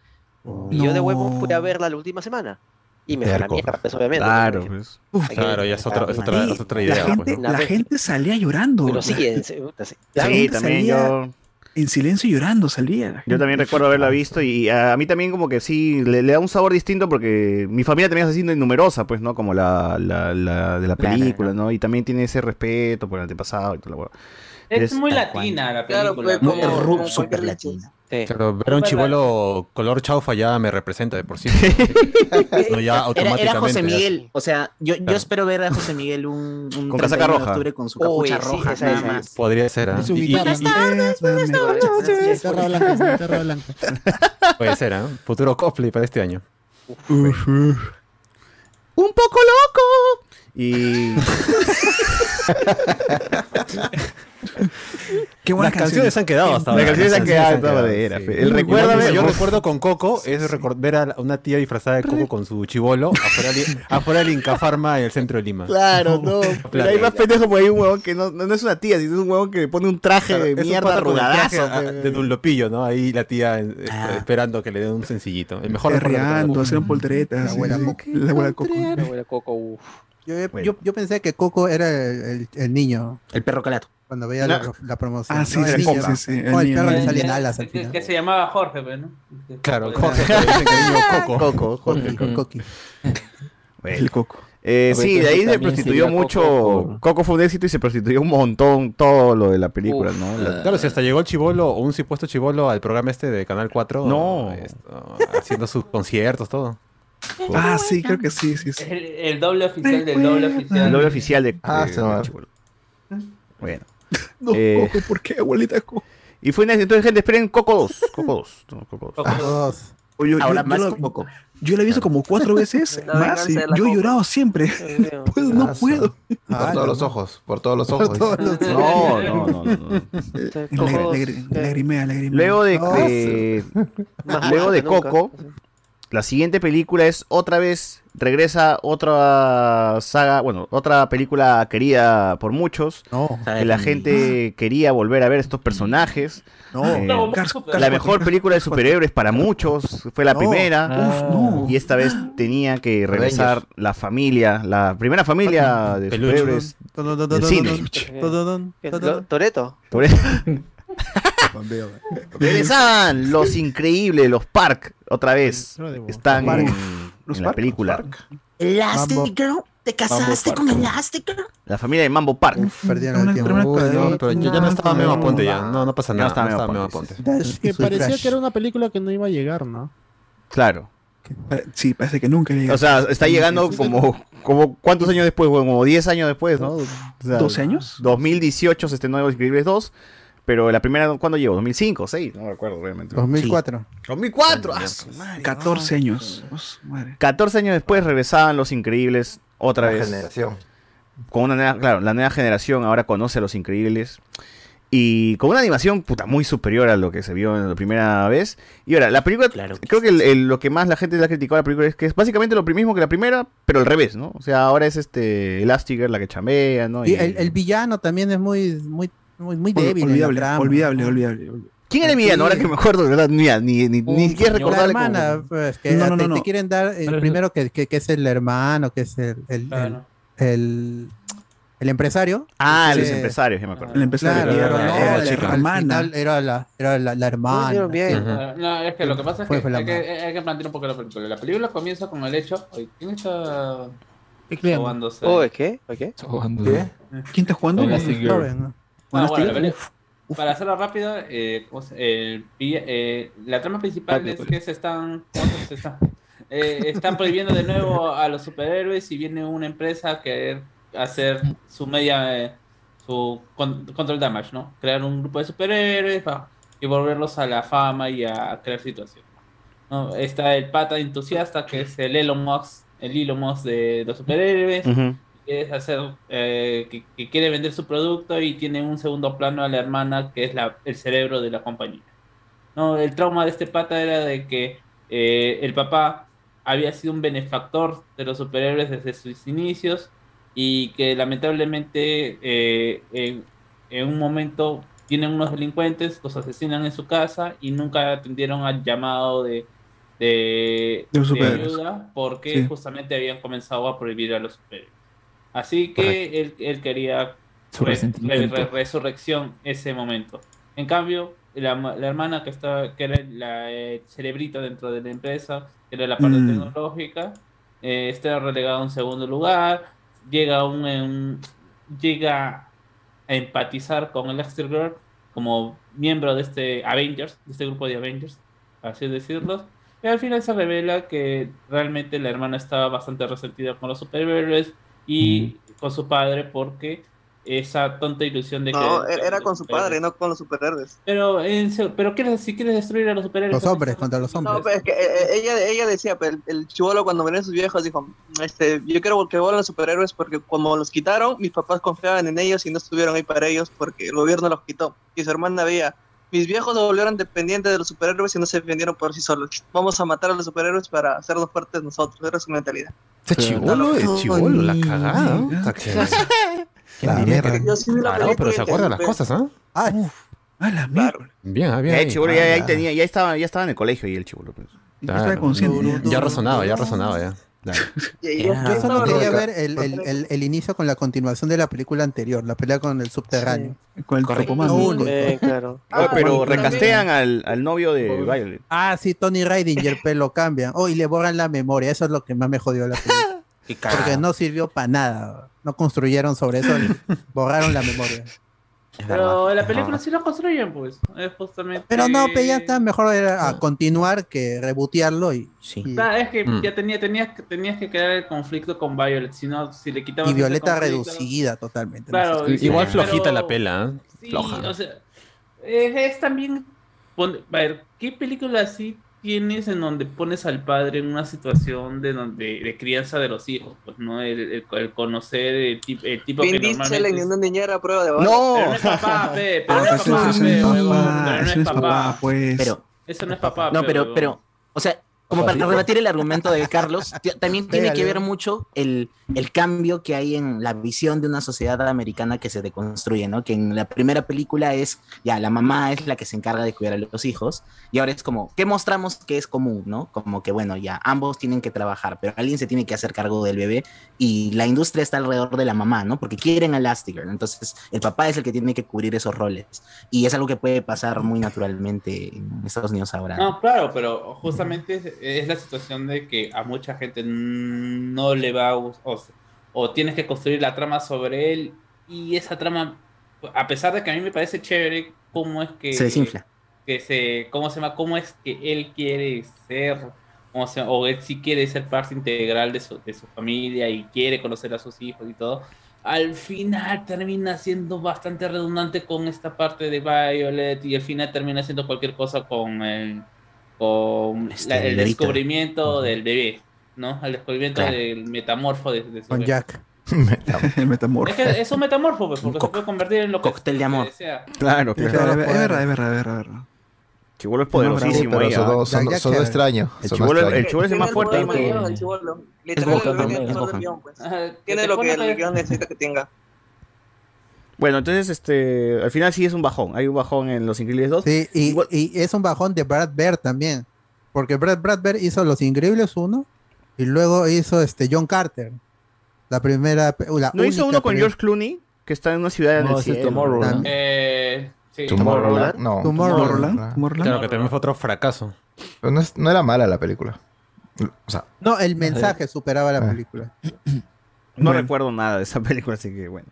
Y yo de huevo fui a No. verla la última semana. Y me fue la mierda, pues obviamente. Claro, Hay pues. que- Claro, ya es otra, es otra, es otra la idea. gente, pues, ¿no? la gente salía llorando. Pero La- sí, en sí. la Sí, gente también salía yo- En silencio llorando salía. la Yo también recuerdo haberla visto y a, a mí también como que sí, le, le da un sabor distinto porque mi familia también es así numerosa, pues, ¿no? Como la, la, la de la Claro, película, ¿no? Y también tiene ese respeto por el antepasado y toda la hueá. Es, Es- muy latina la Claro, película. pues, como- como- como súper cualquier- Claro, ver a un chivolo color chaufa ya me representa de por sí. no, ya automáticamente. era José ya- Miguel. O sea, yo, yo Claro. espero ver a José Miguel un, un Con casaca 31 de roja. octubre con su capucha roja, nada más. Podría ser, ¿ah? Y Y- blanca, su guitarra blanca. puede ser, ¿ah? Futuro cosplay para este año. ¡Un poco loco! Y. Qué buenas Las canciones han quedado hasta Las ahora. canciones han quedado de han todas maneras. fe. El recuérdame. Yo recuerdo con Coco es recor- ver a una tía disfrazada de Coco con su chivolo afuera, del- afuera del Inca Pharma en el centro de Lima. Claro, no. Pero hay más pendejo porque hay un huevón que no, no es una tía, sino es un huevón que le pone un traje Claro, de es un mierda pata con el traje arrugadazo. a- fe. de Dunlopillo, ¿no? Ahí la tía eh, esperando que le den un sencillito. El mejor recuerdo que Perreando, tengo. hacían polteretas. La abuela sí, Coco. La abuela Coco. La abuela Coco, uf. Yo, yo, yo pensé que Coco era el, el- el niño. El perro calato. Cuando veía la, la promoción. Ah, sí, No, el sí, sí, sí, sí, el el niño. perro le salían que- alas al final. que se llamaba Jorge, pues, ¿no? Claro, Jorge, pero Coco. Coco, Jorge. Coqui. El Coco. Eh, sí, de ahí se prostituyó mucho. Coco fue un éxito y se prostituyó un montón todo lo de la película, Uf, ¿no? La- Claro, si hasta llegó el chivolo o un supuesto chivolo al programa este de Canal 4. No. esto, haciendo sus conciertos, todo. Ah, sí, creo que sí, sí, sí. El, el doble oficial del doble el oficial. doble oficial de. Ah, de- de Chibolo. Bueno. No, Eh, Coco, ¿por qué, abuelita Coco? Y fue una- entonces, gente, esperen Coco 2. Coco 2. no, Coco 2. Todos. Oye, yo, Ahora yo más la- con Coco. yo la he visto como cuatro veces más y yo he Coco. llorado siempre. Puedo, no Ah, puedo. Por Ah, todos no. los ojos, por todos los ojos. todos los- No, no, no, no. no. Coco, Lagrimea, eh, lagrimea, lagrimea. Luego de, No, de- luego de. Coco, la siguiente película es otra vez, regresa otra saga, bueno, otra película querida por muchos, No, que la gente quería volver a ver estos personajes. no. Eh, Cars- Cars la mejor película de superhéroes para muchos, fue la No. primera. Uf, no. Y esta vez tenía que regresar la familia, la primera familia de Peluche. superhéroes del cine. Lo- Toreto. Regresaban los increíbles, los Park, otra vez. Están Park. en, Los en la Park, película. Elastic Girl, ¿te casaste con Elastic Girl? La familia de Mambo Park. Perdieron Una el tiempo. no. Pero ya, ya no estaba Memo Aponte ya. No, no pasa nada. no estaba no Memo. Dash Que parecía Crash. que era una película que no iba a llegar, ¿no? Claro. Sí, parece que nunca llega. O sea, está llegando como, como ¿cuántos años después? Bueno, como 10 años después, ¿no? O sea, ¿12 años? 2018 se estrenó Los Increíbles 2. Pero la primera, ¿cuándo llegó? ¿2005? ¿6? No me acuerdo realmente. 2004. 2004. ¡Ah, su madre! 14 años. Oh, su madre. 14 años después regresaban Los Increíbles otra La vez. generación. Con una nueva, claro, la nueva generación ahora conoce a Los Increíbles. Y con una animación puta muy superior a lo que se vio en la primera vez. Y ahora, la película, creo que el- el- lo que más la gente le ha criticado a la película es que es básicamente lo mismo que la primera, pero al revés, ¿no? O sea, ahora es este Elastigirl la que chambea, ¿no? Y Y- el, el villano también es muy, muy, muy, muy débil. olvidable, olvidable, olvidable, olvidable. ¿Quién era el villano? Ahora que me acuerdo, de verdad, mira, ni, ni, ni siquiera La recordable como- hermana, pues, que No, no, te, no, te quieren dar el Pero- primero que, que, que es el hermano, que es el, el, el- Claro. el- el empresario. Ah, Sí. los empresarios, ya me acuerdo. El empresario Claro, era, era al hermana. era la, era la, la hermana. Hicieron bien. sí. No, es que lo que pasa es que, hay, que hay que plantear un poco la película. La película comienza con el hecho. ¿Quién está sobándose? Oye, ¿qué? ¿Oye, qué? ¿Qué? ¿Quién está jugando? Elastic Ah, Bueno, para hacerlo rápido, eh, ¿cómo se- el pi- eh, la trama principal Rápido, es que se están, ¿cómo se están? Eh, están prohibiendo de nuevo a los superhéroes y viene una empresa a querer hacer su media, su con- control damage, ¿no? Crear un grupo de superhéroes y volverlos a la fama y a crear situaciones. ¿no? Está el pata entusiasta que es el Elon Musk, el Elon Musk de los superhéroes. Es hacer eh, que, que quiere vender su producto y tiene un segundo plano a la hermana que es la, el cerebro de la compañía. No, el trauma de este pata era de que eh, el papá había sido un benefactor de los superhéroes desde sus inicios y que lamentablemente eh, en, en un momento tienen unos delincuentes, los asesinan en su casa y nunca atendieron al llamado de, de, De de ayuda porque Sí. justamente habían comenzado a prohibir a los superhéroes. Así que él, él quería Su re- re- re- resurrección ese momento. En cambio, la, la hermana que estaba, que era la eh, cerebrito dentro de la empresa, que era la parte Mm. tecnológica, eh, está relegado a un segundo lugar, llega a un, un- llega a empatizar con Elastigirl como miembro de este Avengers, de este grupo de Avengers, así decirlo. Y al final se revela que realmente la hermana estaba bastante resentida con los superhéroes y con su padre porque esa tonta ilusión de No, que... era era con su padre, no con los superhéroes. Pero, en pero quieres, si quieres destruir a los superhéroes... Los hombres contra los hombres. No, pero es que eh, eh, ella, ella decía, pero el, el chivolo cuando venían sus viejos dijo, este, yo quiero que vuelvan los superhéroes porque como los quitaron, mis papás confiaban en ellos y no estuvieron ahí para ellos porque el gobierno los quitó. Y su hermana veía, mis viejos se volvieron dependientes de los superhéroes y no se defendieron por sí solos. Vamos a matar a los superhéroes para hacernos fuertes nosotros. Era su mentalidad. Este chivolo es chivolo, la cagada. ¿no? Puta, que- ¿Quién La diría mierda. que- Yo sí vi la Parado, pero se y acuerda de las cosas, ¿ah? Ah, A la mierda. Bien, ah, bien. Ya, ahí. el chibolo ya, ya ahí Ah, tenía, ya estaba, ya estaba en el colegio y el chibolo. Pues. Claro. Ya razonaba, ya razonaba, ya. Yo solo quería ver el, el, el, el inicio con la continuación de la película anterior, la pelea con el subterráneo. Con el Correcto. Eh, claro. Ah, pero recastean al, al novio de Violet. Ah, sí, Tony Ridinger, pero lo cambian. Oh, y le borran la memoria. Eso es lo que más me jodió la película. Porque no sirvió para nada. No construyeron sobre eso. borraron la memoria. Es. Pero en la película sí lo construyen, pues. Es justamente... Pero no, pero ya está. Mejor era a continuar que rebotearlo y, Sí. y, Claro, es que Mm. ya tenía, tenías, que- tenías que crear el conflicto con Violet, si no, si le quitabas y Violeta conflicto- reducida totalmente. Claro, No sé. y- Igual flojita la pela, ¿eh? Sí, Floja. o sea, es, es también... a ver, ¿qué película así tienes en donde pones al padre en una situación de donde de crianza de los hijos? Pues, ¿no? El, el- el conocer el, tip- el tipo Vin que Diesel normalmente... en es- una niñera a prueba de bala. ¡No! Pero no es papá, pe, pero no Ah, es eso papá, eso pe, no es huevón, papá, pero no es papá. pues. Pero, Eso no es papá, no, pe, pero, pero, o sea, como para rebatir el argumento de Carlos, también tiene que ver mucho el, el cambio que hay en la visión de una sociedad americana que se deconstruye, ¿no? Que en la primera película es, ya, la mamá es la que se encarga de cuidar a los hijos, y ahora es como, ¿qué mostramos que es común, ¿no? Como que, bueno, ya, ambos tienen que trabajar, pero alguien se tiene que hacer cargo del bebé, y la industria está alrededor de la mamá, ¿no? Porque quieren a Elastigirl, entonces el papá es el que tiene que cubrir esos roles, y es algo que puede pasar muy naturalmente en Estados Unidos ahora. ¿no? No, claro, pero justamente es, la situación de que a mucha gente no le va a gustar, o, o tienes que construir la trama sobre él, y esa trama, a pesar de que a mí me parece chévere, cómo es que... Se desinfla. Que se, ¿Cómo se llama? ¿Cómo es que él quiere ser? ¿Cómo se- o él sí quiere ser parte integral de su, de su familia y quiere conocer a sus hijos y todo. Al final termina siendo bastante redundante con esta parte de Violet y al final termina siendo cualquier cosa con el, con Este, la- el descubrimiento del bebé, ¿no? El descubrimiento Claro. del metamorfo de, de su Con bebé. Jack. El metamorfo. Es que es un metamorfo, pues, porque Un se puede convertir en lo que cóctel de amor. desea. Claro, Es claro. verdad, es verdad, es verdad, es verdad. Chibolo es Sí, poderosísimo pero ahí. ¿ah? sonó, sonó- Ya- ya sonó que- extraño. El chibolo, el extraño. chibolo es el más fuerte. el chibolo. Literal, ¿no? Es pues. Tiene lo que el guion necesita que tenga. Bueno, entonces, este, al final sí es un bajón. Hay un bajón en Los Increíbles 2. Sí, y, Igual- y es un bajón de Brad Bird también. Porque Brad, Brad Bird hizo Los Increíbles 1 y luego hizo este John Carter. La primera. La ¿No hizo uno con George Clooney? Que está en una ciudad en No, el ese es cielo. Tomorrowland. Eh, sí. Tomorrowland. No. Tomorrowland. Claro, que también fue otro fracaso. Pero no, es- no era mala la película. O sea, No, el mensaje superaba la película. No recuerdo nada de esa película, así que bueno.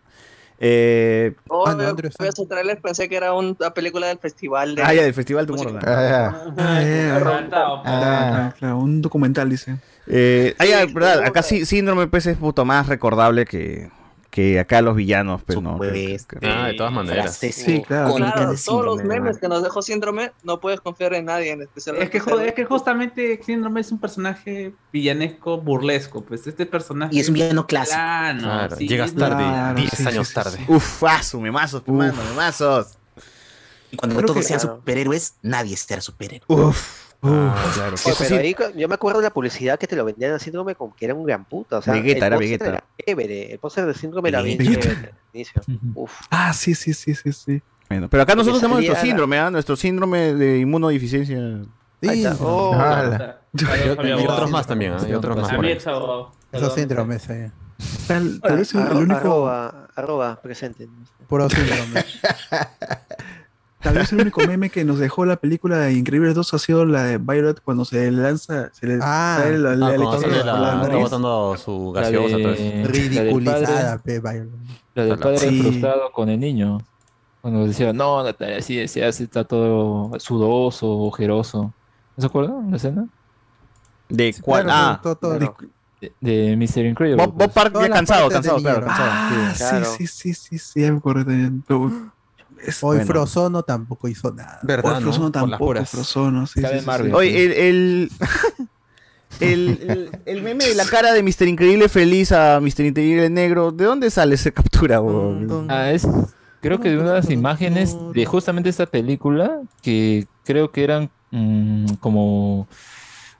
Eh, Oh, Ah, no, Andrew veo su trailer, pensé que era una película del festival de ah, ya, del Festival Tomorrowland. ah, Ah. Ah. Ah, claro, un documental, dice. Eh, ah, ya, verdad, acá sí, Síndrome pues es puto más recordable que, que acá los villanos, pues no. que- que- Ah, de todas maneras. Sí, claro. Claro, todos los memes que nos dejó Síndrome, no puedes confiar en nadie, en especial. Es que, joder, es que justamente Síndrome es un personaje villanesco burlesco, pues este personaje Y es un villano clásico. plano, Claro, sí, llegas tarde, Claro, 10 sí, años sí, sí, tarde. Uf, asu, memazos, mano, memazos. Y cuando Creo todos que- sean claro. superhéroes, nadie será superhéroe. Uf. Ah, claro. Oye, pero sí. ahí yo me acuerdo de la publicidad que te lo vendían a Síndrome como que era un gran puta. O sea, Vegeta, el era Vegeta. chévere, El póster de Síndrome era bien Vegeta. chévere al inicio. Uf. Ah, sí, sí, sí, sí, sí. Bueno, pero acá Porque nosotros tenemos nuestro la- síndrome, ¿ah? Nuestro síndrome de inmunodeficiencia. Ahí está. Oh, ala. Y, otros más también, ¿ah? Y otros más. Ahí. Esos síndromes, eh. Tal, tal vez el único, arroba, arroba presente. Puro síndrome. tal vez el único meme que nos dejó la película de Increíbles 2 ha sido la de Violet cuando se le lanza, se le Ah. sale la, Ah, la sale la la, está nariz. botando su La gaseosa, de- la del Ridiculizada, padre- pe, Byron. La del padre Sí. frustrado con el niño. Cuando decía, no, Natalia, así se hace, está todo sudoso, ojeroso. ¿No se acuerdan la escena? ¿De cuál? Claro, ah, todo- todo- Claro. De, de Mr. Incredible. Bob, Bob pues. Park ya cansado, cansado, claro, cansado. Ah, Claro. sí, sí, sí, sí, sí, ya me también. Es- Hoy Bueno. Frozono tampoco hizo nada. ¿Verdad, Por no? Frozono las tampoco. Frozono, sí. Oye, el, el, el, el, el meme de la cara de Mr. Increíble feliz a Mr. Increíble negro, ¿de dónde sale esa captura? Ah, es creo que de unas imágenes de justamente esta película que creo que eran mm, como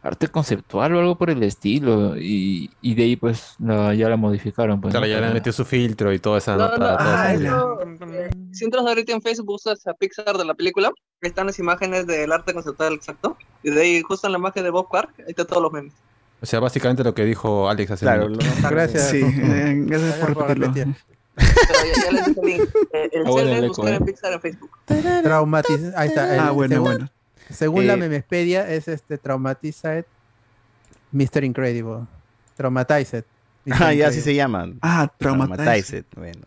arte conceptual o algo por el estilo y, y de ahí pues la- ya la modificaron pues, Claro, ¿no? ya le metido su filtro y toda esa No, nota. no, toda esa- si entras ahorita en Facebook, buscas a Pixar de la película, ahí están las imágenes del arte conceptual exacto. Y de ahí, justo en la imagen de Bob Park, ahí están todos los memes. O sea, básicamente lo que dijo Alex hace Claro, un lo- minuto. Gracias. Sí, eh, gracias Gracias por por repetirlo. repetir. Pero ya, ya les dije el link. Eh, El Ah, bueno, buscar en Pixar en Facebook. Traumatiz- Ahí está. el- Ah, bueno, bueno. Según la Eh, memespedia, es este Traumatized Mr. Incredible. Traumatized. Mr. Ah, ya así se llaman. Ah, Traumatized. Traumatized, Bueno.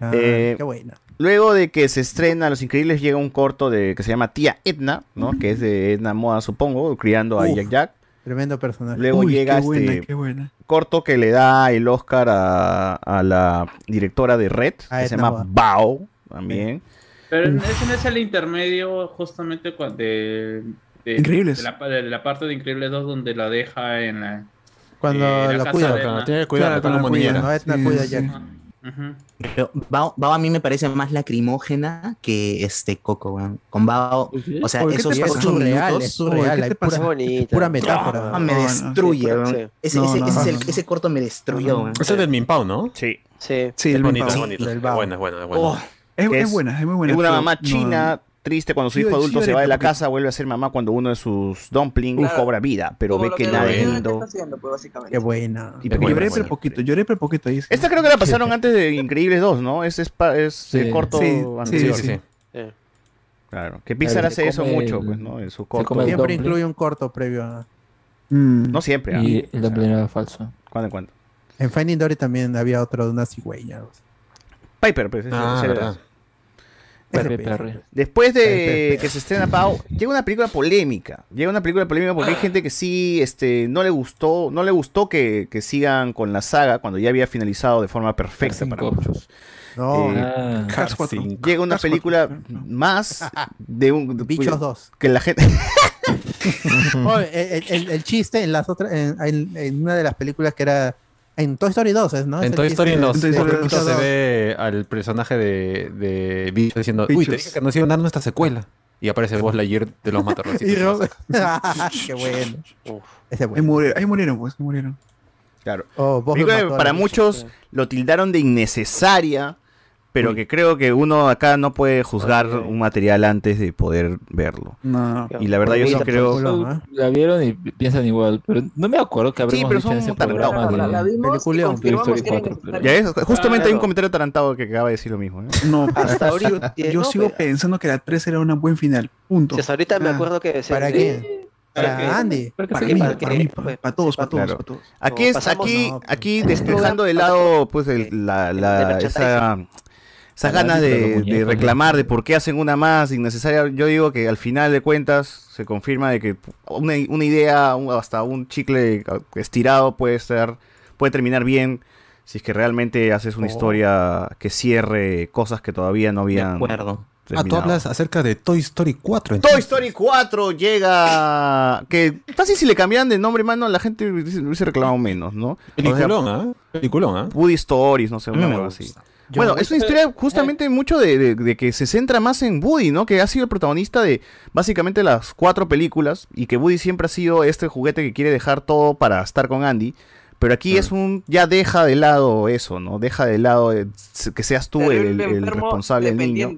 Ah, Eh, qué buena. Luego de que se estrena Los Increíbles, llega un corto de que se llama Tía Edna, ¿no? Que es de Edna Moda, supongo, criando a Uf. Jack Jack. Tremendo personaje. Luego Uy, llega qué buena, este qué buena. corto que le da el Oscar a, a la directora de Red, A que se llama Moda. Bao, también. Pero ese no es el intermedio justamente cua- de, de, Increíbles. de la, pa- de la parte de Increíbles 2 donde la deja en la... Cuando eh, la cuida. de Claro, tiene que cuidarla, Claro, como niñera. No, Sí, cuida sí. Pero Bao, Bao a mí me parece más lacrimógena que este Coco, weón. Con Bao, o sea, Oye, ¿qué te esos ocho surreal, minutos es surreal. ¿qué hay te pura, bonita. pura metáfora. me No, no. destruye, Sí. Ese, No, ese, no, ese, es no, el- no. ese corto me destruyó, weón. Ese es del Minpao, ¿no? Sí. Sí. Sí, Es el bonito, es Minpao. bonito. Es. Oh, Es, Que es es- buena, es muy buena. Es una pero mamá no- china, triste cuando su hijo adulto se va de la casa, vuelve a ser mamá cuando uno de sus dumplings Claro. cobra vida, pero Como ve que que nada lo es que lindo. está haciendo, pues, básicamente. Qué buena. Y buena, Lloré buena. poquito, lloré pero poquito ahí. Esta creo que la pasaron antes de Increíbles 2, ¿no? Es, es, es Sí. el corto Sí, anterior. Sí, sí. Sí. Claro. Que Pixar hace eso mucho, el- pues, ¿no? En su corto. Siempre dumpling. incluye un corto previo a... Mm. No siempre, ¿ah? y el dumpling era falso. ¿Cuándo en cuándo? En Finding Dory también había otro de una cigüeña. Piper, pues. Ah, Perry. Después de que se estrena Pau, llega una película polémica. Llega una película polémica porque hay gente que sí este, no le gustó, no le gustó que, que sigan con la saga cuando ya había finalizado de forma perfecta para muchos. No, Eh, Ah, Cars 4. Llega una Cars película 4. más de un de- Bichos 2. que la gente el, el- el chiste en las otras, en, en- en una de las películas que era en Toy Story 2, ¿es, ¿no? En Toy Story en de- los Toy de Story créditos Bichos se 2. ve al personaje de, de Bicho diciendo, uy, te dije que nos iban a dar nuestra secuela. Y aparece Buzz Lightyear de los Y matarrocitos. Ro- Qué bueno. Ese es Ahí bueno. murieron, ahí murieron, pues, ahí murieron. Claro. Oh, para muchos lo tildaron de innecesaria pero que creo que uno acá no puede juzgar un material antes de poder verlo. No. Y la verdad yo sí creo... La vieron y piensan igual, pero no me acuerdo que Sí, habremos dicho en ese programa de La- la vimos Story 4, pero- Ya es, justamente hay un comentario atarantado que acaba de decir lo mismo. ¿eh? No, Hasta yo, ahorita, yo no, sigo pero- pensando que la 3 era un buen final. Punto. Si hasta ahorita me acuerdo que ¿Para quién? ¿Para Para qué? Andy. Para Para qué, mí, para qué, mí, para todos, para todos, Claro. para todos. Aquí es, aquí, no, aquí des- dejando de lado pues el- la, la- esa, esas ganas de de, de reclamar de por qué hacen una más innecesaria. Yo digo que al final de cuentas se confirma de que una, una idea, un- hasta un chicle estirado puede ser, puede terminar bien si es que realmente haces una Oh. historia que cierre cosas que todavía no habían. acuerdo. Ah, tú hablas acerca de Toy Story 4. Toy Story 4 llega. Que casi si le cambiaran de nombre, mano, la gente hubiese reclamado menos, ¿no? Peliculón, ¿ah? Peliculón, ¿ah? Woody Stories, no sé, A mí me algo gusta. así. Yo- bueno, es una historia justamente mucho de, de- de que se centra más en Woody, ¿no? Que ha sido el protagonista de básicamente las cuatro películas y que Woody siempre ha sido este juguete que quiere dejar todo para estar con Andy. Pero aquí es un. Ya deja de lado eso, ¿no? Deja de lado eh, que seas tú el, el- el responsable del niño.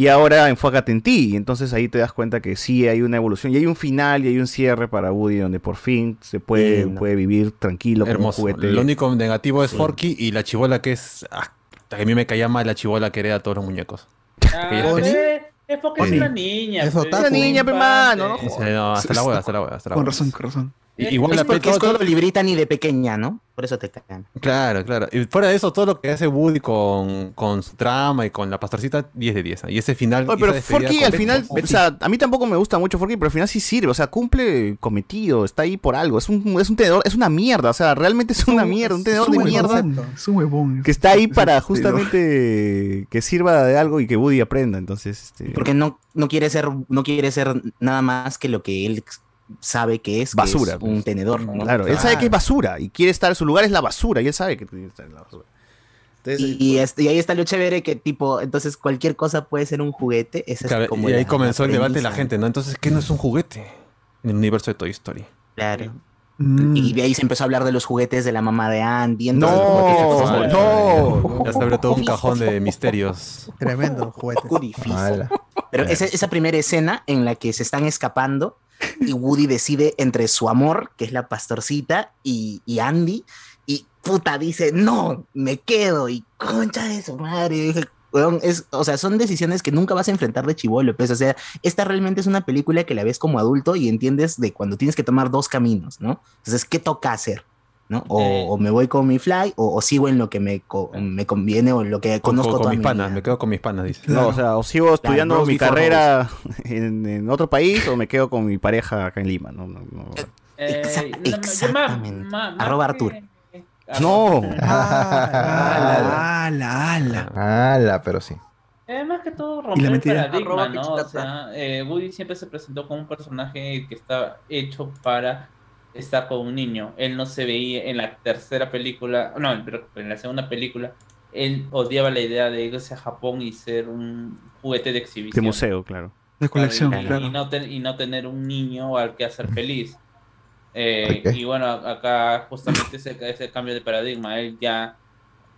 Y ahora enfócate en ti. Y entonces ahí te das cuenta que sí hay una evolución. Y hay un final y hay un cierre para Woody donde por fin se puede, puede vivir tranquilo con un Hermoso. juguete. Lo único negativo es Sí. Forky y la chivola que es. ah, que a mí me caía mal la chivola que hereda todos los muñecos. Ah, es- porque es una niña. Es pues, es niña, pe, mano, no hasta la hueva, hasta la hueva, hasta la Con hueva. razón, con razón. Igual es porque todo- es todo- todo librita ni de pequeña, ¿no? Por eso te cagan. Claro, claro. Y fuera de eso, todo lo que hace Woody con, con su trama y con la pastorcita, 10 de 10. Y ese final. Oye, pero Forky al Betty, final, Betty. o sea, a mí tampoco me gusta mucho Forky, pero al final sí sirve, o sea, cumple cometido, está ahí por algo, es un, es un tenedor, es una mierda, o sea, realmente es una mierda, un tenedor de mierda huevón, Es un huevón. que está ahí para justamente que sirva de algo y que Woody aprenda, entonces, este, Porque no, no quiere ser, no quiere ser nada más que lo que él sabe que es, que basura. es un tenedor. ¿no? Claro, él sabe que es basura y quiere estar, su lugar es la basura y él sabe que tiene que estar en la basura. y, y este- y ahí está lo chévere que tipo, entonces cualquier cosa puede ser un juguete. Esa es como y ahí la- comenzó el la debate de la gente, ¿no? Entonces, ¿qué no es un juguete? En el universo de Toy Story. Claro. Mm. Y de ahí se empezó a hablar de los juguetes de la mamá de Andy. No, volver- no. Ya se abrió todo un cajón de misterios. Tremendo juguete. Pero esa, esa primera escena en la que se están escapando y Woody decide entre su amor, que es la pastorcita, y, y Andy, y puta dice, no, me quedo, y concha de su madre. Y dije, "Weón, es, o sea, son decisiones que nunca vas a enfrentar de chivolo, pues, o sea, esta realmente es una película que la ves como adulto y entiendes de cuando tienes que tomar dos caminos, ¿no? Entonces, ¿qué toca hacer? ¿No? O, Eh. o me voy con mi fly, o, o sigo en lo que me, co- me conviene o en lo que Con, conozco con- con toda mis mi panas, me quedo con mis panas, dice. No, o sea, o sigo estudiando mi carrera en, en otro país o me quedo con mi pareja acá en Lima, no, no, no. Eh, Exact- más- exactamente. más- más Arroba que- Artur. No. Ala, ala, ala. Ala, pero sí. Eh, más que todo ¿Y la romper el mentira? paradigma, Arroba ¿no? O sea, eh, Woody siempre se presentó como un personaje que estaba hecho para estar con un niño. Él no se veía en la tercera película, no, pero en la segunda película, él odiaba la idea de irse a Japón y ser un juguete de exhibición. De museo, claro. De colección, y, claro. y no ten- y no tener un niño al que hacer feliz. Eh. Y bueno, acá justamente ese, ese cambio de paradigma, él ya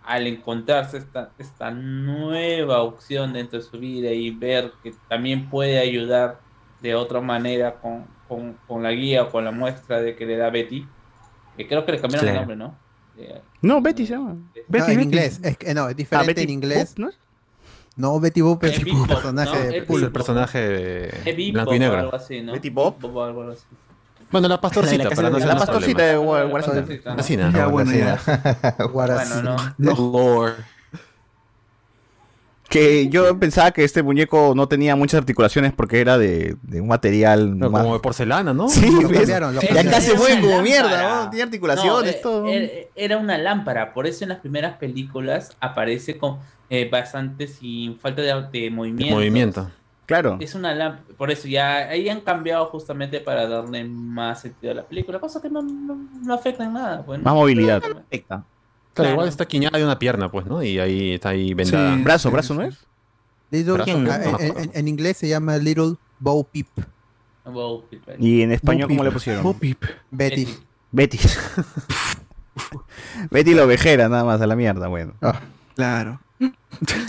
al encontrarse esta, esta nueva opción dentro de su vida y ver que también puede ayudar de otra manera con, con, con la guía o con la muestra de que le da Betty, que creo que le cambiaron el Claro. nombre, ¿no? Eh, No, Betty se llama. No, Betty, en Betty. inglés. Es que, no, es diferente Betty en inglés. Boop, ¿no es? No, Betty Boop es Eh, un personaje ¿no? de Es Es el personaje de es blanco y negro. algo así, ¿no? Betty Boop. Bebop o algo así. Bueno, la pastorcita, La de la para no de ser La pastorcita de La pastorcita, ¿no? Así nada. Ya, bueno, no. No. Que yo pensaba que este muñeco no tenía muchas articulaciones porque era de, de un material No, más- como de porcelana, ¿no? Sí, Lo ¿ves? cambiaron, lo Y cambiaron. acá se Era mueven una como mierda. ¿no? Tiene articulaciones, No, eh, todo. Era una lámpara, por eso en las primeras películas aparece con eh, bastante sin falta de, de movimiento. Movimiento. Claro. Es una lámpara, por eso ya ahí han cambiado justamente para darle más sentido a la película, cosa que no, no, no afecta en nada. pues. Más movilidad. Perfecta. Claro, Claro. igual está quiñada de una pierna, pues, ¿no? Y ahí está ahí vendada. Sí. Brazo, brazo, ¿no es? Little- Brazo, no. en, en- en inglés se llama Little Bo Peep. Wow, Peter. Y en español, ¿cómo le Peep. pusieron? Bo Peep. Betty. Betty. Betty la ovejera, nada más, a la mierda, bueno. Ah, Claro.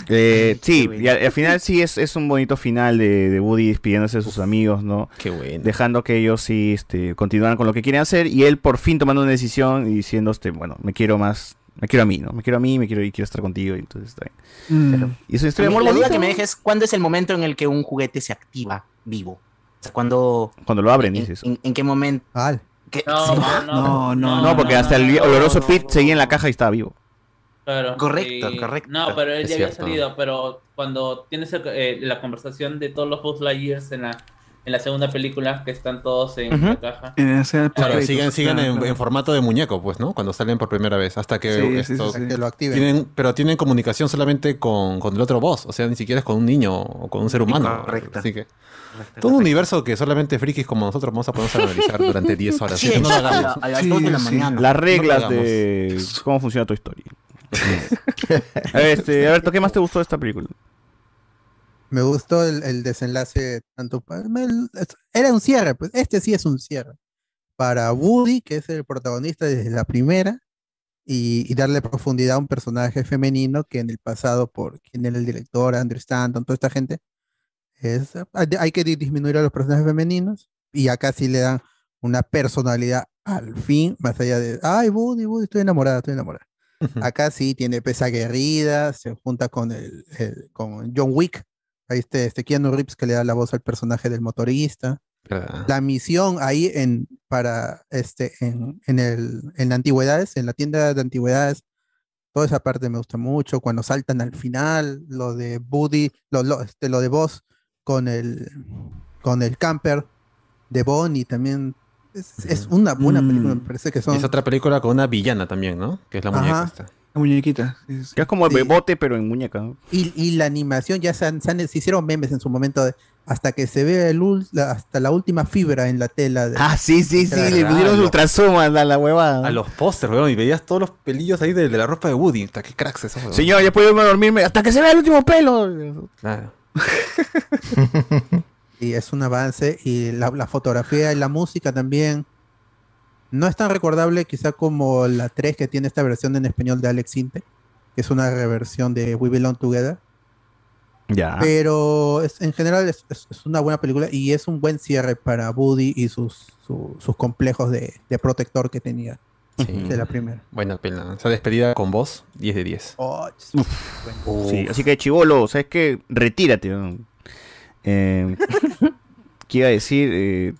Eh, sí, y al, al final sí es, es un bonito final de, de Woody despidiéndose de sus amigos, ¿no? Qué bueno. Dejando que ellos sí este, continuaran con lo que quieren hacer y él por fin tomando una decisión y diciendo, este, bueno, me quiero más, me quiero a mí, ¿no? Me quiero a mí, me quiero y quiero estar contigo y entonces está bien. Y es una A historia muy la duda que me deja es cuándo es el momento en el que un juguete se activa vivo. O sea, cuando. Cuando lo abren, en, dices. en- en qué momento? ¿Qué? No, Sí. no, no, No, porque hasta el oloroso Pete seguía en la caja y estaba vivo. Claro, Correcto, y- correcto. No, pero él Es ya había cierto. salido, pero cuando tienes el- eh, la conversación de todos los Buzz Lightyears en la, en la segunda película, que están todos en la caja. Claro, siguen, siguen en, Claro. en formato de muñeco, pues, ¿no? Cuando salen por primera vez, hasta que Sí, sí, esto- sí, sí. Que lo activen. Tienen, pero tienen comunicación solamente con, con el otro boss, o sea, ni siquiera es con un niño o con un ser humano. Correcto. Así que todo un universo que solamente frikis como nosotros vamos a a analizar durante 10 horas. Sí, Así que no lo hagamos. a la- a las dos de la mañana. Las No lo reglas hagamos. de cómo funciona tu historia. a ver, este, Alberto, ¿qué más te gustó de esta película? Me gustó el, el desenlace tanto pa- me- era un cierre, pues este sí es un cierre para Woody, que es el protagonista desde la primera, y, y darle profundidad a un personaje femenino que en el pasado, por quien era el director, Andrew Stanton, toda esta gente, es, hay que di- disminuir a los personajes femeninos, y acá sí le dan una personalidad al fin, más allá de, ay, Woody, Woody, estoy enamorada, estoy enamorada. Acá sí tiene pesa aguerrida, se junta con el, el- con John Wick, ahí este, este Keanu Reeves que le da la voz al personaje del motorista. La misión ahí en para este en, en el en antigüedades, en la tienda de antigüedades, toda esa parte me gusta mucho. Cuando saltan al final, lo de Buddy, lo, lo, este, lo de Boss con el con el camper de Bonnie también es, es una buena película, me parece que son Es otra película con una villana también, ¿no? Que es la muñeca esta. La muñequita. Que es como el bebote, pero en muñeca. ¿no? Y, y la animación ya se, han- se han- se hicieron memes en su momento de- hasta que se ve el ul- la- hasta la última fibra en la tela. de- Ah, sí, sí, sí, le pusieron ultrazoom a la, la huevada. A los pósters, weón, y veías todos los pelillos ahí de, de la ropa de Woody. Hasta qué cracks esos, weón. Señor, ya puedo irme a dormirme hasta que se vea el último pelo. Claro. Y es un avance. Y la, la fotografía y la música también. No es tan recordable quizá como la 3 que tiene esta versión en español de Alex Sinte, que es una reversión de We Belong Together. Ya. Pero es- en general es, es- es una buena película y es un buen cierre para Woody y sus, su- sus complejos de, de protector que tenía de la primera. Buena pena. Esa despedida con voz, 10 de 10. Oh, Sí, así que chivolo, ¿sabes qué? Retírate. ¿no? Eh, ¿Qué iba a decir? Eh,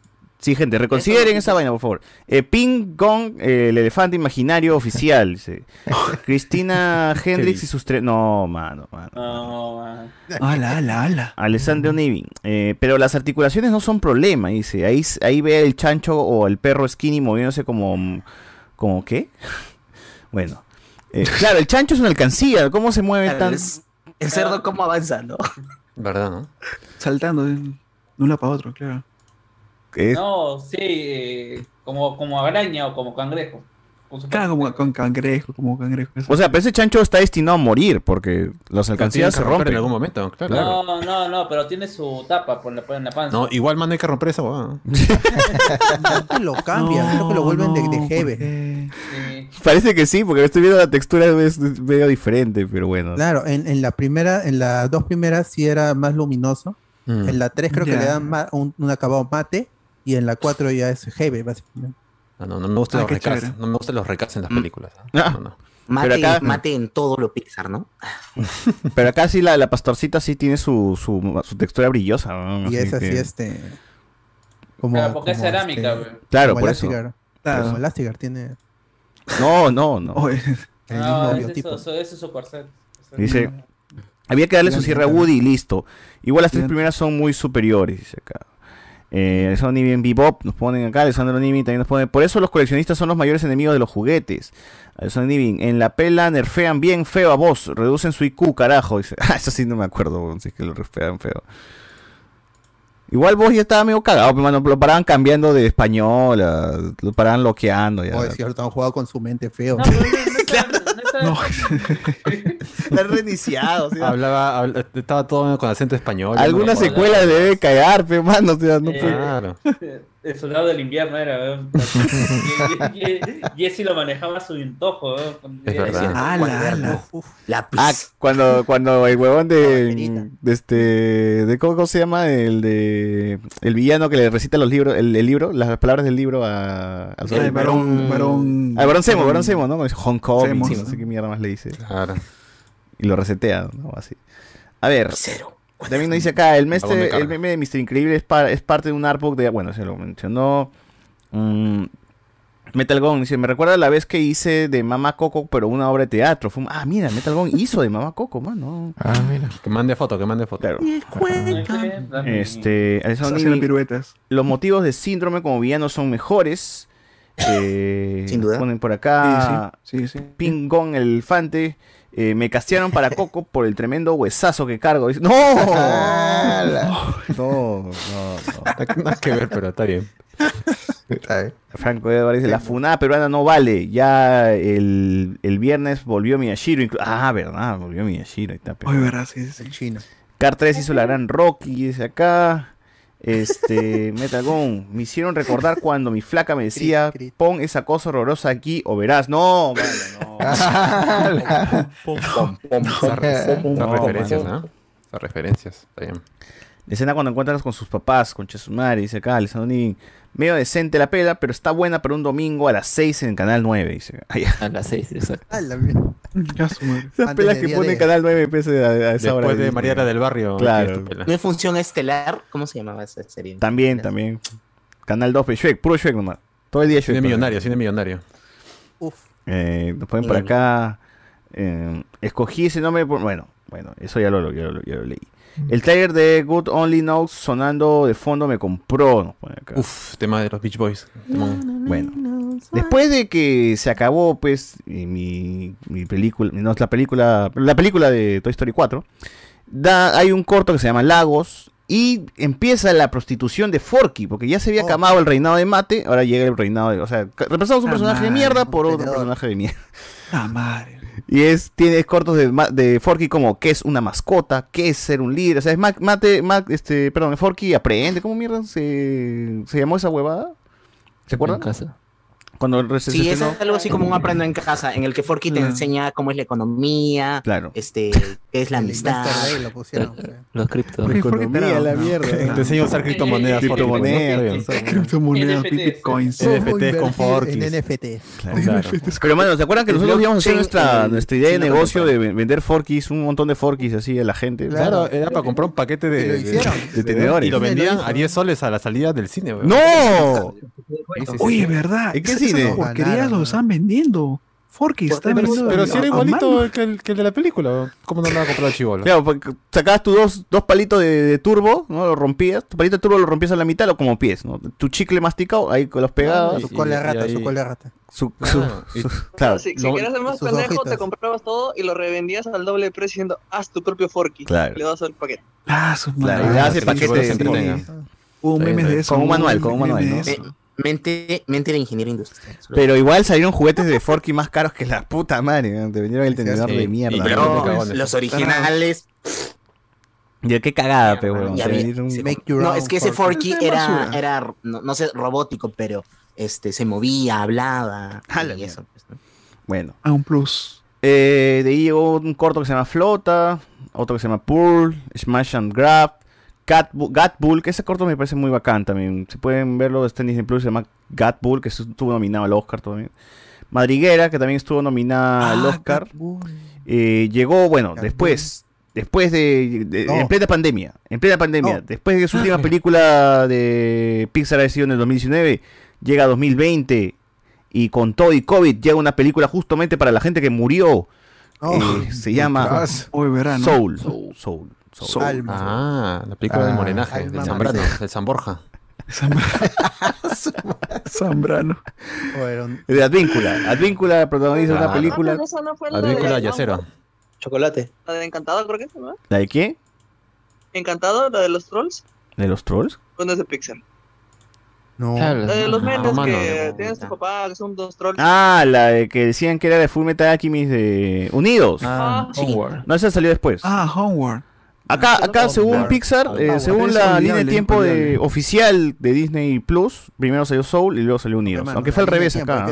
sí, gente, reconsideren esa vaina, por favor. Eh, Ping Gong, eh, el elefante imaginario oficial. dice. Cristina Hendrix y sus tres. No, mano, mano. No, man. Ala, ala, ala. Alessandro Nevi. Eh, pero las articulaciones no son problema, dice. Ahí, ahí ve el chancho o el perro skinny moviéndose como. ¿Como qué? bueno. Eh, claro, el chancho es una alcancía. ¿Cómo se mueve Claro, tan.? es- El cerdo cómo avanza, ¿no? ¿Verdad, no? Saltando de de un lado para otro, claro. No, sí, eh, como, como araña o como cangrejo. Claro, como con cangrejo, como cangrejo. O sea, pero ese chancho está destinado a morir porque las alcancías se rompen. en algún momento, claro. No, no, no, pero tiene su tapa por la, por la panza. No, igual, mano, hay que romper esa huevada. Creo que lo cambian, creo que lo vuelven de, de jeve. Parece que sí, porque estoy viendo la textura es medio diferente, pero bueno. Claro, en, en la primera, en las dos primeras sí era más luminoso. Mm. En la 3 creo que le dan un acabado mate. Y en la 4 ya es heavy, básicamente. No, no, no me gustan Ah, los chévere. No me gustan los recasts en las Mm. películas. ¿eh? Ah. No, no. Mate, Pero acá- mate en todo lo Pixar, ¿no? Pero acá sí la, la pastorcita sí tiene su, su, su textura brillosa. ¿no? Y es así, que- este. Como, Claro, porque es como cerámica, este- güey. Claro, como por eso. Claro. Como Elastigirl tiene No, no, no. el No, mismo es, su- ese es su corset. Dice, había que darle su cierre a Woody y listo. Igual las tres primeras son muy superiores, dice acá. Eh, Sony bien Bebop, nos ponen acá, Alessandro Nimi también nos pone, por eso los coleccionistas son los mayores enemigos de los juguetes. Alessandro Nimi, en la pela nerfean bien feo a vos, reducen su IQ, carajo. Dice, ah, eso sí no me acuerdo, si es que lo nerfean feo. Igual vos ya estaba medio cagado, pero mano, lo paraban cambiando de español, lo paraban bloqueando. Ya. Oh, es cierto, han jugado con su mente feo. Está reiniciado. sí. Hablaba, habla- estaba todo con acento español. Alguna No secuela debe cagar, pero mano, o sea, no Eh, puede- Claro. El soldado del invierno era, Jesse lo manejaba a su antojo. Es verdad. Decía, Ala, "Ala". Ah, cuando, cuando el huevón de, de este de ¿cómo, cómo se llama? El de el villano que le recita los libros, el, el libro, las palabras del libro a, al Ah, el varón- varón- Ah, varón Semo, varón- Semo, ¿no? Hong Kong, no sé qué mierda más le dice. Y lo resetea, ¿no? Así. A ver. También nos dice acá, el, mestre, meme de Mr. Increíble es, pa- es parte de un artbook de, bueno, se lo mencionó. mm, Metal Gon dice, me recuerda la vez que hice de Mamá Coco, pero una obra de teatro. Fue un- ah, mira, Metal Gon hizo de Mamá Coco, mano. Ah, mira. Que mande foto, que mande foto. Claro. Este, Alessandro piruetas. los motivos de síndrome como villano son mejores. Eh, Sin duda. Ponen por acá. Sí, sí, sí. Pingón, el elefante. Eh, me castearon para Coco por el tremendo huesazo que cargo. ¡No! no, no, no. Nada que ver, pero está bien. Franco Edwards dice, la funada peruana no vale. Ya el, el viernes volvió Miyashiro. Ah, verdad, volvió Miyashiro. Ahí está, Oye, verdad, sí, sí. Chino. Car 3 hizo la gran Rocky, dice acá. Este, Metal Gun, me hicieron recordar cuando mi flaca me decía, pon esa cosa horrorosa aquí o verás. No, mano, no. Referencias. ¿no? Esas referencias. Está bien. La escena cuando encuentras con sus papás, con Chesumari, dice acá, Alessandro Nin, medio decente la pela, pero está buena para un domingo a las 6 en Canal 9, dice. A las 6, exacto. Esas pelas que pone de- Canal 9 pese a, a esa hora. Después de. Mariana del Barrio. Claro. ¿No es función estelar? ¿Cómo se llamaba esa serie? También, también. Canal 2, pues, Shrek, puro Shrek nomás. Todo el día Shrek. Cine millonario, cine millonario. Eh, nos ponen por acá. eh, escogí ese nombre. por- bueno, bueno, eso ya lo, ya lo- ya lo leí. El trailer de Good Only Knows sonando de fondo me compró. Uf, tema de los Beach Boys. Bueno, después de que se acabó, pues, mi, mi película, no, la película, la película de Toy Story 4, da, hay un corto que se llama Lagos y empieza la prostitución de Forky, porque ya se había acabado el reinado de Mate, ahora llega el reinado de, o sea, reemplazamos un Ah, personaje de mierda por otro perdedor. personaje de mierda. Ah, madre. Y es, tiene cortos de, de Forky como qué es una mascota, qué es ser un líder. O sea, es Ma- Mate, Ma- este, perdón, Forky aprende, ¿cómo mierda se, se llamó esa huevada? ¿Se acuerdan? En casa. Cuando re- se Sí, es estrenó- algo así como un aprendo en casa, en el que Forky te enseña cómo es la economía, Claro. este, qué es la amistad. Lo pusieron. Los criptos. La economía, la mierda. Te enseño a usar criptomonedas. Criptomonedas. Criptomonedas, bitcoins. NFTs con Forky. En NFT. Claro. Pero bueno, ¿se acuerdan que nosotros íbamos a hacer nuestra, nuestra idea de negocio de ven- vender forkis, un montón de forkis así a la gente? Claro, era para comprar un paquete de, tenedores. Y lo vendían a 10 soles a la salida del cine. ¡No! Oye, ¿verdad? ¿En qué cine? Esas porquerías lo están vendiendo. Forky está Pero, vendiendo. pero si era igualito que el, que el de la película. ¿cómo no lo va a comprar el chivolo? Claro, porque sacabas tus dos, dos palitos de, de turbo, ¿no? Lo rompías, tu palito de turbo lo rompías a la mitad o como pies, ¿no? Tu chicle masticado, ahí con los pegabas. Su cola de rata, su cola de rata. Su, su- su- claro, si, si quieres ser más pendejo, hojitas. te comprabas todo y lo revendías al doble precio diciendo, haz tu propio Forky. Claro. Le das el paquete. Ah, su claro, y le das el Sí, paquete se entretenga. forkis. Hubo memes de eso. Con un manual, con un manual, ¿no? Mente, mente de ingeniero industrial. Pero igual salieron juguetes de Forky más caros que la puta madre, ¿no? te vendieron el tenedor sí. de mierda. Pero- No, los originales. Ya qué cagada, pe, weón. Ya Te vi- vendieron un- sí, Make your no, es que ese Forky. Era, era no, no sé, robótico, pero este se movía, hablaba. Y eso, pues, ¿no? Bueno. A un plus. Eh, de ahí llegó un corto que se llama Flota, otro que se llama Pool, Smash and Grab, Cat Gat Bull, que ese corto me parece muy bacán también. Si pueden verlo, está en Disney Plus, se llama Gat Bull, que estuvo nominado al Oscar también. Madriguera, que también estuvo nominada al Oscar. Eh, llegó, bueno, después, después de, de- No. en plena pandemia, en plena pandemia, No. después de que su última película de Pixar ha sido en el 2019, llega 2020 y con todo y COVID llega una película justamente para la gente que murió. Oh. Eh, se llama Hoy verano. Soul. Soul. Soul. Soul. Alma. Ah, la película del Ah, morenaje, alma del Zambrano, del San Borja. Zambrano. De Advíncula. Advíncula protagoniza una Claro. película. Ah, esa no fue la Advíncula de, Yacero. Chocolate. la de Encantado, creo que es, ¿no? ¿La de qué? Encantado, la de los trolls. ¿De los trolls? ¿Cuándo es de Pixar? No. La de los memes mano, que no, tienes tu papá, que son dos trolls. Ah, la de que decían que era de Full Metal Alchemist de Unidos. Ah, Onward. No, esa salió después. Ah, Homeward. Acá, acá según Claro. Pixar, eh, según la línea de tiempo de, oficial de Disney Plus, primero salió Soul y luego salió Unidos. Aunque fue al revés acá.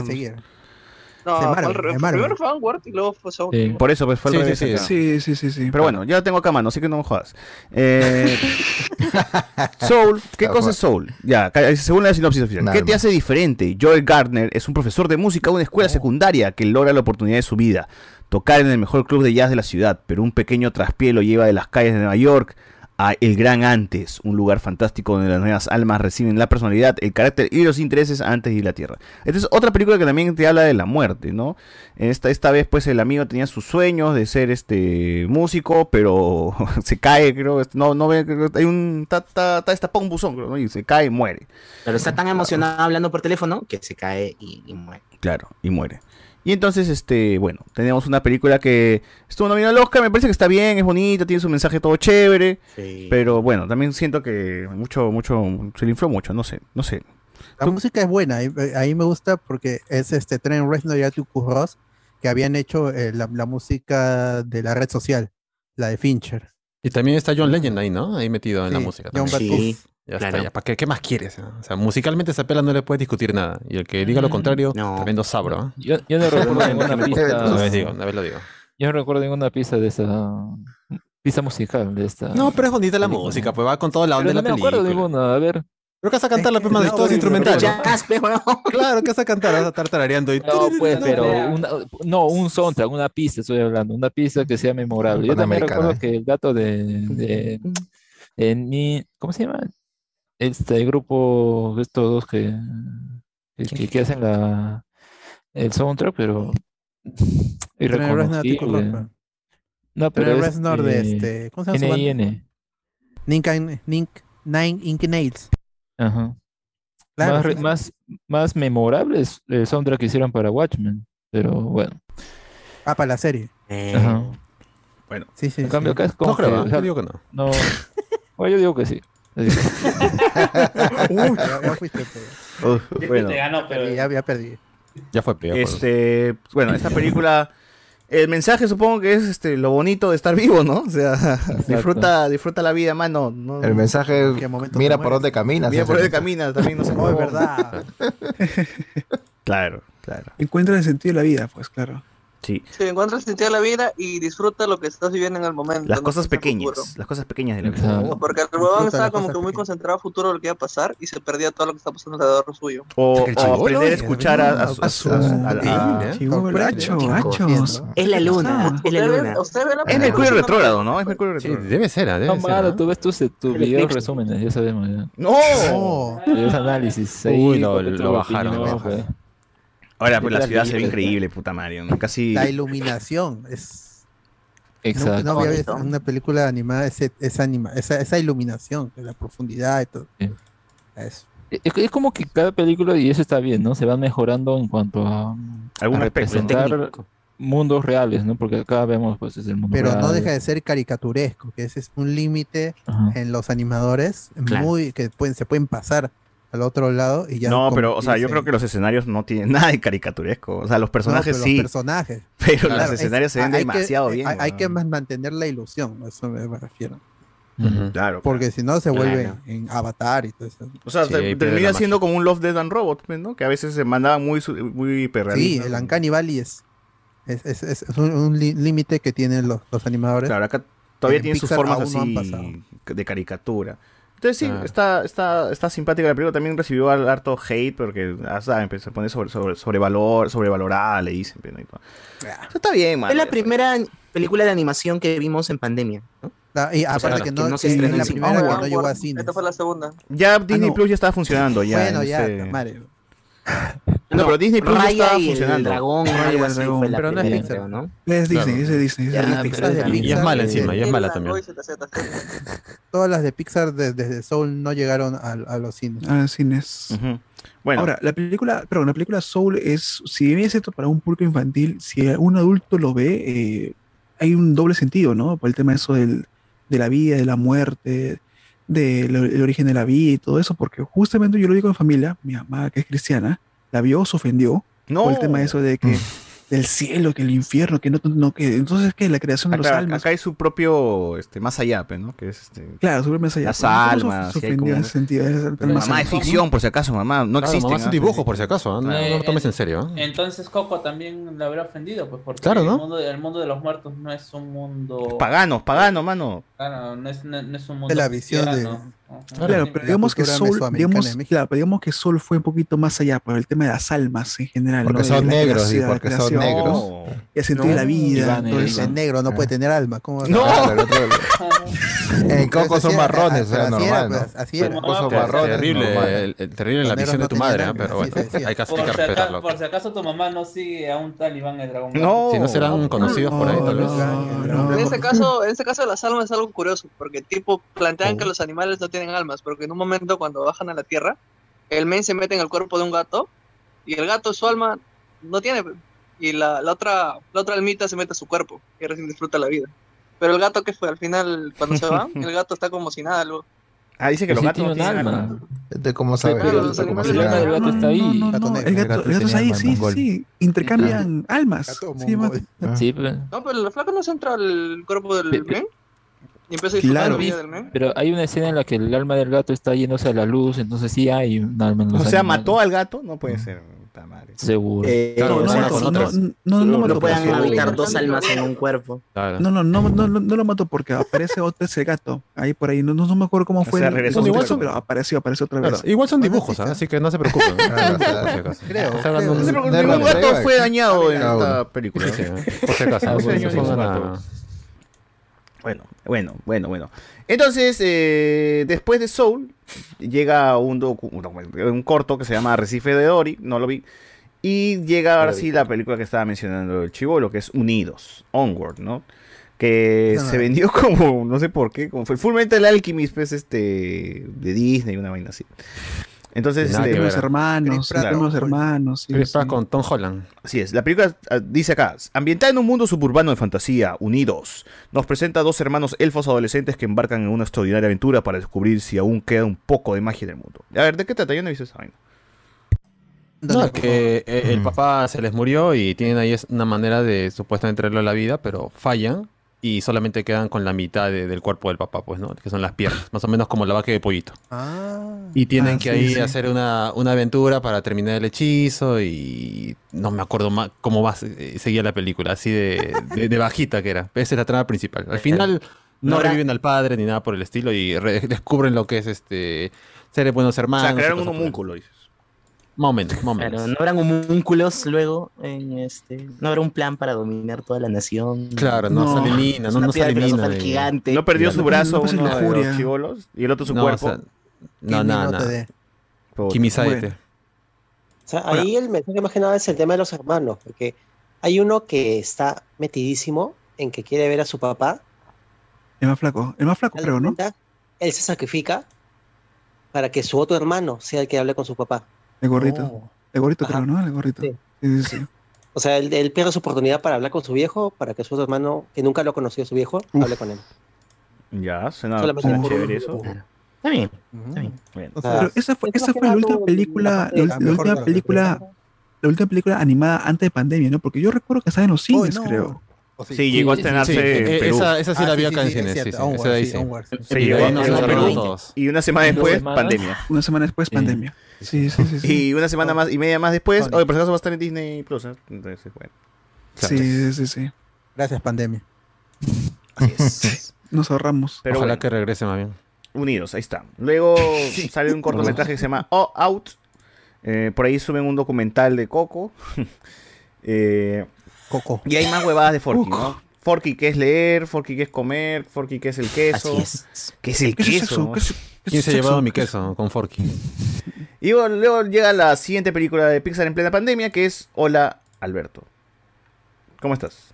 ¿no? De Marvel, al revés. de Marvel. Primero fue Vanguard y luego fue Soul. Sí. Por eso, pues fue al Sí, revés sí, acá. Sí, sí, sí, sí. Pero bueno, ya tengo acá a mano, así que no me jodas. Eh, Soul, ¿qué cosa es Soul? Ya, acá, según la sinopsis oficial. Nada ¿Qué te más. hace diferente? Joel Gardner es un profesor de música de una escuela secundaria que logra la oportunidad de su vida. Tocar en el mejor club de jazz de la ciudad, pero un pequeño traspié lo lleva de las calles de Nueva York a El Gran Antes, un lugar fantástico donde las nuevas almas reciben la personalidad, el carácter y los intereses antes de ir a la Tierra. Esta es otra película que también te habla de la muerte, ¿no? Esta, esta vez pues el amigo tenía sus sueños de ser este músico, pero se cae, creo, no, no hay un, está, está, está un buzón, creo, ¿no? Y se cae y muere. Pero está tan emocionado hablando por teléfono que se cae y, y muere. Claro, y muere. Y entonces, este, bueno, tenemos una película que estuvo nominada al Oscar, me parece que está bien, es bonita, tiene su mensaje todo chévere, Sí. pero bueno, también siento que mucho, mucho, se le infló mucho, no sé, no sé. La música es buena, ahí, ahí me gusta porque es este Trent Reznor y Atticus Ross que habían hecho eh, la, la música de la red social, la de Fincher. Y también está John Legend ahí, ¿no? Ahí metido en la música. También. Sí, Ya claro. está, ya. ¿Para qué, qué más quieres? no? O sea, musicalmente esa pela no le puedes discutir nada. Y el que diga lo contrario, No. tremendo sabro. ¿eh? Yo, yo no recuerdo ninguna Una pista. vez digo, una vez lo digo. Yo no recuerdo ninguna pista de esa. Pista musical de esta. No, pero es bonita la película. música, pues va con toda la onda Pero de no la me acuerdo película. ninguna. A ver. Pero que vas a cantar la pema de no, todo es pero- instrumental. Ya, ¿no? pe, weón. Claro, que vas a cantar, vas a estar tarareando y No, pues, No, pero pero- una, no, un soundtrack, una pista estoy hablando, una pista que sea memorable. Yo también recuerdo ¿eh? que el dato de, de en mi, ¿cómo se llama? Este grupo de estos dos que, que, que- que hacen la el soundtrack, pero irreconocible. No, pero Trent es Reznor de eh, este, ¿cómo se llama? N.I.N.. Nink, Nink, Nine Ink Nails. Ajá. Claro, más, sí. más, más memorable es el soundtrack que hicieron para Watchmen, pero bueno. Ah, para la serie. Eh, Ajá. Bueno, Sí, sí. En cambio sí. acá es como No creo, que, o sea, yo digo que no. No. Bueno, yo digo que sí. Uy, ya, ya fuiste. Uf, bueno. Te ganó, pero Ya, ya perdí. Ya fue peor. Este, bueno, esta película, el mensaje supongo que es este lo bonito de estar vivo, ¿no? O sea, disfruta, disfruta la vida, mano. No, El mensaje ¿En qué momento mira por dónde caminas. Mira por dónde mensaje. camina, también no sé. No, es verdad. Claro, claro. Encuentra el sentido de la vida, pues claro. Sí. Sí, encuentra el sentido de la vida y disfruta lo que estás viviendo en el momento. Las no cosas pequeñas, las cosas pequeñas de la vida. Exacto. Porque el huevón estaba como que muy pequeñas. concentrado a futuro de lo que iba a pasar y se perdía todo lo que está pasando alrededor suyo. O, o aprender a eh, escuchar a, a, su- ¿eh? Es la luna, es la ¿Usted ve- luna. Es? Mercurio retrógrado, ¿no? Es Mercurio retrógrado. debe ser, ¿eh? debe No, ser. ¿eh? tú ves tus, tus videos resúmenes, ya sabemos. ¡No! No. Videos análisis. Uy, lo- bajaron. Ahora, pues la ciudad se ve increíble, puta Mario. ¿no? Casi. La iluminación es. Exacto. No, no había una película animada ese, esa, anima, esa, esa iluminación, la profundidad y todo. Sí. Eso. Es, es como que cada película, y eso está bien, ¿no? Se van mejorando en cuanto a, Algún a representar técnico. mundos reales, ¿no? Porque acá vemos, pues, es el mundo Pero no real. deja de ser caricaturesco, que ese es un límite en los animadores Claro. muy que pueden, se pueden pasar al otro lado y ya No, pero, o sea, yo creo que los escenarios no tienen nada de caricaturesco. O sea, los No, personajes pero sí. Los personajes. Pero Claro, los es- escenarios se ven que- demasiado hay- bien. Hay, hay que mantener la ilusión, a eso me, me refiero. Claro. Porque si no se vuelve Claro. en Avatar y todo eso. O sea, Sí, te- termina siendo como un Love, Dead and Robot, pues, ¿no? Que a veces se mandaban muy, muy Sí, el Uncanny Valley es, es, es- es un, límite que tienen los, los animadores. Claro, acá todavía En tienen sus formas así de caricatura. Entonces sí, está, está, está simpática la película. También recibió al- harto hate porque, ah, saben, pues, se pone sobre, sobre, sobrevalor, sobrevalorada, le dicen. pues. Y todo. Eso está bien, man. Fue la primera película de animación que vimos en pandemia. ¿no? Ah, y aparte que que no, no se es estrenó la en cine. primera que Onward. no llegó a cine. Esta fue la segunda. Ya Disney no. Plus ya estaba funcionando. Ya, Bueno, en ya, este- Mario. No, pero Disney Plus ya Raya estaba y el funcionando. dragón, Raya algo así dragón. fue la Pero no es Pixar. creo, ¿no? Es Disney, Claro. es de Disney. es de Ya, Disney. de Y es mala encima, y es mala también. Todas las de Pixar de- desde Soul no llegaron a, a los cines. Ah, cines. Bueno, Ahora, la película, perdón, la película Soul es, si bien es esto para un público infantil, si un adulto lo ve, eh, hay un doble sentido, ¿no? Por el tema eso del, de la vida, de la muerte, del el origen de la vida y todo eso, porque justamente yo lo digo en familia, mi mamá, que es cristiana, la vio, se ofendió no. por el tema eso de que del cielo, que el infierno, que no, no que entonces que la creación de los almas. acá hay su propio este, más allá, pues, ¿no? Que es este, Claro, sobre más allá. Las ¿Cómo se- almas. se y hay ofendía como- en ese sentido? Es el Pero más mamá allá. es ficción, por si acaso, mamá. No Claro, existe. mamá es un dibujo, por si acaso, no, Eh, no lo tomes en serio. ¿ah? Entonces Coco también le habrá ofendido, pues porque Claro, ¿no? el, mundo, el mundo de los muertos no es un mundo... Paganos, paganos, mano. Claro, no es, no, no es un mundo De la visión de- cristiano. Claro, pero digamos que Soul, digamos, de claro, pero digamos que Soul fue un poquito más allá por el tema de las almas en general. Porque ¿no? son De negros, creación, porque son creación, negros. Y el sentido de la vida. Todo el eso. Negro no puede tener alma. ¿cómo? No. El otro- en Coco son era, marrones, era, normal, pues, ¿no? así era. Coco son Ter- marrones, terrible, terrible la visión no de tu madre, ¿ah? pero bueno, hay que, hay Por, que si acaso, respetarlo. por si acaso tu mamá no sigue a un tal Iván el Dragón. No. Si no serán conocidos por ahí, tal vez. En este caso, en este caso las almas es algo curioso, porque tipo plantean que los animales no tienen almas, porque en un momento cuando bajan a la tierra, el men se mete en el cuerpo de un gato y el gato su alma no tiene y la, la otra la otra almita se mete a su cuerpo y recién disfruta la vida. Pero el gato que fue al final cuando se va, el gato está como si nada, luego. Ah, dice que los sí gatos no tienen alma. alma. ¿De cómo sabe? El gato está ahí. No, no, Gato no, negro. el gato, gato el gato está ahí, sí, mongol. sí. Intercambian almas. Gato Sí, Sí, pero, No, pero el flaco no se entra al cuerpo del Pe- pe- men y empieza a disfrutar Claro. la vida del men. pero hay una escena en la que el alma del gato está yéndose a la luz, entonces sí hay un alma en los O sea, animales. mató al gato, no puede ser. puta madre. Seguro. Eh, Claro, No, no, no, no, no, no puedan habitar dos almas en un cuerpo. Claro. No, no, no, no, no, no lo mató porque aparece otro ese gato. Ahí por ahí, no, no, no me acuerdo cómo O fue. sea, el- su gato, gato. pero apareció, apareció otra Claro, vez. igual son dibujos, sí, ¿ah? sí. así que no se preocupen. Claro, claro. Creo, ningún gato fue dañado en esta película. Por si acaso. Bueno, bueno. Bueno, bueno. Entonces, eh, después de Soul, llega un, docu- un, corto que se llama Arrecife de Dory, no lo vi. Y llega ahora sí la película que estaba mencionando el chivolo, que es Unidos, Onward, ¿no? Que No, se no. vendió como, no sé por qué, como fue Full Metal Alchemist, pues, este, de Disney, una vaina así. Entonces, este, hermanos, hermanos. sí, Chris sí. Pratt con Tom Holland. Así es, la película ah, dice acá, ambientada en un mundo suburbano de fantasía, unidos, nos presenta a dos hermanos elfos adolescentes que embarcan en una extraordinaria aventura para descubrir si aún queda un poco de magia en el mundo. A ver, ¿de qué trata? Yo no he visto esa vaina. No, es que eh, el papá se les murió y tienen ahí una manera de supuestamente traerlo a la vida, pero fallan y solamente quedan con la mitad de- del cuerpo del papá, pues, ¿no? Que son las piernas, más o menos como la vaca de pollito. Ah. Y tienen Ah, que sí, ahí sí. hacer una, una aventura para terminar el hechizo y no me acuerdo más cómo va, eh, seguía la película, así de, de- de bajita que era. Esa es la trama principal. Al final no No era- reviven al padre ni nada por el estilo y re- descubren lo que es este ser buenos O hermanos. sea, y crearon un homúnculo, dices. O menos. Claro, no habrán homúnculos luego en este. No habrá un plan para dominar toda la nación. Claro, no, No, se elimina, no, no se elimina. filosofal de- gigante. No perdió Claro. su brazo No, pues, uno de los chivolos y el otro su No, o cuerpo. sea, no, no dé. Puta. Kimisaete. Bueno. O sea, ahí el mensaje más que nada es el tema de los hermanos, porque hay uno que está metidísimo en que quiere ver a su papá. El más flaco, el más flaco, ¿te das creo, ¿no? Él se sacrifica para que su otro hermano sea el que hable con su papá. El gordito. Oh. El gordito, Ajá. creo, ¿no? El gordito. Sí. Sí, sí, sí. O sea, él, él pierde su oportunidad para hablar con su viejo, para que su otro hermano, que nunca lo ha conocido su viejo, Uf. hable con él. Ya, suena, suena chévere eso. Está bien, está bien. Bueno. O sea, Pero esa fue, es esa fue la última película, la última película, la última película animada antes de pandemia, ¿no? Porque yo recuerdo que estaba en los cines, no. creo. Sí, llegó a estrenarse Sí, en eh, Perú. esa, esa sí Ah, la sí, vi sí, acá en sí, cines, sí, Y llegó a Perú. una semana ¿Dos después, semanas? pandemia. Una semana después, pandemia. Sí, sí, sí. Y una semana más y media más después, oye, por si acaso va a estar en Disney Plus. ¿eh? Entonces, bueno. Claro. Sí, sí, sí. Gracias, pandemia. Así es. Nos ahorramos. Pero Ojalá bueno, que regrese más bien. unidos, ahí está. Luego sale un cortometraje que se llama Oh Out. Eh, por ahí suben un documental de Coco. Eh, Coco. y hay más huevadas de Forky, ¿no? Forky que es leer, Forky que es comer, Forky que es el queso. Así es. ¿Qué es el ¿Qué es queso? sexo? no? ¿Qué es- qué es ¿Quién se ha llevado mi queso con Forky? Y luego, luego llega la siguiente película de Pixar en plena pandemia, que es Hola, Alberto. ¿Cómo estás?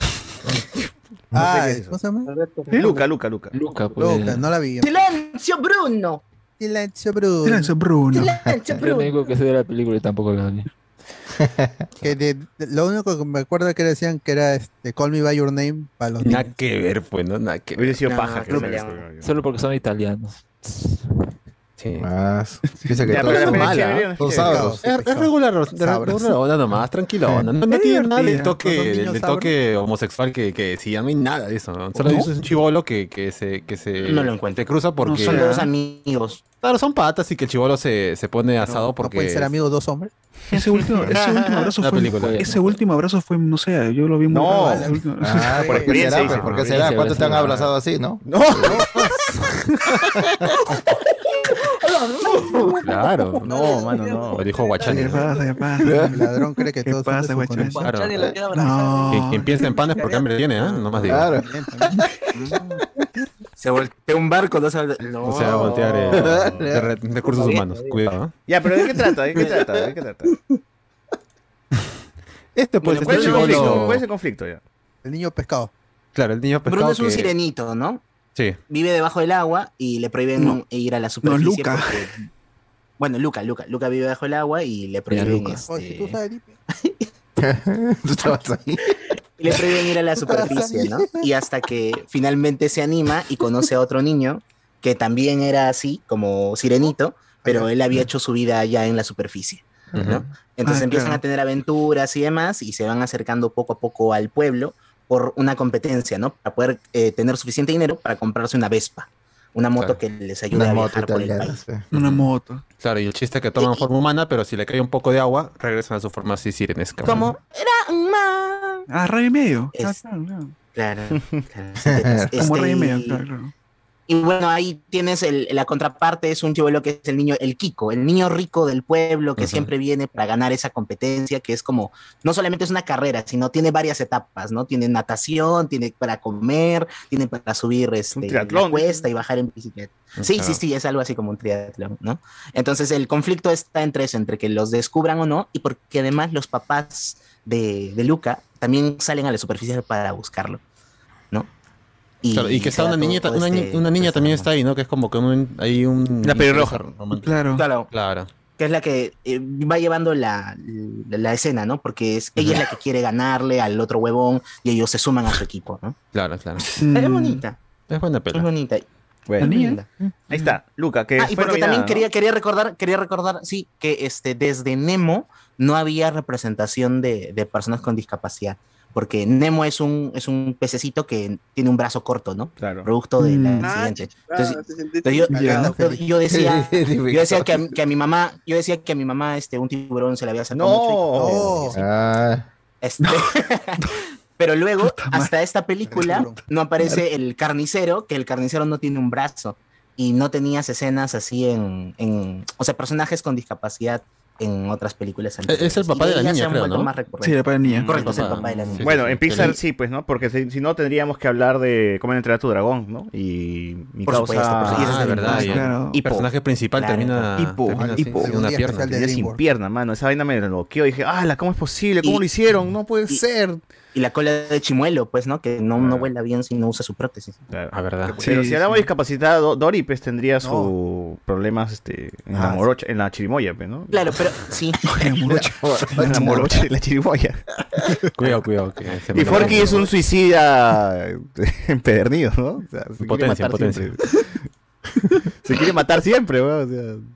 No Ah, qué es eso. ¿cómo se llama? Luca, Luca, Luca. Luca, pues. Luca, no la vi. ¡Silencio, Bruno! Silencio, Bruno. Silencio, Bruno. ¡Silencio, Es lo Bruno! único que sé de la película y tampoco la vi. Que de- de- lo único que me acuerdo que decían que era este, Call Me By Your Name para los Nada niños. que ver, pues, ¿no? Nada que ver. Hubiera sido No, paja. que que esto. Solo porque son italianos. Sí. piensa que Ya, todo es la mala, ¿eh? Son sábados. Es, es regular, de- regular, nada más, tranquilo. No, no, no tiene nada del toque, del, sabros. toque homosexual que, que decían, no hay nada de eso. ¿no? Solo ¿No? es un chivolo que, que se, que se, No lo encuentro. se cruza porque. son dos amigos. Claro, son patas y que el chivolo se, se pone asado porque. pueden ser amigos dos hombres? Ese último, ese último abrazo fue. película. Ese último abrazo fue, no sé, yo lo vi muy No. raro, Ah, ¿por qué será? pues? ¿Por qué será? ¿Cuántos te han abrazado así, no? No. Claro. No, mano, no. Dijo Guachani. ¿Qué pasa? ¿Qué pasa? El ladrón cree que ¿Qué todo pasa, Guachani? Claro. No. Quien, quien piensa en panes porque hambre tiene, ¿ah? No más digo. Claro. Se voltea un barco, no sabe. No. O sea, voltear eh, de re- recursos humanos. Cuidado. ¿ah? Ya, pero ¿de qué trata? ¿De qué trata? ¿De qué trata? Este pues ¿Cuál es este el conflicto? ¿Cuál es el conflicto ya? El niño pescado. Claro, el niño pescado Bruno es un que- sirenito, ¿no? Sí. Vive debajo del agua y le prohíben No. ir a la superficie. Luca. porque- Bueno, Luca, Luca. Luca vive bajo el agua y le prohíben, este, Oh, si tú sabes, Lipe. Tú estabas ahí. y le prohíben ir a la superficie. ¿no? Y hasta que finalmente se anima y conoce a otro niño que también era así, como sirenito, pero él había hecho su vida ya en la superficie. ¿no? Entonces Ah, empiezan claro. a tener aventuras y demás y se van acercando poco a poco al pueblo por una competencia, ¿no? Para poder eh, tener suficiente dinero para comprarse una Vespa, una moto Claro. que les ayude Una a moto viajar por el país. sí. Una moto. Claro, y el chiste es que toman forma humana, pero si le cae un poco de agua, regresan a su forma así sirenesca. Como era un man. Ah, Rey y medio. Ah, Es- claro, claro. Claro, claro, este, Como Rey y medio, claro, claro. Y bueno, ahí tienes el- la contraparte, es un chivolo que es el niño, el Kiko, el niño rico del pueblo que siempre viene para ganar esa competencia, que es como, no solamente es una carrera, sino tiene varias etapas, ¿no? Tiene natación, tiene para comer, tiene para subir este, la cuesta y bajar en bicicleta. Sí, sí, sí, es algo así como un triatlón, ¿no? Entonces el conflicto está entre eso, entre que los descubran o no, y porque además los papás de, de Luca también salen a la superficie para buscarlo. Claro, y que está una niñita, una, ni- este- una niña este también está ahí, ¿no? Que es como que un, hay un... La pelirroja. Claro. Claro, Claro. que es la que eh, va llevando la, la, la escena, ¿no? Porque es, ella es la que quiere ganarle al otro huevón y ellos se suman a su equipo, ¿no? Claro, claro. Es Mm. bonita, Es buena es pela. bonita. Bueno, linda. ahí está. Luca, que Ah, y porque nominada, también ¿no? quería, quería recordar, quería recordar, sí, que este, desde Nemo no había representación de, de personas con discapacidad. Porque Nemo es un, es un pececito que tiene un brazo corto, ¿no? Claro. Producto del Mm. accidente. Ah, Entonces, yo, yo- decía, yo decía que a, que a mi mamá, yo decía que a mi mamá este, un tiburón se le había sacado No. mucho y Ah, Este, pero luego, hasta esta película, no aparece el carnicero, que el carnicero no tiene un brazo y no tenías escenas así en, en o sea, personajes con discapacidad en otras películas. anteriores. es el papá Y de la niña, creo, ¿no? más Sí, recurrentes. la para niña. Correcto, es el papá. papá de la niña. Bueno, en. Pixar El- sí, pues, ¿no? Porque si, si no tendríamos que hablar de cómo entrenar a tu dragón, ¿no? Y mi Por causa... supuesto, por supuesto. Es Ah, el verdad. Y el- claro. El personaje principal Claro. termina, Hipo. termina sin, sin una pierna. de sin pierna, mano. Esa vaina me bloqueó. Dije, ¡ah, cómo es posible! ¿Cómo Y- lo hicieron? No puede y- ser. Y la cola de chimuelo, pues, ¿no? Que no, no vuela bien si no usa su prótesis. Claro. Ah, verdad. Pero Sí, si hablamos sí. de discapacidad, Do- Dori pues tendría sus problemas este, en, la Ah, sí. morocha, en la chirimoya, pues, ¿no? Claro, pero sí. En la morocha, en la chirimoya. Cuidado, cuidado. Que se Y Forky es un suicida empedernido, ¿no? O sea, se quiere Potencia, matar potencia. siempre. se quiere matar siempre, weón, o sea.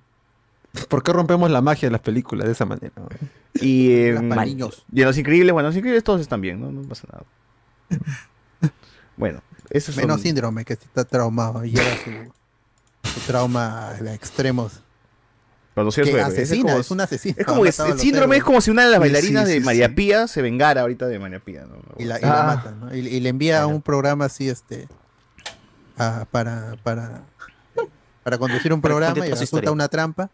¿Por qué rompemos la magia de las películas de esa manera? Y, niños. y en Los Increíbles, bueno, Los Increíbles todos están bien, ¿no? No pasa nada. Bueno, eso es Menos síndrome, que está traumado y lleva su, su trauma a extremos. Cuando se Que asesina, como- es un asesino. Es como matado a el síndrome es como si una de las Sí, bailarinas sí, de María sí. Pía se vengara ahorita de María Pía, ¿no? Y la, y la Ah. matan, ¿no? Y, y le envía a un programa así, este, a- para, para, para conducir un programa y su resulta una trampa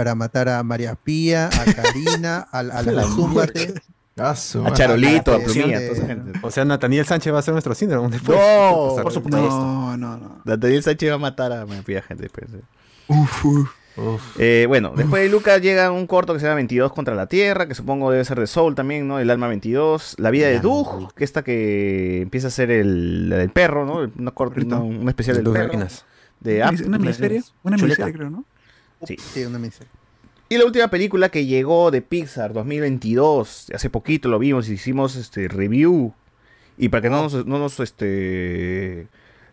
para matar a María Pía, a Karina, a, a la Zúmbate. ah, A. Charolito, a de- Plumía, de- toda esa gente. O sea, Nathaniel Sánchez va a ser nuestro síndrome. después. No, Por Por supuesto. No, no, no. Daniel Sánchez va a matar a María Pía, gente. pues, eh. Uf, uf. Uf. Eh, bueno, después de Lucas llega un corto que se llama 22 contra la Tierra, que supongo debe ser de Soul también, ¿no? El alma 22. La vida de Doug, que esta que empieza a ser el, el perro, ¿no? Una, corto, una, un especial del perro. máquinas. De Una App. Una miniserie. Una miniserie, creo, ¿no? Sí. Sí, una miniserie. Y la última película que llegó de Pixar 2022, hace poquito lo vimos, hicimos este review. Y para que no nos, no nos este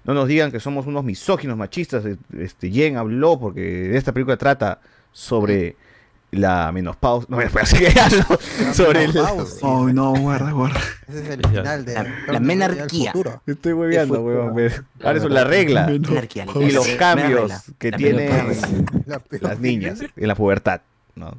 No nos digan que somos unos misóginos machistas. Este, Jen habló porque esta película trata sobre la menopausia. No, espera, así que hablo sobre el... Oh, no, guarda, guarda. Ese es el final de la menarquía. Estoy hueveando, huevón. Ahora eso es la regla. Menarquía, la Y los cambios La que tienen La las niñas en la pubertad. ¿no?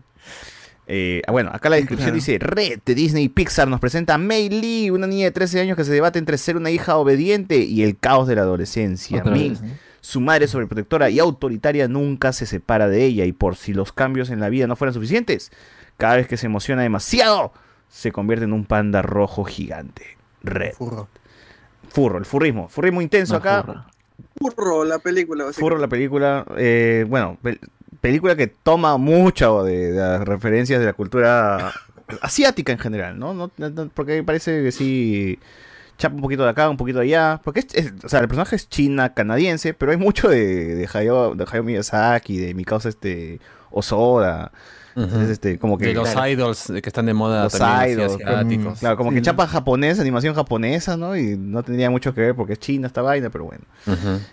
Eh, ah, bueno, acá la descripción Claro. dice, Red de Disney y Pixar nos presenta a Mei Lee, una niña de 13 años que se debate entre ser una hija obediente y el caos de la adolescencia. Otra Min, vez, ¿no? Su madre sobreprotectora y autoritaria nunca se separa de ella y por si los cambios en la vida no fueran suficientes, cada vez que se emociona demasiado, se convierte en un panda rojo gigante. Red. Furro. Furro, el furrismo. Furrismo intenso No, acá. furro. Furro la película. Furro la película, eh, bueno, pel- película que toma mucho de, de las referencias de la cultura asiática en general, ¿no? No- no- no- porque parece que sí chapa un poquito de acá, un poquito de allá, porque es, es- o sea, el personaje es china canadiense, pero hay mucho de, de Hayao, de Hayao Miyazaki, de mi causa este Osoda, entonces, este, como que De los idols que están de moda los también, así, idols, asiáticos. Claro, como Sí. que chapa japonesa, animación japonesa, ¿no? Y no tendría mucho que ver porque es china esta vaina, pero bueno.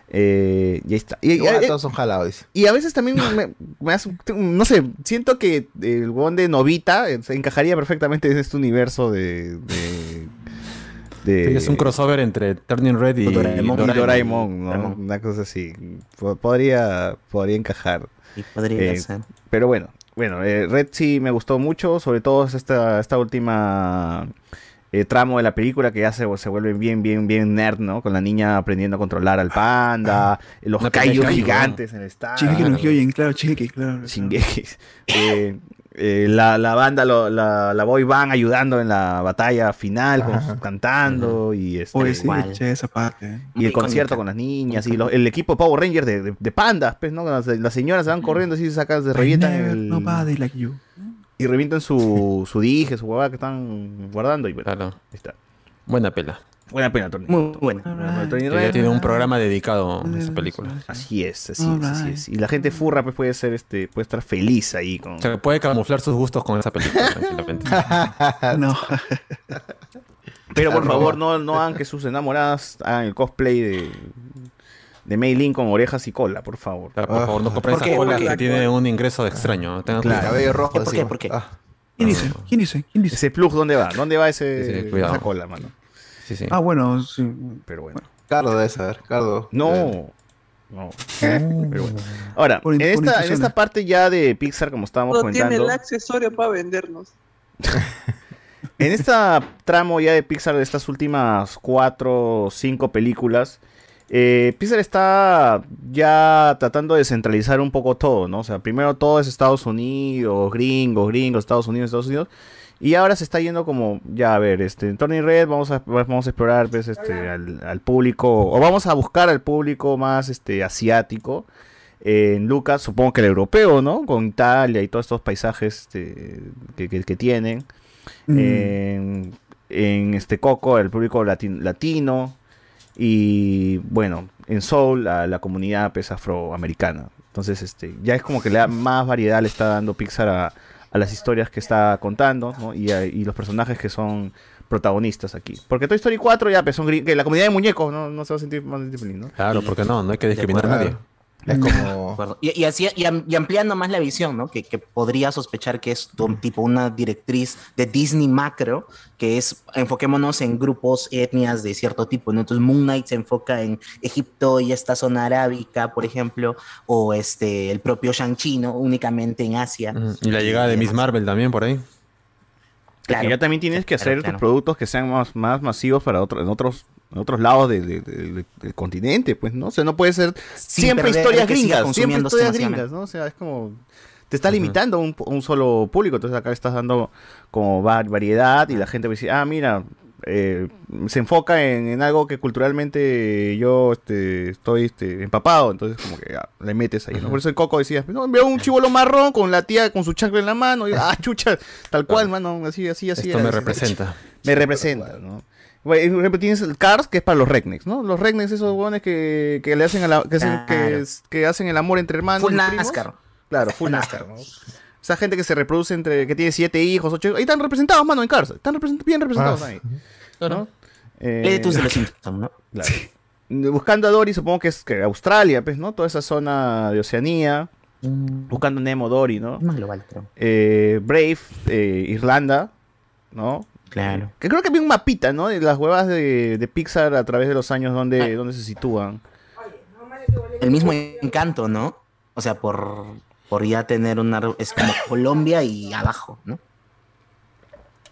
Eh, y ahí está. Y, Igual y- todos son jalados. y a veces también me, me hace- no sé, siento que el huevón de Novita eh, se encajaría perfectamente en este universo de... de, de- Es un crossover entre Turning Red y Doraemon. y Doraemon, ¿no? Doraemon. Una cosa así. Po- Podría, podría encajar. Y podría Eh, ser. Pero bueno, bueno, eh, Red sí me gustó mucho, sobre todo esta, esta última eh, tramo de la película que ya se, se vuelve bien, bien, bien nerd, ¿no? Con la niña aprendiendo a controlar al panda, los de kaiju kaiju, gigantes en el estadio. Shingeki no Kyojin, claro, Shingeki, claro. Shingeki. Eh, eh, la, la banda, lo- la, la boy band ayudando en la batalla final, con- cantando y este, Oye, sí, Igual. che, esa parte. y el concierto con las niñas y lo- el equipo Power Ranger de, de- de pandas, pues, ¿no? Las, las señoras se van corriendo así, sacan, se revientan el- nobody like you. y revientan su, su dije, su huevada que están guardando y bueno, Claro. ahí está. Buena pela. Buena pena, Tony. Muy buena. Tony ya tiene un programa dedicado a esa película. Así es, así es, así es. Y la gente furra pues puede ser este, puede estar feliz ahí con. O sea, puede camuflar sus gustos con esa película, tranquilamente. No. Pero por favor, no, no hagan que sus enamoradas hagan el cosplay de, de Mei Lin con orejas y cola, por favor. Claro, por favor, no compren ¿Por esas colas que tienen un ingreso extraño. Tengan Claro. Cabello rojo. ¿Por qué? ¿Por qué? Ah, ¿Quién dice? ¿Quién dice? ¿Quién dice? Ese plug, ¿dónde va? ¿Dónde va ese, Sí, esa cola, mano? Sí, sí. Ah, bueno, sí. Pero bueno. Cardo debe saber. Cardo. No. No. Pero bueno. Ahora, Por en por esta, en esta parte ya de Pixar, como estábamos No tiene comentando. el accesorio para vendernos. En esta tramo ya de Pixar, de estas últimas cuatro o cinco películas, eh, Pixar está ya tratando de centralizar un poco todo, ¿no? O sea, primero todo es Estados Unidos, gringos, gringos, Estados Unidos, Estados Unidos. Y ahora se está yendo como, ya a ver, este, en Tony Red vamos a, vamos a explorar pues, este, al, al público, o vamos a buscar al público más este, asiático. En Lucas, supongo que el europeo, ¿no? Con Italia y todos estos paisajes este, que, que- que tienen. Mm. En, en este Coco, el público lati- latino. Y bueno, en Soul, a la comunidad pues, afroamericana. Entonces, este, ya es como que le da más variedad le está dando Pixar a, a las historias que está contando, ¿no? Y, a- y los personajes que son protagonistas aquí. Porque Toy Story 4 ya pues, son que la comunidad de muñecos, ¿no? No se va a sentir más ¿no? Claro, porque no, no hay que discriminar a nadie. Es De como. Y, y así, y, am- y ampliando más la visión, ¿no? Que, que podría sospechar que es un tipo una directriz de Disney macro, que es enfoquémonos en grupos, etnias de cierto tipo, ¿no? Entonces Moon Knight se enfoca en Egipto y esta zona arábica, por ejemplo, o este el propio Shang-Chi, ¿no? Únicamente en Asia. Y la llegada de Miss Marvel también por ahí. Es que ya también tienes que Claro, hacer claro. tus productos que sean más, más masivos para otro, en otros en otros lados de- de- de- de- del continente, pues, ¿no? O sea, no puede ser Sin siempre perder historias gringas, siempre historias gringas, ¿no? O sea, es como te estás limitando a un, solo público, entonces acá estás dando como va- variedad y la gente va a decir, ah, mira, eh, se enfoca en, en algo que culturalmente yo este, estoy este, empapado, entonces como que ah, le metes ahí, ¿no? Por eso el Coco decía, no, veo un chivolo marrón con la tía con su chancla en la mano, y, ah, chucha, tal cual, mano, así, así, así. Esto me así. representa. Me representa, ¿no? Bueno, por ejemplo, tienes el Cars, que es para los rednecks, ¿no? Los rednecks, esos huevones que, que le hacen a la, que, hacen, que, Claro. es- que hacen el amor entre hermanos. Full. NASCAR. Claro, full NASCAR, ¿no? Esa gente que se reproduce entre, que tiene siete hijos, ocho hijos. Ahí están representados, mano, en Cars. Están represent- bien representados Ah. ahí. ¿no? Eh, Lee tus de los Simpsons, ¿no? Claro. Buscando a Dory, supongo que es que Australia, pues, ¿no? Toda esa zona de Oceanía. Buscando Nemo, Dory, ¿no? Más global, creo. Eh, Brave, eh, Irlanda, ¿no? Claro. Que creo que vi un mapita, ¿no? De las huevas de, de Pixar a través de los años donde, donde se sitúan. El mismo encanto, ¿no? O sea, por, por ya tener una... Es como Colombia y abajo, ¿no?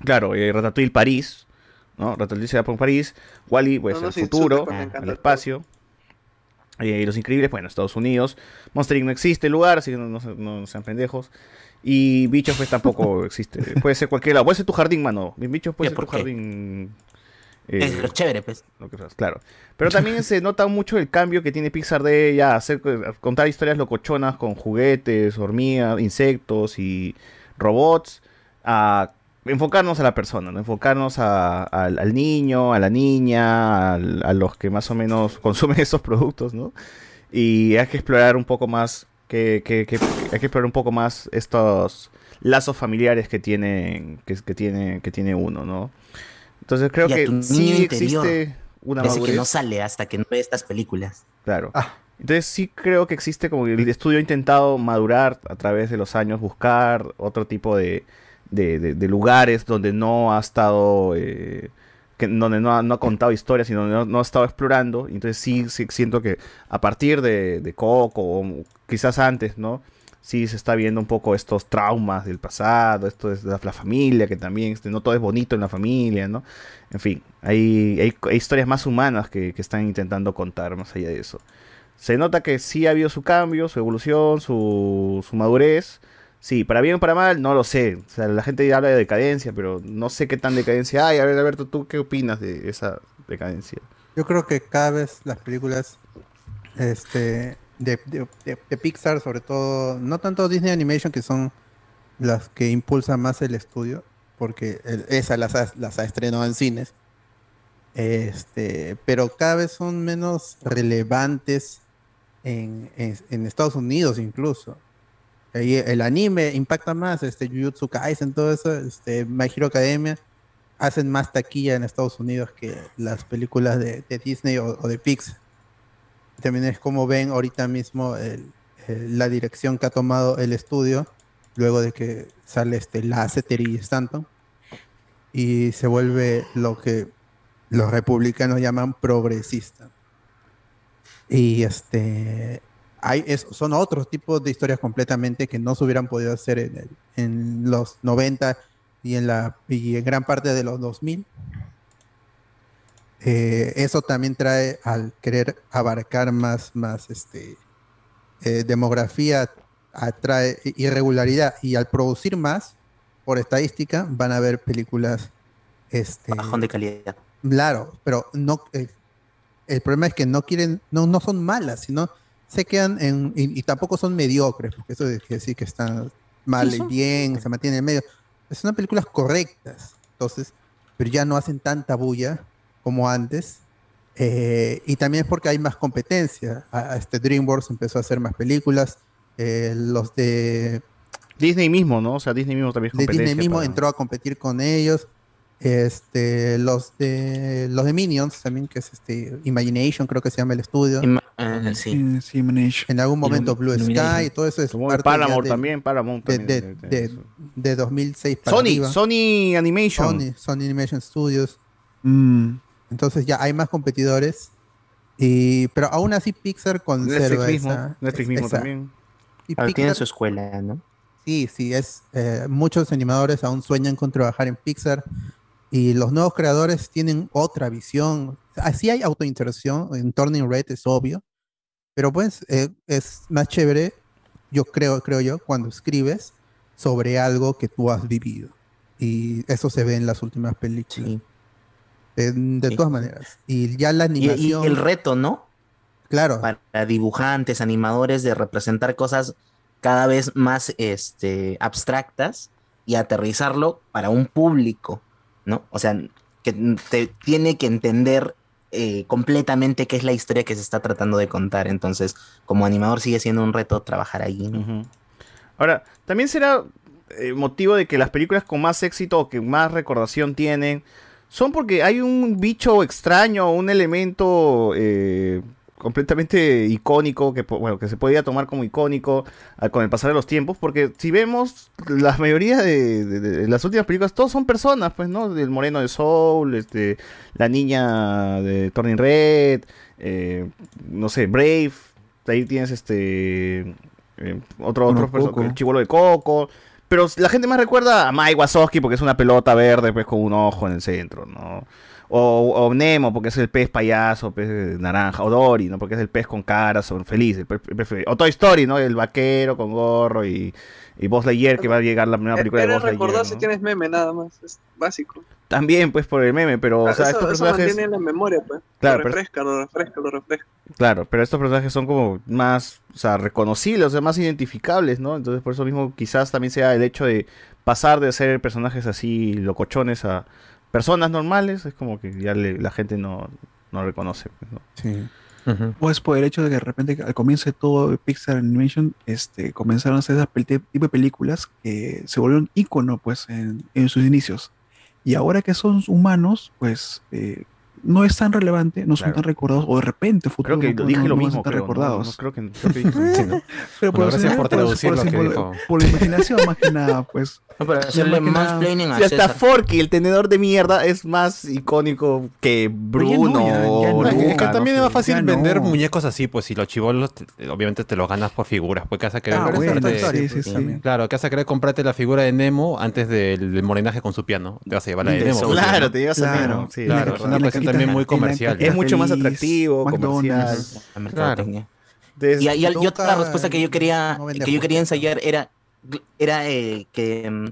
Claro, eh, Ratatouille París, ¿no? Ratatouille se por París, Wally, pues No, no, el sí, futuro, el espacio. Eh, y Los Increíbles, bueno, Estados Unidos. Monster Inc. no existe el lugar, así que no, no se- no sean pendejos. Y Bichos, pues tampoco existe. Puede ser cualquier lado. Puede ser tu jardín, mano. Mis Bichos puede ¿Qué, ser tu qué? jardín. Es eh, lo chévere, pues. lo que seas, claro. Pero también se nota mucho el cambio que tiene Pixar de ya hacer contar historias locochonas con juguetes, hormigas, insectos y robots a enfocarnos a la persona, ¿no? enfocarnos a- al, al niño, a la niña, a los que más o menos consumen esos productos, ¿no? Y hay que explorar un poco más que, que- que- hay que explorar un poco más estos lazos familiares que tienen que, que tiene que tiene uno, ¿no? Entonces creo Y a que tu sí interior, existe una ese que madurez. no sale hasta que no ve estas películas. Claro. Entonces sí creo que existe como que el estudio ha intentado madurar a través de los años, buscar otro tipo de, de- de- de lugares donde no ha estado, eh, que, donde no ha, no ha contado historias, sino donde no, no ha estado explorando. Entonces sí, sí siento que a partir de, de Coco, o quizás antes, ¿no? Sí se está viendo un poco estos traumas del pasado, esto es la, la familia, que también este, no todo es bonito en la familia, ¿no? En fin, hay, hay, hay historias más humanas que, que están intentando contar más allá de eso. Se nota que sí ha habido su cambio, su evolución, su, su madurez. Sí, para bien o para mal, no lo sé. O sea, la gente habla de decadencia, pero no sé qué tan decadencia hay. A ver, Alberto, ¿tú qué opinas de esa decadencia? Yo creo que cada vez las películas este, de, Pixar, sobre todo, no tanto Disney Animation, que son las que impulsan más el estudio, porque el- esas las ha, las ha estrenado en cines, este, pero cada vez son menos relevantes en Estados Unidos incluso. Ahí el anime impacta más, este Jujutsu Kaisen, todo eso, este My Hero Academia, hacen más taquilla en Estados Unidos que las películas de, Disney o, o de Pixar. También es como ven ahorita mismo el- el- la dirección que ha tomado el estudio, luego de que sale este Lasseter y Stanton, y se vuelve lo que los republicanos llaman progresista. Y este hay es- son otros tipos de historias completamente que no se hubieran podido hacer en, el- en los 90 y en la y en gran parte de los 2000. Eh, eso también trae al querer abarcar más, más este, eh, demografía, atrae irregularidad y al producir más, por estadística, van a haber películas este, Bajón de calidad. Claro, pero no eh, el problema es que no quieren, no, no son malas, sino se quedan en, y, y tampoco son mediocres, porque eso de que decir que están mal y bien, se mantienen en medio. Son películas correctas, entonces, pero ya no hacen tanta bulla como antes. eh, y también es porque hay más competencia. A- a este DreamWorks empezó a hacer más películas. eh, los de Disney mismo, ¿no? O sea, Disney mismo también es competencia. Disney mismo para- entró a competir con ellos. Este, los de los de Minions también, que es este Imagination, creo que se llama el estudio. eh, sí. Imagination. En algún momento Blue. Sky, todo eso es Paramount de- también, Paramount de, también de, de- de- de 2006 para Sony, arriba. Sony Animation. Sony, Sony Animation Studios. Mm. Entonces ya hay más competidores. Y, pero aún así Pixar conserva Netflix mismo, esa- Netflix mismo esa- también. y Pixar- su escuela, ¿no? Sí, sí, es eh, muchos animadores aún sueñan con trabajar en Pixar y los nuevos creadores tienen otra visión. Así hay autoinserción, en Turning Red es obvio, pero pues eh, es más chévere, yo creo, creo yo, cuando escribes sobre algo que tú has vivido. Y eso se ve en las últimas películas. Eh, de Sí. todas maneras. Y ya la Y, y animación. el reto, ¿no? Claro. Para dibujantes, animadores, de representar cosas cada vez más este, abstractas y aterrizarlo para un público, ¿no? O sea, que te tiene que entender eh, completamente qué es la historia que se está tratando de contar. Entonces, como animador sigue siendo un reto trabajar. ¿no? Ahora, también será eh, motivo de que las películas con más éxito o que más recordación tienen son porque hay un bicho extraño, un elemento eh, completamente icónico, que, bueno, que se podía tomar como icónico ah, con el pasar de los tiempos, porque si vemos la mayoría de, de- de las últimas películas, todos son personas, pues, ¿no? El Moreno de Soul, este, la niña de Turning Red, eh, no sé, Brave, ahí tienes este... eh, otro, Bueno, otro el chivolo de Coco. Pero la gente más recuerda a Mike Wazowski porque es una pelota verde pues con un ojo en el centro, ¿no? O, o Nemo porque es el pez payaso, pez naranja, o Dory, ¿no? Porque es el pez con cara, son feliz, el pez- el pez feliz. O Toy Story, ¿no? El vaquero con gorro y, y Buzz Lightyear que va a llegar la nueva película de Buzz Lightyear. recordar si ¿no? tienes meme nada más, es básico. También pues por el meme, pero o sea, eso, estos eso personajes... mantiene la memoria, pues. Claro, lo pero- refresca, lo refresca, lo refresca. Claro, pero estos personajes son como más, o sea, reconocibles, o sea, más identificables, ¿no? Entonces por eso mismo quizás también sea el hecho de pasar de ser personajes así locochones a personas normales, es como que ya le- la gente no, no reconoce. pues, ¿no? Sí. O es por el hecho de que de repente al comienzo de todo Pixar Animation este, comenzaron a hacer ese pel- tipo de películas que se volvieron ícono pues en, en sus inicios. Y ahora que son humanos, pues eh, no es tan relevante, no son tan recordados, o de repente futuro Creo que no- dije no- lo no mismo, recordados. No, creo que, creo que dije lo mismo. Pero Bueno, gracias por traducir lo que por- dijo. por la imaginación más que nada, pues. No, para hacerle Más que más nada- planning a Si hasta. Forky, el tenedor de mierda, es más icónico que Bruno ya, ya. Es también es más fácil Ya no. vender muñecos así, pues si los chivolos, te- obviamente te los ganas por figuras, pues que vas a querer Ah, bueno, comprarte- sí, sí, sí. Claro, que vas a querer comprarte la figura de Nemo antes del, morenaje con su piano. Te vas a llevar la de Nemo. pues, claro, te llevas a Claro, Nemo, sí, claro, también muy comercial. Es mucho más atractivo, McDonald's. comercial. Entonces, y, y- y otra respuesta que yo quería, no que yo quería ensayar era, era eh, que, mm,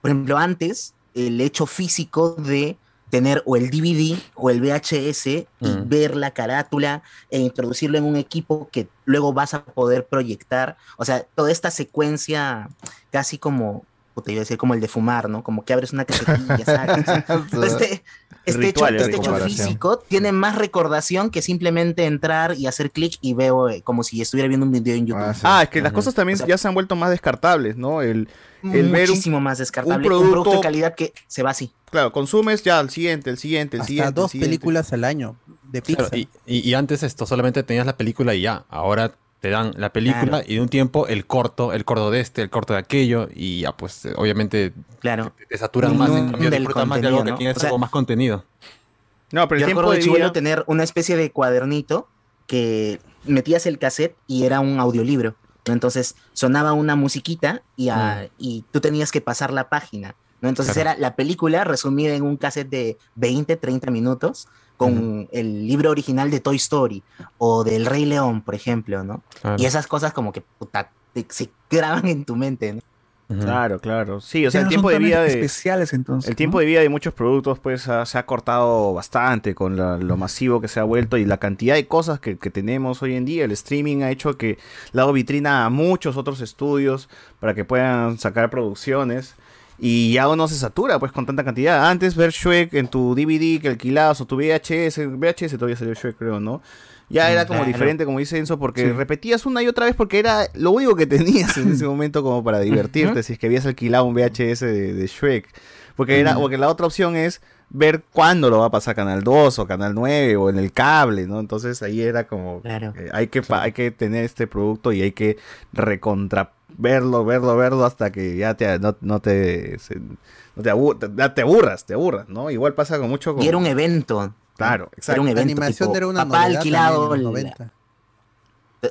por ejemplo, antes el hecho físico de tener o el DVD o el VHS y Mm. ver la carátula e introducirlo en un equipo que luego vas a poder proyectar. O sea, toda esta secuencia casi como, puta, iba a decir como el de fumar, ¿no? Como que abres una casetilla, sacas. Todo este, este hecho, este hecho físico tiene más recordación que simplemente entrar y hacer clic y veo eh, como si estuviera viendo un video en YouTube. Ah, es que las cosas también ya se han vuelto más descartables, ¿no? El, el ver un, Muchísimo más descartable. un Un producto, de calidad que se va así. Claro, consumes ya al siguiente, el siguiente, el Hasta siguiente. dos el siguiente. películas al año de Claro, Pixar. y, y- y antes esto solamente tenías la película y ya. Ahora te dan la película Claro. y de un tiempo el corto, el corto de este, el corto de aquello y ya pues eh, obviamente Claro. te, te saturan más, en cambio del disfrutas más de algo que contenido, ¿no? tienes O sea, algo más contenido. No, pero el Yo tiempo recuerdo de vida... tener una especie de cuadernito que metías el cassette y era un audiolibro. ¿no? Entonces sonaba una musiquita y, a- y tú tenías que pasar la página. ¿no? Entonces Claro. era la película resumida en un cassette de 20, 30 minutos con el libro original de Toy Story o del Rey León, por ejemplo, ¿no? Claro. Y esas cosas como que puta, te- se graban en tu mente, ¿no? Claro, claro. Sí, o sea, el tiempo de vida de... especiales entonces. El tiempo de vida de muchos productos pues ha- se ha cortado bastante con la- lo masivo que se ha vuelto y la cantidad de cosas que, que tenemos hoy en día. El streaming ha hecho que le ha dado vitrina a muchos otros estudios para que puedan sacar producciones. Y ya uno se satura pues con tanta cantidad. Antes ver Shrek en tu DVD que alquilabas o tu VHS, VHS todavía salió Shrek creo, ¿no? Ya era como Claro. diferente, como dice Enzo, porque Sí. repetías una y otra vez porque era lo único que tenías en ese momento como para divertirte, si es que habías alquilado un VHS de, de Shrek. Porque era, porque la otra opción es ver cuándo lo va a pasar Canal 2 o Canal 9 o en el cable, ¿no? Entonces ahí era como Claro. eh, hay que pa- hay que tener este producto y hay que recontra verlo, verlo, verlo hasta que ya te no, no te se- no te, te, aburras, te aburras, ¿no? Igual pasa con mucho con Y era un evento. Claro, Era exacto. un La evento. animación tipo, era una papá novedad alquilado también en los la- 90. T-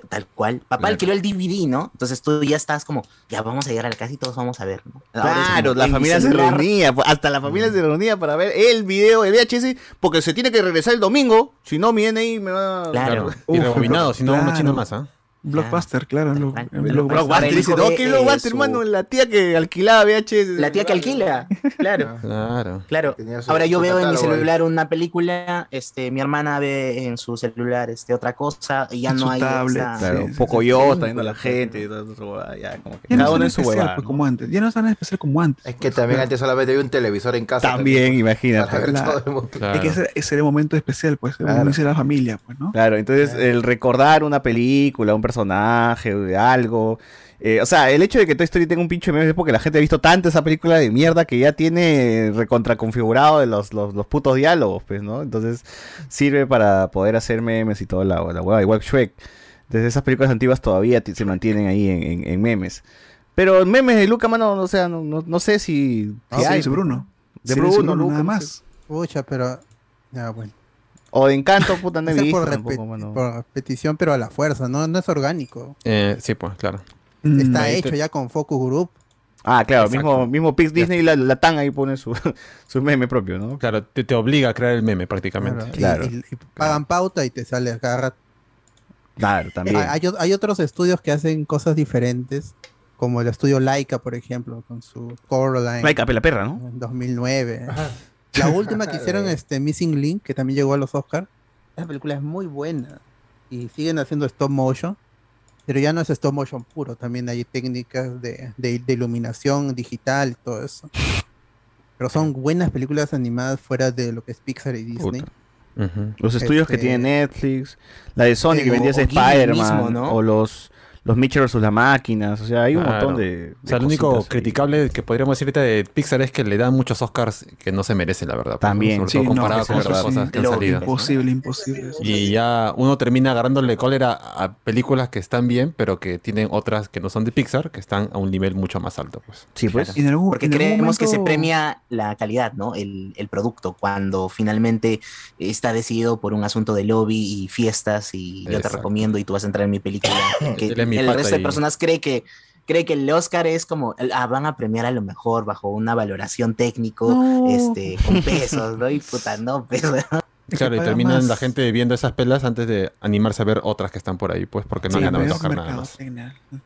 Tal cual. Papá Claro. alquiló el DVD, ¿no? Entonces tú ya estás como, ya vamos a llegar a la casa y todos vamos a ver, ¿no? Ahora Claro, como, la familia se reunía, pues, hasta la familia se reunía para ver el video, el VHS, porque se tiene que regresar el domingo, si no viene ahí me va Claro. Y Uf, rebobinado, si no una claro. china más, ¿ah? Blockbuster, claro. lo- en Blockbuster. Dice, no, eh, Blockbuster, hermano, la tía que alquilaba VHS. La tía que alquila, claro. Claro. Claro. Su- Ahora yo veo en mi celular una película, este, mi hermana ve en su celular este otra cosa y ya En no su hay tablet, esa- Claro, Sí, poco sí. yo, Sí. viendo a la gente, y todo eso, ya, como que Ya no cada es uno tan en su especial huevada. pues, como antes. Ya no es tan especial como antes. Es que también antes solamente había un televisor en casa. También, imagínate. Claro. Claro. Es que ese, ese era el momento especial, pues, Claro. como dice la familia, pues, ¿no? Claro, entonces el recordar una película, un personaje personaje, o de algo. Eh, o sea, el hecho de que Toy Story tenga un pinche meme es porque la gente ha visto tanto esa película de mierda que ya tiene recontraconfigurado de los, los, los putos diálogos, pues, ¿no? Entonces sirve para poder hacer memes y toda la, la hueá. Igual Shrek. Desde esas películas antiguas todavía se mantienen ahí en, en- en memes. Pero memes de Luca, mano, o sea, no, no, no sé si, si Ah, hay. sí, Bruno. De Sí, Bruno, Bruno, Luca, nada más. Pucha, pero. Ya, bueno. O de Encanto, puta, no he visto por, tampoco, repet- mano. por repetición, pero a la fuerza, ¿no? No es orgánico. Eh, sí, pues, claro. Está Ahí hecho te- ya con Focus Group. Ah, claro, Exacto. mismo, mismo Pix Disney y la, la TAN ahí pone su, su meme propio, ¿no? Claro, te, te obliga a crear el meme prácticamente. Claro. Y, y- y pagan pauta y te sale a cada rato. Claro, también. Hay, hay o- hay otros estudios que hacen cosas diferentes, como el estudio Laika, por ejemplo, con su Coraline. Laika, la perra, ¿no? En 2009. La última que hicieron, este Missing Link, que también llegó a los Oscars. Esa película es muy buena. Y siguen haciendo stop motion. Pero ya no es stop motion puro, también hay técnicas de, de- de iluminación digital y todo eso. Pero son buenas películas animadas fuera de lo que es Pixar y Disney. Los estudios que Este, tiene Netflix, la de Sony que vendía Spider-Man, ¿no? o los, los Mitchell vs. las máquinas, o sea, hay un Claro. montón de... O sea, de lo único ahí. criticable que podríamos decir ahorita de Pixar es que le dan muchos Oscars que no se merecen, la verdad. pues. También, Sobre sí, todo comparado con otras cosas que han salido. Imposible, imposible. Y ya uno termina agarrándole cólera a películas que están bien, pero que tienen otras que no son de Pixar, que están a un nivel mucho más alto. Pues. Sí, Claro. Y en algún- Porque en algún creemos que se premia la calidad, ¿no? El, el producto, cuando finalmente está decidido por un asunto de lobby y fiestas y yo te recomiendo y tú vas a entrar en mi película. que el resto de personas cree que cree que el Oscar es como, el- ah, van a premiar a lo mejor bajo una valoración técnico, No. este, con pesos, ¿no? Y puta, no, pues, Claro, y terminan más. la gente viendo esas pelas antes de animarse a ver otras que están por ahí, pues porque no Sí, le van a pues, tocar nada más.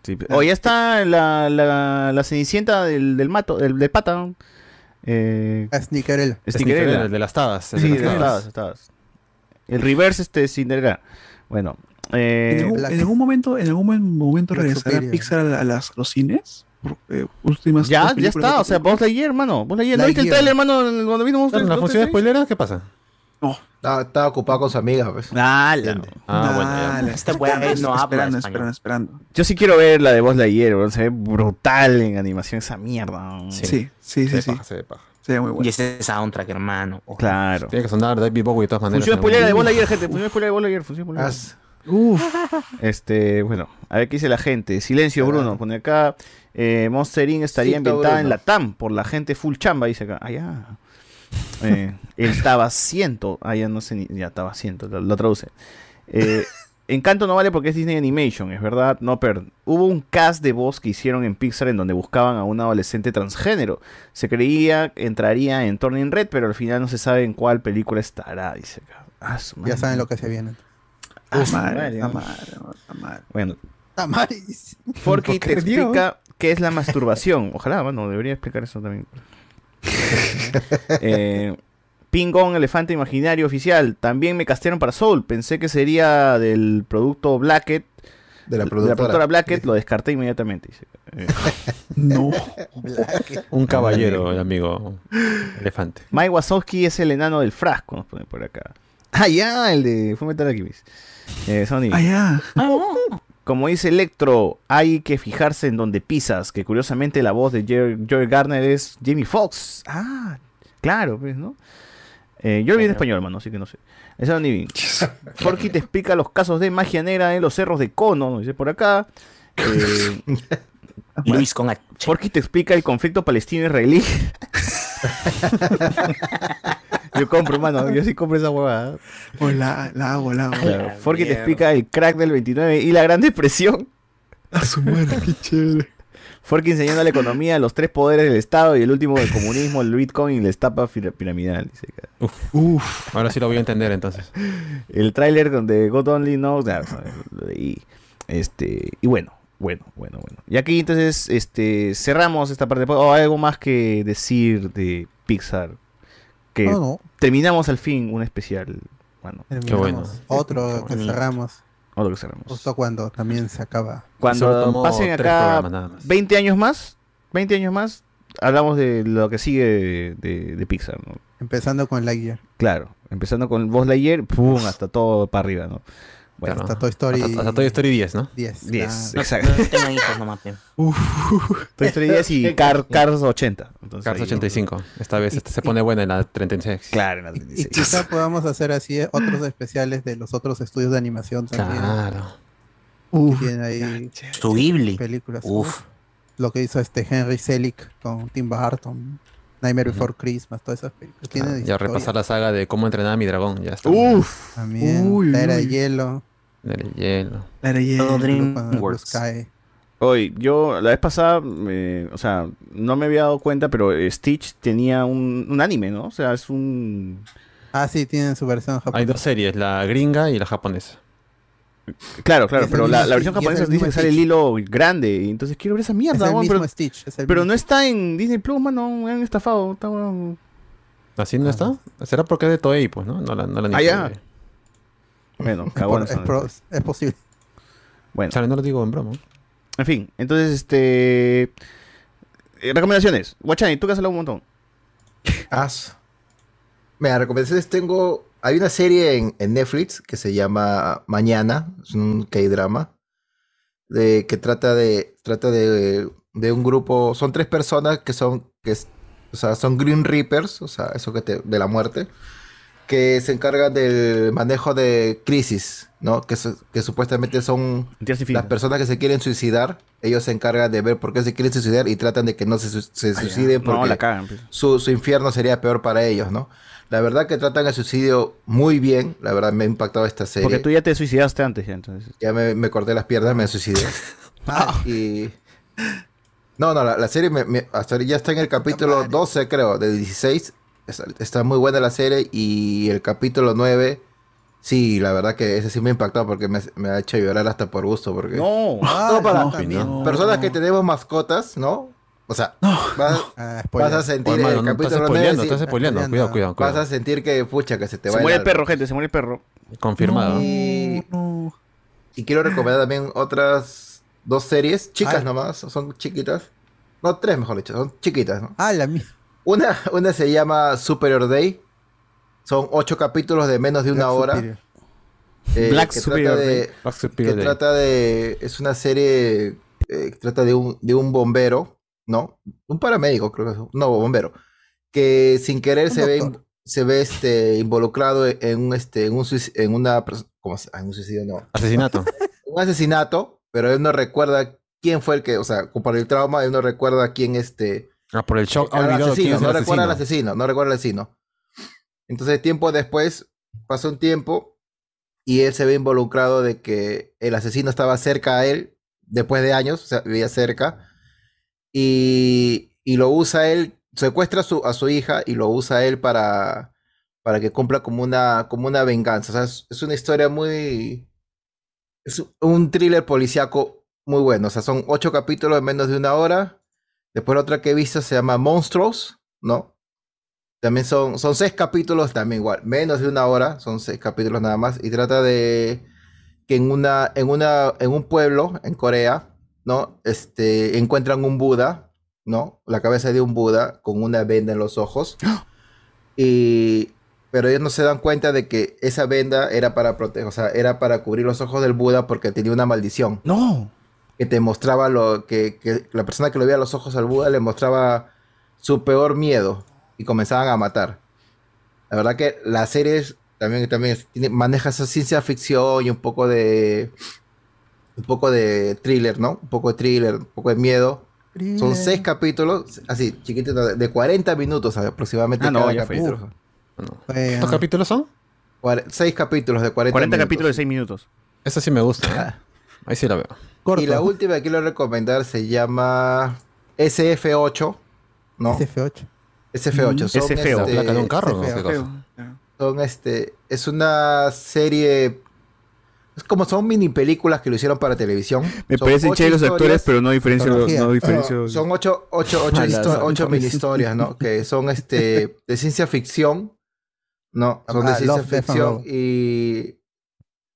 Sí, pe- O ya está la, la, la cenicienta del, del mato, del, del pata. ¿no? Eh, Snickerella. Snickerella. el de las tadas. el Sí, de las tadas, tadas. El reverse este Cinderella. Bueno, eh, ¿En, algún, en algún momento, en algún momento regresará Superior. Pixar a, a las, los cines? Eh, últimas ya, ya está. O sea, Buzz Lightyear, hermano. Buzz Lightyear. ¿No viste el trailer, hermano, cuando vino Monster Claro, la función spoilera, ¿qué pasa? Estaba, estaba ocupado con su amiga, pues. Ah, Ah, bueno, ya. Dale. Esta weá no habla esperando, esperando, esperando. Yo sí quiero ver la de Buzz Lightyear. Se ve brutal en animación esa mierda. weón. Sí, sí, sí, Se sí. paja, se paja. Sería muy bueno. Y ese soundtrack, hermano. Claro. Tiene que sonar David Bowie de todas maneras. Función spoilera de Buzz. Lightyear, gente. Función spoilera de Buzz Lightyear. Función spoilera. Uf. Este, bueno, a ver qué dice la gente. Silencio, Bruno. Pone acá. Eh, Monster Inc. estaría Cito ambientada en la TAM por la gente full chamba, dice acá. Ah, ya. Eh, el Tabaciento. Ah, ya no sé ni. Ya, Tabaciento, lo, lo traduce. Eh, Encanto no vale porque es Disney Animation, es verdad. No, pero hubo un cast de voz que hicieron en Pixar en donde buscaban a un adolescente transgénero. Se creía que entraría en Turning Red, pero al final no se sabe en cuál película estará, dice acá. Ah, Ya saben lo que se viene. Madre, la madre. Bueno, Tamaris. Forky ¿Por te explica qué es la masturbación. Ojalá, bueno, debería explicar eso también. eh, Pingón, elefante imaginario oficial. También me castearon para Soul. Pensé que sería del producto Blackett. De la De productora. la productora Blackett, lo descarté inmediatamente. dice. Eh, No. Un caballero, el amigo elefante. Mike Wazowski es el enano del frasco, nos pone por acá. Ah, ya, el de Fullmetal Alchemist. Eh, Sony. Ah, ya. Como dice Electro, hay que fijarse en donde pisas, que curiosamente la voz de Joey Garner es Jamie Foxx. Ah, claro, pues, ¿no? Eh, yo olvidé en español, hermano, así que no sé. Esa es Nivin. Forky te explica los casos de magia negra en los cerros de Cono, dice por acá. Eh, Luis con H. Forky te explica el conflicto palestino-israelí. yo compro, hermano, yo sí compro esa huevada. O la, la hago, la hago. Claro, Forky te explica el crack del 29 y la gran depresión. A su madre, qué chévere. Forky enseñando la economía, los tres poderes del Estado y el último del comunismo, el Bitcoin y la estafa piramidal. dice. Uf. Ahora sí lo voy a entender entonces. El tráiler donde God Only Knows. leí. este, y bueno, bueno, bueno, bueno. Y aquí entonces este, cerramos esta parte. ¿O algo más que decir de Pixar? Que No, no. terminamos al fin un especial. Bueno, Terminamos. Otro que bonito. cerramos. Otro que cerramos. Justo cuando también se acaba. Cuando pasen acá 20 años más, 20 años más, hablamos de lo que sigue de, de- de Pixar, ¿no? Empezando con Lightyear. Claro, empezando con Buzz Lightyear, pum, hasta todo para arriba, ¿no? Claro. Hasta Toy Story- Hasta, hasta Toy Story 10, ¿no? 10. 10, claro. exacto. No tengo hijos nomás, pe. Toy Story 10 y Car- Cars 80. Entonces, Cars ahí- 85. Esta vez este se pone buena en la 36. Claro, en la Y 36. quizá podamos hacer así eh, otros especiales de los otros estudios de animación también. Claro. Tienen ahí Su Ghibli. películas. Uf. Uf. Lo que hizo este Henry Selick con Tim Burton, Nightmare Before Christmas, todas esas películas. Ah, ya repasar la saga de cómo entrenar a mi dragón. Ya está. Uf. También, Uy, La Era de. Hielo, La de hielo. La hielo. DreamWorks. Hoy, yo la vez pasada, eh, o sea, no me había dado cuenta, pero eh, Stitch tenía un, un anime, ¿no? O sea, es un... Ah, sí, tienen su versión Hay japonesa. dos series, la gringa y la japonesa. Claro, claro, pero la, versión japonesa dice que sale el hilo grande, y entonces quiero ver esa mierda, Es el weón, mismo pero, Stitch. es el pero mismo. no está en Disney Plus, mano, me han estafado. Está, weón. ¿Así no está? Será porque es de Toei, pues, ¿no? No la, no la han Ah, ya. Bueno, por- es pro- es posible. Bueno, Sale, no lo digo en broma. en fin, entonces, este... eh, recomendaciones. Guachani, tú que has hablado un montón. As. Mira, recomendaciones tengo. Hay una serie en, en Netflix que se llama Mañana, es un K-drama, de que trata de trata de, de un grupo, son tres personas que son que es- o sea, son Green Reapers, o sea, eso que te, de la muerte, que se encargan del manejo de crisis, ¿no? Que, su- que supuestamente son las personas que se quieren suicidar, ellos se encargan de ver por qué se quieren suicidar y tratan de que no se, su- se suiciden No, porque la cagan. pues. su, su infierno sería peor para ellos, ¿no? La verdad que tratan el suicidio muy bien, la verdad me ha impactado esta serie. Porque tú ya te suicidaste antes, ya, entonces. Ya me, me corté las piernas, me suicidé. y... No, no, la, la serie me- me- hasta ahora ya está en el capítulo 12, creo, de 16. Está, está muy buena la serie y el capítulo 9, sí, la verdad que ese sí me ha impactado porque me, me ha hecho llorar hasta por gusto. Porque... No. No, para no, personas que tenemos mascotas, ¿no? O sea, vas, Ah, vas spoiler. a sentir Oye, mano, el no, estás capítulo 9, spoileando, sí, estás spoileando. spoileando. Cuidado, cuidado, vas a cuidado. sentir que, pucha, que se te Se va muere el perro, gente, se muere el perro. Confirmado. Y, y quiero recomendar también otras dos series, chicas Ah. nomás, son chiquitas. No, tres mejor dicho, son chiquitas, ¿no? Ah, la mía. Una, una se llama Superior Day. Son ocho capítulos de menos de una Black hora. Superior. eh, Black que Superior trata de, Day. Black que Superior Day. trata de. Es una serie eh, que trata de un, de un bombero, ¿no? Un paramédico, creo que es. No, bombero. Que sin querer Un se ve, se ve este, involucrado en un, este, en un en una. ¿Cómo se En un suicidio, no. Asesinato. Un asesinato, pero él no recuerda quién fue el que. O sea, por el trauma, él no recuerda quién este. Ah, por el shock. Quién asesino, es no recuerda al asesino. asesino, no recuerda al asesino. Entonces, tiempo después, pasó un tiempo y él se ve involucrado de que el asesino estaba cerca a él, después de años, o sea, vivía cerca, y, y lo usa él, secuestra a su, a su hija y lo usa él para, para que cumpla como una, como una venganza. O sea, es, es una historia muy... Es un thriller policíaco muy bueno. O sea, son ocho capítulos en menos de una hora. Después la otra que he visto se llama Monstruos, ¿no? También son, son seis capítulos, también igual, menos de una hora, son seis capítulos nada más. Y trata de que en una, en una, en un pueblo en Corea, ¿no? Este, encuentran un Buda, ¿no? La cabeza de un Buda con una venda en los ojos. Y, pero ellos no se dan cuenta de que esa venda era para proteger, o sea, era para cubrir los ojos del Buda porque tenía una maldición. No. Que te mostraba lo que, que la persona que le veía los ojos al Buda le mostraba su peor miedo y comenzaban a matar. La verdad que la serie es- también, también tiene- maneja esa ciencia ficción y un poco de un poco de thriller, ¿no? Un poco de thriller, un poco de miedo. Son seis capítulos, así, chiquititos, de 40 minutos aproximadamente Ah, no, cada ya fue. capítulo. Bueno. ¿Cuántos capítulos son? Cuare- seis capítulos de 40, 40 minutos. capítulos de 6 minutos. Esa sí me gusta. ¿eh? Ahí sí la veo. Corto. Y la última que quiero recomendar se llama SF8, ¿no? SF8. SF8. Son, SF feo. este, son este, es una serie, es como son mini películas que lo hicieron para televisión. Me Son parecen chéveres los actores, pero no diferencio, no diferencio. Son ocho, ocho, ocho, histo- ocho mini historias, ¿no? Que son este de ciencia ficción. No, son de Ah, ciencia ficción y.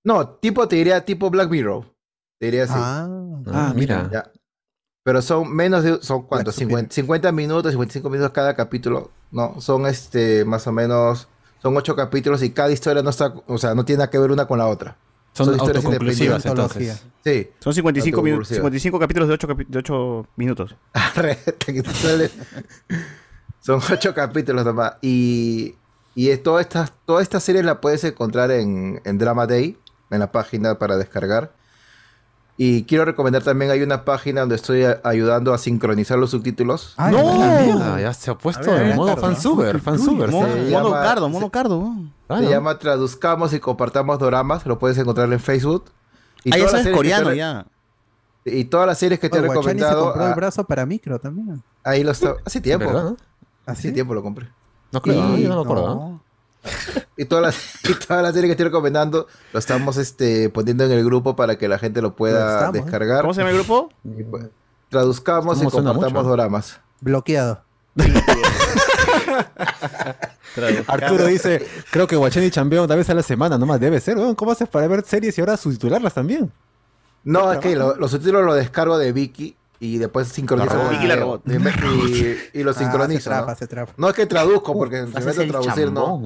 No, tipo, te diría tipo Black Mirror. Te diría así. Ah, Ah, mira. Ya. Pero son menos de. ¿Son cuántos? Black 50, 50 minutos, 55 minutos cada capítulo. No, son este, más o menos. Son ocho capítulos y cada historia no está. O sea, no tiene nada que ver una con la otra. Son historias autoconclusivas, independientes. entonces. Sí. Son 55, minu- autoconclusivas. 55 capítulos de 8, de 8 minutos. Son ocho capítulos nomás. Y, y toda esta, toda esta serie la puedes encontrar en, en Drama Day, en la página para descargar. Y quiero recomendar también, hay una página donde estoy a- ayudando a sincronizar los subtítulos. Ay, ¡No! mierda, ya se ha puesto ver, en modo Cardo, fansuber, ¿no? fansuber, Mono- se cardo, mono cardo. Ah, Se ¿no? llama Traduzcamos y compartamos doramas. Lo puedes encontrar en Facebook. Ah, ya que coreano, ya. Y todas las series que te he Oye, Guachani se recomendado. compró el ah, brazo para micro también. ahí lo está. Hace tiempo. Hace tiempo lo compré. No creo, Y- yo no me acuerdo. ¿no? Y todas las, y que estoy recomendando lo estamos este, poniendo en el grupo para que la gente lo pueda Estamos, ¿eh? descargar. ¿Cómo se llama el grupo? Y, pues, traduzcamos y ¿Cómo suena compartamos mucho? doramas. Bloqueado. Arturo dice, creo que Guachani chambea una vez a la semana, nomás debe ser. ¿Cómo haces para ver series y ahora subtitularlas también? No, es que lo- los subtítulos los descargo de Vicky y después la robot. Y, y lo Ah, se trapa, ¿no? se trapa. No es que traduzco, porque el traducir, no.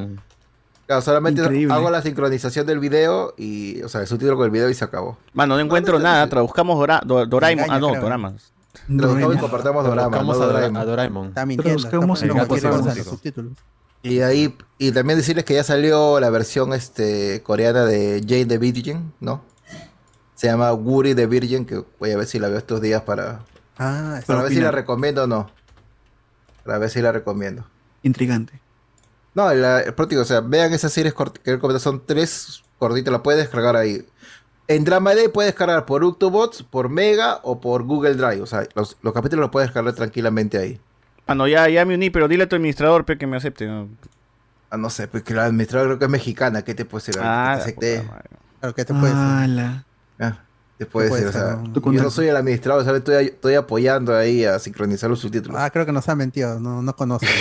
Claro, solamente Increíble. hago la sincronización del video y, o sea, el subtítulo con el video y se acabó. Mano, no encuentro nada. Traduzcamos Dora, Do- Doraemon. Engaña, Ah, no, creo. Doramas. Traduzcamos y compartamos doramas. Buscamos no a, Dora- Doraemon. a Doraemon. Está mintiendo. en sabático. los subtítulos. Y ahí, y también decirles que ya salió la versión este coreana de Jane the Virgin, ¿no? Se llama Woody the Virgin, que voy a ver si la veo estos días para, Ah, está para ver si la recomiendo o no. Para ver si la recomiendo. Intrigante. No, la, el prótico, o sea, vean esas series que recomiendo, son tres cortitas, la puedes descargar ahí. En Drama Day puedes descargar por Octobots, por Mega o por Google Drive. O sea, los, los capítulos los puedes descargar tranquilamente ahí. Mano, ya, ya me uní, pero dile a tu administrador pe, que me acepte. ¿no? Ah, no sé, porque la administradora creo que es mexicana. ¿Qué te puede decir? Ah, Que te. Claro, ¿qué te puede decir? Ah, te puede ¿Qué puede decir, o sea, yo no soy el administrador, ¿sabes? Estoy, estoy apoyando ahí a sincronizar los subtítulos. Ah, creo que nos ha mentido. No, no conozco.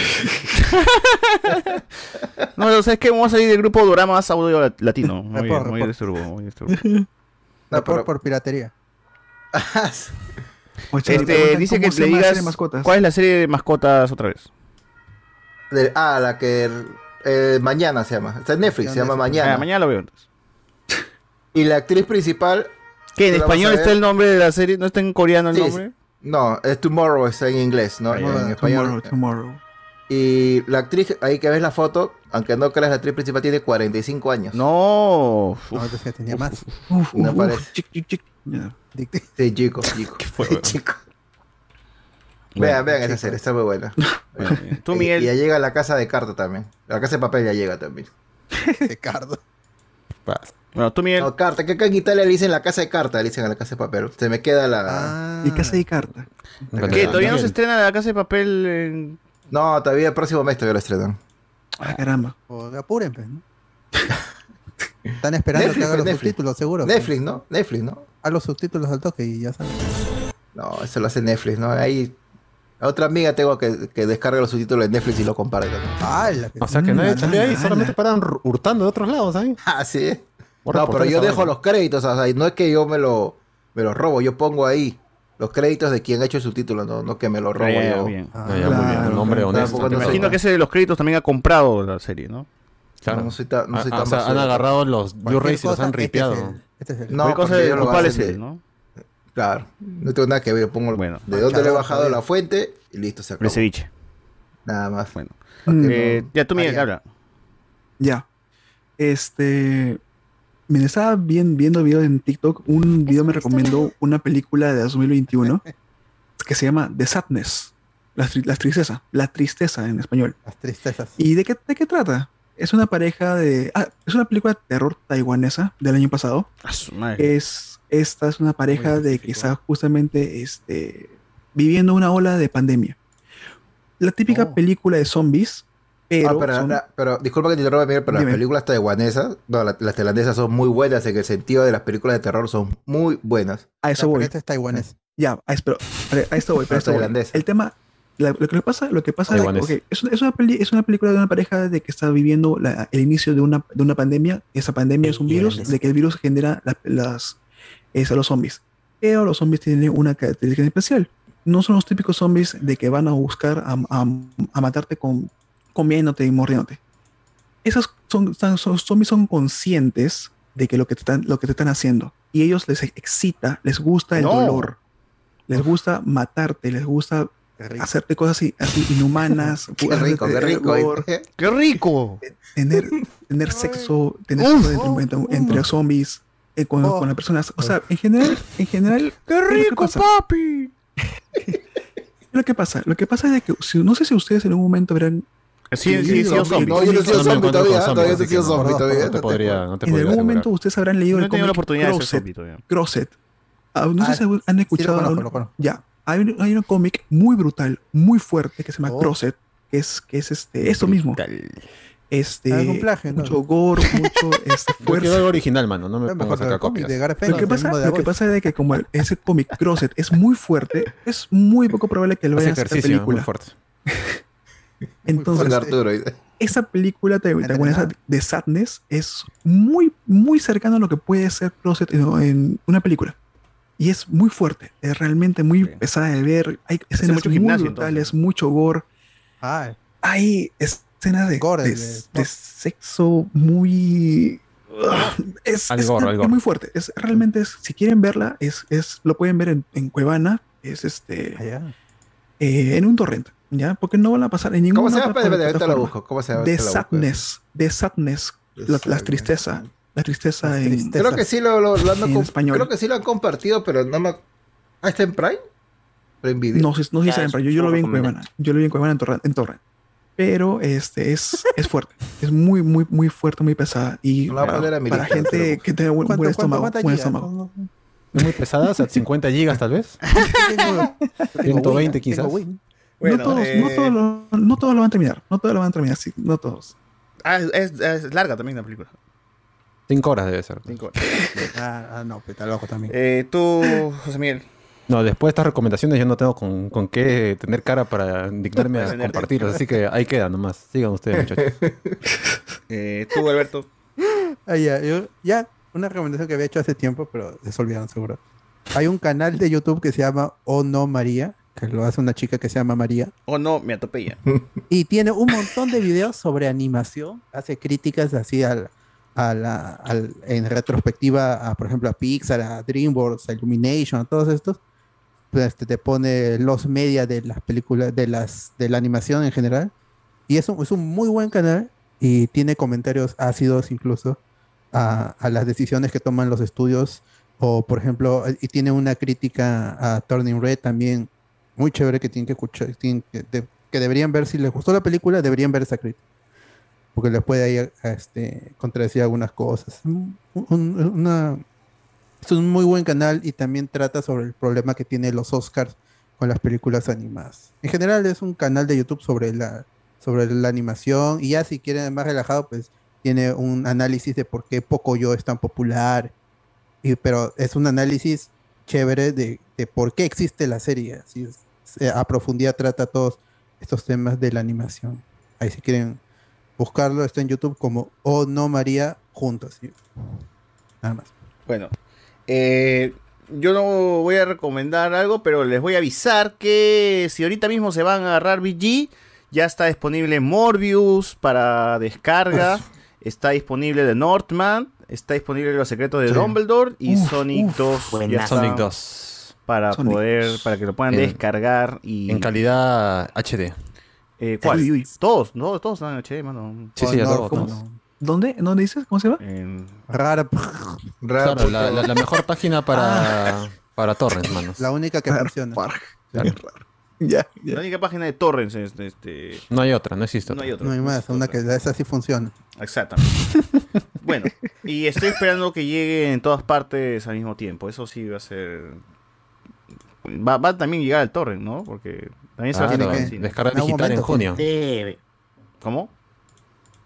No, ¿sabes qué? Vamos a salir del grupo Doramas Audio Lat- Latino. Muy, Report, muy report. disturbo, muy disturbo. No, por, pero- por piratería. Oye, Este, dice que se le llama la serie digas de mascotas. cuál es la serie de mascotas otra vez. De- ah, la que eh, mañana se llama. Está en Netflix, se llama Mañana. Ah, mañana lo veo entonces. Y la actriz principal. ¿Qué? ¿En ¿tú la vas español a está el nombre de la serie? ¿No está en coreano el Sí, nombre? No, es Tomorrow, está en inglés, ¿no? En español. Tomorrow, tomorrow. Y la actriz, ahí que ves la foto, aunque no creas, la actriz principal tiene 45 años. No. Uf. No, entonces tenía más. Uf, No uf, parece. uf, chic, chic, chic. Ya. Sí, chico, chico. fue, chico. Vean, vean esa serie, está muy buena. Bueno, bien. Tú, Y- Miguel. Y ya llega la casa de carta también. La casa de papel ya llega también. Ricardo. Bueno, tú, Miguel. No, carta, que acá en Italia le dicen la casa de carta, le dicen a la casa de papel. Se me queda la. Ah, Y casa y carta. ¿Qué? ¿Todavía no se estrena la casa de papel en... No, todavía el próximo mes todavía lo estrenan. Ah, caramba. o apuren, pues, ¿no? Están esperando Netflix, que haga los Netflix. subtítulos, seguro. pues. Netflix, ¿no? Netflix, ¿no? Haz los subtítulos al toque y ya sabes. No, eso lo hace Netflix, ¿no? Ahí. A otra amiga tengo que, que descargue los subtítulos de Netflix y lo compare. también. Ah, la que- O sea que nadie chambea ahí, solamente paran hurtando de otros lados ahí. Ah, sí. Por No, pero yo dejo vaina. los créditos, o sea, no es que yo me lo, me los robo, yo pongo ahí los créditos de quien ha hecho el subtítulo, no, no que me lo robo yo. bien. Ah, muy bien, un hombre honesto. Me imagino que ese de los créditos también ha comprado la serie, ¿no? Claro. No, no soy tan, no Ah, soy ah, tan o sea, han agarrado los Blu-rays y los han este es ripeado. el- este es el- No, cosa de lo. Claro, no tengo nada que ver, pongo Bueno. de dónde le he bajado la fuente y listo, se acabó. El ceviche. Nada más. Bueno. Mm, Eh, ya tú, Miguel, habla. Ya. Este. Me estaba bien, viendo videos en TikTok. Un video me recomendó una película de 2021 que se llama The Sadness. La, tri- la tristeza. La tristeza en español. Las tristezas. ¿Y de qué, de qué trata? Es una pareja de. Ah, es una película de terror taiwanesa del año pasado. Es, esta es una pareja de que está justamente este, viviendo una ola de pandemia. La típica Oh. película de zombies, pero, Ah, pero, son- pero disculpa que te interrumpa, Miguel, pero Dime. las películas taiwanesas, no, la- las tailandesas son muy buenas en el sentido de las películas de terror son muy buenas. a eso pero voy. este es taiwanés. Ya, a, espero, a esto voy, pero esto voy. tailandesa. El tema, la- lo que pasa, lo que pasa de- Taiwanés. ok, es, una- es una peli- es una película de una pareja de que está viviendo la- el inicio de una, de una pandemia. Esa pandemia es un virus, Tailandesa. de que el virus genera la- las, es a los zombies. Pero los zombies tienen una característica especial. No son los típicos zombies de que van a buscar a, a- a matarte con, comiéndote y mordiéndote. Esos son, son- son- zombies son conscientes de que lo que te están, lo que te están haciendo. Y ellos les excita, les gusta el No. dolor, les gusta matarte, les gusta hacerte cosas así, así inhumanas. Qué rico, qué rico. ¡Qué rico! tener, tener sexo, tener sexo entre, entre- entre zombies, eh, con, con las personas. O sea, en general, en general. ¡Qué rico, papi! Lo que pasa, lo que pasa es que si, no sé si ustedes en algún momento verán. Sí, sí, he sido zombie. No, yo no he sido No zombie todavía, todavía no he sido no, zombie no, todavía. no te podría, no en algún momento ustedes habrán leído No he el tenido la cómic oportunidad de ser Crosset. zombie todavía. Crosset. Ah, no sé Ah, si han sí escuchado. Ya, hay, un- hay un cómic muy brutal, muy fuerte que se llama Oh. Crosset, que es, que es este, esto mismo. Este, es un plagio, ¿no? mucho gore, mucho este, Yo fuerza. quiero algo original, mano. No me mejor pongas que acá copias. de Lo que pasa, lo que pasa es de que como el- ese cómic Crosset es muy fuerte, es muy poco probable que lo vean en esta ejercicio, muy película. fuerte. Entonces, esa película te, te acuerdas de Sadness es muy, muy cercano a lo que puede ser Closet en, en una película. Y es muy fuerte, es realmente muy pesada de ver. Hay escenas mucho muy gimnasio, brutales, mucho gore. Hay escenas de, Gore, de- de- de sexo muy. Es, Al es- gore, al es gore. muy fuerte. Es, realmente, es- si quieren verla, es, es, lo pueden ver en, en Cuevana. Es este. allá. eh, en un torrent. ¿Ya? Porque no van a pasar en ninguna ¿Cómo se llama? lo plataforma. busco. ¿Cómo se llama? De sadness, de sadness, la, la tristeza, la tristeza en tristeza. Creo que sí lo, lo, lo han En español. Creo que sí lo han compartido, pero no me. Ah, está en Prime. Prime Video. no no sé si Ya, saben, es pero yo, yo lo vi en. Cuevana, yo lo vi en Cuevana en torrent, en torrent. Pero este es, es fuerte, es muy, muy, muy fuerte, muy pesada. Y No la a para, poner a mi para lista, gente pero- que tenga buen, ¿Cuánto- buen cuánto- estómago, buen. No, no, Es muy pesada, o sea, 50 gigas tal vez. tengo- tengo 120 Win, quizás. tengo. Bueno, no, todos, no, eh, todos lo, no todos lo van a terminar, no todos lo van a terminar, sí, no todos. Ah, es, larga también la película. 5 horas debe ser. Cinco horas. Ah, ah, no, pues está loco también. Eh, tú, José Miguel. No, después de estas recomendaciones yo no tengo con, con qué tener cara para dignarme a compartirlas, así que ahí queda nomás. Sigan ustedes, muchachos. Eh, tú, Alberto. Ah, ya, yo- ya, una recomendación que había hecho hace tiempo, pero se olvidaron seguro. Hay un canal de YouTube que se llama Oh No María, que lo hace una chica que se llama María. Oh no, me atropella. Y tiene un montón de videos sobre animación. Hace críticas así al, a la- al- en retrospectiva, a, por ejemplo, a Pixar, a DreamWorks, a Illumination, a todos estos. Pues, este, te pone los media de las películas, de las de la animación en general. Y es un, es un muy buen canal y tiene comentarios ácidos incluso a, a las decisiones que toman los estudios. O, por ejemplo, y tiene una crítica a Turning Red también muy chévere que tienen que escuchar, tienen que, de- que deberían ver si les gustó la película, deberían ver esa crítica. Porque les puede ahí este, contradecir algunas cosas. Un- un- una- es un muy buen canal y también trata sobre el problema que tiene los Oscars con las películas animadas. En general es un canal de YouTube sobre la, sobre la animación y ya si quieren más relajado, pues tiene un análisis de por qué Pocoyo es tan popular. Y, pero es un análisis chévere de, de por qué existe la serie. Así es, a profundidad trata todos estos temas de la animación. Ahí si quieren buscarlo, está en YouTube como O No María juntos. ¿sí? Nada más. Bueno, eh, yo no voy a recomendar algo, pero les voy a avisar que si ahorita mismo se van a agarrar BG, ya está disponible Morbius para descarga, está disponible The Northman, está disponible Los Secretos de Sí. Dumbledore y Uf, Sonic uf, 2. ya buena. está Sonic 2. Para poder, 2. para que lo puedan En- descargar y... En calidad HD. Eh, ¿Cuál? Uy, uy. Todos, no, todos están en HD, mano. Sí, sí, a no, todos, ¿cómo todos. ¿Dónde? ¿Dónde dices? ¿Cómo se llama? Rara. Claro, la, la- la mejor página para, para torrents, manos. La única que funciona. Claro. Ya, La única página de torrents es este... No hay otra, no existe No hay otra. No hay más, una que esa sí funciona. Exactamente. bueno, y estoy esperando que llegue en todas partes al mismo tiempo. Eso sí va a ser. Va, va a también llegar al torrent, ¿no? Porque también se va a hacer en descarga digital en junio. ¿Cómo?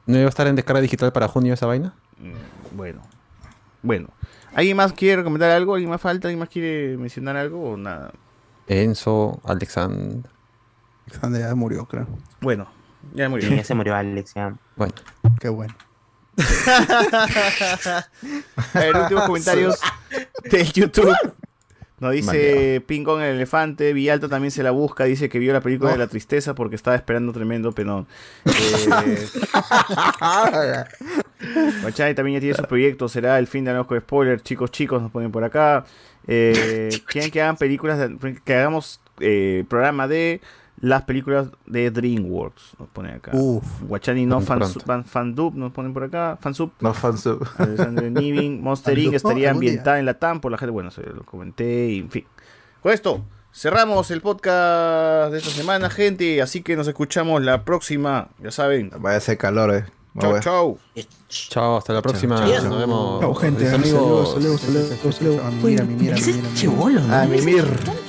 ¿No iba a estar en descarga digital para junio esa vaina? Mm, Bueno. Bueno. ¿Alguien más quiere recomendar algo? ¿Alguien más falta? ¿Alguien más quiere mencionar algo o nada? Enzo, Alexander. Alexander ya murió, creo. Bueno, ya murió. Sí, ya se murió Alex, ya. Bueno. Qué bueno. A ver, últimos comentarios de YouTube. Nos dice Pingón el elefante, Villalta también se la busca, dice que vio la película de la tristeza porque estaba esperando tremendo penón. Eh, también ya tiene su proyecto, será el fin de Anojo Spoiler, chicos, chicos, nos ponen por acá. Eh, quieren que hagan películas, de- que hagamos eh, programa de las películas de DreamWorks, nos ponen acá. Uf. Guachani no fan, fandub, nos ponen por acá. Fansub. No fansub. Alexander Niven, Monster Inc. Estaría ambientada en la TAM por la gente. Bueno, se lo comenté y en fin. Con esto, cerramos el podcast de esta semana, gente. Así que nos escuchamos la próxima. Ya saben. Vaya a hacer calor, eh. Chau, chau. Chao, hasta la próxima. Nos vemos. Chao, gente. Amigos. Saludos, saludos, saludos, saludos. Ah, Mira, mi mira, mi mira. Ah, Mimir.